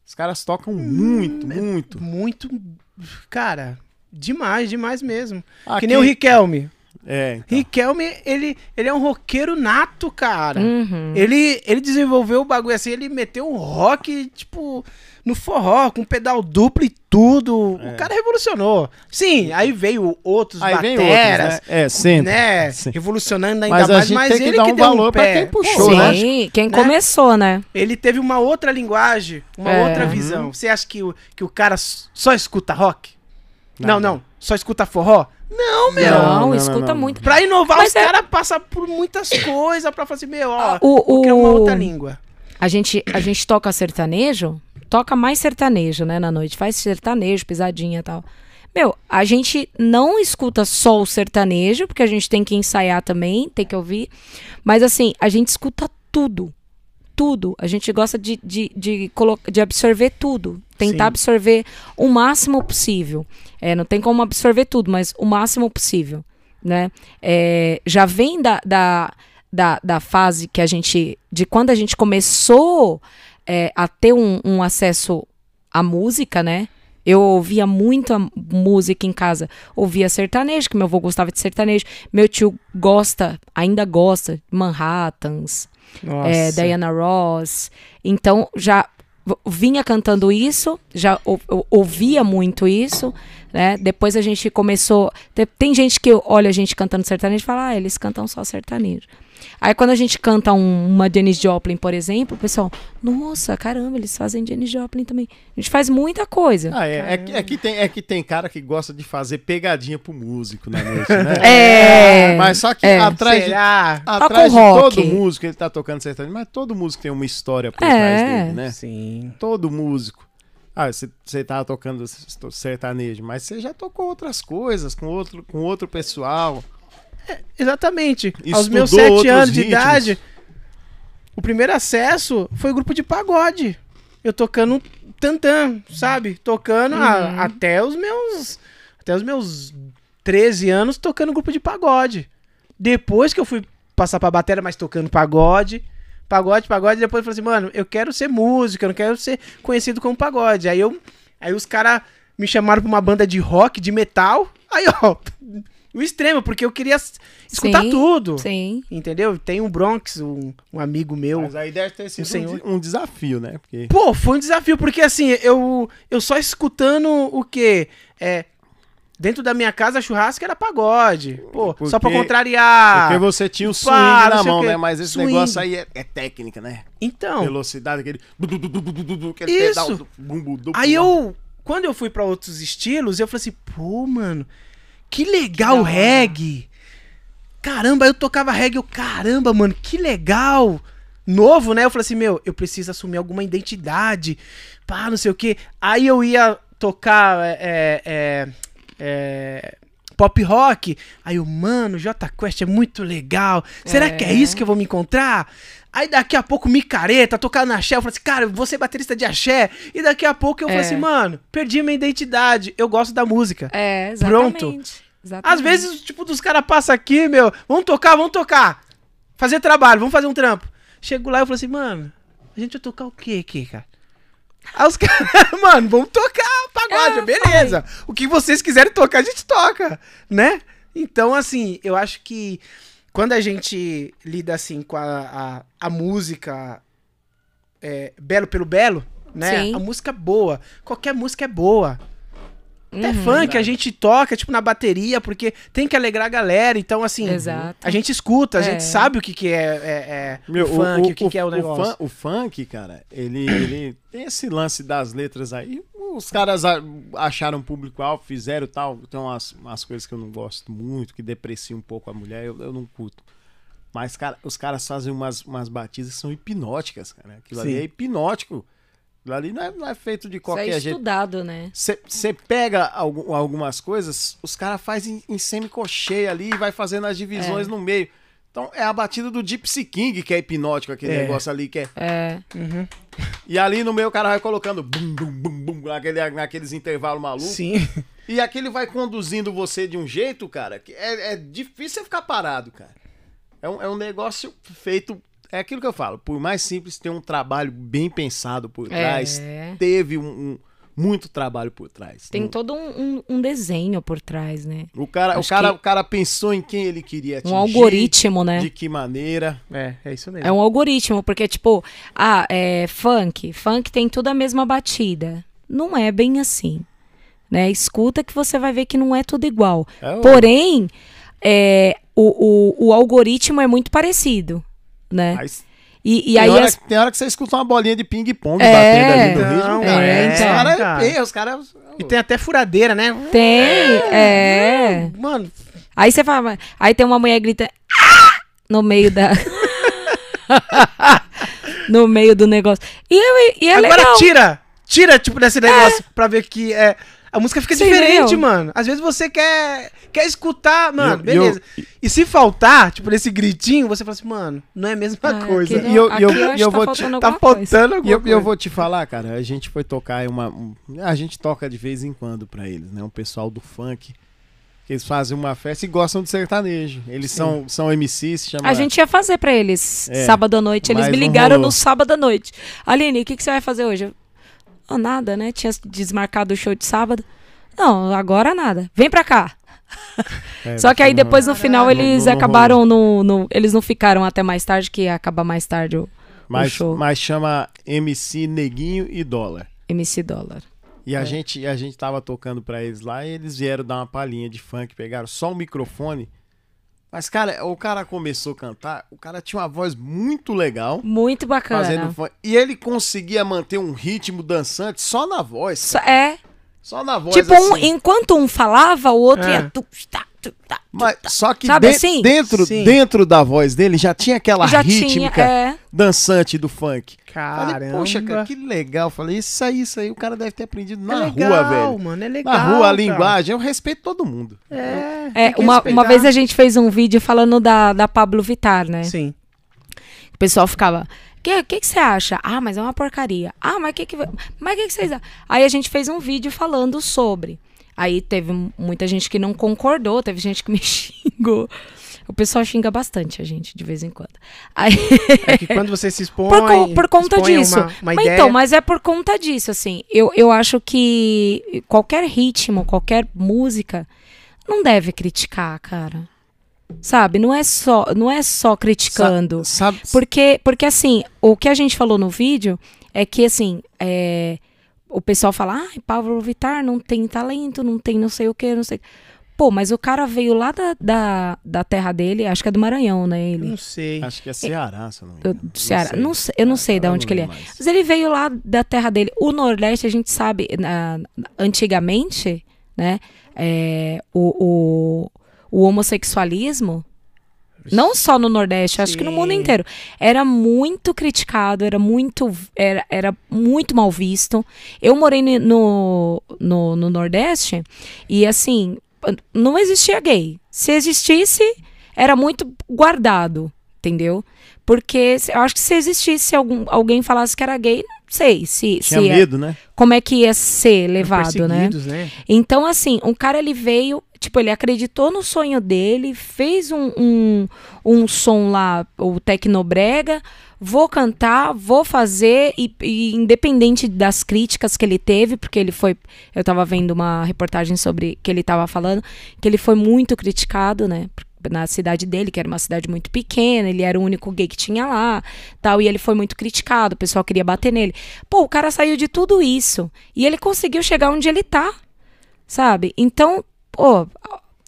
Os caras tocam muito, muito. Muito. Cara, demais, demais mesmo. Que Aqui- nem o Riquelme. É, então. Riquelme, ele, ele é um roqueiro nato, cara. Uhum. Ele, ele desenvolveu o bagulho assim, ele meteu um rock, tipo, no forró, com pedal duplo e tudo. O cara revolucionou. Sim, aí veio outros Aí vem outros, bateras, né? É, sempre. né? Sim. Revolucionando ainda Mas a mais, gente mas tem que ele dar que um deu valor pra pé. quem puxou, Pô, né? Sim, quem Né? começou, né? Ele teve uma outra linguagem, uma É. outra visão. Você acha que o, que o cara só escuta rock? Não, Nada. não. Só escuta forró? Não, meu. Não, não, não, escuta não. muito. Pra inovar, Mas os é- caras passam por muitas coisas pra fazer, meu, ó, O- vou criar uma o- outra língua. A gente, a gente toca sertanejo, toca mais sertanejo, né, na noite. Faz sertanejo, pisadinha e tal. Meu, a gente não escuta só o sertanejo, porque a gente tem que ensaiar também, tem que ouvir. Mas assim, a gente escuta tudo. Tudo. A gente gosta de, de, de, de absorver tudo. Tentar Sim. absorver o máximo possível. É, não tem como absorver tudo, mas o máximo possível. Né? É, já vem da, da, da, da fase que a gente. de quando a gente começou é, a ter um, um acesso à música, né? Eu ouvia muita música em casa. Ouvia sertanejo, que meu avô gostava de sertanejo. Meu tio gosta, ainda gosta, de Manhattans, é, Diana Ross. Então, já vinha cantando isso, já ou- ou- ouvia muito isso, né? Depois a gente começou. te- Tem gente que olha a gente cantando sertanejo e fala, ah, eles cantam só sertanejo. Aí quando a gente canta um- uma Janis Joplin, por exemplo, o pessoal, nossa, caramba, eles fazem Janis Joplin também. A gente faz muita coisa. Ah, é, é, que, é, que tem, é que tem cara que gosta de fazer pegadinha pro músico na noite, né? É. Mas só que é. atrás, de, Será? atrás de rock. todo músico, ele tá tocando sertanejo, mas todo músico tem uma história por trás É. dele, né? Sim. Todo músico. Ah, você, você tava tocando sertanejo, mas você já tocou outras coisas com outro, com outro pessoal. Exatamente. Aos Estudou meus sete anos de ritmos. idade, o primeiro acesso foi o grupo de pagode. Eu tocando tantã, sabe? Tocando a- Uhum. até os meus. Até os meus 13 anos tocando grupo de pagode. Depois que eu fui passar pra bateria, mas tocando pagode. Pagode, pagode, depois eu falei assim, mano, eu quero ser músico, eu não quero ser conhecido como pagode. Aí eu. Aí os caras me chamaram pra uma banda de rock, de metal. Aí, ó, o extremo, porque eu queria escutar Sim, tudo. Sim. Entendeu? Tem um Bronx, um, um amigo meu. Mas aí deve ter sido um, senhor. um desafio, né? Porque Pô, foi um desafio, porque assim, eu, eu só escutando o quê? É. Dentro da minha casa, churrasco era pagode. Pô, só pra Porque- contrariar. Porque você tinha o swing pá, na mão, né? Mas esse Swing. negócio aí é, é técnica, né? Então, Velocidade, aquele. aquele Isso. pedal duplo. aí eu. Quando eu fui pra outros estilos, eu falei assim, pô, mano, que legal o reggae. Caramba, eu tocava reggae, eu, caramba, mano, que legal. novo, né? Eu falei assim, meu, eu preciso assumir alguma identidade, pá, não sei o quê. Aí eu ia tocar é, é, é, pop rock. Aí eu, mano, J Quest é muito legal. Será que é É. isso que eu vou me encontrar? Aí daqui a pouco micareta, tocar na axé, eu falei assim, cara, vou ser baterista de axé. E daqui a pouco eu falei É. assim, mano, perdi minha identidade. Eu gosto da música. É, exatamente. Pronto. Exatamente. Às vezes, tipo, dos caras passam aqui, meu, vamos tocar, vamos tocar. Fazer trabalho, vamos fazer um trampo. Chego lá e falo assim, mano, a gente vai tocar o quê aqui, cara? Aí os caras, mano, vamos tocar pagode, É, beleza. O que vocês quiserem tocar, a gente toca, né? Então, assim, eu acho que quando a gente lida assim com a, a, a música é, belo pelo belo, né? Sim. A música boa. Qualquer música é boa. Até Uhum. funk a gente toca, tipo, na bateria, porque tem que alegrar a galera. Então, assim, Exato. a gente escuta, a É. gente sabe o que, que é, é, é Meu, o funk, o, que, que é o fun- negócio. o funk, cara, ele, ele tem esse lance das letras aí. Os caras a- acharam público-alvo, fizeram tal. Tem umas, umas coisas que eu não gosto muito, que depreciam um pouco a mulher, eu, eu não curto. Mas, cara, os caras fazem umas, umas batidas que são hipnóticas, cara. Aquilo ali Sim. é hipnótico. Ali não é, não é feito de Isso é qualquer jeito. estudado, né? Você pega algu- algumas coisas, os caras fazem em, em semicocheia ali e vai fazendo as divisões É. no meio. Então é a batida do Gypsy King que é hipnótico, aquele É. negócio ali que é. É. Uhum. E ali no meio o cara vai colocando bum, bum, bum, bum, naquele, naqueles intervalos malucos. Sim. E aquele vai conduzindo você de um jeito, cara, que é, é difícil você ficar parado, cara. É um, é um negócio feito. É aquilo que eu falo. Por mais simples, tem um trabalho bem pensado por trás. É. Teve um, um- muito trabalho por trás. Tem Não- todo um, um- um desenho por trás, né? O cara, o, cara, o cara pensou em quem ele queria atingir. Um algoritmo, né? De que maneira. É, é isso mesmo. É um algoritmo, porque, tipo, ah, é funk. Funk tem tudo a mesma batida. Não é bem assim. Né? Escuta que você vai ver que não é tudo igual. É Porém, é, o, o, o algoritmo é muito parecido. Né? Mas E, e tem, aí hora, as- tem hora que você escuta uma bolinha de ping-pong É. batendo ali no ritmo, cara. é, os então. caras Cara. é, os caras. E tem até furadeira, né? tem. É. Mano, Aí você fala. Aí tem uma mulher que grita. "Ah!" No meio da. no meio do negócio. E, eu- e é agora legal. tira! Tira, tipo, desse negócio pra ver que é. A música fica Você diferente, mano. Às vezes você quer, quer escutar, mano, E eu- beleza. E se faltar, tipo, nesse gritinho, você fala assim, mano, não é a mesma Ah, coisa. aqui E eu- e eu- e acho eu que vou tá te- faltando Tá alguma faltando E alguma eu, coisa. eu vou te falar, cara, a gente foi tocar uma. um- a gente toca de vez em quando pra eles, né? Um pessoal do funk. Que eles fazem uma festa e gostam de sertanejo. Eles são, são MCs, se chama. A gente ia fazer pra eles É, sábado à noite. Eles me ligaram no sábado à noite. Aline, o que, que você vai fazer hoje? "Ah, nada, né? Tinha desmarcado o show de sábado. Não, agora nada. Vem pra cá. É, Só que aí depois no final Não- eles não- não acabaram no, no- Eles não ficaram até mais tarde, que ia acabar mais tarde o Mas, show. mas chama MC Neguinho e Dólar. MC Dólar. E a, É. gente, a gente tava tocando pra eles lá e eles vieram dar uma palhinha de funk, pegaram só o microfone. Mas, cara, o cara começou a cantar, o cara tinha uma voz muito legal. Muito bacana. Fazendo funk, e ele conseguia manter um ritmo dançante só na voz. Só- é. Só na voz. tipo, um- assim. enquanto um falava, o outro É. ia. tu, tá, tu, tá, tu, Mas tá. só que Sabe de- assim? dentro, Sim. dentro da voz dele já tinha aquela Já rítmica tinha. É. dançante do funk. Caramba. Falei, poxa, cara, que legal. Falei, isso aí, isso aí, o cara deve ter aprendido é na legal, rua, velho. mano, é legal. Na rua, a linguagem, eu respeito todo mundo. É, É, uma, uma vez a gente fez um vídeo falando da, da Pablo Vittar, né? Sim. O pessoal ficava. O que, que, que você acha? Ah, mas é uma porcaria. Ah, mas o que, que, mas que, que vocês? Aí a gente fez um vídeo falando sobre. Aí teve muita gente que não concordou, teve gente que me xingou. O pessoal xinga bastante a gente, de vez em quando. Aí, É que quando você se expõe. por, co- por conta expõe disso. Uma, uma mas então, mas é por conta disso, assim. Eu, eu acho que qualquer ritmo, qualquer música, não deve criticar, cara. Sabe? Não é só, não é só criticando. Sabe, Porque, porque assim, o que a gente falou no vídeo é que, assim, é, o pessoal fala, ai, Pablo Vittar não tem talento, não tem não sei o que, não sei. Pô, mas o cara veio lá da, da, da terra dele, acho que é do Maranhão, né, ele? Não sei. acho que é Ceará, se eu não me Eu- engano. Ceará. Não sei, eu não sei de Agora onde que ele é. mais. Mas ele veio lá da terra dele. O Nordeste, a gente sabe, na- antigamente, né, é, o, o, o homossexualismo Não só no Nordeste, acho que no mundo inteiro. Era muito criticado, era muito, era, era muito mal visto. Eu morei no, no, no Nordeste e, assim, não existia gay. Se existisse, era muito guardado, entendeu? Porque eu acho que se existisse algum, alguém falasse que era gay, não sei se, Tinha se é- medo, né? como é que ia ser levado, né? Né? Então, assim, um cara ele veio, tipo, ele acreditou no sonho dele, fez um, um, um som lá, o Tecnobrega, vou cantar, vou fazer, e, e independente das críticas que ele teve, porque ele foi. Eu tava vendo uma reportagem sobre que ele tava falando, que ele foi muito criticado, né? Na cidade dele, que era uma cidade muito pequena, ele era o único gay que tinha lá, tal, e ele foi muito criticado, o pessoal queria bater nele. Pô, o cara saiu de tudo isso e ele conseguiu chegar onde ele tá, sabe? Então, pô,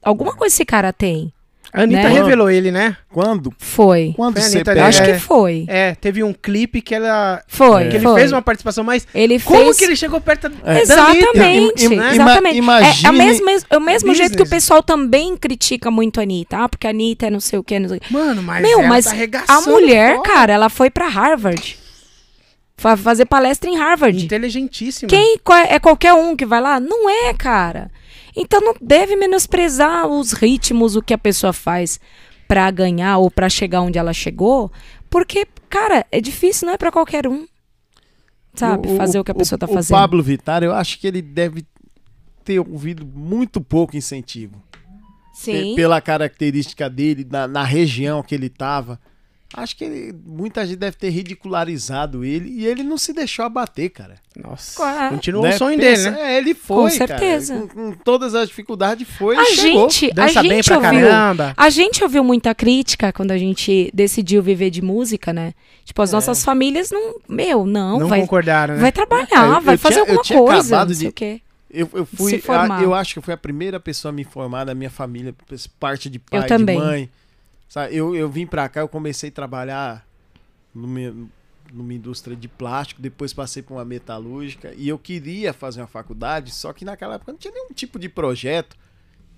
alguma coisa esse cara tem. A Anitta Né? revelou ele, né? Quando, Foi. quando Foi Anitta, acho É. que foi. É, teve um clipe que ela. Foi. Que ele foi. fez uma participação, mas Ele como fez. que ele chegou perto da Anitta? Exatamente, im- ima- exatamente. imagine- É, é o mesmo, é o mesmo jeito que o pessoal também critica muito a Anitta. Ah, porque a Anitta é não sei o que, não sei o que. Mano, mas Meu, ela mas tá a mulher, fora. cara, ela foi pra Harvard. Fa- fazer palestra em Harvard. Inteligentíssima. Quem é qualquer um que vai lá? Não é, cara. Então não deve menosprezar os ritmos, o que a pessoa faz pra ganhar ou pra chegar onde ela chegou, porque, cara, é difícil, não é pra qualquer um. Sabe, fazer o, que a pessoa tá fazendo. O Pablo Vittar, eu acho que ele deve ter ouvido muito pouco incentivo. Sim. Pela característica dele, na, na região que ele tava. Acho que ele- muita gente deve ter ridicularizado ele e ele não se deixou abater, cara. Nossa. Claro. Continua Né? o sonho Pensa- dele, né? É, ele foi, Com cara. certeza. Com, com todas as dificuldades foi A chegou. gente, a Dança bem gente pra ouviu. caramba. A gente ouviu muita crítica quando a gente decidiu viver de música, né? Tipo, as nossas famílias não. Meu, não, Não vai, concordaram, né? vai trabalhar, É, eu- vai eu fazer tinha- eu alguma tinha coisa. acabado Não sei de- o quê. Eu, eu fui, Se formar. a- eu acho que eu fui a primeira pessoa a me formar da minha família, parte de pai, Eu também. de mãe. Sabe, eu, eu vim pra cá, eu comecei a trabalhar numa, numa indústria de plástico, depois passei pra uma metalúrgica e eu queria fazer uma faculdade, só que naquela época não tinha nenhum tipo de projeto.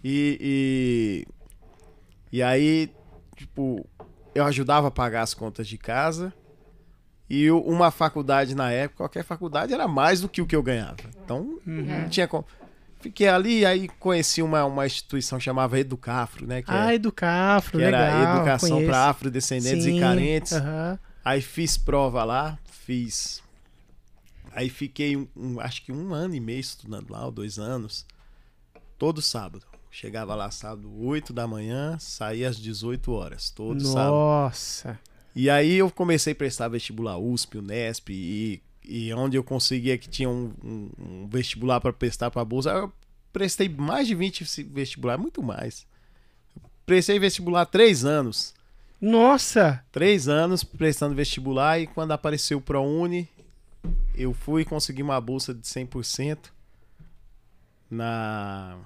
E, e, e aí, tipo, eu ajudava a pagar as contas de casa. E uma faculdade na época, qualquer faculdade era mais do que o que eu ganhava. Então, não tinha como. Fiquei ali, aí conheci uma, uma instituição chamava Educafro, né? Que, Ah, é- Educafro, que era legal. educação conheço. para afrodescendentes Sim, e carentes. aham. Aí fiz prova lá, fiz. Aí fiquei, um, um- acho que um ano e meio estudando lá, ou dois anos. Todo sábado. Chegava lá sábado, 8 da manhã, saía às 18 horas, todo sábado. Nossa. E aí eu comecei a prestar vestibular USP, Unesp e, e onde eu conseguia que tinha um, um- um vestibular para prestar para bolsa, eu prestei mais de 20 se- vestibular, muito mais. Eu prestei vestibular três anos. Nossa. Três anos prestando vestibular e quando apareceu o ProUni, eu fui conseguir uma bolsa de 100% na...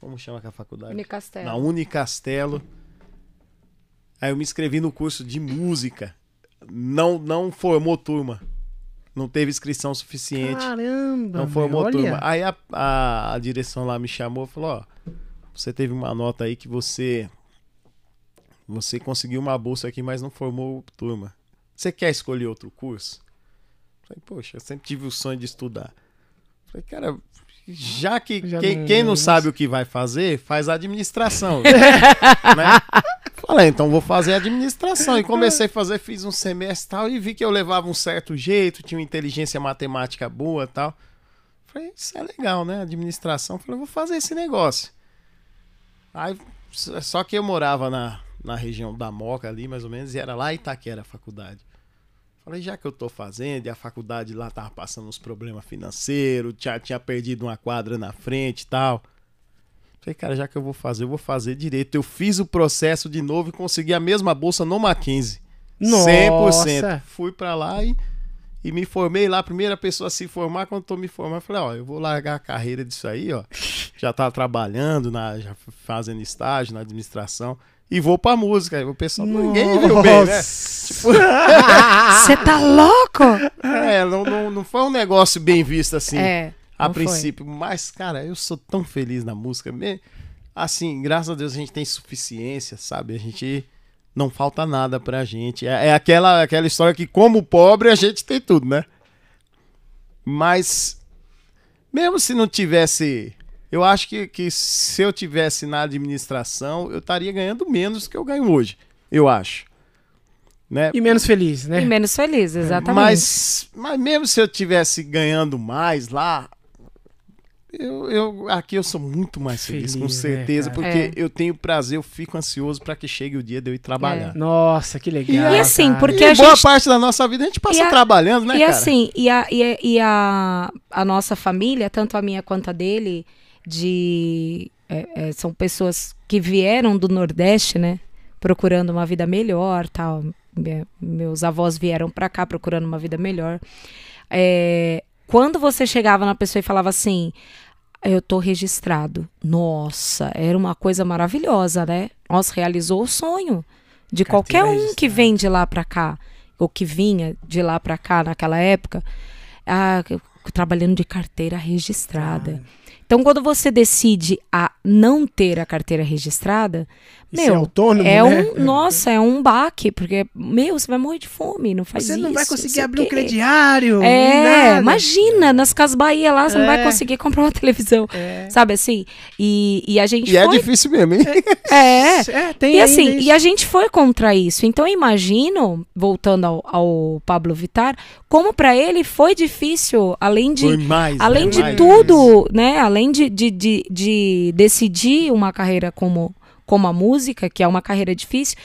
Como chama aquela faculdade? Unicastelo. na Unicastelo. Aí eu me inscrevi no curso de música. Não, não formou turma. Não teve inscrição suficiente. Caramba. não formou olha. turma. Aí a, a, a direção lá me chamou e falou: Ó, você teve uma nota aí que você. Você conseguiu uma bolsa aqui, mas não formou turma. Você quer escolher outro curso? Falei, poxa, eu sempre tive o sonho de estudar. Falei, cara, já que Já quem, não- quem não sabe o que vai fazer, faz a administração. né? Falei, então vou fazer administração. E comecei a fazer, fiz um semestre e tal, e vi que eu levava um certo jeito, tinha uma inteligência matemática boa e tal. Falei, isso é legal, né? Administração. Falei, vou fazer esse negócio. Aí, só que eu morava na, na região da Moca ali, mais ou menos, e era lá Itaquera a faculdade. Falei, já que eu tô fazendo, e a faculdade lá tava passando uns problemas financeiros, já tinha perdido uma quadra na frente e tal. Falei, cara, já que eu vou fazer, eu vou fazer direito. Eu fiz o processo de novo e consegui a mesma bolsa no Mackenzie. Nossa. 100%. Fui pra lá e, e me formei lá. A primeira pessoa a se formar, quando tô me formando, eu falei, ó, eu vou largar a carreira disso aí, ó. Já tava trabalhando, na, já fazendo estágio na administração. E vou pra música. Aí o pessoal, ninguém viu bem, né? Você tá louco? É, não, não, não foi um negócio bem visto assim. É. a não foi. princípio. Mas, cara, eu sou tão feliz na música. Me- assim, graças a Deus a gente tem suficiência, sabe? A gente não falta nada pra gente. É, é aquela, aquela história que, como pobre, a gente tem tudo, né? Mas, mesmo se não tivesse. Eu acho que, que se eu tivesse na administração, eu estaria ganhando menos do que eu ganho hoje. Eu acho. Né? E menos feliz, né? E menos feliz, exatamente. Mas, mas mesmo se eu tivesse ganhando mais lá, eu, eu, aqui eu sou muito mais feliz, Feliz, com certeza, né, porque É. eu tenho prazer, eu fico ansioso para que chegue o dia de eu ir trabalhar. Nossa, que legal. E assim, cara. porque e a boa gente- parte da nossa vida a gente passa E a- trabalhando, né, e cara? assim, e, a, e, a, e a, a nossa família, tanto a minha quanto a dele, de é, é, são pessoas que vieram do Nordeste, né? Procurando uma vida melhor, tal. Me- Meus avós vieram pra cá procurando uma vida melhor. É, quando você chegava na pessoa e falava assim, eu tô registrado. Nossa, era uma coisa maravilhosa, né? Nossa, realizou o sonho de qualquer Carteira um que vem de lá pra cá, ou que vinha de lá pra cá naquela época, ah, trabalhando de carteira registrada. Então, quando você decide a não ter a carteira registrada, Ser meu, autônomo, é né? um, nossa, é um baque, porque, meu, você vai morrer de fome, não faz Você isso. não vai conseguir abrir um crediário. É, nada. imagina, nas Casas Bahia lá, você não vai É. conseguir comprar uma televisão. É. Sabe assim? E, e a gente E é foi. difícil mesmo, hein? É. É, tem E assim, isso. e a gente foi contra isso. Então eu imagino, voltando ao, ao Pablo Vittar, como pra ele foi difícil, além de Foi mais, além né? de Mais. tudo, né? Além de, de, de, de decidir uma carreira como, como a música, que é uma carreira difícil,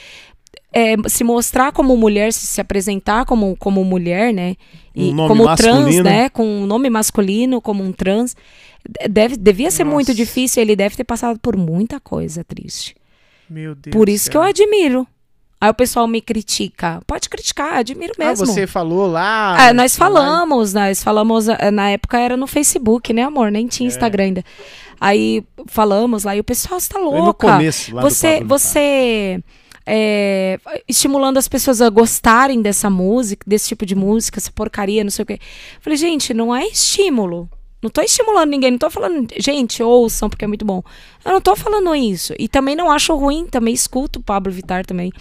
é, se mostrar como mulher, se, se apresentar como, como mulher, né? E Um como trans, masculino. né? Com um nome masculino, como um trans. Deve, devia ser muito Nossa. difícil, ele deve ter passado por muita coisa triste. Meu Deus Por isso céu. que eu admiro. Aí o pessoal me critica. Pode criticar, admiro Ah, mesmo. você falou lá. Ah, nós lá- falamos, nós falamos, na época era no Facebook, né, amor? Nem É. tinha Instagram ainda. Aí falamos lá e o pessoal, tá no louca. começo lá você, Vittar. você é, estimulando as pessoas a gostarem dessa música, desse tipo de música, essa porcaria, não sei o quê. Falei, gente, não é estímulo. Não tô estimulando ninguém, não tô falando, gente, ouçam, porque é muito bom. Eu não tô falando isso. E também não acho ruim, também escuto o Pablo Vittar também.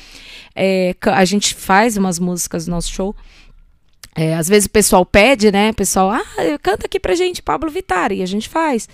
É, a gente faz umas músicas no nosso show. É, às vezes o pessoal pede, né? O pessoal, ah, canta aqui pra gente, Pablo Vittar, e a gente faz.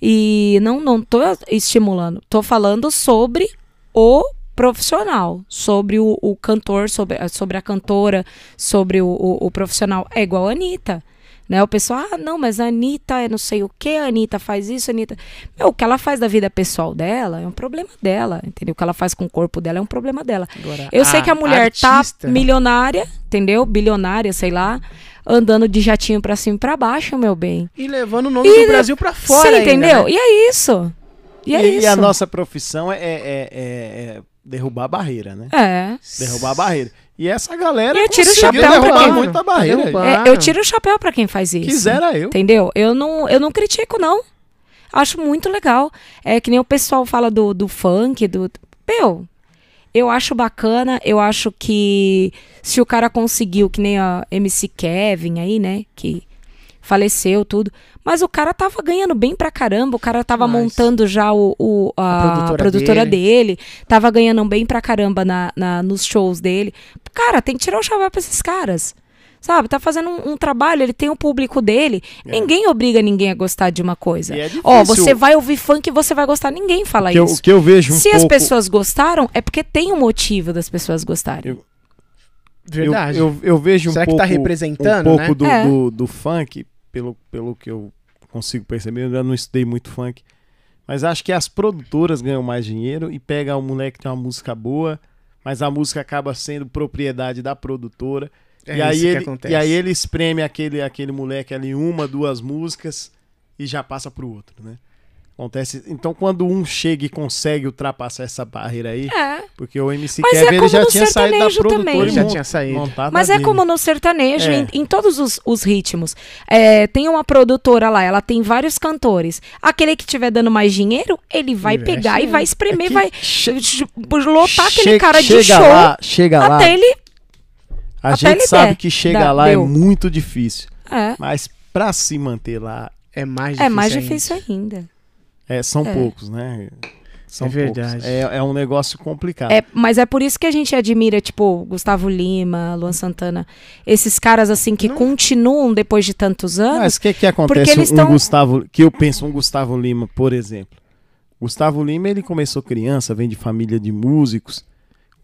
E não, não tô estimulando, tô falando sobre o profissional, sobre o, o cantor, sobre, sobre a cantora, sobre o, o, o profissional. É igual a Anitta. Né? O pessoal, ah, não, mas a Anitta é não sei o que, a Anitta faz isso, a Anitta. Meu, o que ela faz da vida pessoal dela é um problema dela, entendeu? O que ela faz com o corpo dela é um problema dela. Agora, Eu sei que a mulher artista- tá milionária, entendeu? Bilionária, sei lá, andando de jatinho pra cima e pra baixo, meu bem. E levando o nome E- do Brasil pra fora. Você ainda, entendeu? né? E é isso. E é e, isso. e a nossa profissão é, é- é- é derrubar a barreira, né? É. Derrubar a barreira. E essa galera E eu tiro o chapéu pra derrubar quem- muita barreira. Derrubar. É, eu tiro o chapéu pra quem faz isso. Quisera eu. Entendeu? Eu não, eu não critico, não. Acho muito legal. É que nem o pessoal fala do, do funk, do. Meu, eu acho bacana. Eu acho que se o cara conseguiu, que nem a MC Kevin aí, né? Que faleceu, tudo. Mas o cara tava ganhando bem pra caramba. O cara tava Demais. montando já o, o- a, A produtora produtora, dele. dele. Tava ganhando bem pra caramba na, na- nos shows dele. Cara, tem que tirar o chapéu pra esses caras. Sabe? Tá fazendo um, um trabalho, ele tem o público dele. Ninguém obriga ninguém a gostar de uma coisa. É. E é Ó, difícil. você vai ouvir funk e você vai gostar. Ninguém fala que eu- isso. o que eu vejo um Se pouco... as pessoas gostaram, é porque tem um motivo das pessoas gostarem. Eu- Verdade. Eu, eu, eu vejo Será um que pouco, tá representando, um pouco né? do, É. do, do funk, pelo, pelo que eu consigo perceber. Eu ainda não estudei muito funk. Mas acho que as produtoras ganham mais dinheiro e pega o moleque que tem uma música boa, mas a música acaba sendo propriedade da produtora. É e, aí ele, acontece. e aí ele espreme aquele, aquele moleque ali uma, duas músicas e já passa pro outro, né? Acontece. Então, quando um chega e consegue ultrapassar essa barreira aí, É. porque o MC Mas é Kevin ele como já no tinha saído da sertanejo produtora também. e Já tinha saído. Mas é dele. como no sertanejo, É. em, em todos os, os ritmos. É, tem uma produtora lá, ela tem vários cantores. Aquele que estiver dando mais dinheiro, ele vai Investe, pegar e né? vai espremer, É vai lotar aquele Che- cara de chega show Lá, chega lá. até ele. A até gente ele sabe der. que chega Dá- lá deu. é muito difícil. É, Mas pra se manter lá, É mais difícil. é mais ainda. difícil ainda. É, são É. poucos, né? São É verdade. É, é um negócio complicado. É, mas é por isso que a gente admira, tipo, Gustavo Lima, Luan Santana, esses caras assim que continuam depois de tantos anos. Mas o que, que acontece? Um tão- Gustavo, que eu penso, um Gustavo Lima, por exemplo. Gustavo Lima, ele começou criança, vem de família de músicos.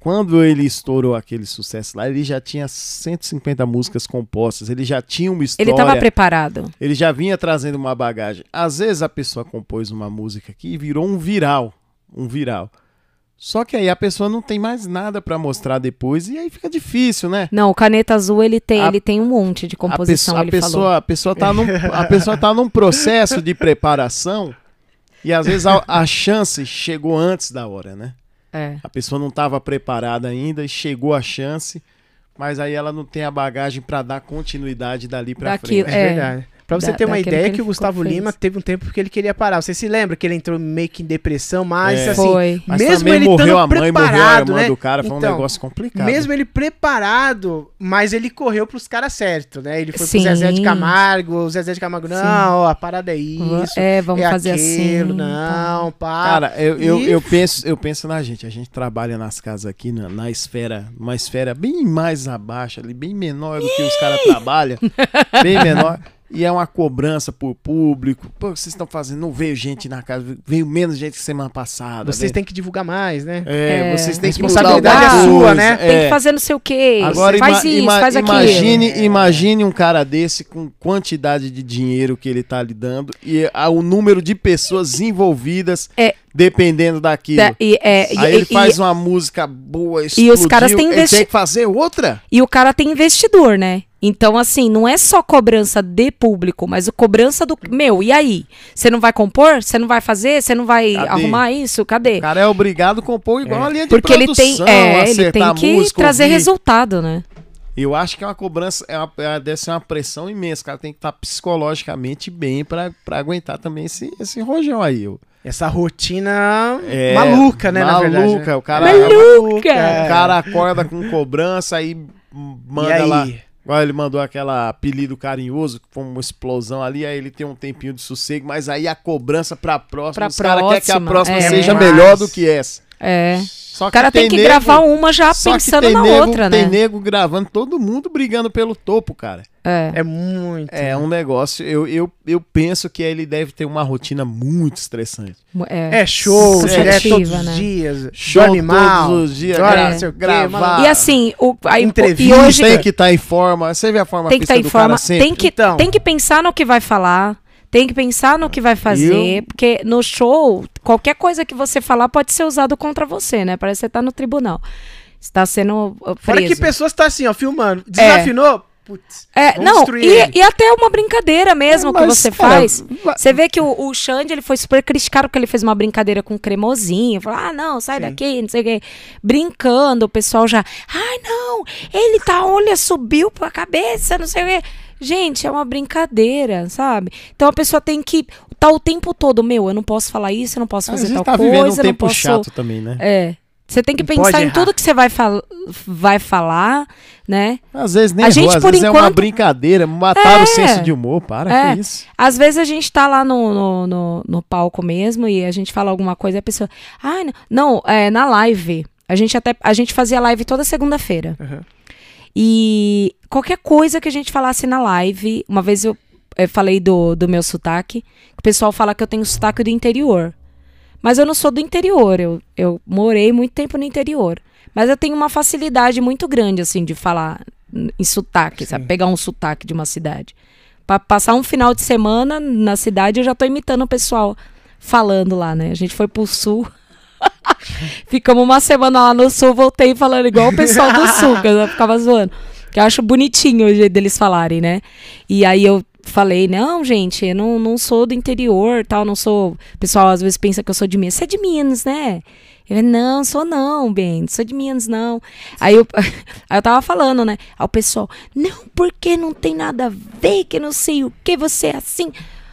Quando ele estourou aquele sucesso lá, ele já tinha 150 músicas compostas, ele já tinha uma história. Ele estava preparado. Ele já vinha trazendo uma bagagem. Às vezes a pessoa compôs uma música aqui e virou um viral. Um viral. Só que aí a pessoa não tem mais nada pra mostrar depois e aí fica difícil, né? Não, o Caneta Azul, ele tem, A- ele tem um monte de A composição, a ele pessoa, falou. a pessoa tá num, a pessoa tá num processo de preparação e às vezes a, a chance chegou antes da hora, né? É. A pessoa não estava preparada ainda e chegou a chance, mas aí ela não tem a bagagem pra dar continuidade dali pra Daquilo- frente. É, É. verdade. Pra você Da- ter uma ideia que que, o Gustavo ficou- Lima fez. teve um tempo que ele queria parar. Você se lembra que ele entrou meio que em depressão, mas É. assim, Foi. Mas mesmo também ele morreu a mãe, morreu a preparado, irmã né? do cara, foi um Então, negócio complicado. Mesmo ele preparado, mas ele correu pros caras certos, né? Ele foi Sim. pro Zezé de Camargo, o Zezé de Camargo, não, ó, a parada é isso. é, vamos é fazer aquilo, assim. Não, pá. Cara, eu, eu, E- eu, penso, eu penso na gente. A gente trabalha nas casas aqui, na, na esfera, uma esfera bem mais abaixo, ali, bem menor do que os caras trabalham. bem menor. E é uma cobrança por público. Pô, vocês estão fazendo? Não veio gente na casa, veio menos gente que semana passada. Vocês né? têm que divulgar mais, né? É, É, vocês têm que responsabilidade é sua, né? Tem é. que fazer não sei o quê. Agora faz ima- isso, ima- faz aquilo. imagine, imagine um cara desse com quantidade de dinheiro que ele tá lidando e a- o número de pessoas envolvidas É. dependendo daquilo. Da- e, é, e- Aí ele e- faz uma música boa, E os caras explodiu, têm ele investi- tem que fazer outra. E o cara tem investidor, né? Então, assim, não é só cobrança de público, mas o cobrança do. Meu, e aí? Você não vai compor? Você não vai fazer? Você não vai Cadê? arrumar isso? Cadê? O cara é obrigado a compor igual a linha de Porque ele tem, produção, é, ele tem a que música, trazer ouvir. resultado, né? Eu acho que é uma cobrança, é uma, é- deve ser uma pressão imensa. O cara tem que estar psicologicamente bem pra, pra aguentar também esse, esse rojão aí. Eu- Essa rotina É, maluca, né, na verdade. Maluca, né? o cara, Maluca! o cara acorda com cobrança, aí manda E aí? lá. Agora ele mandou aquela apelido carinhoso, que foi uma explosão ali, aí ele tem um tempinho de sossego, mas aí a cobrança pra próxima, Pra os caras querem que a próxima, é. seja melhor do que essa. É. Só O cara tem que nego- gravar uma já pensando tem na nego- outra, Tem né? nego gravando, todo mundo brigando pelo topo, cara. É. É muito. É um negócio, eu, eu, eu penso que ele deve ter uma rotina muito estressante. É. É show, direto todos né? os dias. Show dorme mal, todos os dias, o quê, gravar. E assim, o, aí, Entrevista, e hoje tem que estar em forma. Você vê a forma tem que estar física em do cara forma, sempre? tem que, Então. tem que pensar no que vai falar, tem que pensar no que vai fazer, porque no show, qualquer coisa que você falar pode ser usado contra você, né? Parece que você tá no tribunal. Está sendo uh, Fora preso. que pessoas tá assim, ó, filmando. Desafinou? Putz. É, não, e, e até uma brincadeira mesmo que Mas, você cara, faz. Você vê que o, o Xande, ele foi super criticado porque ele fez uma brincadeira com o cremosinho. Falou, ah, não, sai Sim. daqui, não sei o quê. Brincando, o pessoal já, ai, não, ele tá, olha, subiu pra cabeça, não sei o quê. Gente, é uma brincadeira, sabe? Então a pessoa tem que tá o tempo todo, meu, eu não posso falar isso, eu não posso fazer tal tá coisa, vivendo um eu não tempo posso... chato também, né? É. Você tem que Não pensar em tudo que você vai, fal vai falar, né? Às vezes nem A gente, por vezes é uma enquanto- brincadeira. Mataram É. o senso de humor, para É. com isso. Às vezes a gente tá lá no, no, no, no palco mesmo e a gente fala alguma coisa e a pessoa. Ai, não, não é na live. A gente até a gente fazia live toda segunda-feira. Uhum. E qualquer coisa que a gente falasse na live, uma vez eu, eh, falei do, do meu sotaque, o pessoal fala que eu tenho sotaque do interior. Mas eu não sou do interior, eu, eu morei muito tempo no interior. Mas eu tenho uma facilidade muito grande, assim, de falar em sotaque, sabe? Pegar um sotaque de uma cidade. Pra passar um final de semana na cidade, eu já tô imitando o pessoal falando lá, né? A gente foi pro sul. Ficamos uma semana lá no sul, voltei falando igual o pessoal do sul, que eu ficava zoando. Que eu acho bonitinho o jeito deles falarem, né? E aí eu falei, não, gente, eu não, não sou do interior, tal, não sou... O pessoal às vezes pensa que eu sou de Minas. Você é de Minas, né? Eu, não, sou não, bem, não sou de Minas, não. Aí eu, aí eu tava falando, né? Aí o pessoal, não, porque não tem nada a ver, que não sei o que, você é assim. Eu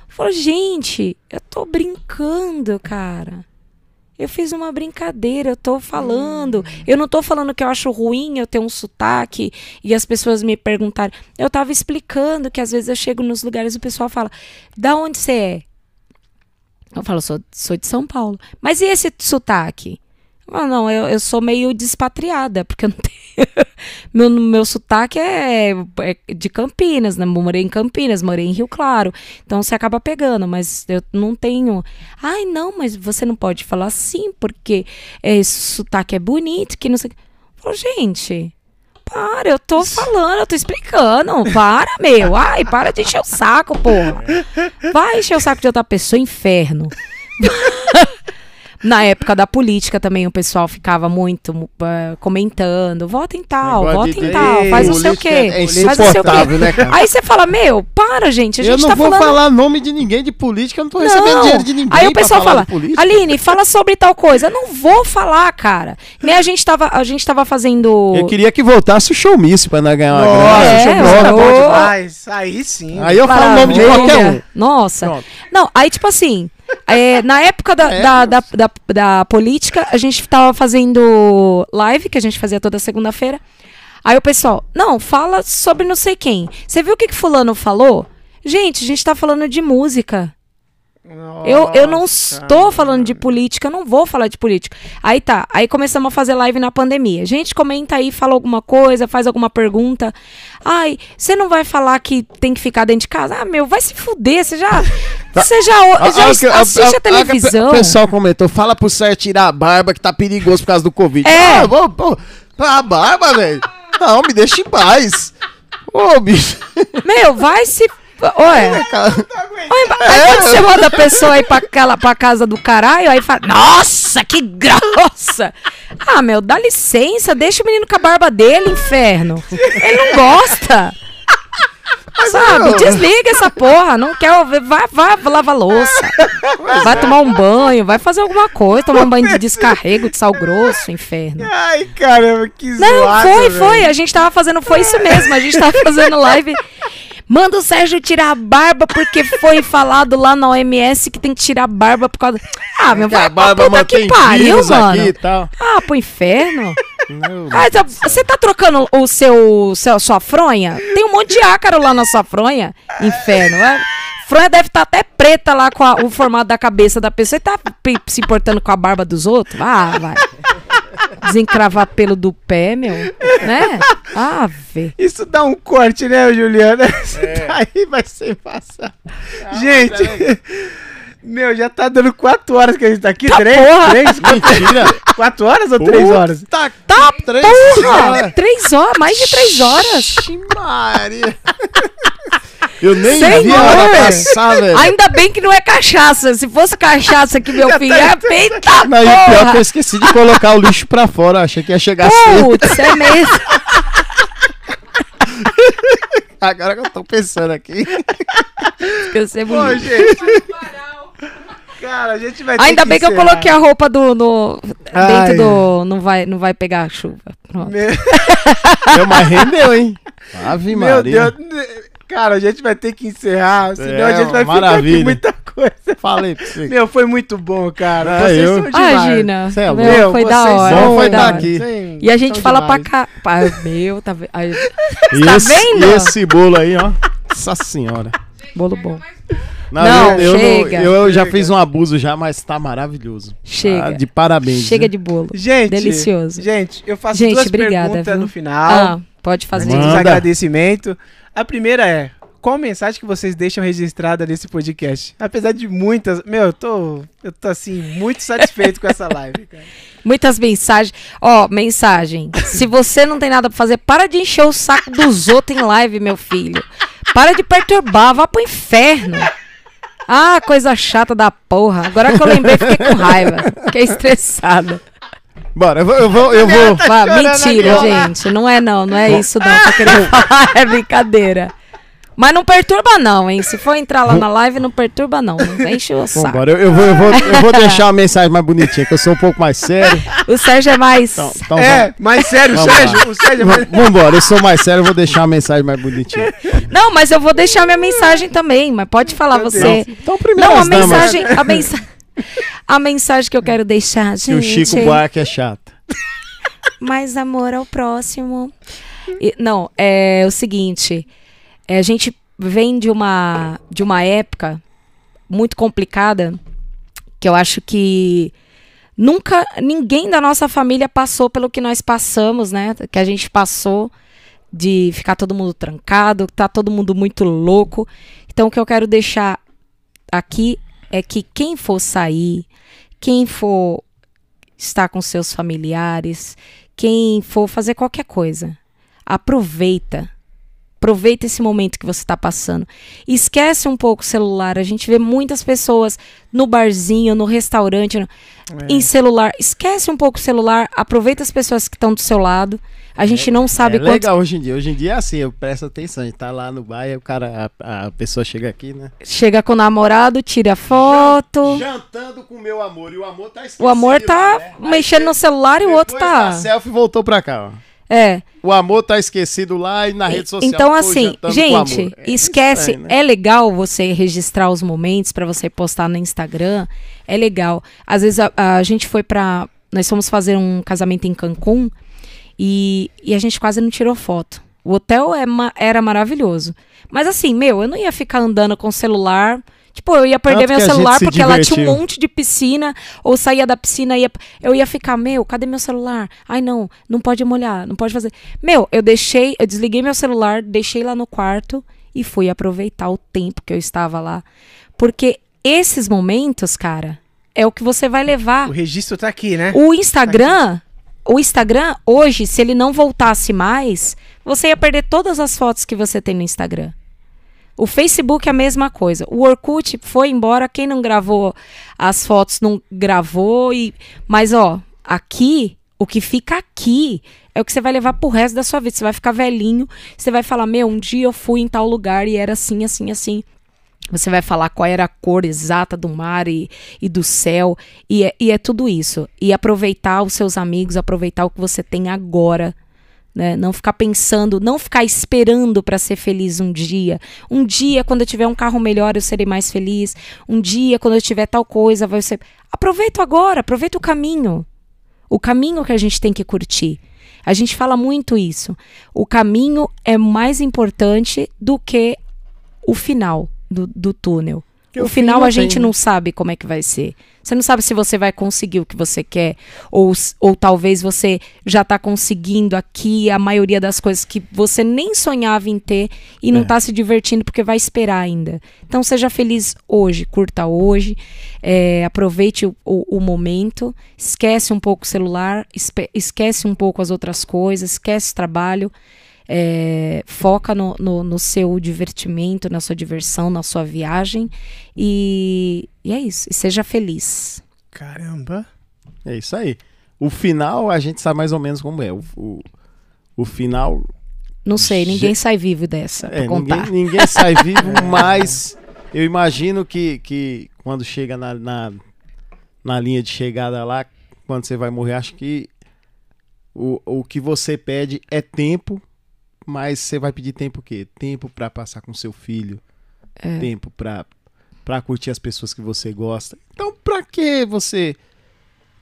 falo, gente, eu tô brincando, cara. Eu fiz uma brincadeira, eu tô falando. Eu não tô falando que eu acho ruim eu ter um sotaque e as pessoas me perguntarem. Eu tava explicando que às vezes eu chego nos lugares e o pessoal fala: "Da onde você é?" Eu falo, sou, sou de São Paulo. Mas e esse sotaque? Ah, não, eu, eu sou meio despatriada, porque eu não tenho. meu, meu sotaque é, é de Campinas, né? Morei em Campinas, morei em Rio Claro. Então você acaba pegando, mas eu não tenho. Ai, não, mas você não pode falar assim, porque esse sotaque é bonito, que não sei. Falo, gente, para, eu tô falando, eu tô explicando. Para, meu. Ai, para de encher o saco, porra. Vai encher o saco de outra pessoa, inferno. Na época da política também o pessoal ficava muito uh, comentando, vota em tal, vota em tal, faz não sei o quê. É faz não sei o quê. Né, cara? Aí você fala, meu, para, gente, a gente Eu não tá vou falando... falar nome de ninguém de política, eu não tô não. recebendo dinheiro de ninguém. Aí o pessoal fala, Aline, fala sobre tal coisa. Eu não vou falar, cara. Nem a gente tava, a gente tava fazendo... Eu queria que voltasse o showmice pra nós ganhar uma Nossa, grana. É, showmice bom demais. Aí sim. Aí eu falo o nome de qualquer um. Nossa. Pronto. Não, aí tipo assim... É, na época da, é, da, da, da, da, política, a gente tava fazendo live, que a gente fazia toda segunda-feira. Aí o pessoal, não, fala sobre não sei quem. Você viu o que, que fulano falou? Gente, a gente tá falando de música. Nossa, eu, eu não estou falando de política, eu não vou falar de política. Aí tá, aí começamos a fazer live na pandemia. Gente, comenta aí, fala alguma coisa, faz alguma pergunta. Ai, você não vai falar que tem que ficar dentro de casa? Ah, meu, vai se fuder, você já. Você já, já assiste a, a, televisão. O pessoal comentou, fala pro Sérgio tirar a barba que tá perigoso por causa do Covid. É. Ah, vou, vou, a barba, velho. Não, me deixa em paz. Ô, bicho. Meu, vai se Oi, aí quando você manda a pessoa aí pra, aquela, pra casa do caralho, aí fala, nossa, que grossa! Ah, meu, dá licença, deixa o menino com a barba dele, inferno. Ele não gosta. Sabe? Desliga essa porra. Não quer ouvir. Vai, vai lavar louça. Vai tomar um banho. Vai fazer alguma coisa. Tomar um banho de descarrego de sal grosso, inferno. Ai, caramba, que zoado, Não, foi, foi. A gente tava fazendo. Foi isso mesmo. A gente tava fazendo live. Manda o Sérgio tirar a barba porque foi falado lá na OMS que tem que tirar a barba por causa. Ah, meu vai, a barba puta que pariu, mano. Ah, pro inferno. Ah, você tá trocando o seu, seu sua fronha? Tem um monte de ácaro lá na sua fronha, inferno. É? Fronha deve estar tá até preta lá com a, o formato da cabeça da pessoa e tá se importando com a barba dos outros? Ah, vai. Desencravar pelo do pé, meu. Né? Ah, vê. Isso dá um corte, né, Juliana? É. Aí vai ser passar. Ah, gente. É meu, já tá dando 4 horas que a gente tá aqui. 3? Tá três, Mentira. 4 horas ou 3 horas? Tá, tá 3 porra! 3 horas, mais de 3 horas. Maria. Eu nem Senhor. vi a hora passar, velho. Ainda bem que não é cachaça. Se fosse cachaça que meu filho é peita Não, e pior que eu esqueci de colocar o lixo pra fora. Achei que ia chegar cedo. Putz, é mesmo. Agora que eu tô pensando aqui. Esqueci muito. gente. Cara, a gente vai Ainda que bem que eu coloquei a roupa do. No, dentro do. Não vai, não vai pegar chuva. Pronto. Meu... Meu, mas rendeu, hein? Ave Meu Maria. Deus. Cara, a gente vai ter que encerrar, senão é, a gente vai maravilha. ficar aqui muita coisa. Falei pra você. Meu, foi muito bom, cara. É, vocês eu... são demais. Imagina. Cê é meu, foi da hora. Bom foi estar aqui. Sim, e a gente fala demais. pra cá. Pá, meu, tá, ve... Aí... tá esse, vendo? E esse bolo aí, ó. Nossa senhora. Bolo bom. Não, não eu, chega. Eu, eu já fiz um abuso já, mas tá maravilhoso. Chega. Ah, de parabéns. Chega viu? de bolo. Gente, delicioso. Gente, eu faço gente, duas obrigada, perguntas viu? no final. Ah, pode fazer. Antes agradecimento. A primeira é: qual mensagem que vocês deixam registrada nesse podcast? Apesar de muitas, meu, eu tô, eu tô assim muito satisfeito com essa live, cara. Muitas mensagens. Ó, oh, mensagem. Se você não tem nada pra fazer, para de encher o saco dos outros em live, meu filho. Para de perturbar, vá pro inferno. Ah, coisa chata da porra. Agora que eu lembrei, fiquei com raiva. Fiquei estressada. Bora, eu vou. Eu vou, eu vou. Tá mentira, gente. Não é não, não é isso não. Tô querendo falar, é brincadeira. Mas não perturba não, hein? Se for entrar lá na live, não perturba não. Não enche o saco. Vambora. Eu, eu, vou, eu, vou, eu vou deixar uma mensagem mais bonitinha, que eu sou um pouco mais sério. O Sérgio é mais... Então, então é, mais sério, Vamos Sérgio. O Sérgio é mais... Vambora, eu sou mais sério, eu vou deixar uma mensagem mais bonitinha. Não, mas eu vou deixar minha mensagem também, mas pode falar Meu você. Deus. Então, primeiro Não, a mensagem, a mensagem... A mensagem que eu quero deixar, gente... Que o Chico Buarque é chato. Mais amor ao próximo. E, não, é o seguinte... É, a gente vem de uma, de uma época muito complicada Que eu acho que nunca ninguém da nossa família passou pelo que nós passamos, né? Que a gente passou de ficar todo mundo trancado, tá todo mundo muito louco. Então o que eu quero deixar aqui é que quem for sair, quem for estar com seus familiares, quem for fazer qualquer coisa, aproveita. Aproveita esse momento que você está passando. Esquece um pouco o celular. A gente vê muitas pessoas no barzinho, no restaurante, é. em celular. Esquece um pouco o celular. Aproveita as pessoas que estão do seu lado. A gente é, não sabe é legal hoje em dia. Hoje em dia é assim, eu presto atenção. A gente tá lá no bar e o cara, a, a pessoa chega aqui, né? Chega com o namorado, tira foto. Jantando com o meu amor. E o amor tá esquecido. O amor tá né? mexendo no celular e o outro tá. A selfie voltou pra cá, ó. É. O amor tá esquecido lá e na rede social. Então, assim, gente, é esquece. Estranho, né? É legal você registrar os momentos para você postar no Instagram. É legal. Às vezes a, a gente foi pra. Nós fomos fazer um casamento em Cancún. E, e a gente quase não tirou foto. O hotel é, era maravilhoso. Mas assim, meu, eu não ia ficar andando com o celular. Tipo, eu ia perder Tanto meu celular porque ela tinha um monte de piscina, ou saía da piscina e ia, eu ia ficar, meu, cadê meu celular? Ai, não, não pode molhar, não pode fazer. Meu, eu deixei, eu desliguei meu celular, deixei lá no quarto e fui aproveitar o tempo que eu estava lá. Porque esses momentos, cara, é o que você vai levar. O registro tá aqui, né? O Instagram, tá o Instagram, hoje, se ele não voltasse mais, você ia perder todas as fotos que você tem no Instagram. O Facebook é a mesma coisa. O Orkut foi embora, quem não gravou as fotos não gravou e mas ó, aqui, o que fica aqui é o que você vai levar pro resto da sua vida. Você vai ficar velhinho, você vai falar: "Meu, um dia eu fui em tal lugar e era assim, assim, assim". Você vai falar qual era a cor exata do mar e, e do céu. E é, e é tudo isso. E aproveitar os seus amigos, aproveitar o que você tem agora. Né? Não ficar pensando, não ficar esperando para ser feliz um dia. Um dia, quando eu tiver um carro melhor, eu serei mais feliz. Um dia, quando eu tiver tal coisa, vai ser. Aproveita agora, aproveita o caminho. O caminho que a gente tem que curtir. A gente fala muito isso. O caminho é mais importante do que o final do, do túnel. Que o final a gente tem, não sabe como é que vai ser. Você não sabe se você vai conseguir o que você quer, ou, ou talvez você já está conseguindo aqui a maioria das coisas que você nem sonhava em ter e não está é. se divertindo porque vai esperar ainda. Então seja feliz hoje, curta hoje, é, aproveite o, o, o, momento, esquece um pouco o celular, esquece um pouco as outras coisas, esquece o trabalho é, foca no, no, no, seu divertimento, na sua diversão, na sua viagem e, e é isso. E seja feliz. Caramba! É isso aí. O final a gente sabe mais ou menos como é. O, o, o final. Não sei, ninguém sai vivo dessa. É, ninguém, ninguém, sai vivo, mas eu imagino que, que quando chega na, na, na linha de chegada lá, quando você vai morrer, acho que o, o que você pede é tempo mas você vai pedir tempo o quê? Tempo para passar com seu filho, é. tempo para para curtir as pessoas que você gosta. Então, para que você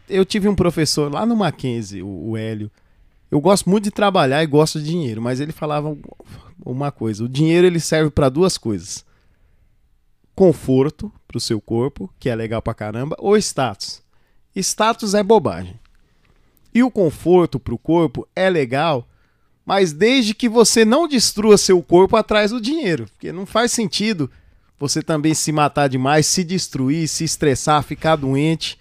Eu tive um professor lá no Mackenzie, o, o Hélio. Eu gosto muito de trabalhar e gosto de dinheiro, mas ele falava uma coisa, o dinheiro ele serve para duas coisas. Conforto para o seu corpo, que é legal pra caramba, ou status. Status é bobagem. E o conforto para o corpo é legal mas desde que você não destrua seu corpo atrás do dinheiro, porque não faz sentido você também se matar demais, se destruir, se estressar, ficar doente,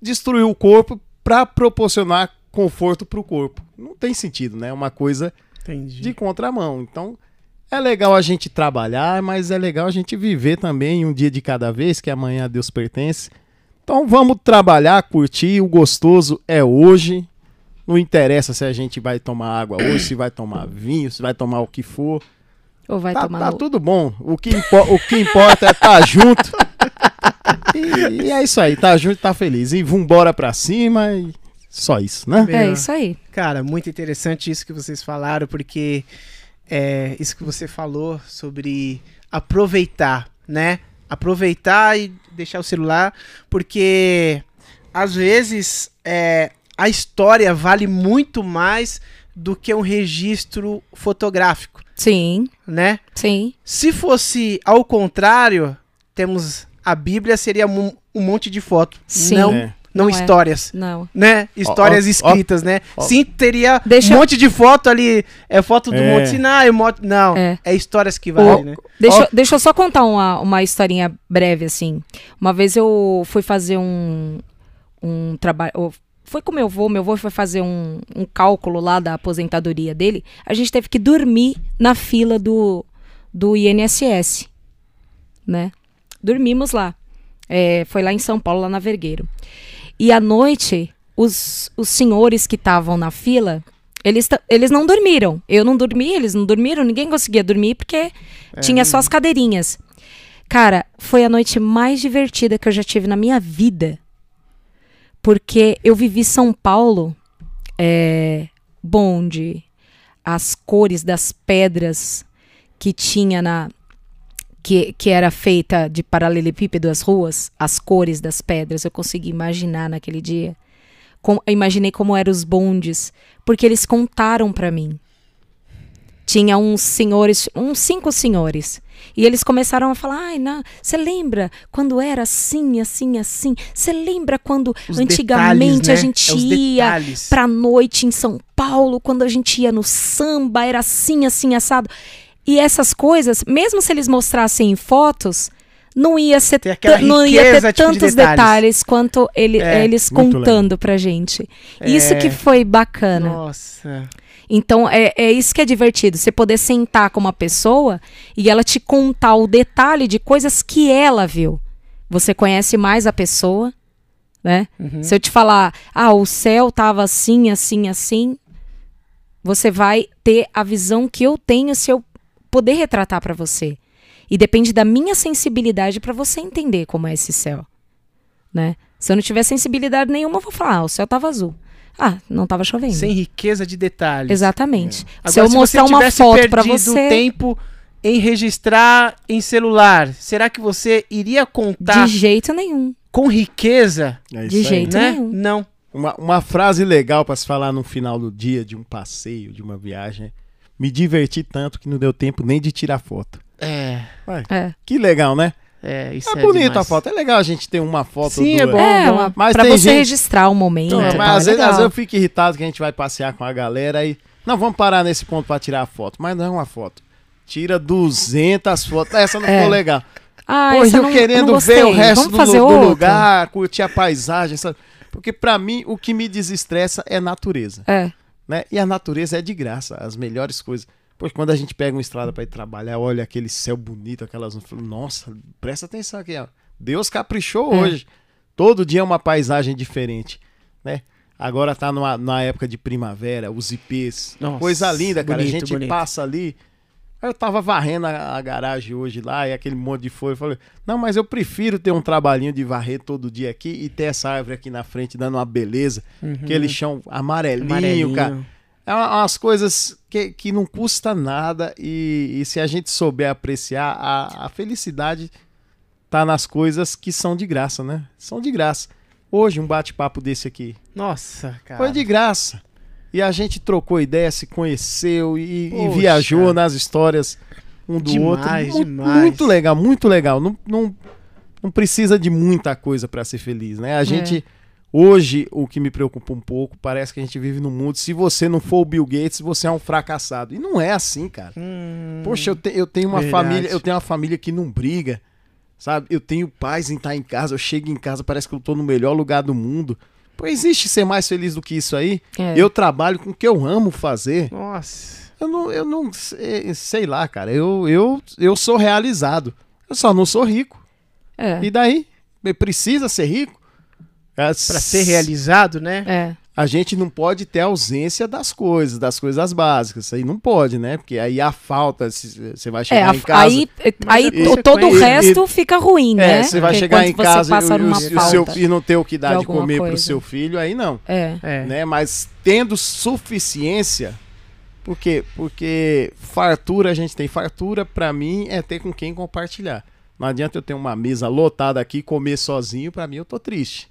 destruir o corpo para proporcionar conforto para o corpo. Não tem sentido, né? É uma coisa Entendi. de contramão. Então, é legal a gente trabalhar, mas é legal a gente viver também um dia de cada vez, que amanhã a Deus pertence. Então, vamos trabalhar, curtir, o gostoso é hoje, não interessa se a gente vai tomar água hoje, se vai tomar vinho, se vai tomar o que for. Ou vai tá, tomar tá no... tudo bom. O que, o que importa é estar tá junto. E, e, é isso aí, tá junto, tá feliz. E vambora pra cima e só isso, né? É isso aí. Cara, muito interessante isso que vocês falaram, porque é isso que você falou sobre aproveitar, né? Aproveitar e deixar o celular, porque às vezes é, a história vale muito mais do que um registro fotográfico. Sim. Né? Sim. Se fosse ao contrário, temos a Bíblia seria um monte de foto. Sim. Não, É. não, Não é. histórias. Não. Né? Histórias ó, ó, escritas, né? Sim, teria Deixa- um monte de foto ali. É foto do É. Monte Sinai, moto... Não, é, É. histórias que valem, né? Deixa, deixa eu só contar uma, uma historinha breve, assim. Uma vez eu fui fazer um, um trabalho. Foi com meu avô, meu avô foi fazer um, um cálculo lá da aposentadoria dele. A gente teve que dormir na fila do, do INSS, né? Dormimos lá. É, foi lá em São Paulo, lá na Vergueiro. E à noite, os, os senhores que estavam na fila, eles, eles não dormiram. Eu não dormi, eles não dormiram, ninguém conseguia dormir porque tinha só as cadeirinhas. Cara, foi a noite mais divertida que eu já tive na minha vida. Porque eu vivi São Paulo, é, bonde, as cores das pedras que tinha na. Que, que era feita de paralelepípedo as ruas, as cores das pedras, eu consegui imaginar naquele dia. Com- imaginei como eram os bondes, porque eles contaram pra mim. Tinha uns senhores, uns cinco senhores. E eles começaram a falar: ai, não, você lembra quando era assim, assim, assim? Você lembra quando Os antigamente detalhes, a né? gente É ia detalhes. pra noite em São Paulo, quando a gente ia no samba, era assim, assim, assado. E essas coisas, mesmo se eles mostrassem em fotos, não ia ser tan- não ia riqueza, ter tipo, de tantos detalhes. detalhes, quanto ele- É, eles contando pra gente. Isso É. que foi bacana. Nossa. Então, é, é isso que é divertido. Você poder sentar com uma pessoa e ela te contar o detalhe de coisas que ela viu. Você conhece mais a pessoa, né? Uhum. Se eu te falar, ah, o céu tava assim, assim, assim, você vai ter a visão que eu tenho se eu poder retratar pra você. E depende da minha sensibilidade pra você entender como é esse céu, né? Se eu não tiver sensibilidade nenhuma, eu vou falar, ah, o céu tava azul. Ah, não tava chovendo. Sem riqueza de detalhes. Exatamente. Agora, se eu mostrar você uma foto pra perdido você, tempo em registrar em celular, será que você iria contar de jeito nenhum. com riqueza, É De aí. jeito né? nenhum. Não. Uma, uma frase legal pra se falar no final do dia, de um passeio, de uma viagem. é, Me diverti tanto que não deu tempo nem de tirar foto. É, Vai. É. Que legal, né? É, isso É, é, bonita demais. a foto. É legal a gente ter uma foto Sim, do... é bom. É, uma, Mas pra tem você gente- registrar o momento. Não, e mas tal, às, é vezes, às vezes eu fico irritado que a gente vai passear com a galera e. Não, vamos parar nesse ponto pra tirar a foto. Mas não é uma foto. Tira 200 fotos. Essa não É. ficou legal. Ah, Pô, eu não- querendo não ver o resto Vamos do, do lugar, curtir a paisagem, sabe? Porque pra mim o que me desestressa é natureza, É. né? E a natureza é de graça, as melhores coisas. Pois quando a gente pega uma estrada pra ir trabalhar, olha aquele céu bonito, aquelas nossa, presta atenção aqui, ó. Deus caprichou É. hoje. Todo dia é uma paisagem diferente, né? Agora tá numa, numa época de primavera, os ipês. Nossa, coisa linda, cara. bonito, a gente bonito. passa ali. Eu tava varrendo a, a garagem hoje lá e aquele monte de folha. Eu falei, não, mas eu prefiro ter um trabalhinho de varrer todo dia aqui e ter essa árvore aqui na frente dando uma beleza. Aquele chão amarelinho, Uhum. Amarelinho. cara. É uma- umas coisas que, que não custa nada e, e se a gente souber apreciar, a, a felicidade tá nas coisas que são de graça, né? São de graça. Hoje, um bate-papo desse aqui Nossa, cara. foi de graça. E a gente trocou ideia, se conheceu e, e viajou nas histórias um do Demais, outro. Demais. Muito legal, muito legal. Não, não, não precisa de muita coisa para ser feliz, né? A gente. Hoje, o que me preocupa um pouco, parece que a gente vive num mundo. Se você não for o Bill Gates, você é um fracassado. E não é assim, cara. Hum, Poxa, eu, te- eu tenho uma verdade. família, eu tenho uma família que não briga, sabe? Eu tenho paz em estar em casa, eu chego em casa, parece que eu tô no melhor lugar do mundo. Pô, existe ser mais feliz do que isso aí? É. Eu trabalho com o que eu amo fazer. Nossa. Eu não, eu não sei, sei lá, cara. Eu, eu, eu sou realizado. Eu só não sou rico. É. E daí? Precisa ser rico? Pra ser realizado, né? É. a gente não pode ter ausência das coisas, das coisas básicas. Isso aí não pode, né? Porque aí a falta, se- você vai É, chegar a- em casa. aí, aí é to- todo o resto fica ruim, É, né? você vai Porque chegar em casa e, o- e o seu, e não ter o que dar de de, comer pro coisa. seu filho, aí não. É. É. Né? Mas tendo suficiência, por quê? Porque fartura a gente tem. Fartura, pra mim, é ter com quem compartilhar. Não adianta eu ter uma mesa lotada aqui e comer sozinho, pra mim eu tô triste.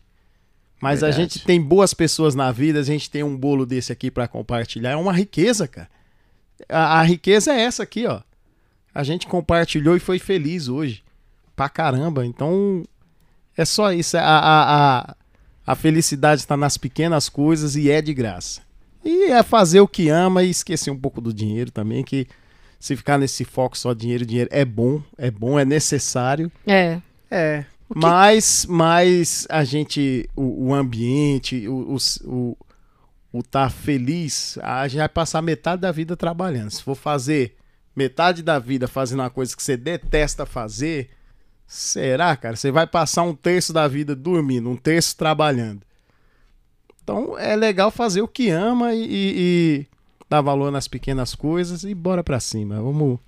Mas a Verdade. gente tem boas pessoas na vida, a gente tem um bolo desse aqui pra compartilhar, é uma riqueza, cara. A, a riqueza é essa aqui, ó. A gente compartilhou e foi feliz hoje. Pra caramba. Então, É só isso. A, a, a, a felicidade está nas pequenas coisas e é de graça. E é fazer o que ama e esquecer um pouco do dinheiro também, que se ficar nesse foco só dinheiro, dinheiro é bom, é bom, é necessário. É. É. Que- Mas, mas a gente, o, o ambiente, o, o, o, o tá feliz, a gente vai passar metade da vida trabalhando. Se for fazer metade da vida fazendo uma coisa que você detesta fazer, será, cara? Você vai passar um terço da vida dormindo, um terço trabalhando. Então é legal fazer o que ama e, e- e dar valor nas pequenas coisas e bora pra cima. Vamos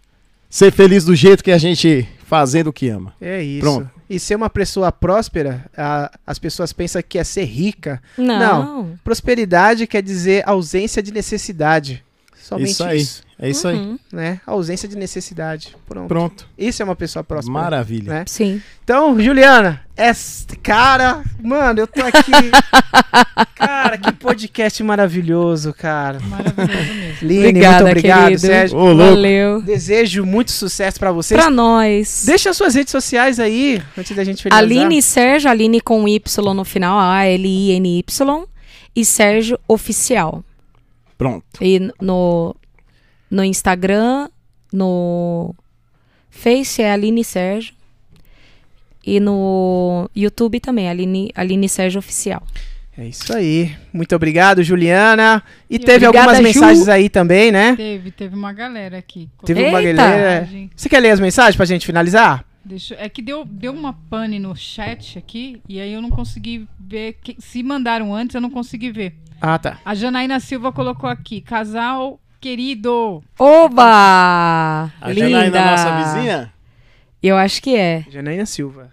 ser feliz do jeito que a gente fazendo o que ama. É isso. Pronto. E ser uma pessoa próspera, a- as pessoas pensam que é ser rica. Não. Prosperidade quer dizer ausência de necessidade. Somente Isso isso. aí. É isso aí. Uhum. né? Ausência de necessidade. Pronto. Pronto. Isso é uma pessoa próspera. Maravilha. Né? Sim. Então, Juliana, essa cara, mano, eu tô aqui. cara, que podcast maravilhoso, cara. Maravilhoso mesmo. Line, Obrigada, muito obrigado, querido. Sérgio. Ô. Valeu. Desejo muito sucesso pra vocês. Pra nós. Deixa as suas redes sociais aí, antes da gente finalizar. Aline Sérgio, Aline com Y no final, A-L-I-N-Y. E Sérgio Oficial. Pronto. E no, no Instagram, no Face é Aline Sérgio. E no YouTube também, Aline, Aline Sérgio Oficial. É isso aí. Muito obrigado, Juliana. E E teve obrigada, algumas Ju. mensagens aí também, né? Teve, teve uma galera aqui. Teve uma Eita! galera. Você quer ler as mensagens pra gente finalizar? Deixa, é que deu, deu uma pane no chat aqui e aí eu não consegui ver. que- se mandaram antes, eu não consegui ver. Ah, tá. A Janaína Silva colocou aqui: casal querido. Oba! A Linda! Janaína, nossa vizinha? Eu acho que é. Janaína Silva.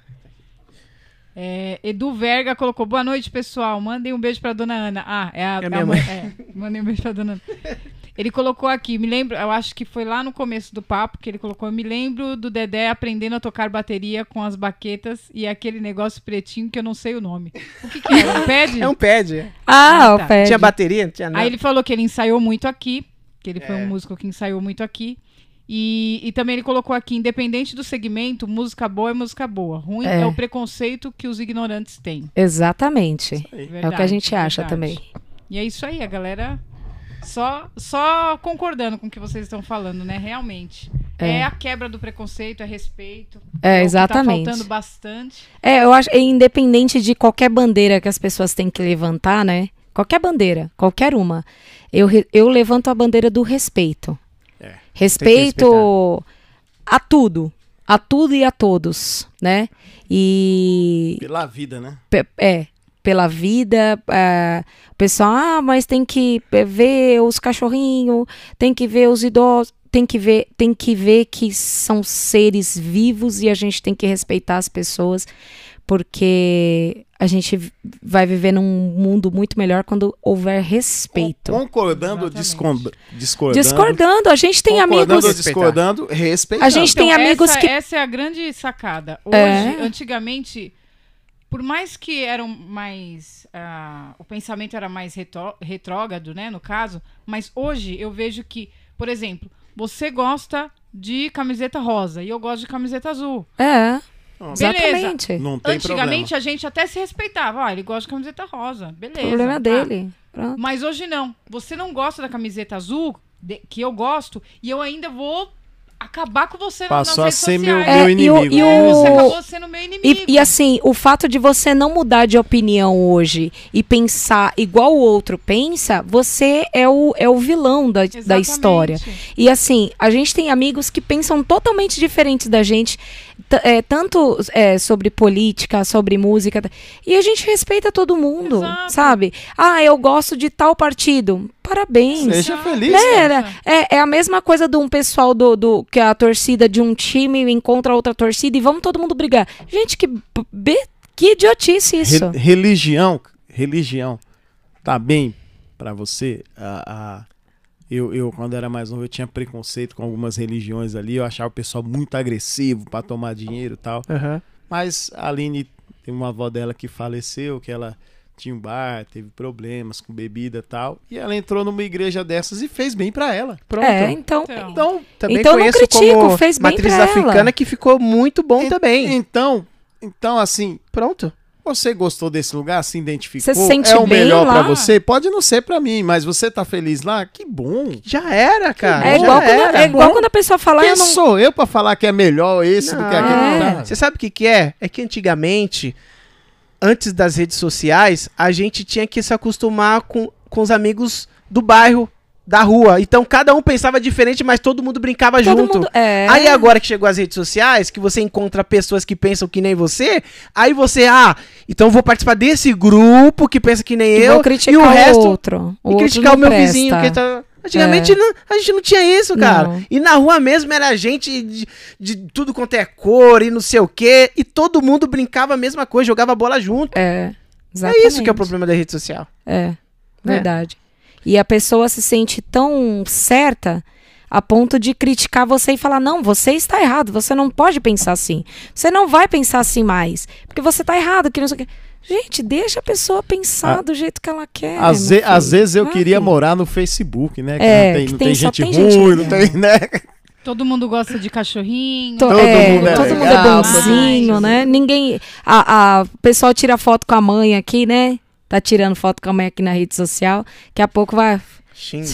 É, Edu Verga colocou: boa noite, pessoal. Mandem um beijo pra dona Ana. Ah, é a, É a minha mãe. É, mandem um beijo pra dona Ana. Ele colocou aqui, me lembro, eu acho que foi lá no começo do papo que ele colocou, eu me lembro do Dedé aprendendo a tocar bateria com as baquetas e aquele negócio pretinho que eu não sei o nome. O que, que era? Um pad? É um pad. Ah, Ah, o tá. pé. Tinha bateria? Não tinha nada. Aí ele falou que ele ensaiou muito aqui, que ele foi É. um músico que ensaiou muito aqui. E, e também ele colocou aqui, independente do segmento, música boa é música boa. Ruim é, É. o preconceito que os ignorantes têm. Exatamente. é o que a Verdade, gente acha verdade. também. E é isso aí, a galera só, só concordando com o que vocês estão falando, né? Realmente. É, É. a quebra do preconceito, é respeito. É, o que exatamente. Tá faltando bastante. É, eu acho, é independente de qualquer bandeira que as pessoas têm que levantar, né? Qualquer bandeira, qualquer uma. Eu, eu levanto a bandeira do respeito. É, respeito a tudo. A tudo e a todos, né? E Pela vida, né? é, pela vida. é, o pessoal, ah, mas tem que é, ver os cachorrinhos, tem que ver os idosos, tem que ver, tem que ver que são seres vivos e a gente tem que respeitar as pessoas, porque a gente vai viver num mundo muito melhor quando houver respeito. Concordando discordando? Discordando, Discordando, a gente tem concordando ou amigos. discordando, respeitando. A gente tem amigos essa, que- Essa é a grande sacada. Hoje, É. antigamente, por mais que eram mais. ah, o pensamento era mais retró- retrógrado, né? No caso, mas hoje eu vejo que, por exemplo, você gosta de camiseta rosa e eu gosto de camiseta azul. É, Beleza. exatamente. Não tem Antigamente a gente até se respeitava. Ah, ele gosta de camiseta rosa. Beleza. Problema tá. dele. Pronto. Mas hoje não. Você não gosta da camiseta azul, de- que eu gosto, e eu ainda vou acabar com você Passou a nas redes ser meu, sociais. É, meu e o- inimigo. e o- Você acabou sendo meu inimigo. E, e assim, o fato de você não mudar de opinião hoje e pensar igual o outro pensa, você é o, é o vilão da, da história. E assim, a gente tem amigos que pensam totalmente diferentes da gente, é, tanto é, sobre política, sobre música, e a gente respeita todo mundo, Exato. sabe? Ah, eu gosto de tal partido. Parabéns. Seja feliz. Né, era- é, é a mesma coisa de um pessoal do, do que a torcida de um time encontra outra torcida e vamos todo mundo brigar. Gente, que, be- que idiotice isso. Re- religião, religião, tá bem pra você? A, a- eu, eu, quando era mais novo, eu tinha preconceito com algumas religiões ali. Eu achava o pessoal muito agressivo pra tomar dinheiro e tal. Aham. Mas a Aline tem uma avó dela que faleceu, que ela tinha um bar, teve problemas com bebida e tal. E ela entrou numa igreja dessas e fez bem pra ela. Pronto. É, então. Então, Então, também Então, não conheço critico, como fez bem matriz pra africana ela. que ficou muito bom En- também. Então, Então, assim, Pronto. você gostou desse lugar, se identificou, Você se sente é o bem melhor pra você? Pode não ser pra mim, mas você tá feliz lá? Que bom. Já era, cara. É já igual, quando, era. é igual quando a pessoa fala, Quem eu não. sou eu pra falar que é melhor esse do que aquele? É. Não. Você sabe o que, que é? É que antigamente, antes das redes sociais, a gente tinha que se acostumar com, com os amigos do bairro, da rua. Então cada um pensava diferente, mas todo mundo brincava Todo junto. mundo. É. Aí agora que chegou as redes sociais, que você encontra pessoas que pensam que nem você, aí você, ah, então vou participar desse grupo que pensa que nem E eu, vou criticar e o resto outro. O e outro criticar o meu presta. vizinho que tá Antigamente não- a gente não tinha isso, cara. Não. E na rua mesmo era gente de, de tudo quanto é cor e não sei o quê. E todo mundo brincava a mesma coisa, jogava bola junto. É. É isso que é o problema da rede social. É, verdade. E a pessoa se sente tão certa a ponto de criticar você e falar: não, você está errado, você não pode pensar assim. Você não vai pensar assim mais. Porque você está errado, que não sei o quê. Gente, deixa a pessoa pensar Ah, do jeito que ela quer. Às, ve- às vezes eu Vai. queria morar no Facebook, né? Que É, não tem, que não tem- tem, gente tem ruim, gente não tem, né? Todo mundo gosta de cachorrinho. To- Todo é, mundo é todo mundo é legal, bonzinho, todo né? Ninguém. A, a, o pessoal tira foto com a mãe aqui, né? Tá tirando foto com a mãe aqui na rede social. Daqui a pouco vai. Xinga.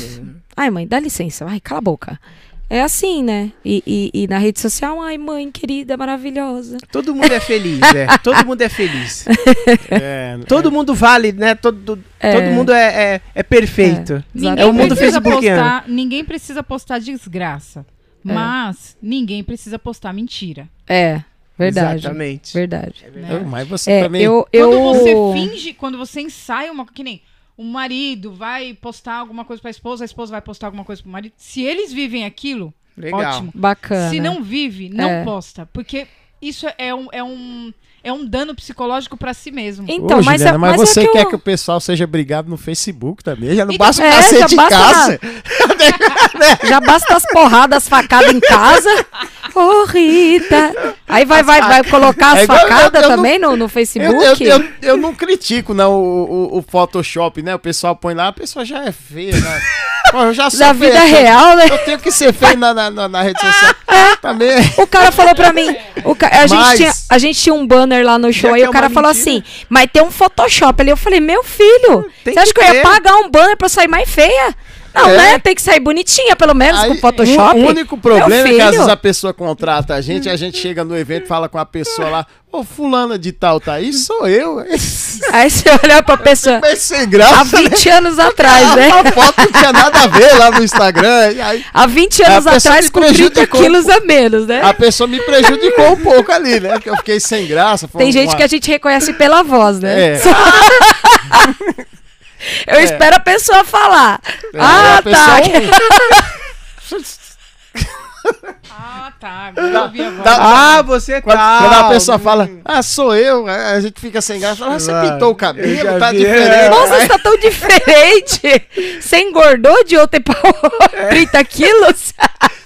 Ai, mãe, dá licença. Ai, cala a boca. É assim, né? E, e, e na rede social, ai, mãe querida, maravilhosa. Todo mundo é feliz, é. Todo mundo é feliz. É, Todo mundo vale, né? Todo, É. todo mundo é, é, é perfeito. Ninguém É o mundo facebookiano. ninguém precisa postar desgraça. Mas ninguém precisa postar mentira. É, verdade. Exatamente. Verdade. verdade. Mas você É, também. eu, eu... Quando você finge, quando você ensaia uma. Que nem o marido vai postar alguma coisa pra esposa, a esposa vai postar alguma coisa pro marido. Se eles vivem aquilo, Legal. ótimo. Bacana. Se não vive, não É. posta. Porque isso é um, é um, é um dano psicológico pra si mesmo. Então, Ô, mas, Juliana, é, mas, mas você é que quer eu- que o pessoal seja brigado no Facebook também? Já não Então, basta o é, cacete em basta casa. Já basta as porradas, as facadas em casa. Ô, Rita. Aí vai, vai, vai colocar as É eu- facadas eu não- também no, no Eu, Facebook? eu, eu, eu não critico não, o, o, o Photoshop, né? O pessoal põe lá, a pessoa já é feia, né? Pô, eu já sou Da feio, vida eu- real, né? Eu tenho que ser feio na, na, na, na rede social. Também. O cara falou pra mim, o ca- a, gente Mas- tinha, a gente tinha um banner lá no show, aí o é cara falou mentira. assim, mas tem um Photoshop ali. Eu falei, meu filho, Tem você acha que que eu ia pagar um banner pra eu sair mais feia? Não, É. né? Tem que sair bonitinha, pelo menos, com Aí, Photoshop. O único problema é que às vezes a pessoa contrata a gente, a gente chega no evento e fala com a pessoa lá, ô fulana de tal tá aí, sou eu. Aí você olha pra pessoa, Mas sem há graça, né? 20 anos atrás, né? A foto não tinha nada a ver lá no Instagram. Aí Há 20 anos atrás, com 30 prejudicou. quilos a menos, né? a pessoa me prejudicou um pouco ali, né? Porque eu fiquei sem graça. Tem gente uma- que a gente reconhece pela voz, né? É. Eu espero a pessoa falar. É, ah, a pessoa- tá. Ah, tá. Ah, você Quando, tá. quando a pessoa fala, ah, sou eu, a gente fica sem graça. Fala, ah, você pintou o cabelo, tá vi, diferente. é. Nossa, você tá tão diferente. Você engordou de ontem pra hoje 30 quilos?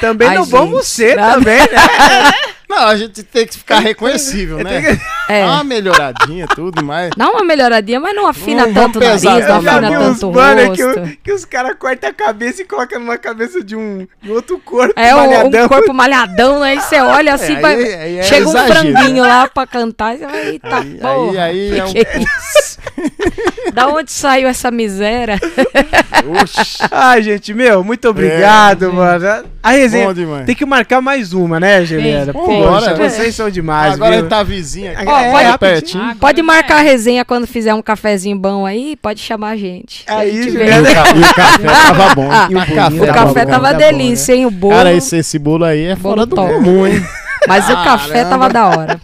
Também Ai, não gente, vamos ser nada. também, né? Não, a gente tem que ficar reconhecível, né? É. Dá uma melhoradinha, tudo, mas. Dá uma melhoradinha, mas não afina Não tanto o nariz, não eu afina tanto o que, rosto. o- que os caras cortam a cabeça e colocam numa cabeça de um de outro corpo. É um, malhadão. um corpo malhadão, aí você olha assim, aí- vai, aí é chega um exagero, franguinho lá pra cantar, e você vai, eita Aí- porra, aí- aí é um- é da onde saiu essa miséria? Oxi, Ai, gente, meu, muito obrigado, É, mano. A resenha. bom. Tem que marcar mais uma, né, Juliana? Tem, Poxa, vocês são demais, Agora viu? ele tá vizinho aqui. Ó, é, pode- pertinho. Agora Pode marcar a é. resenha quando fizer um cafezinho bom aí, pode chamar a gente. Aí, A gente Juliana. vem. E o, ca- e o café tava bom. Ah, e o bolinho O café bom, tava tá bom, delícia, hein? O bolo. Cara, esse, esse bolo aí é Bolo fora do top. comum, hein? Mas o café tava da hora.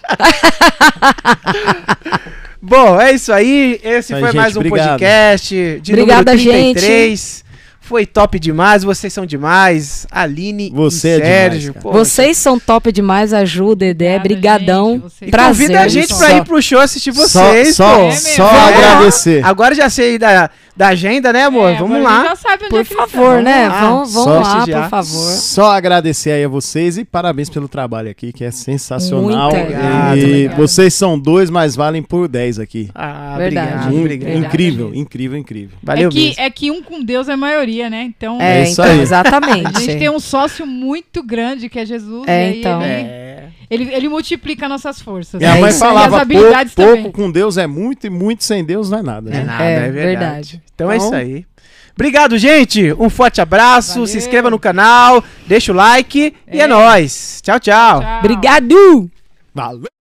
Bom, é isso aí. Esse Aí, foi gente, mais um obrigado. podcast de Obrigada, número 33. Foi top demais, vocês são demais. Aline Você e é demais, Sérgio. cara. poxa. Vocês são top demais, ajuda, Dedé. Brigadão. gente, E Prazer. convida a gente pra Só- ir pro show assistir Só, vocês, só, pô. É só É. agradecer. Agora já sei da, da agenda, né, amor? É, Vamos agora a gente lá. Já sabe onde Por é que eles favor, né? Vamos, vamos lá, por favor. Só agradecer aí a vocês e parabéns pelo trabalho aqui, que é sensacional. Muito obrigado, e obrigado. vocês são dois, mas valem por 10 aqui. Ah, Verdade. obrigado, In- obrigado. Verdade. incrível, incrível, incrível. Valeu é, que, mesmo. é que um com Deus é maioria, né? Então, É, É isso então, aí. exatamente. a gente tem um sócio muito grande que é Jesus. É, e aí então. ele- É. Ele, ele multiplica nossas forças. Minha É mãe. E falava, as habilidades pouco, pouco com Deus é muito e muito sem Deus não é nada. É né? nada, É, é, verdade. verdade. Então é Então- isso aí. Obrigado, gente. Um forte abraço. Valeu. Se inscreva no canal, deixa o like e é É. nóis. Tchau, tchau. Tchau. Obrigado! Valeu!